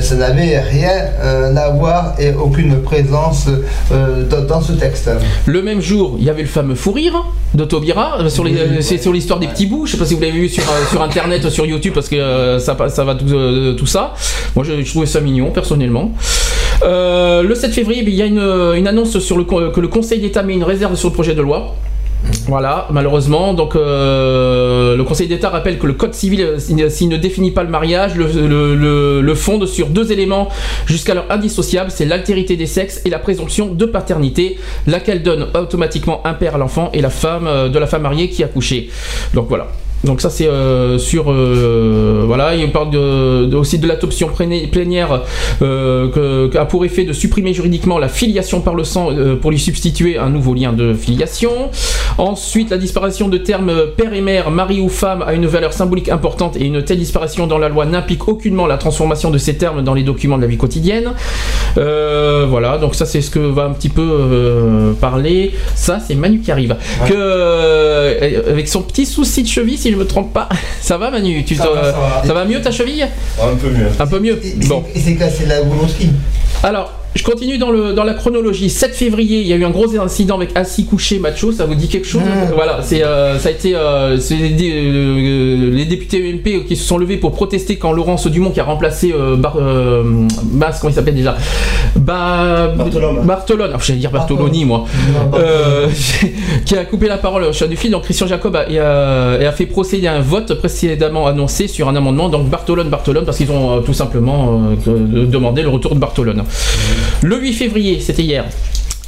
Speaker 9: ça n'avait rien euh, à voir et aucune présence euh, dans, ce texte.
Speaker 1: Le même jour, il y avait le fameux fou rire de Taubira euh, sur les, c'est sur l'histoire des petits bouts. Je sais pas si vous l'avez vu sur, sur internet, sur YouTube, parce que ça, va tout, tout ça. Moi, je, je trouvais ça mignon personnellement. Euh, le 7 février, il y a une, une annonce sur le, que le Conseil d'État met une réserve sur le projet de loi. Voilà, malheureusement. Donc, euh, le Conseil d'État rappelle que le Code civil, euh, s'il ne définit pas le mariage, le fonde sur deux éléments jusqu'alors indissociables c'est l'altérité des sexes et la présomption de paternité, laquelle donne automatiquement un père à l'enfant et la femme euh, de la femme mariée qui a couché. Donc voilà. Donc ça c'est euh, sur euh, voilà il parle de, de- aussi de l'adoption pléni- plénière euh, qui a pour effet de supprimer juridiquement la filiation par le sang pour lui substituer un nouveau lien de filiation. Ensuite la disparition de termes père et mère, mari ou femme a une valeur symbolique importante et une telle disparition dans la loi n'implique aucunement la transformation de ces termes dans les documents de la vie quotidienne. Voilà donc ça c'est ce que va un petit peu parler. Ça c'est Manu qui arrive. Que avec son petit souci de cheville si je me trompe pas. [laughs] Ça va Manu tu
Speaker 9: Ça va, ça va.
Speaker 1: ça va mieux ta cheville
Speaker 13: Un peu mieux.
Speaker 1: Un peu mieux. Bon.
Speaker 9: Et c'est cassé la boule au ski.
Speaker 1: Alors, je continue dans, le, dans la chronologie. 7 février, il y a eu un gros incident avec assis couché macho. Ça vous dit quelque chose Voilà, c'est euh, ça a été euh, les, dé- euh, les députés UMP qui se sont levés pour protester quand Laurence Dumont qui a remplacé euh, Bar, euh, Bas, comment il s'appelle déjà bah, Bartolone. Ah, J'allais dire Bartoloni moi. Euh, [laughs] qui a coupé la parole au chef du fil. Donc Christian Jacob a, et a- et a fait procéder à un vote précédemment annoncé sur un amendement. Donc Bartolone, Bartolone, parce qu'ils ont euh, tout simplement euh, demandé le retour de Bartolone. Le 8 février, c'était hier.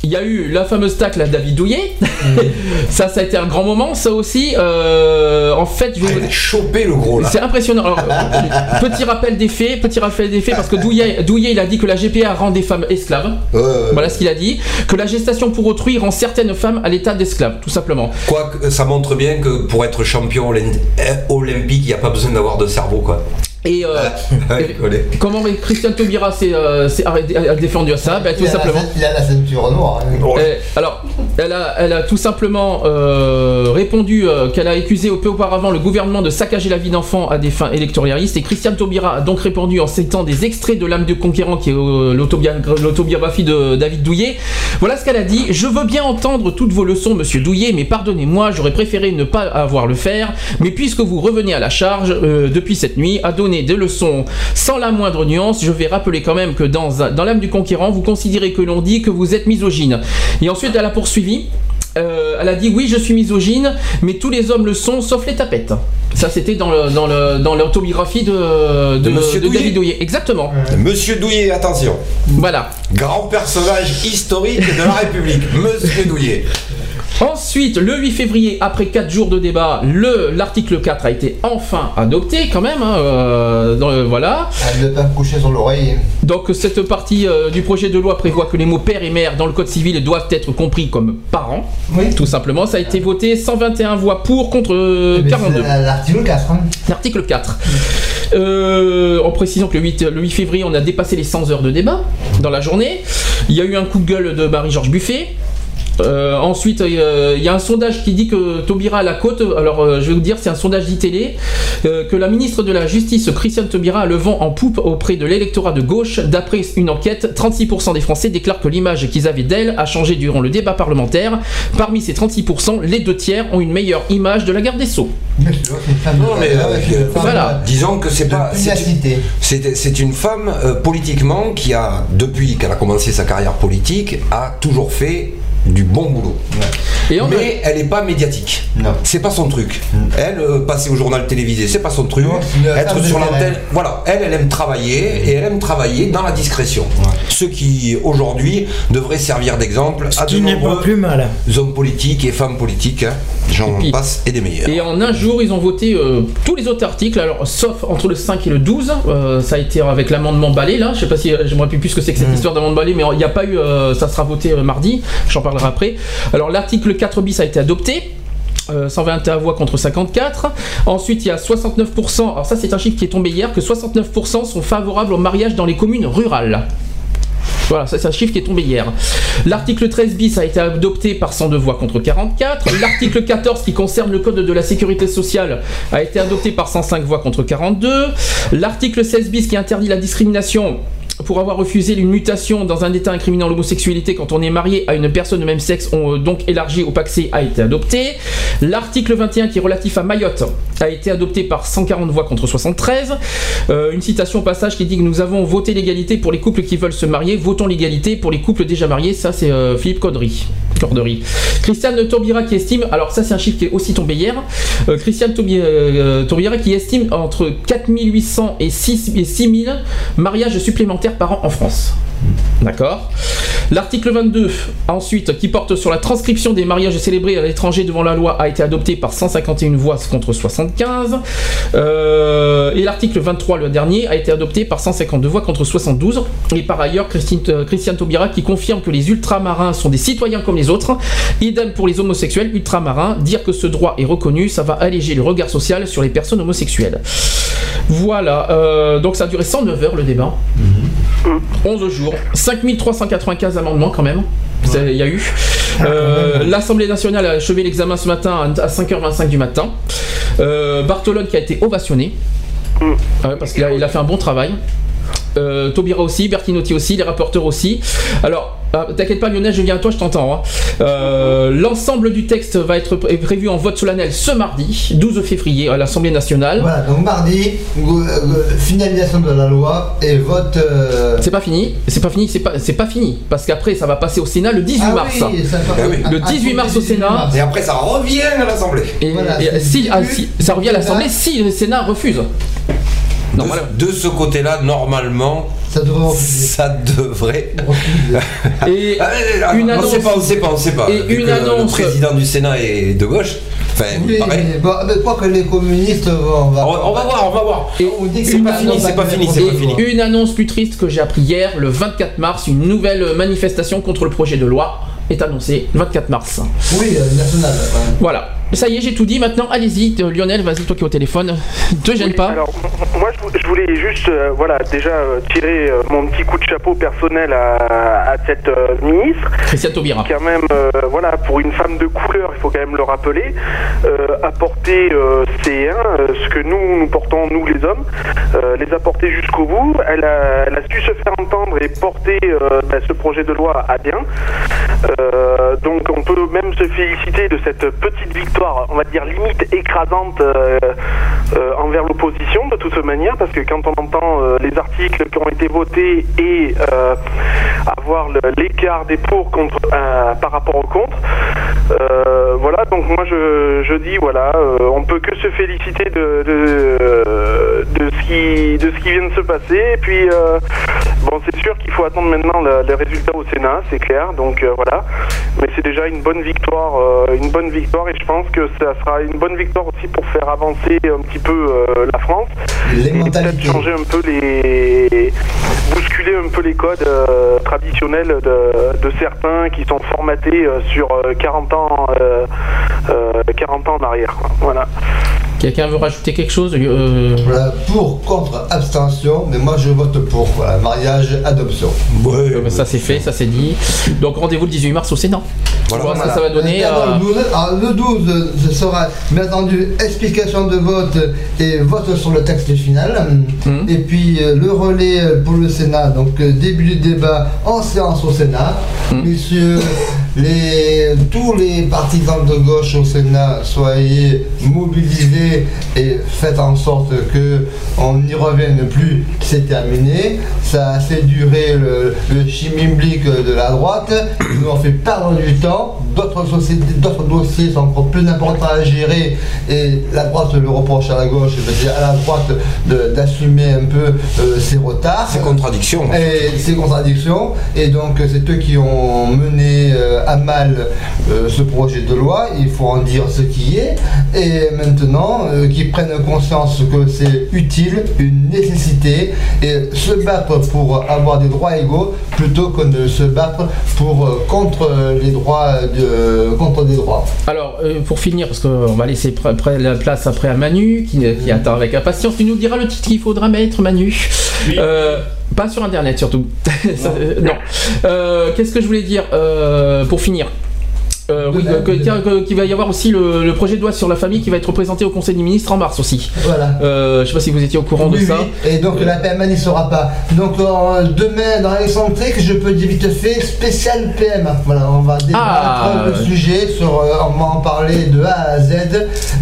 Speaker 1: Il y a eu la fameuse tacle à David Douillet. [laughs] ça, ça a été un grand moment. Ça aussi, euh, en fait, je vais
Speaker 8: choper le gros là.
Speaker 1: C'est impressionnant. Alors, [laughs] petit rappel des faits, petit rappel des faits, parce que Douillet, Douillet, il a dit que la GPA rend des femmes esclaves. Voilà ce qu'il a dit. Que la gestation pour autrui rend certaines femmes à l'état d'esclaves, tout simplement.
Speaker 8: Quoique, ça montre bien que pour être champion euh, olympique, il n'y a pas besoin d'avoir de cerveau, quoi.
Speaker 1: Et euh, [laughs]
Speaker 8: collé.
Speaker 1: comment Christian Taubira s'est euh, s'est arrêté- a défendu à ça Ben, Tout
Speaker 9: Il a la
Speaker 1: simplement.
Speaker 9: ceint- Il a la ceinture noire. hein.
Speaker 1: Eh, alors, elle a, tout simplement euh, répondu euh, qu'elle a accusé peu auparavant le gouvernement de saccager la vie d'enfants à des fins électoralistes. Et Christiane Taubira a donc répondu en citant des extraits de L'âme de conquérant, qui est euh, l'autobiographie de David Douillet. Voilà ce qu'elle a dit. Je veux bien entendre toutes vos leçons, monsieur Douillet, mais pardonnez-moi, j'aurais préféré ne pas avoir le faire. Mais puisque vous revenez à la charge depuis cette nuit, à donner des leçons sans la moindre nuance, je vais rappeler quand même que dans, dans l'âme du conquérant, vous considérez que l'on dit que vous êtes misogyne. Et ensuite, elle a poursuivi. Euh, elle a dit oui, je suis misogyne, mais tous les hommes le sont, sauf les tapettes. Ça, c'était dans le dans le dans l'autobiographie de de,
Speaker 8: De Monsieur
Speaker 1: de
Speaker 8: Douillet.
Speaker 1: David Douillet. Exactement.
Speaker 8: Monsieur Douillet, attention.
Speaker 1: Voilà.
Speaker 8: Grand personnage historique de la République, Monsieur Douillet.
Speaker 1: Ensuite, le 8 février, après 4 jours de débat, le l'article 4 a été enfin adopté quand même. hein, euh, dans le- voilà.
Speaker 9: Elle ne pas coucher sur l'oreille.
Speaker 1: Donc cette partie euh, du projet de loi prévoit que les mots père et mère dans le code civil doivent être compris comme parents. Tout simplement, ça a été voté 121 voix pour contre euh,
Speaker 9: Mais
Speaker 1: 42.
Speaker 9: c'est L'article 4. hein.
Speaker 1: L'article 4. Euh, en précisant que le 8, le 8 février, on a dépassé les 100 heures de débat dans la journée. Il y a eu un coup de gueule de Marie-Georges Buffet. Euh, ensuite, euh, il y a un sondage qui dit que Taubira a la côte. Alors, euh, je vais vous dire, c'est un sondage d'ITélé. euh, que la ministre de la Justice, Christiane Taubira, a le vent en poupe auprès de l'électorat de gauche. D'après une enquête, 36% des Français déclarent que l'image qu'ils avaient d'elle a changé durant le débat parlementaire. Parmi ces 36%, les deux tiers ont une meilleure image de la garde des Sceaux.
Speaker 8: Non, mais,
Speaker 1: voilà.
Speaker 8: Disons que c'est pas. c'est- une femme euh, politiquement qui a, depuis qu'elle a commencé sa carrière politique, a toujours fait du bon boulot.
Speaker 1: Et on a-
Speaker 8: Mais elle n'est pas médiatique.
Speaker 9: Non.
Speaker 8: C'est pas son truc.
Speaker 9: Mm.
Speaker 8: Elle, euh, passer au journal télévisé, c'est pas son truc. Être sur l'antenne, voilà. Elle, elle aime travailler et elle aime travailler dans la discrétion. Ce qui, aujourd'hui, devrait servir d'exemple à de nombreux
Speaker 2: pas plus mal.
Speaker 8: hommes politiques et femmes politiques. hein. J'en passe et des meilleurs.
Speaker 1: Et en un jour, ils ont voté euh, tous les autres articles, alors sauf entre le 5 et le 12. euh, ça a été avec l'amendement balai là. Je sais pas si je me rappelle plus ce que c'est que cette histoire d'amendement balai, mais il n'y a pas eu. euh, ça sera voté euh, mardi. J'en parlerai après. Alors l'article 4 bis a été adopté. euh, 121 voix contre 54. Ensuite, il y a 69%. Alors ça, c'est un chiffre qui est tombé hier que 69% sont favorables au mariage dans les communes rurales. Voilà, ça c'est un chiffre qui est tombé hier. L'article 13 bis a été adopté par 102 voix contre 44. L'article 14 qui concerne le code de la sécurité sociale a été adopté par 105 voix contre 42. L'article 16 bis qui interdit la discrimination pour avoir refusé une mutation dans un état incriminant l'homosexualité quand on est marié à une personne de même sexe, ont euh, donc élargi au paxé, a été adopté. L'article 21 qui est relatif à Mayotte a été adopté par 140 voix contre 73. Euh, une citation au passage qui dit que nous avons voté l'égalité pour les couples qui veulent se marier, votons l'égalité pour les couples déjà mariés. Ça, c'est euh, Philippe Cordery. Christiane Taubira qui estime, alors ça, c'est un chiffre qui est aussi tombé hier. Christiane Taubi- Taubira qui estime entre 4800 et 6 et 6000 mariages supplémentaires par an en France. D'accord. L'article 22, ensuite, qui porte sur la transcription des mariages célébrés à l'étranger devant la loi, a été adopté par 151 voix contre 75. Euh, et l'article 23, le dernier, a été adopté par 152 voix contre 72. Et par ailleurs, Christine, euh, Christiane Taubira qui confirme que les ultramarins sont des citoyens comme les autres. Idem pour les homosexuels ultramarins. Dire que ce droit est reconnu, ça va alléger le regard social sur les personnes homosexuelles. Voilà, euh, donc ça a duré 109 heures le débat. 11 jours, 5395 amendements quand même. Il y a eu. Euh, L'Assemblée nationale a achevé l'examen ce matin à 5h25 du matin. Euh, Bartolone qui a été ovationné. Ouais, parce qu'il a, il a fait un bon travail. Euh, Taubira aussi, Bertinotti aussi, les rapporteurs aussi. Alors, ah, t'inquiète pas Lionel, je viens à toi, je t'entends. hein. Euh, L'ensemble du texte va être pré- prévu en vote solennel ce mardi, 12 février, à l'Assemblée nationale.
Speaker 9: Voilà, donc mardi, finalisation de la loi et vote. euh,
Speaker 1: C'est pas fini, c'est pas fini, c'est pas, c'est pas fini. Parce qu'après, ça va passer au Sénat le 18
Speaker 9: Ah
Speaker 1: mars.
Speaker 9: oui, ça va-
Speaker 8: Ah oui.
Speaker 1: Le
Speaker 9: Ah,
Speaker 1: 18 mars au
Speaker 9: 18
Speaker 1: Sénat.
Speaker 9: mars.
Speaker 8: Et après, ça revient à l'Assemblée.
Speaker 1: Et,
Speaker 9: Voilà,
Speaker 1: et si, ah, si- ça revient à l'Assemblée si le Sénat refuse. Non,
Speaker 8: de,
Speaker 1: voilà.
Speaker 8: de ce côté-là, normalement,
Speaker 9: Ça devrait refuser.
Speaker 8: ça devrait. [laughs]
Speaker 1: Et
Speaker 8: Ah, ah,
Speaker 1: une
Speaker 8: on
Speaker 1: annonce.
Speaker 8: sait pas, on sait pas, on sait pas.
Speaker 1: Et
Speaker 8: Vu
Speaker 1: une
Speaker 8: que
Speaker 1: annonce-
Speaker 8: Le président du Sénat est de gauche. Enfin,
Speaker 9: Oui,
Speaker 8: paraît.
Speaker 9: mais, quoi que les communistes vont.
Speaker 8: On va, on va voir, on va voir.
Speaker 1: Et
Speaker 9: On dit que
Speaker 8: C'est
Speaker 9: une
Speaker 8: pas fini,
Speaker 9: annonce
Speaker 8: c'est pas fini, c'est pas fini.
Speaker 1: Une annonce plus triste que j'ai appris hier, le 24 mars, une nouvelle manifestation contre le projet de loi est annoncée le 24 mars.
Speaker 9: Oui, euh, national. ouais.
Speaker 1: Voilà. Ça y est, j'ai tout dit. Maintenant, allez-y, euh, Lionel, vas-y, toi qui es au téléphone. [laughs] Te gêne
Speaker 11: Oui,
Speaker 1: pas.
Speaker 11: Alors, moi, je vou- je voulais juste, euh, voilà, déjà euh, tirer euh, mon petit coup de chapeau personnel à, à cette ministre,
Speaker 1: Christiane Taubira.
Speaker 11: quand même, voilà, pour une femme de couleur, il faut quand même le rappeler, apporter ce que nous, nous portons, nous les hommes, les apporter jusqu'au bout. Elle a, elle a su se faire entendre et porter bah, ce projet de loi à bien. Donc, on peut même se féliciter de cette petite victoire, on va dire limite écrasante euh, euh, envers l'opposition de toute manière, parce que quand on entend euh, les articles qui ont été votés et avoir l'écart des pour contre par rapport au contre, voilà. Donc moi je, dis voilà, on peut que se féliciter de ce qui de ce qui vient de se passer. Et puis bon, c'est sûr qu'il faut attendre maintenant le- les résultats au Sénat, c'est clair. Donc voilà, mais c'est déjà une bonne victoire, une bonne victoire, et je pense que ça sera une bonne victoire aussi pour faire avancer un petit peu euh, la France.
Speaker 9: Les
Speaker 11: et peut-être changer un peu les bousculer un peu les codes euh, traditionnels de, de certains qui sont formatés euh, sur euh, 40 ans euh, euh, 40 ans en arrière quoi. voilà
Speaker 1: Quelqu'un veut rajouter quelque chose euh,
Speaker 9: Voilà, pour, contre, abstention, mais moi je vote pour. Voilà, mariage, adoption.
Speaker 1: euh, Ça c'est fait, ça c'est dit. Donc rendez-vous le 18 mars au Sénat. Ce que ça va donner. Euh,
Speaker 9: le 12, alors, le 12, ce sera bien entendu explication de vote et vote sur le texte final.
Speaker 1: Hum.
Speaker 9: Et puis euh, le relais pour le Sénat, donc euh, début du débat en séance au Sénat.
Speaker 1: Hum.
Speaker 9: Messieurs, les, tous les partisans de gauche au Sénat, soyez mobilisés et faites en sorte que on n'y revienne plus, c'est terminé. Ça a assez duré le, le chimimblique de la droite, ils nous ont fait perdre du temps. D'autres dossiers sont encore plus importants à gérer et la droite le reproche à la gauche, c'est à la droite d'assumer un peu euh, ses retards.
Speaker 8: Ces contradictions.
Speaker 9: Et ces contradictions. Et donc c'est eux qui ont mené euh, à mal euh, ce projet de loi. Il faut en dire ce qui est. Et maintenant, euh, qu'ils prennent conscience que c'est utile, une nécessité, et se battre pour avoir des droits égaux plutôt que de se battre pour euh, contre les droits de contre des droits.
Speaker 1: Alors, euh, pour finir, parce qu'on va laisser pr- pr- la place après à Manu, qui, qui attend avec impatience, tu nous diras le titre qu'il faudra mettre, Manu. Euh, pas sur Internet, surtout. [laughs] Ça, euh, non. Euh, Qu'est-ce que je voulais dire euh, pour finir? Euh, oui, que- que- qu'il va y avoir aussi le, le projet de loi sur la famille qui va être présenté au Conseil des ministres en mars aussi.
Speaker 9: Voilà.
Speaker 1: Euh, je sais pas si vous étiez au courant de
Speaker 9: Oui,
Speaker 1: ça.
Speaker 9: Et donc la PMA n'y sera pas. Donc euh, demain dans l'excentrique, je peux dire vite fait spécial PMA. Voilà, on va débattre
Speaker 1: Ah.
Speaker 9: le sujet sur, euh, on va en parler de A à Z.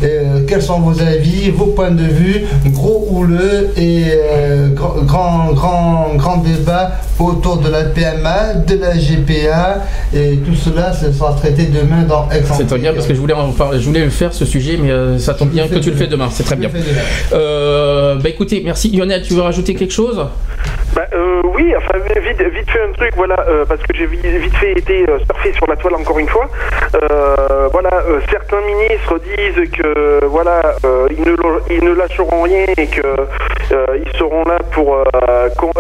Speaker 9: Euh, quels sont vos avis, vos points de vue, gros houleux et euh, grand, grand, grand, grand débat autour de la PMA, de la GPA et tout cela, ce sera traité demain dans
Speaker 1: C'est très bien parce que je voulais en parler- je voulais le faire ce sujet, mais euh, ça tombe bien que tu le fais demain. C'est très bien. Euh, bah écoutez, merci. Lionel, tu veux rajouter quelque chose?
Speaker 11: Bah, euh, oui, enfin vite, vite fait un truc, voilà, euh, parce que j'ai vi- vite fait été euh, surfé sur la toile encore une fois. Euh, voilà, euh, certains ministres disent que voilà, euh, ils, ne, lo- ils ne lâcheront rien et que euh, ils seront là pour euh,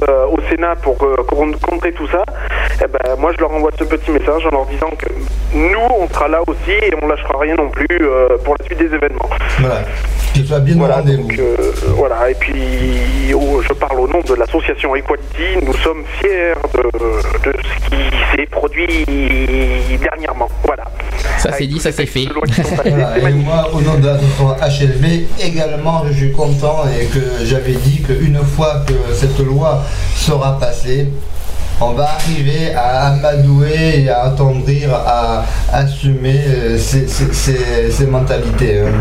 Speaker 11: euh, au Sénat pour euh, con- contrer tout ça. Eh ben, moi, je leur envoie ce petit message en leur disant que nous, on sera là aussi et on lâchera rien non plus euh, pour la suite des événements.
Speaker 9: Voilà. Qu'il soit bien
Speaker 11: Voilà, donc, euh, voilà, et puis oh, je parle au nom de l'association Equality. Nous sommes fiers de, de ce qui s'est produit dernièrement. Voilà.
Speaker 1: Ça c'est dit, ça c'est fait.
Speaker 9: Voilà, et moi, au nom de l'association HLB, également, je suis content et que j'avais dit qu'une fois que cette loi sera passée, on va arriver à amadouer et à attendrir, à assumer euh, ces, mentalités. hein.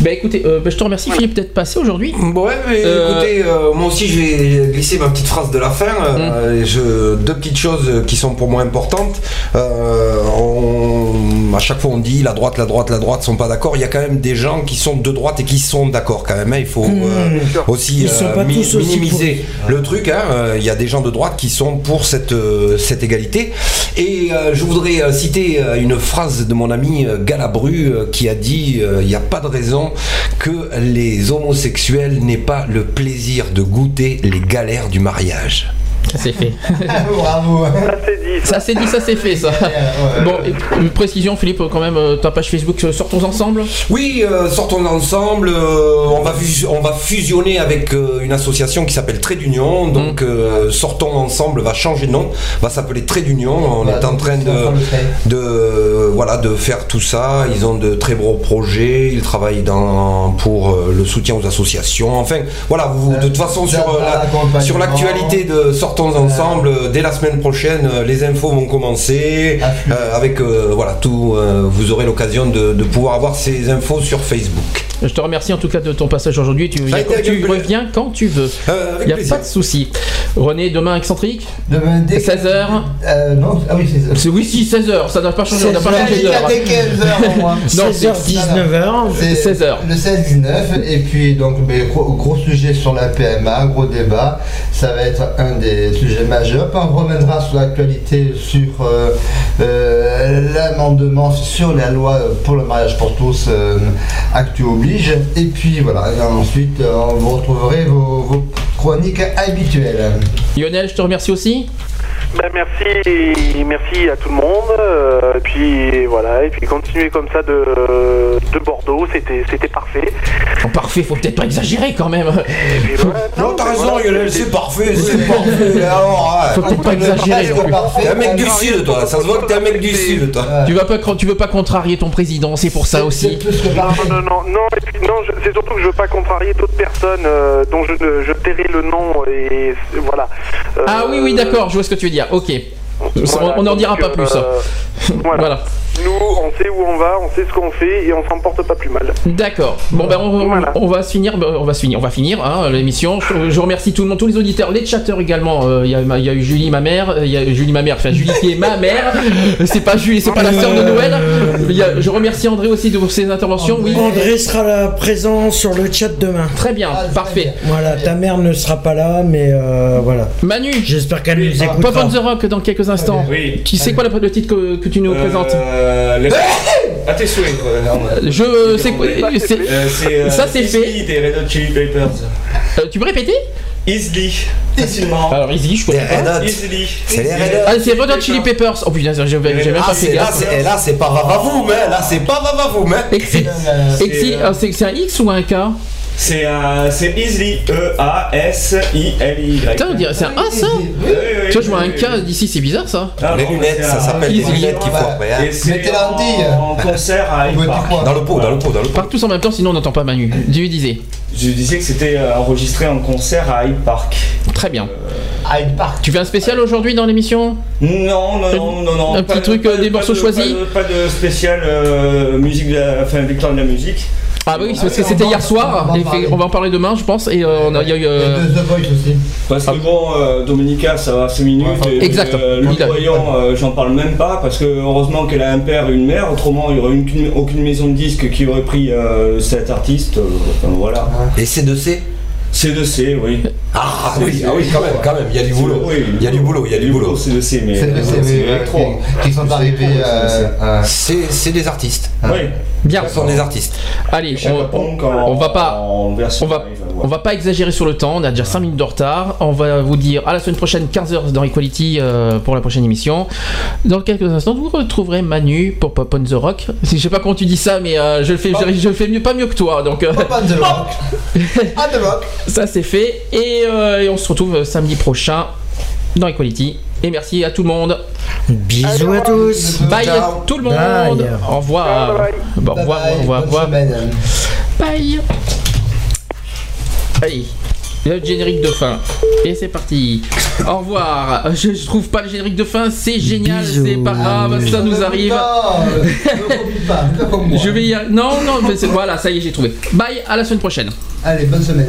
Speaker 1: Bah écoutez, euh, bah, je te remercie Philippe d'être passé aujourd'hui.
Speaker 8: Ouais, mais
Speaker 1: Euh,
Speaker 8: écoutez, euh, moi aussi je vais glisser ma petite phrase de la fin. Euh, je- deux petites choses qui sont pour moi importantes. Euh, on- à chaque fois on dit la droite, la droite, la droite sont pas d'accord. Il y a quand même des gens qui sont de droite et qui sont d'accord quand même. hein. Il faut euh, aussi euh, mi- minimiser le truc. hein. Euh, Il y a des gens de droite qui sont pour cette, euh, cette égalité. Et euh, je voudrais euh, citer euh, une phrase de mon ami Galabru euh, qui a dit euh, il n'y a pas de raison que les homosexuels n'aient pas le plaisir de goûter les galères du mariage.
Speaker 1: Ça c'est fait. [laughs]
Speaker 9: Bravo.
Speaker 11: Ça c'est dit.
Speaker 1: Ça c'est dit, ça c'est fait ça. Bon, une précision Philippe, quand même, euh, ta page Facebook, euh, sortons ensemble?
Speaker 8: Oui, euh, sortons ensemble. euh, on, va on va fusionner avec euh, une association qui s'appelle Trait d'Union. Donc, euh, sortons ensemble va changer de nom, va s'appeler Trait d'Union. On
Speaker 9: Voilà,
Speaker 8: est en
Speaker 9: donc,
Speaker 8: train de, de, voilà, de faire tout ça. Ils ont de très gros projets. Ils travaillent dans, pour euh, le soutien aux associations. Enfin, voilà, vous, de toute façon, sur, euh, la- sur l'actualité de Sortons ensemble, euh, dès la semaine prochaine, euh, les infos vont commencer. euh, avec euh, voilà, tout, euh, vous aurez l'occasion de, de pouvoir avoir ces infos sur Facebook.
Speaker 1: Je te remercie en tout cas de ton passage aujourd'hui. Tu,
Speaker 8: a
Speaker 1: reviens quand tu veux.
Speaker 8: Euh,
Speaker 1: Il n'y a
Speaker 8: plaisir.
Speaker 1: pas de souci. René, demain excentrique
Speaker 9: Demain, dès
Speaker 1: 16h
Speaker 9: Euh, non, ah oui, c'est ça.
Speaker 1: Oui, si, 16h, ça n'a pas changé, on n'a pas
Speaker 9: 16
Speaker 1: changé d'heure.
Speaker 9: Dès 15h au moins.
Speaker 1: Non, c'est
Speaker 2: 16h, 19h.
Speaker 9: C'est
Speaker 1: 16h.
Speaker 9: Le 16-19, et puis donc gros, gros sujet sur la PMA, gros débat, ça va être un des sujets majeurs. On reviendra sur l'actualité sur euh, euh, l'amendement sur la loi pour le mariage pour tous, euh, Actu oblige. Et puis voilà, ensuite euh, vous retrouverez vos chroniques habituelles.
Speaker 1: Lionel, je te remercie aussi.
Speaker 11: Ben, merci, merci à tout le monde. euh, et puis voilà, et puis continuez comme ça de, de Bordeaux, c'était c'était parfait.
Speaker 1: Bon, parfait, faut peut-être pas exagérer quand même.
Speaker 8: Non, t'as raison, Lionel, c'est parfait, c'est [laughs] parfait. Alors, ouais.
Speaker 1: Faut peut-être pas exagérer. non plus.
Speaker 8: T'es un mec du sud, toi. Ça se voit que t'es un mec du sud, toi.
Speaker 1: Tu vas pas, tu veux pas contrarier ton président, c'est pour ça aussi.
Speaker 11: Non, non, non, non, et puis non, je- c'est surtout que je veux pas contrarier d'autres personnes euh, dont je, ne- je tairai le nom et c'est- voilà. Euh,
Speaker 1: Ah oui, oui, d'accord, je vois ce que tu veux dire. Ok.
Speaker 11: Voilà,
Speaker 1: on n'en dira pas plus.
Speaker 11: euh, [laughs] voilà.
Speaker 1: Voilà.
Speaker 11: Nous, on sait où on va, on sait ce qu'on fait et on s'en porte pas plus mal.
Speaker 1: D'accord. Bon ben on, on va se finir, ben, on va se finir, on va finir hein, l'émission. Je, je remercie tout le monde, tous les auditeurs, les chatteurs également. Euh, Il y, a, il y a eu Julie ma mère, euh, il y a Julie ma mère, enfin Julie qui est ma mère. [laughs] C'est pas Julie, c'est pas la sœur de Noël. Il y a- je remercie André aussi de ses interventions. Oui.
Speaker 2: André sera là présent sur le chat demain.
Speaker 1: Très bien, parfait.
Speaker 2: Voilà, ta mère ne sera pas là, mais euh, voilà.
Speaker 1: Manu,
Speaker 2: j'espère qu'elle nous écoute.
Speaker 1: Pop on the Rock dans quelques instants.
Speaker 13: Oui.
Speaker 1: Tu sais quoi le, titre que, que tu nous présentes [laughs]
Speaker 13: Euh, les- À tes souhaits.
Speaker 1: Je sais quoi c'est-
Speaker 13: Euh, euh,
Speaker 1: Ça c'est fait.
Speaker 13: Easily des Red Hot Chili Peppers.
Speaker 1: Euh, tu peux répéter
Speaker 13: Easily. Facilement.
Speaker 1: Alors Easy, je connais pas.
Speaker 13: Easily.
Speaker 8: C'est les Red Hot.
Speaker 1: Ah c'est Red Hot Chili Peppers. Oh putain, j'ai même
Speaker 8: Ah,
Speaker 1: pas fait
Speaker 8: là,
Speaker 1: gaffe.
Speaker 8: c'est là, c'est pas vavavoum, hein. Là, c'est pas vavavoum, hein.
Speaker 1: Ah, c'est un X ou un K?
Speaker 13: C'est euh, c'est Easily. E-A-S-I-L-Y.
Speaker 1: Putain, on dirait c'est un A ça Tu vois, je vois un K d'ici, c'est bizarre ça.
Speaker 13: Ah,
Speaker 8: Les
Speaker 13: non,
Speaker 8: lunettes, ça s'appelle
Speaker 1: Easy.
Speaker 8: lunettes qu'il faut après.
Speaker 13: Et c'est
Speaker 9: Mettez la lentille.
Speaker 13: en, concert à Hyde Park.
Speaker 8: Dans le pot, dans le pot, dans le pot.
Speaker 1: Part tous en même temps, sinon on n'entend pas Manu. Dieu disait.
Speaker 13: Je disais que c'était euh, enregistré en concert à Hyde Park.
Speaker 1: Très bien.
Speaker 9: Hyde Park.
Speaker 1: Tu fais un spécial aujourd'hui dans l'émission?
Speaker 13: Non, non, non, non, non.
Speaker 1: Un
Speaker 13: pas
Speaker 1: petit
Speaker 13: de-
Speaker 1: truc,
Speaker 13: pas
Speaker 1: euh,
Speaker 13: de-
Speaker 1: des
Speaker 13: pas
Speaker 1: morceaux
Speaker 13: de-
Speaker 1: choisis?
Speaker 13: pas de, pas de spécial euh, musique, de la, enfin victoire de la musique.
Speaker 1: Ah bah oui, parce que c'était hier soir.
Speaker 9: on va en
Speaker 1: et fait-
Speaker 9: parler.
Speaker 1: On va en parler demain, je pense. Et euh, on a- il y a eu.
Speaker 9: Il y a
Speaker 1: euh,
Speaker 9: The Voice aussi.
Speaker 13: Parce que bon, euh, Dominica, ça va 5 minutes.
Speaker 9: Ouais,
Speaker 13: et,
Speaker 1: Exact.
Speaker 13: euh, le voyant, euh, j'en parle même pas, parce que heureusement qu'elle a un père et une mère, autrement il n'y aurait aucune, aucune maison de disques qui aurait pris euh, cet artiste. euh, enfin voilà.
Speaker 8: Et C2C
Speaker 13: C2C, oui.
Speaker 8: Ah oui, ah oui, quand même, quand même, il y a du boulot.
Speaker 13: Oui,
Speaker 8: Il y a du boulot, il y a du boulot.
Speaker 13: C2C, mais.
Speaker 9: C'est de
Speaker 13: euh,
Speaker 9: ces oui, ouais,
Speaker 13: électro.
Speaker 9: qui, qui sont arrivés euh.
Speaker 8: C'est c'est des artistes.
Speaker 13: Oui.
Speaker 1: Bien.
Speaker 8: Ce sont des artistes.
Speaker 1: Allez, on, va pas. On va, on va pas exagérer sur le temps, on a déjà 5 minutes de retard. On va vous dire à la semaine prochaine, 15h dans Equality euh, pour la prochaine émission. Dans quelques instants, vous retrouverez Manu pour Pop on the Rock. Je sais pas comment tu dis ça, mais euh, je le fais, je, je le fais mieux, pas mieux que toi. Donc, euh,
Speaker 9: Pop on the [laughs] rock. On the rock.
Speaker 1: ça c'est fait. Et, euh, et on se retrouve samedi prochain dans Equality. Et merci à tout le monde.
Speaker 2: Bisous à tous.
Speaker 1: Bye tout le monde.
Speaker 2: Bye.
Speaker 1: Au revoir. Bon, au revoir,
Speaker 9: bye,
Speaker 1: au revoir, au revoir. Bye. Allez, le générique de fin. Et c'est parti. Au revoir. Je, je trouve pas le générique de fin, c'est génial, c'est pas grave, ça nous arrive.
Speaker 9: Pas, pas.
Speaker 1: Je vais y aller. Non, non, mais c'est- voilà, ça y est, j'ai trouvé. Bye, à la semaine prochaine.
Speaker 9: Allez, bonne semaine.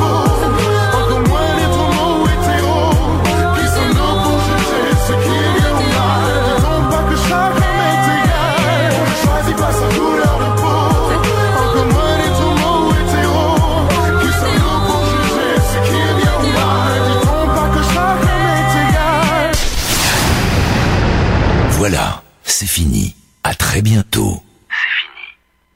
Speaker 6: Voilà, c'est fini. À très bientôt.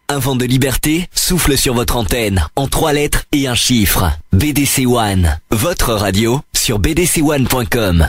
Speaker 6: Un vent de liberté souffle sur votre antenne en trois lettres et un chiffre. BDC One, votre radio sur bdc1.com.